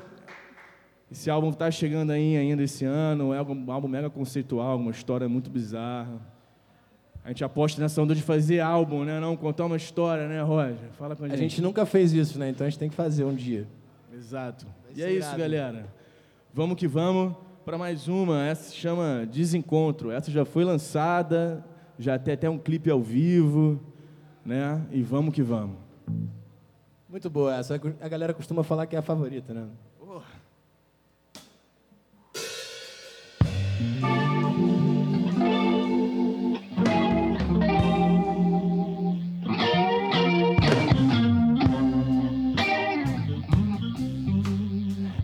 Speaker 1: Esse álbum tá chegando aí ainda esse ano. É um álbum mega conceitual, uma história muito bizarra. A gente aposta nessa onda de fazer álbum, né? Não contar uma história, né, Roger? Fala com a
Speaker 6: A
Speaker 1: gente.
Speaker 6: gente nunca fez isso, né? Então a gente tem que fazer um dia.
Speaker 1: Exato. E é isso,
Speaker 6: irado.
Speaker 1: galera. Vamos que vamos para mais uma. Essa se chama Desencontro. Essa já foi lançada, já tem até um clipe ao vivo, né? E vamos que vamos.
Speaker 6: Muito boa essa. A galera costuma falar que é a favorita, né?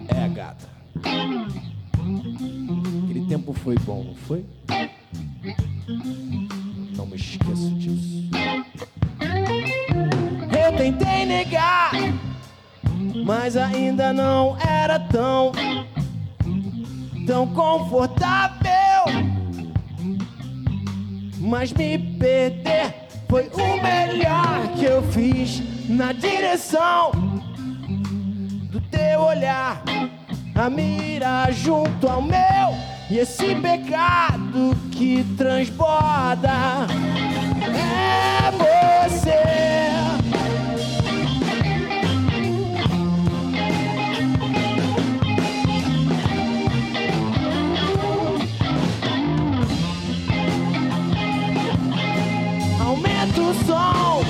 Speaker 6: É, gata. Aquele tempo foi bom, não foi? Não me esqueço disso. Tentei negar, mas ainda não era tão, tão confortável. Mas me perder foi o melhor que eu fiz na direção do teu olhar, a mira junto ao meu E esse pecado que transborda é você. O som.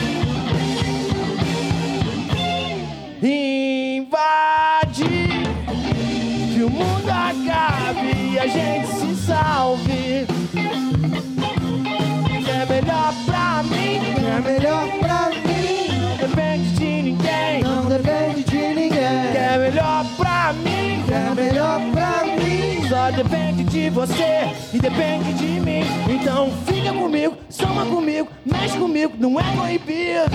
Speaker 6: Invade. Que o mundo acabe e a gente se salve. Que é melhor pra mim. Que é melhor pra mim. Não depende de ninguém. Não depende de ninguém. Que é melhor pra mim. Que é melhor pra mim. Só depende de você e depende de mim. Então fica comigo, soma comigo, mexe comigo, não é proibido.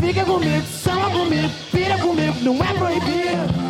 Speaker 6: Fica comigo, soma comigo, pira comigo, não é proibido.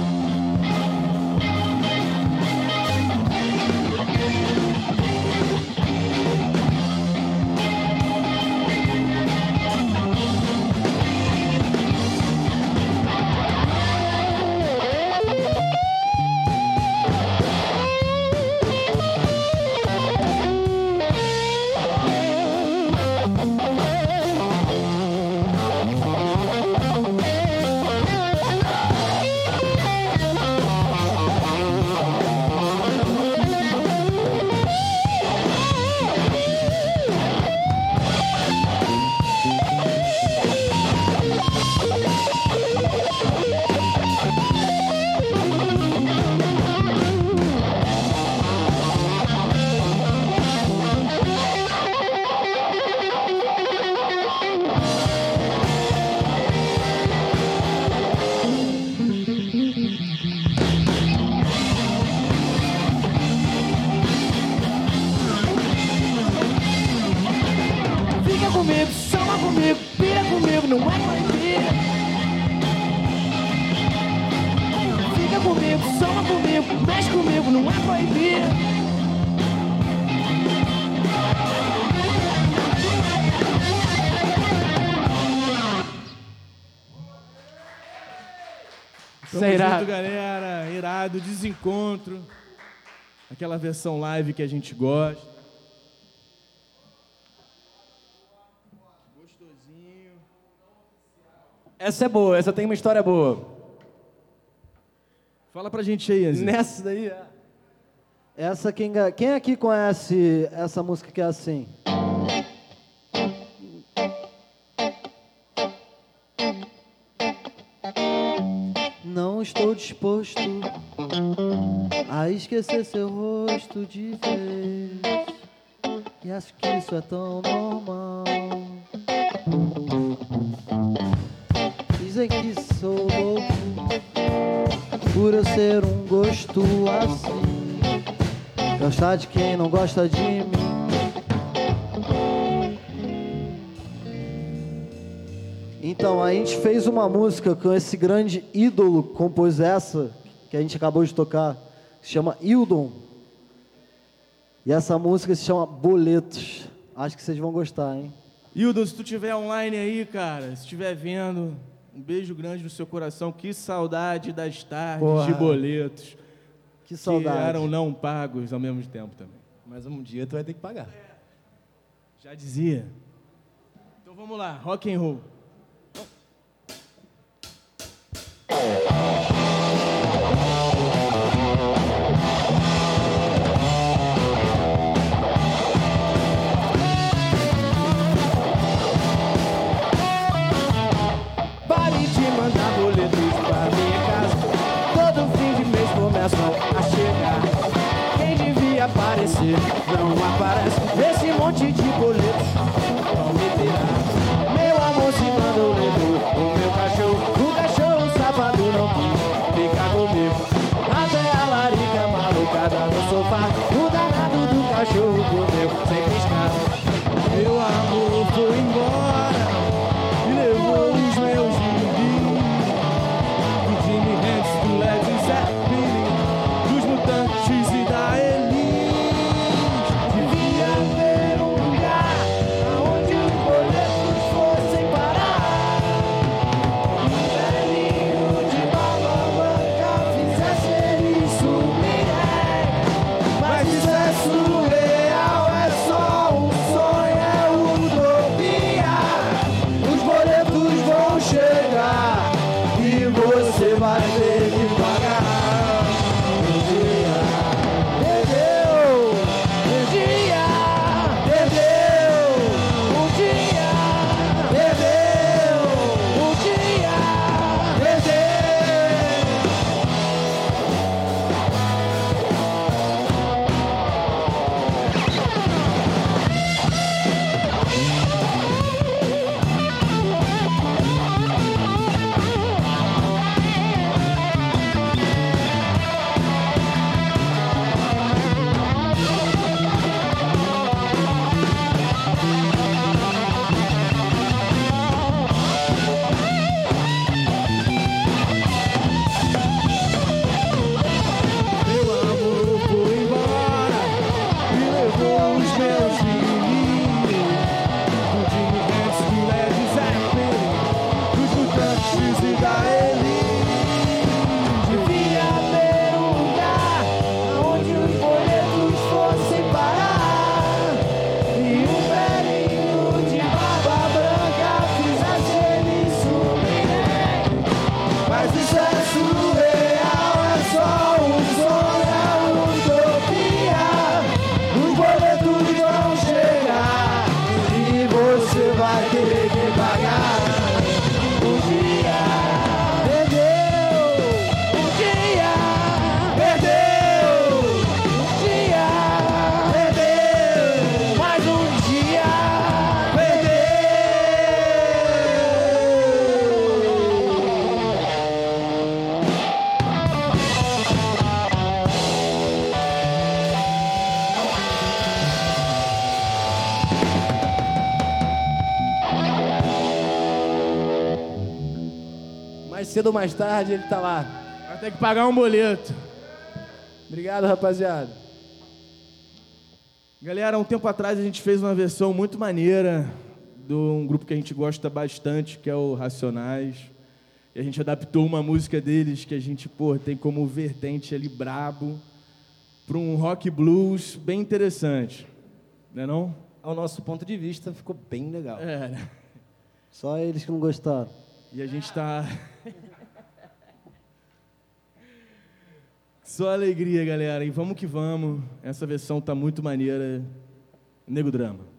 Speaker 1: Aquela versão live que a gente gosta. Gostosinho.
Speaker 6: Essa é boa, essa tem uma história boa.
Speaker 1: Fala pra gente aí.
Speaker 6: Nessa daí, é.
Speaker 7: Essa quem, quem aqui conhece essa música que é assim? Estou disposto a esquecer seu rosto de vez. E acho que isso é tão normal. Dizem que sou louco por eu ser um gosto assim. Gostar de quem não gosta de mim. Então, a gente fez uma música com esse grande ídolo que compôs essa, que a gente acabou de tocar, que se chama Hildon. E essa música se chama Boletos. Acho que vocês vão gostar, hein?
Speaker 1: Hildo, se tu tiver online aí, cara, se estiver vendo, um beijo grande no seu coração. Que saudade das tardes
Speaker 7: Porra.
Speaker 1: de boletos.
Speaker 7: Que saudade.
Speaker 1: Que eram não pagos ao mesmo tempo também.
Speaker 6: Mas um dia tu vai ter que pagar.
Speaker 1: Já dizia. Então vamos lá, rock and roll.
Speaker 6: Não aparece. Esse monte de boletos cedo ou mais tarde ele tá lá. Vai ter que pagar um boleto. Obrigado, rapaziada. Galera, um tempo atrás a gente fez uma versão muito maneira de um grupo que a gente gosta bastante, que é o Racionais. E a gente adaptou uma música deles que a gente, pô, tem como vertente ali brabo para um rock blues bem interessante. Não é não?
Speaker 7: Ao nosso ponto de vista, ficou bem legal.
Speaker 1: É. né?
Speaker 7: Só eles que não gostaram.
Speaker 1: E a gente tá. (laughs) Só alegria, galera. E vamos que vamos. Essa versão tá muito maneira. Nego Drama.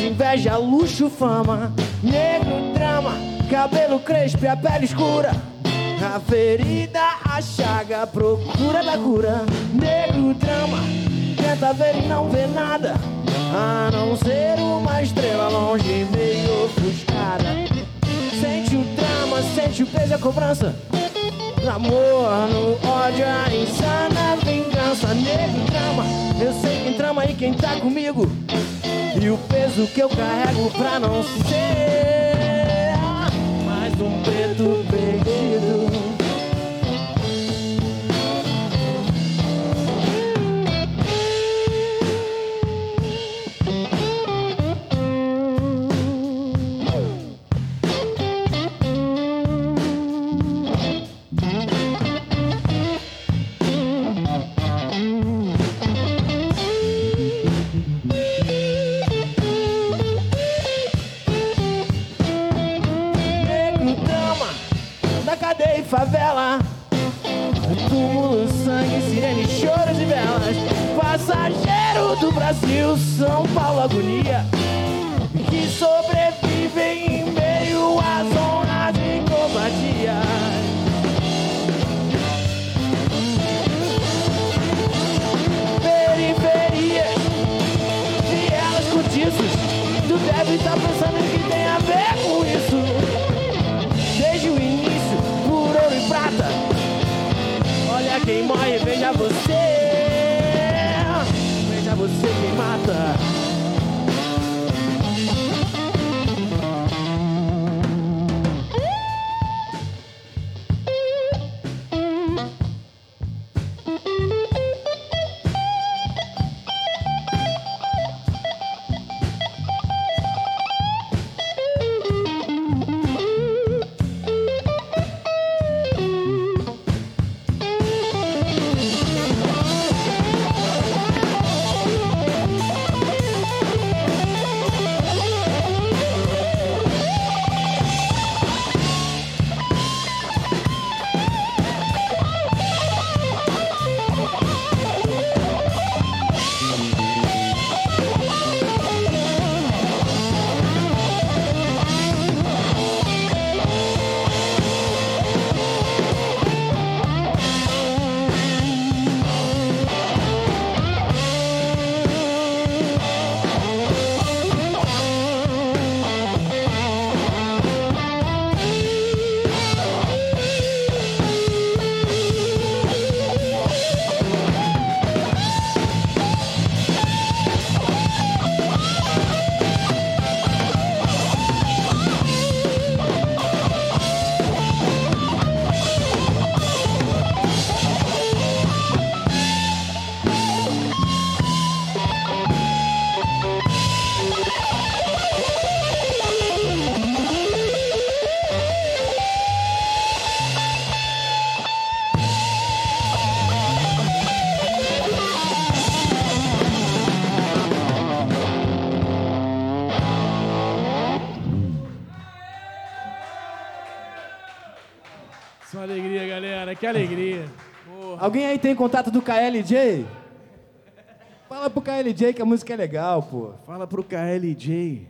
Speaker 6: Inveja, luxo, fama. Negro drama, cabelo crespo e a pele escura. A ferida, a chaga, procura da cura. Negro drama, tenta ver e não vê nada. A não ser uma estrela longe, meio ofuscada. Sente o drama, sente o peso e a cobrança. Amor no ódio, a insana vingança, negro drama. Eu sei quem trama e quem tá comigo. E o peso que eu carrego pra não ser mais um preto perdido.
Speaker 1: Só alegria, galera. Que alegria.
Speaker 6: Alguém aí tem contato do KLJ? Fala pro KLJ que a música é legal, pô.
Speaker 1: Fala pro KLJ.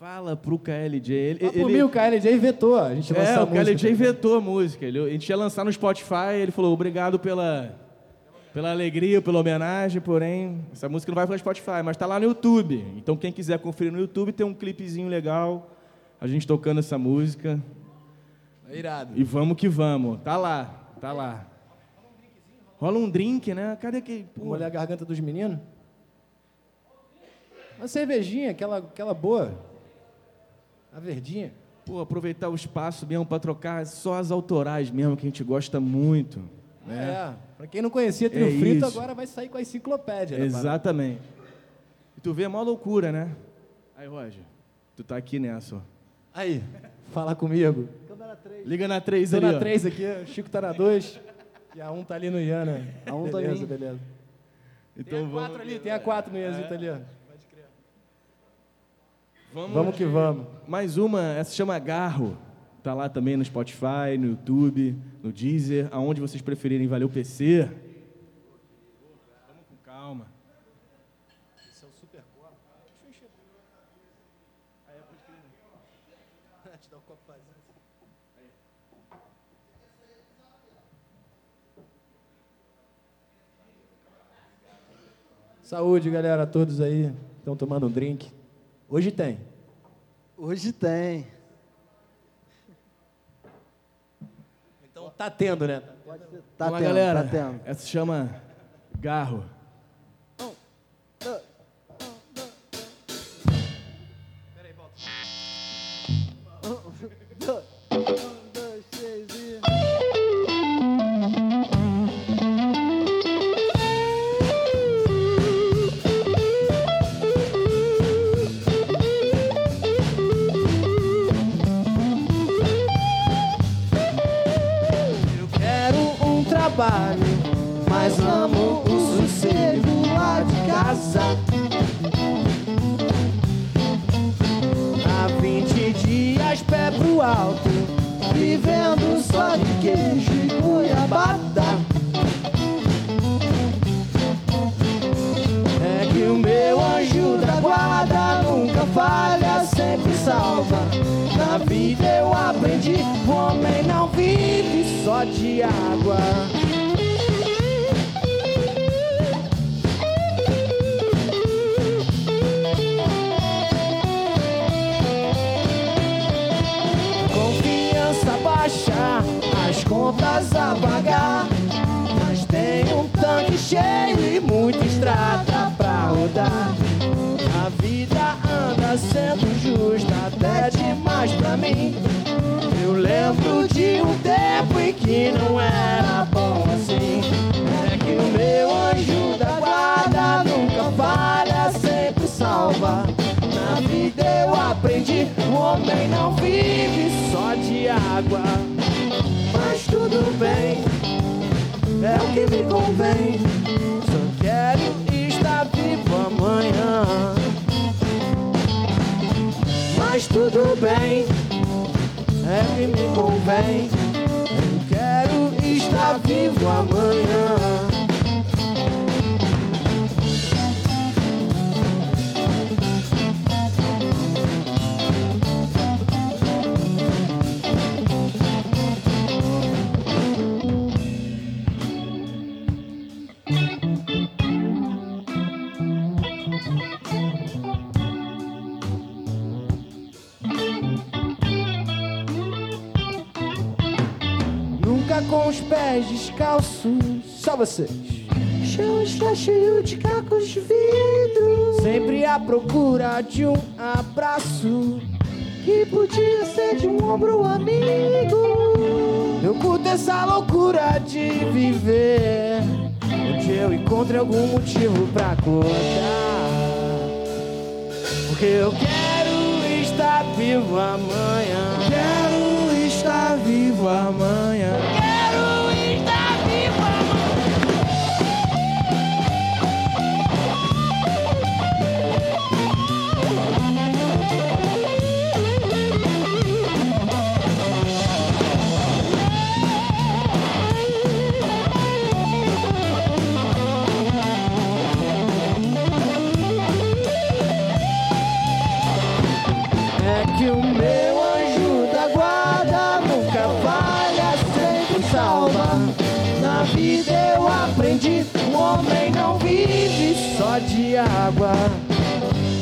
Speaker 1: Fala pro KLJ. Ele,
Speaker 6: por mim, o KLJ vetou a gente lançar
Speaker 1: É,
Speaker 6: a
Speaker 1: o
Speaker 6: música.
Speaker 1: KLJ vetou a música. Ele, a gente ia lançar no Spotify, ele falou obrigado pela, pela alegria, pela homenagem, porém, essa música não vai para Spotify, mas tá lá no YouTube. Então quem quiser conferir no YouTube, tem um clipezinho legal, a gente tocando essa música.
Speaker 6: É irado.
Speaker 1: E vamos que vamos. Tá lá, tá lá. Rola um drink, né? Cadê que.
Speaker 6: Vamos olhar a garganta dos meninos? Uma cervejinha, aquela, aquela boa. A verdinha.
Speaker 1: Pô, aproveitar o espaço mesmo para trocar só as autorais mesmo, que a gente gosta muito. Né?
Speaker 6: É. Pra quem não conhecia Trio
Speaker 1: É
Speaker 6: Frito,
Speaker 1: isso.
Speaker 6: agora vai sair com a enciclopédia. né?
Speaker 1: Exatamente. E tu vê a maior loucura, né? Aí, Roger, tu tá aqui nessa, ó.
Speaker 6: Aí, fala comigo.
Speaker 1: Liga na 3
Speaker 6: Tô
Speaker 1: ali,
Speaker 6: na
Speaker 1: ó.
Speaker 6: 3 aqui, o Chico tá na 2. E a 1 tá ali no Iana.
Speaker 7: A um tá
Speaker 6: beleza,
Speaker 7: ali.
Speaker 6: beleza.
Speaker 1: Então
Speaker 6: Tem a 4
Speaker 1: vamos,
Speaker 6: ali, tem a 4 no Ianzito ali, ó.
Speaker 1: vamos,
Speaker 6: Vamos que vamos.
Speaker 1: Mais uma, essa se chama Garro. Tá lá também no Spotify, no YouTube, no Deezer, aonde vocês preferirem. Valeu, PC. Vamos com calma.
Speaker 6: Saúde, galera, todos aí. Estão tomando um drink. Hoje tem.
Speaker 7: Hoje tem.
Speaker 6: Então tá tendo, né?
Speaker 7: Tá
Speaker 1: Vamos lá,
Speaker 7: tendo,
Speaker 1: galera.
Speaker 7: tá tendo.
Speaker 1: Essa chama Garro.
Speaker 6: Vocês. Chão está cheio de cacos de vidro. Sempre à procura de um abraço que podia ser de um ombro amigo. Eu curto essa loucura de viver, onde eu encontro algum motivo pra acordar. Porque eu quero estar vivo amanhã.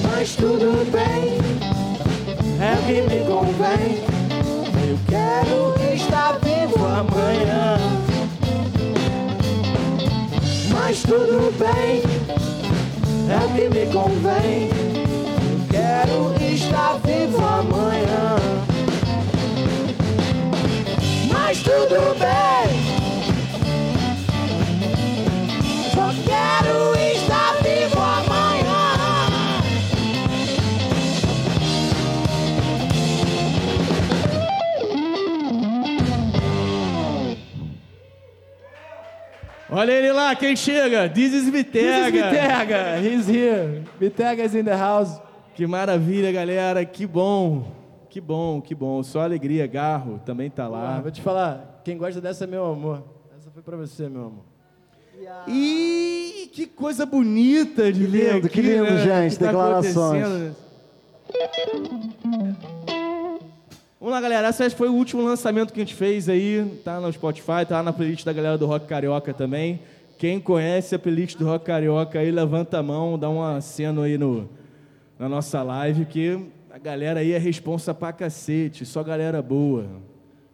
Speaker 6: Mas tudo bem, é o que me convém. Eu quero estar vivo amanhã. Mas tudo bem, é o que me convém. Eu quero estar vivo amanhã. Mas tudo bem.
Speaker 1: Olha ele lá, quem chega? This is Vitega.
Speaker 8: This is Vitega. He's here. Vitega's in the house.
Speaker 1: Que maravilha, galera. Que bom. Que bom, que bom. Só alegria. Garro também tá
Speaker 8: Ah,
Speaker 1: lá.
Speaker 8: vou te falar, quem gosta dessa é meu amor. Essa foi pra você, meu amor.
Speaker 1: Ih, que coisa bonita de
Speaker 4: Que
Speaker 1: ver
Speaker 4: lindo,
Speaker 1: aqui,
Speaker 4: que lindo,
Speaker 1: né?
Speaker 4: gente,
Speaker 1: que tá
Speaker 4: declarações.
Speaker 1: Vamos lá, galera. Esse foi o último lançamento que a gente fez aí. Tá no Spotify, tá na playlist da galera do Rock Carioca também. Quem conhece a playlist do Rock Carioca aí, levanta a mão, dá um aceno aí no, na nossa live, que a galera aí é responsa pra cacete. Só galera boa.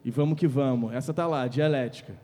Speaker 1: E vamos que vamos. Essa tá lá, Dialética.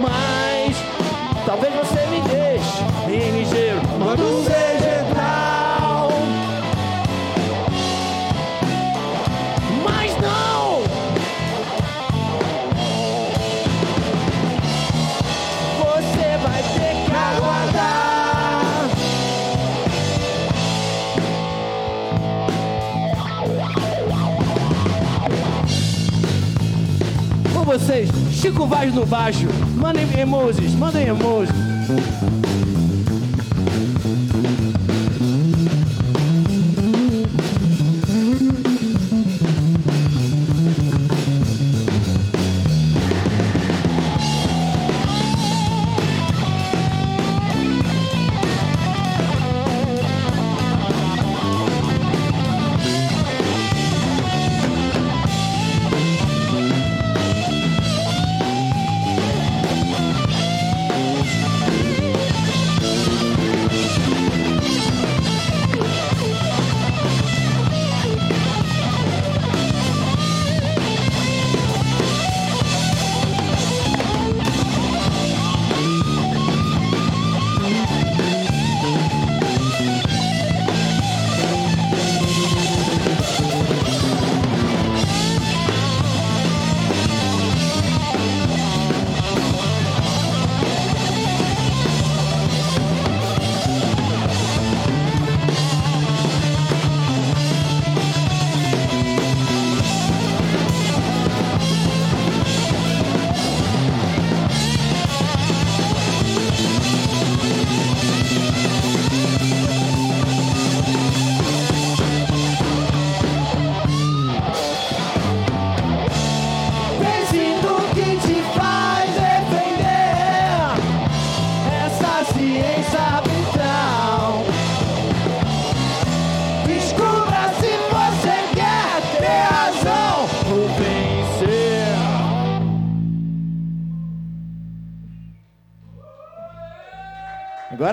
Speaker 6: Mas talvez você me deixe bem ligeiro, manda um vegetal. Mas não! Você vai ter que aguardar. Com vocês, Chico Vaz no baixo. Mandem emojis, mandem emojis.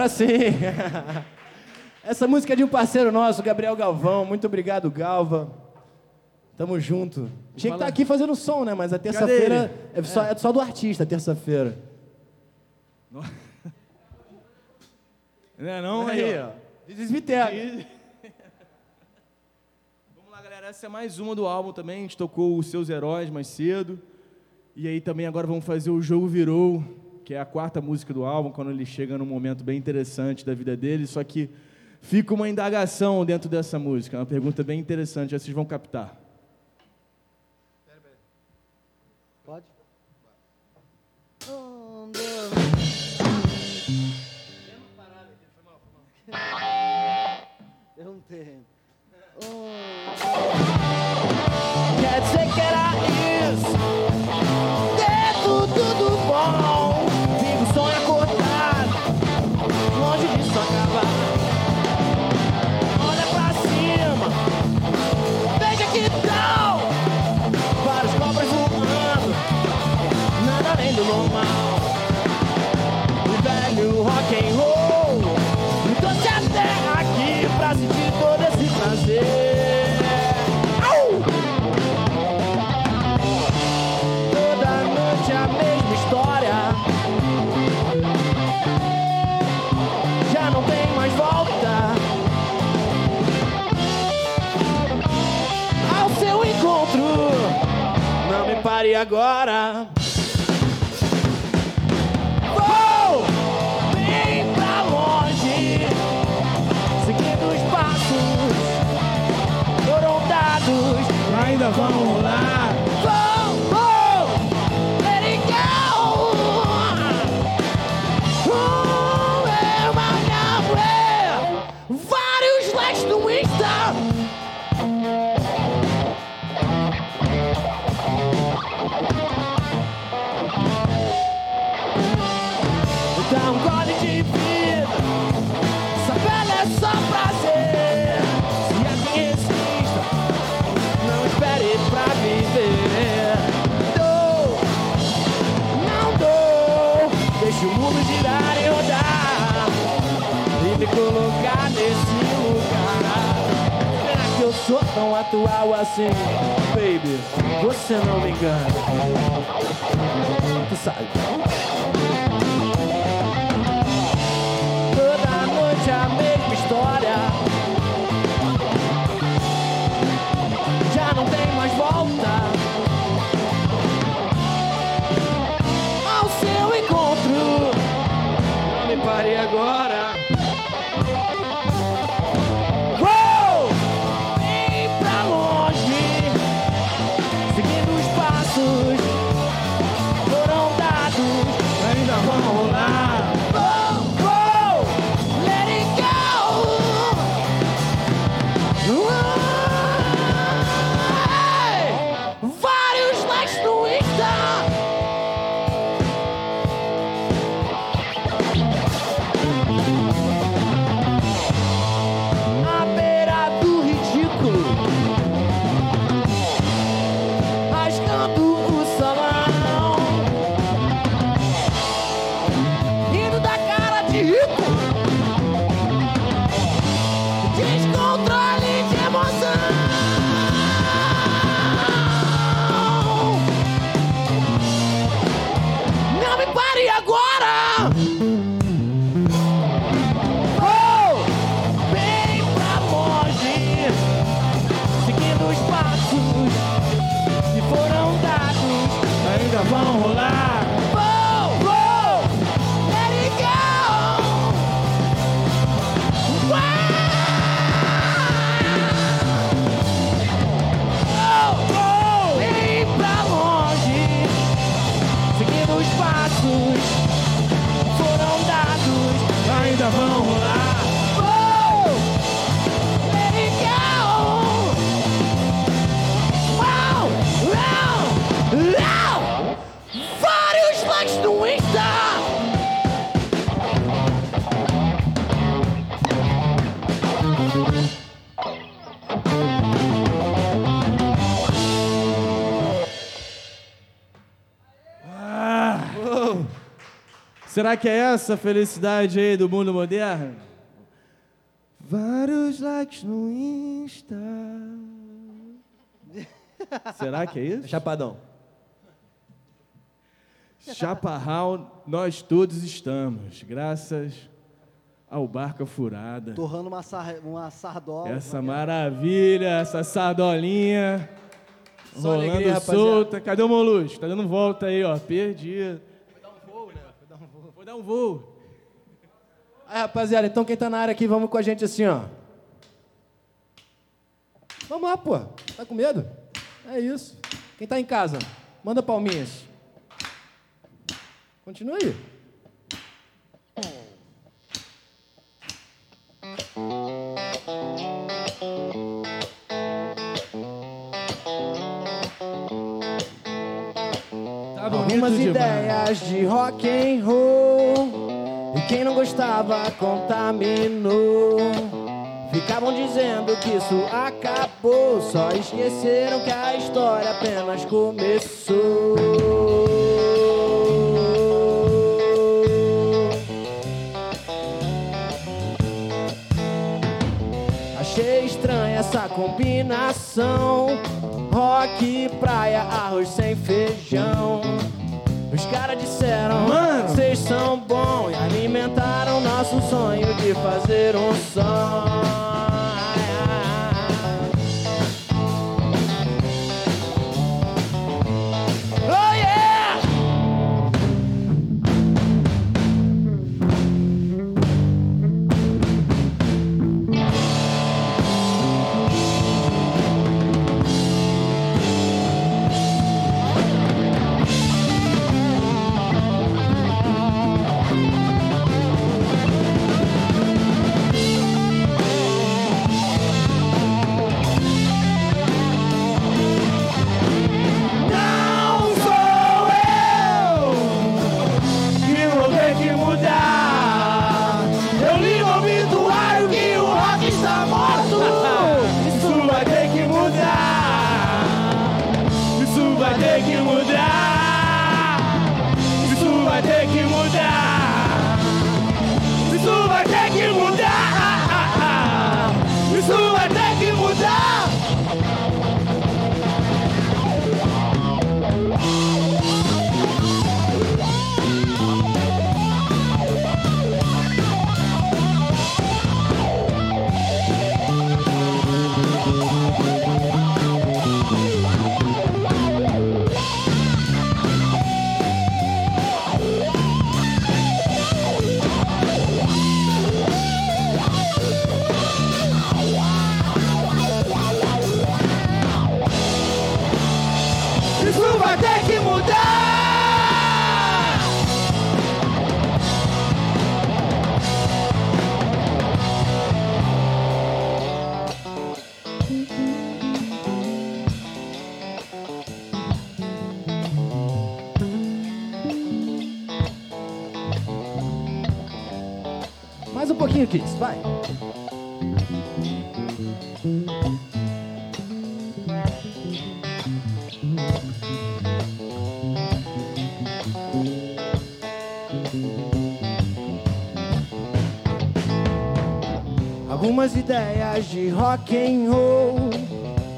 Speaker 9: Agora sim. (laughs) Essa música é de um parceiro nosso, Gabriel Galvão. Muito obrigado, Galva. Tamo junto. Tinha que estar aqui fazendo som, né? Mas a terça-feira é só, é só do artista, terça-feira.
Speaker 1: Não é não?
Speaker 9: Aí, ó. Desmitega. (laughs)
Speaker 1: Vamos lá, galera. Essa é mais uma do álbum também. A gente tocou os seus heróis mais cedo. E aí também agora vamos fazer o Jogo Virou, que é a quarta música do álbum, quando ele chega num momento bem interessante da vida dele. Só que fica uma indagação dentro dessa música. Uma pergunta bem interessante, vocês vão captar.
Speaker 4: Pode? Eu não tenho.
Speaker 6: Quer (laughs) agora. Vou bem pra longe, seguindo os passos foram dados.
Speaker 1: Ainda vão
Speaker 6: colocar nesse lugar. Será que eu sou tão atual assim? Baby, você não me engana. Tu sabe.
Speaker 1: Será que é essa a felicidade aí do mundo moderno? Vários likes no Insta. Será que é isso?
Speaker 10: Chapadão.
Speaker 1: Chaparral, nós todos estamos, graças ao Barca Furada.
Speaker 4: Torrando uma, sar, uma sardola.
Speaker 1: Essa maravilha, essa sardolinha.
Speaker 10: Só
Speaker 1: rolando
Speaker 10: alegria, rapaziada.
Speaker 1: solta. Cadê o Molusco? Tá dando volta aí, ó. Perdido. Foi dar um voo, né? Foi dar um voo.
Speaker 10: Aí, rapaziada, então quem tá na área aqui, vamos com a gente assim, ó. Vamos lá, pô. Tá com medo? É isso. Quem tá em casa, manda palminhas. Continua aí.
Speaker 1: Tá bonito
Speaker 6: Algumas
Speaker 1: demais.
Speaker 6: ideias de rock and roll E quem não gostava contaminou. Ficavam dizendo que isso acabou. Só esqueceram que a história apenas começou. Achei estranha essa combinação. Rock, praia, arroz sem feijão. Os caras disseram,
Speaker 1: Mano.
Speaker 6: vocês são bons de fazer um som Algumas ideias de rock and roll.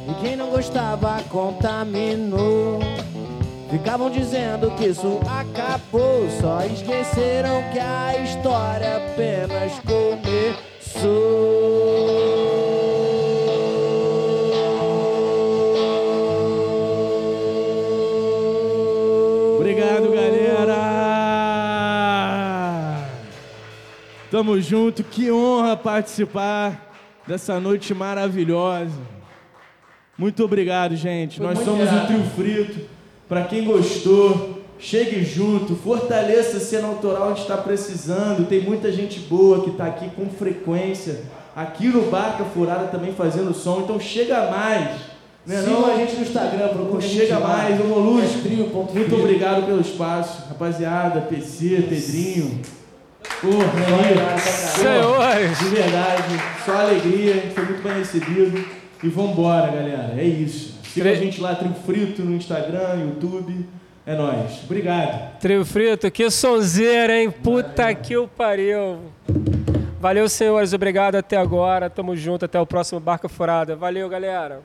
Speaker 6: E quem não gostava contaminou Ficavam dizendo que isso acabou. Só esqueceram que a história apenas começou
Speaker 1: Tamo junto. Que honra participar dessa noite maravilhosa. Muito obrigado, gente. Nós somos o Trio Frito. Pra quem gostou, chegue junto, fortaleça a cena autoral onde está precisando. Tem muita gente boa que tá aqui com frequência. Aqui no Barca Furada também fazendo som. Então chega mais. Né,
Speaker 11: Sigam
Speaker 1: não?
Speaker 11: a gente no Instagram, procura
Speaker 1: Chega mais, ô Molusco.
Speaker 11: É.
Speaker 1: Muito obrigado pelo espaço, rapaziada, PC, Pedrinho. Por
Speaker 2: Senhores!
Speaker 1: De verdade, só alegria, a gente foi muito bem recebido. E vambora, galera. É isso. Siga a gente lá, Trio Frito, no Instagram, YouTube. É nóis. Obrigado.
Speaker 2: Trio Frito, que sonzeira, hein? Puta Valeu. que o pariu. Valeu, senhores. Obrigado até agora. Tamo junto. Até o próximo Barca Furada. Valeu, galera.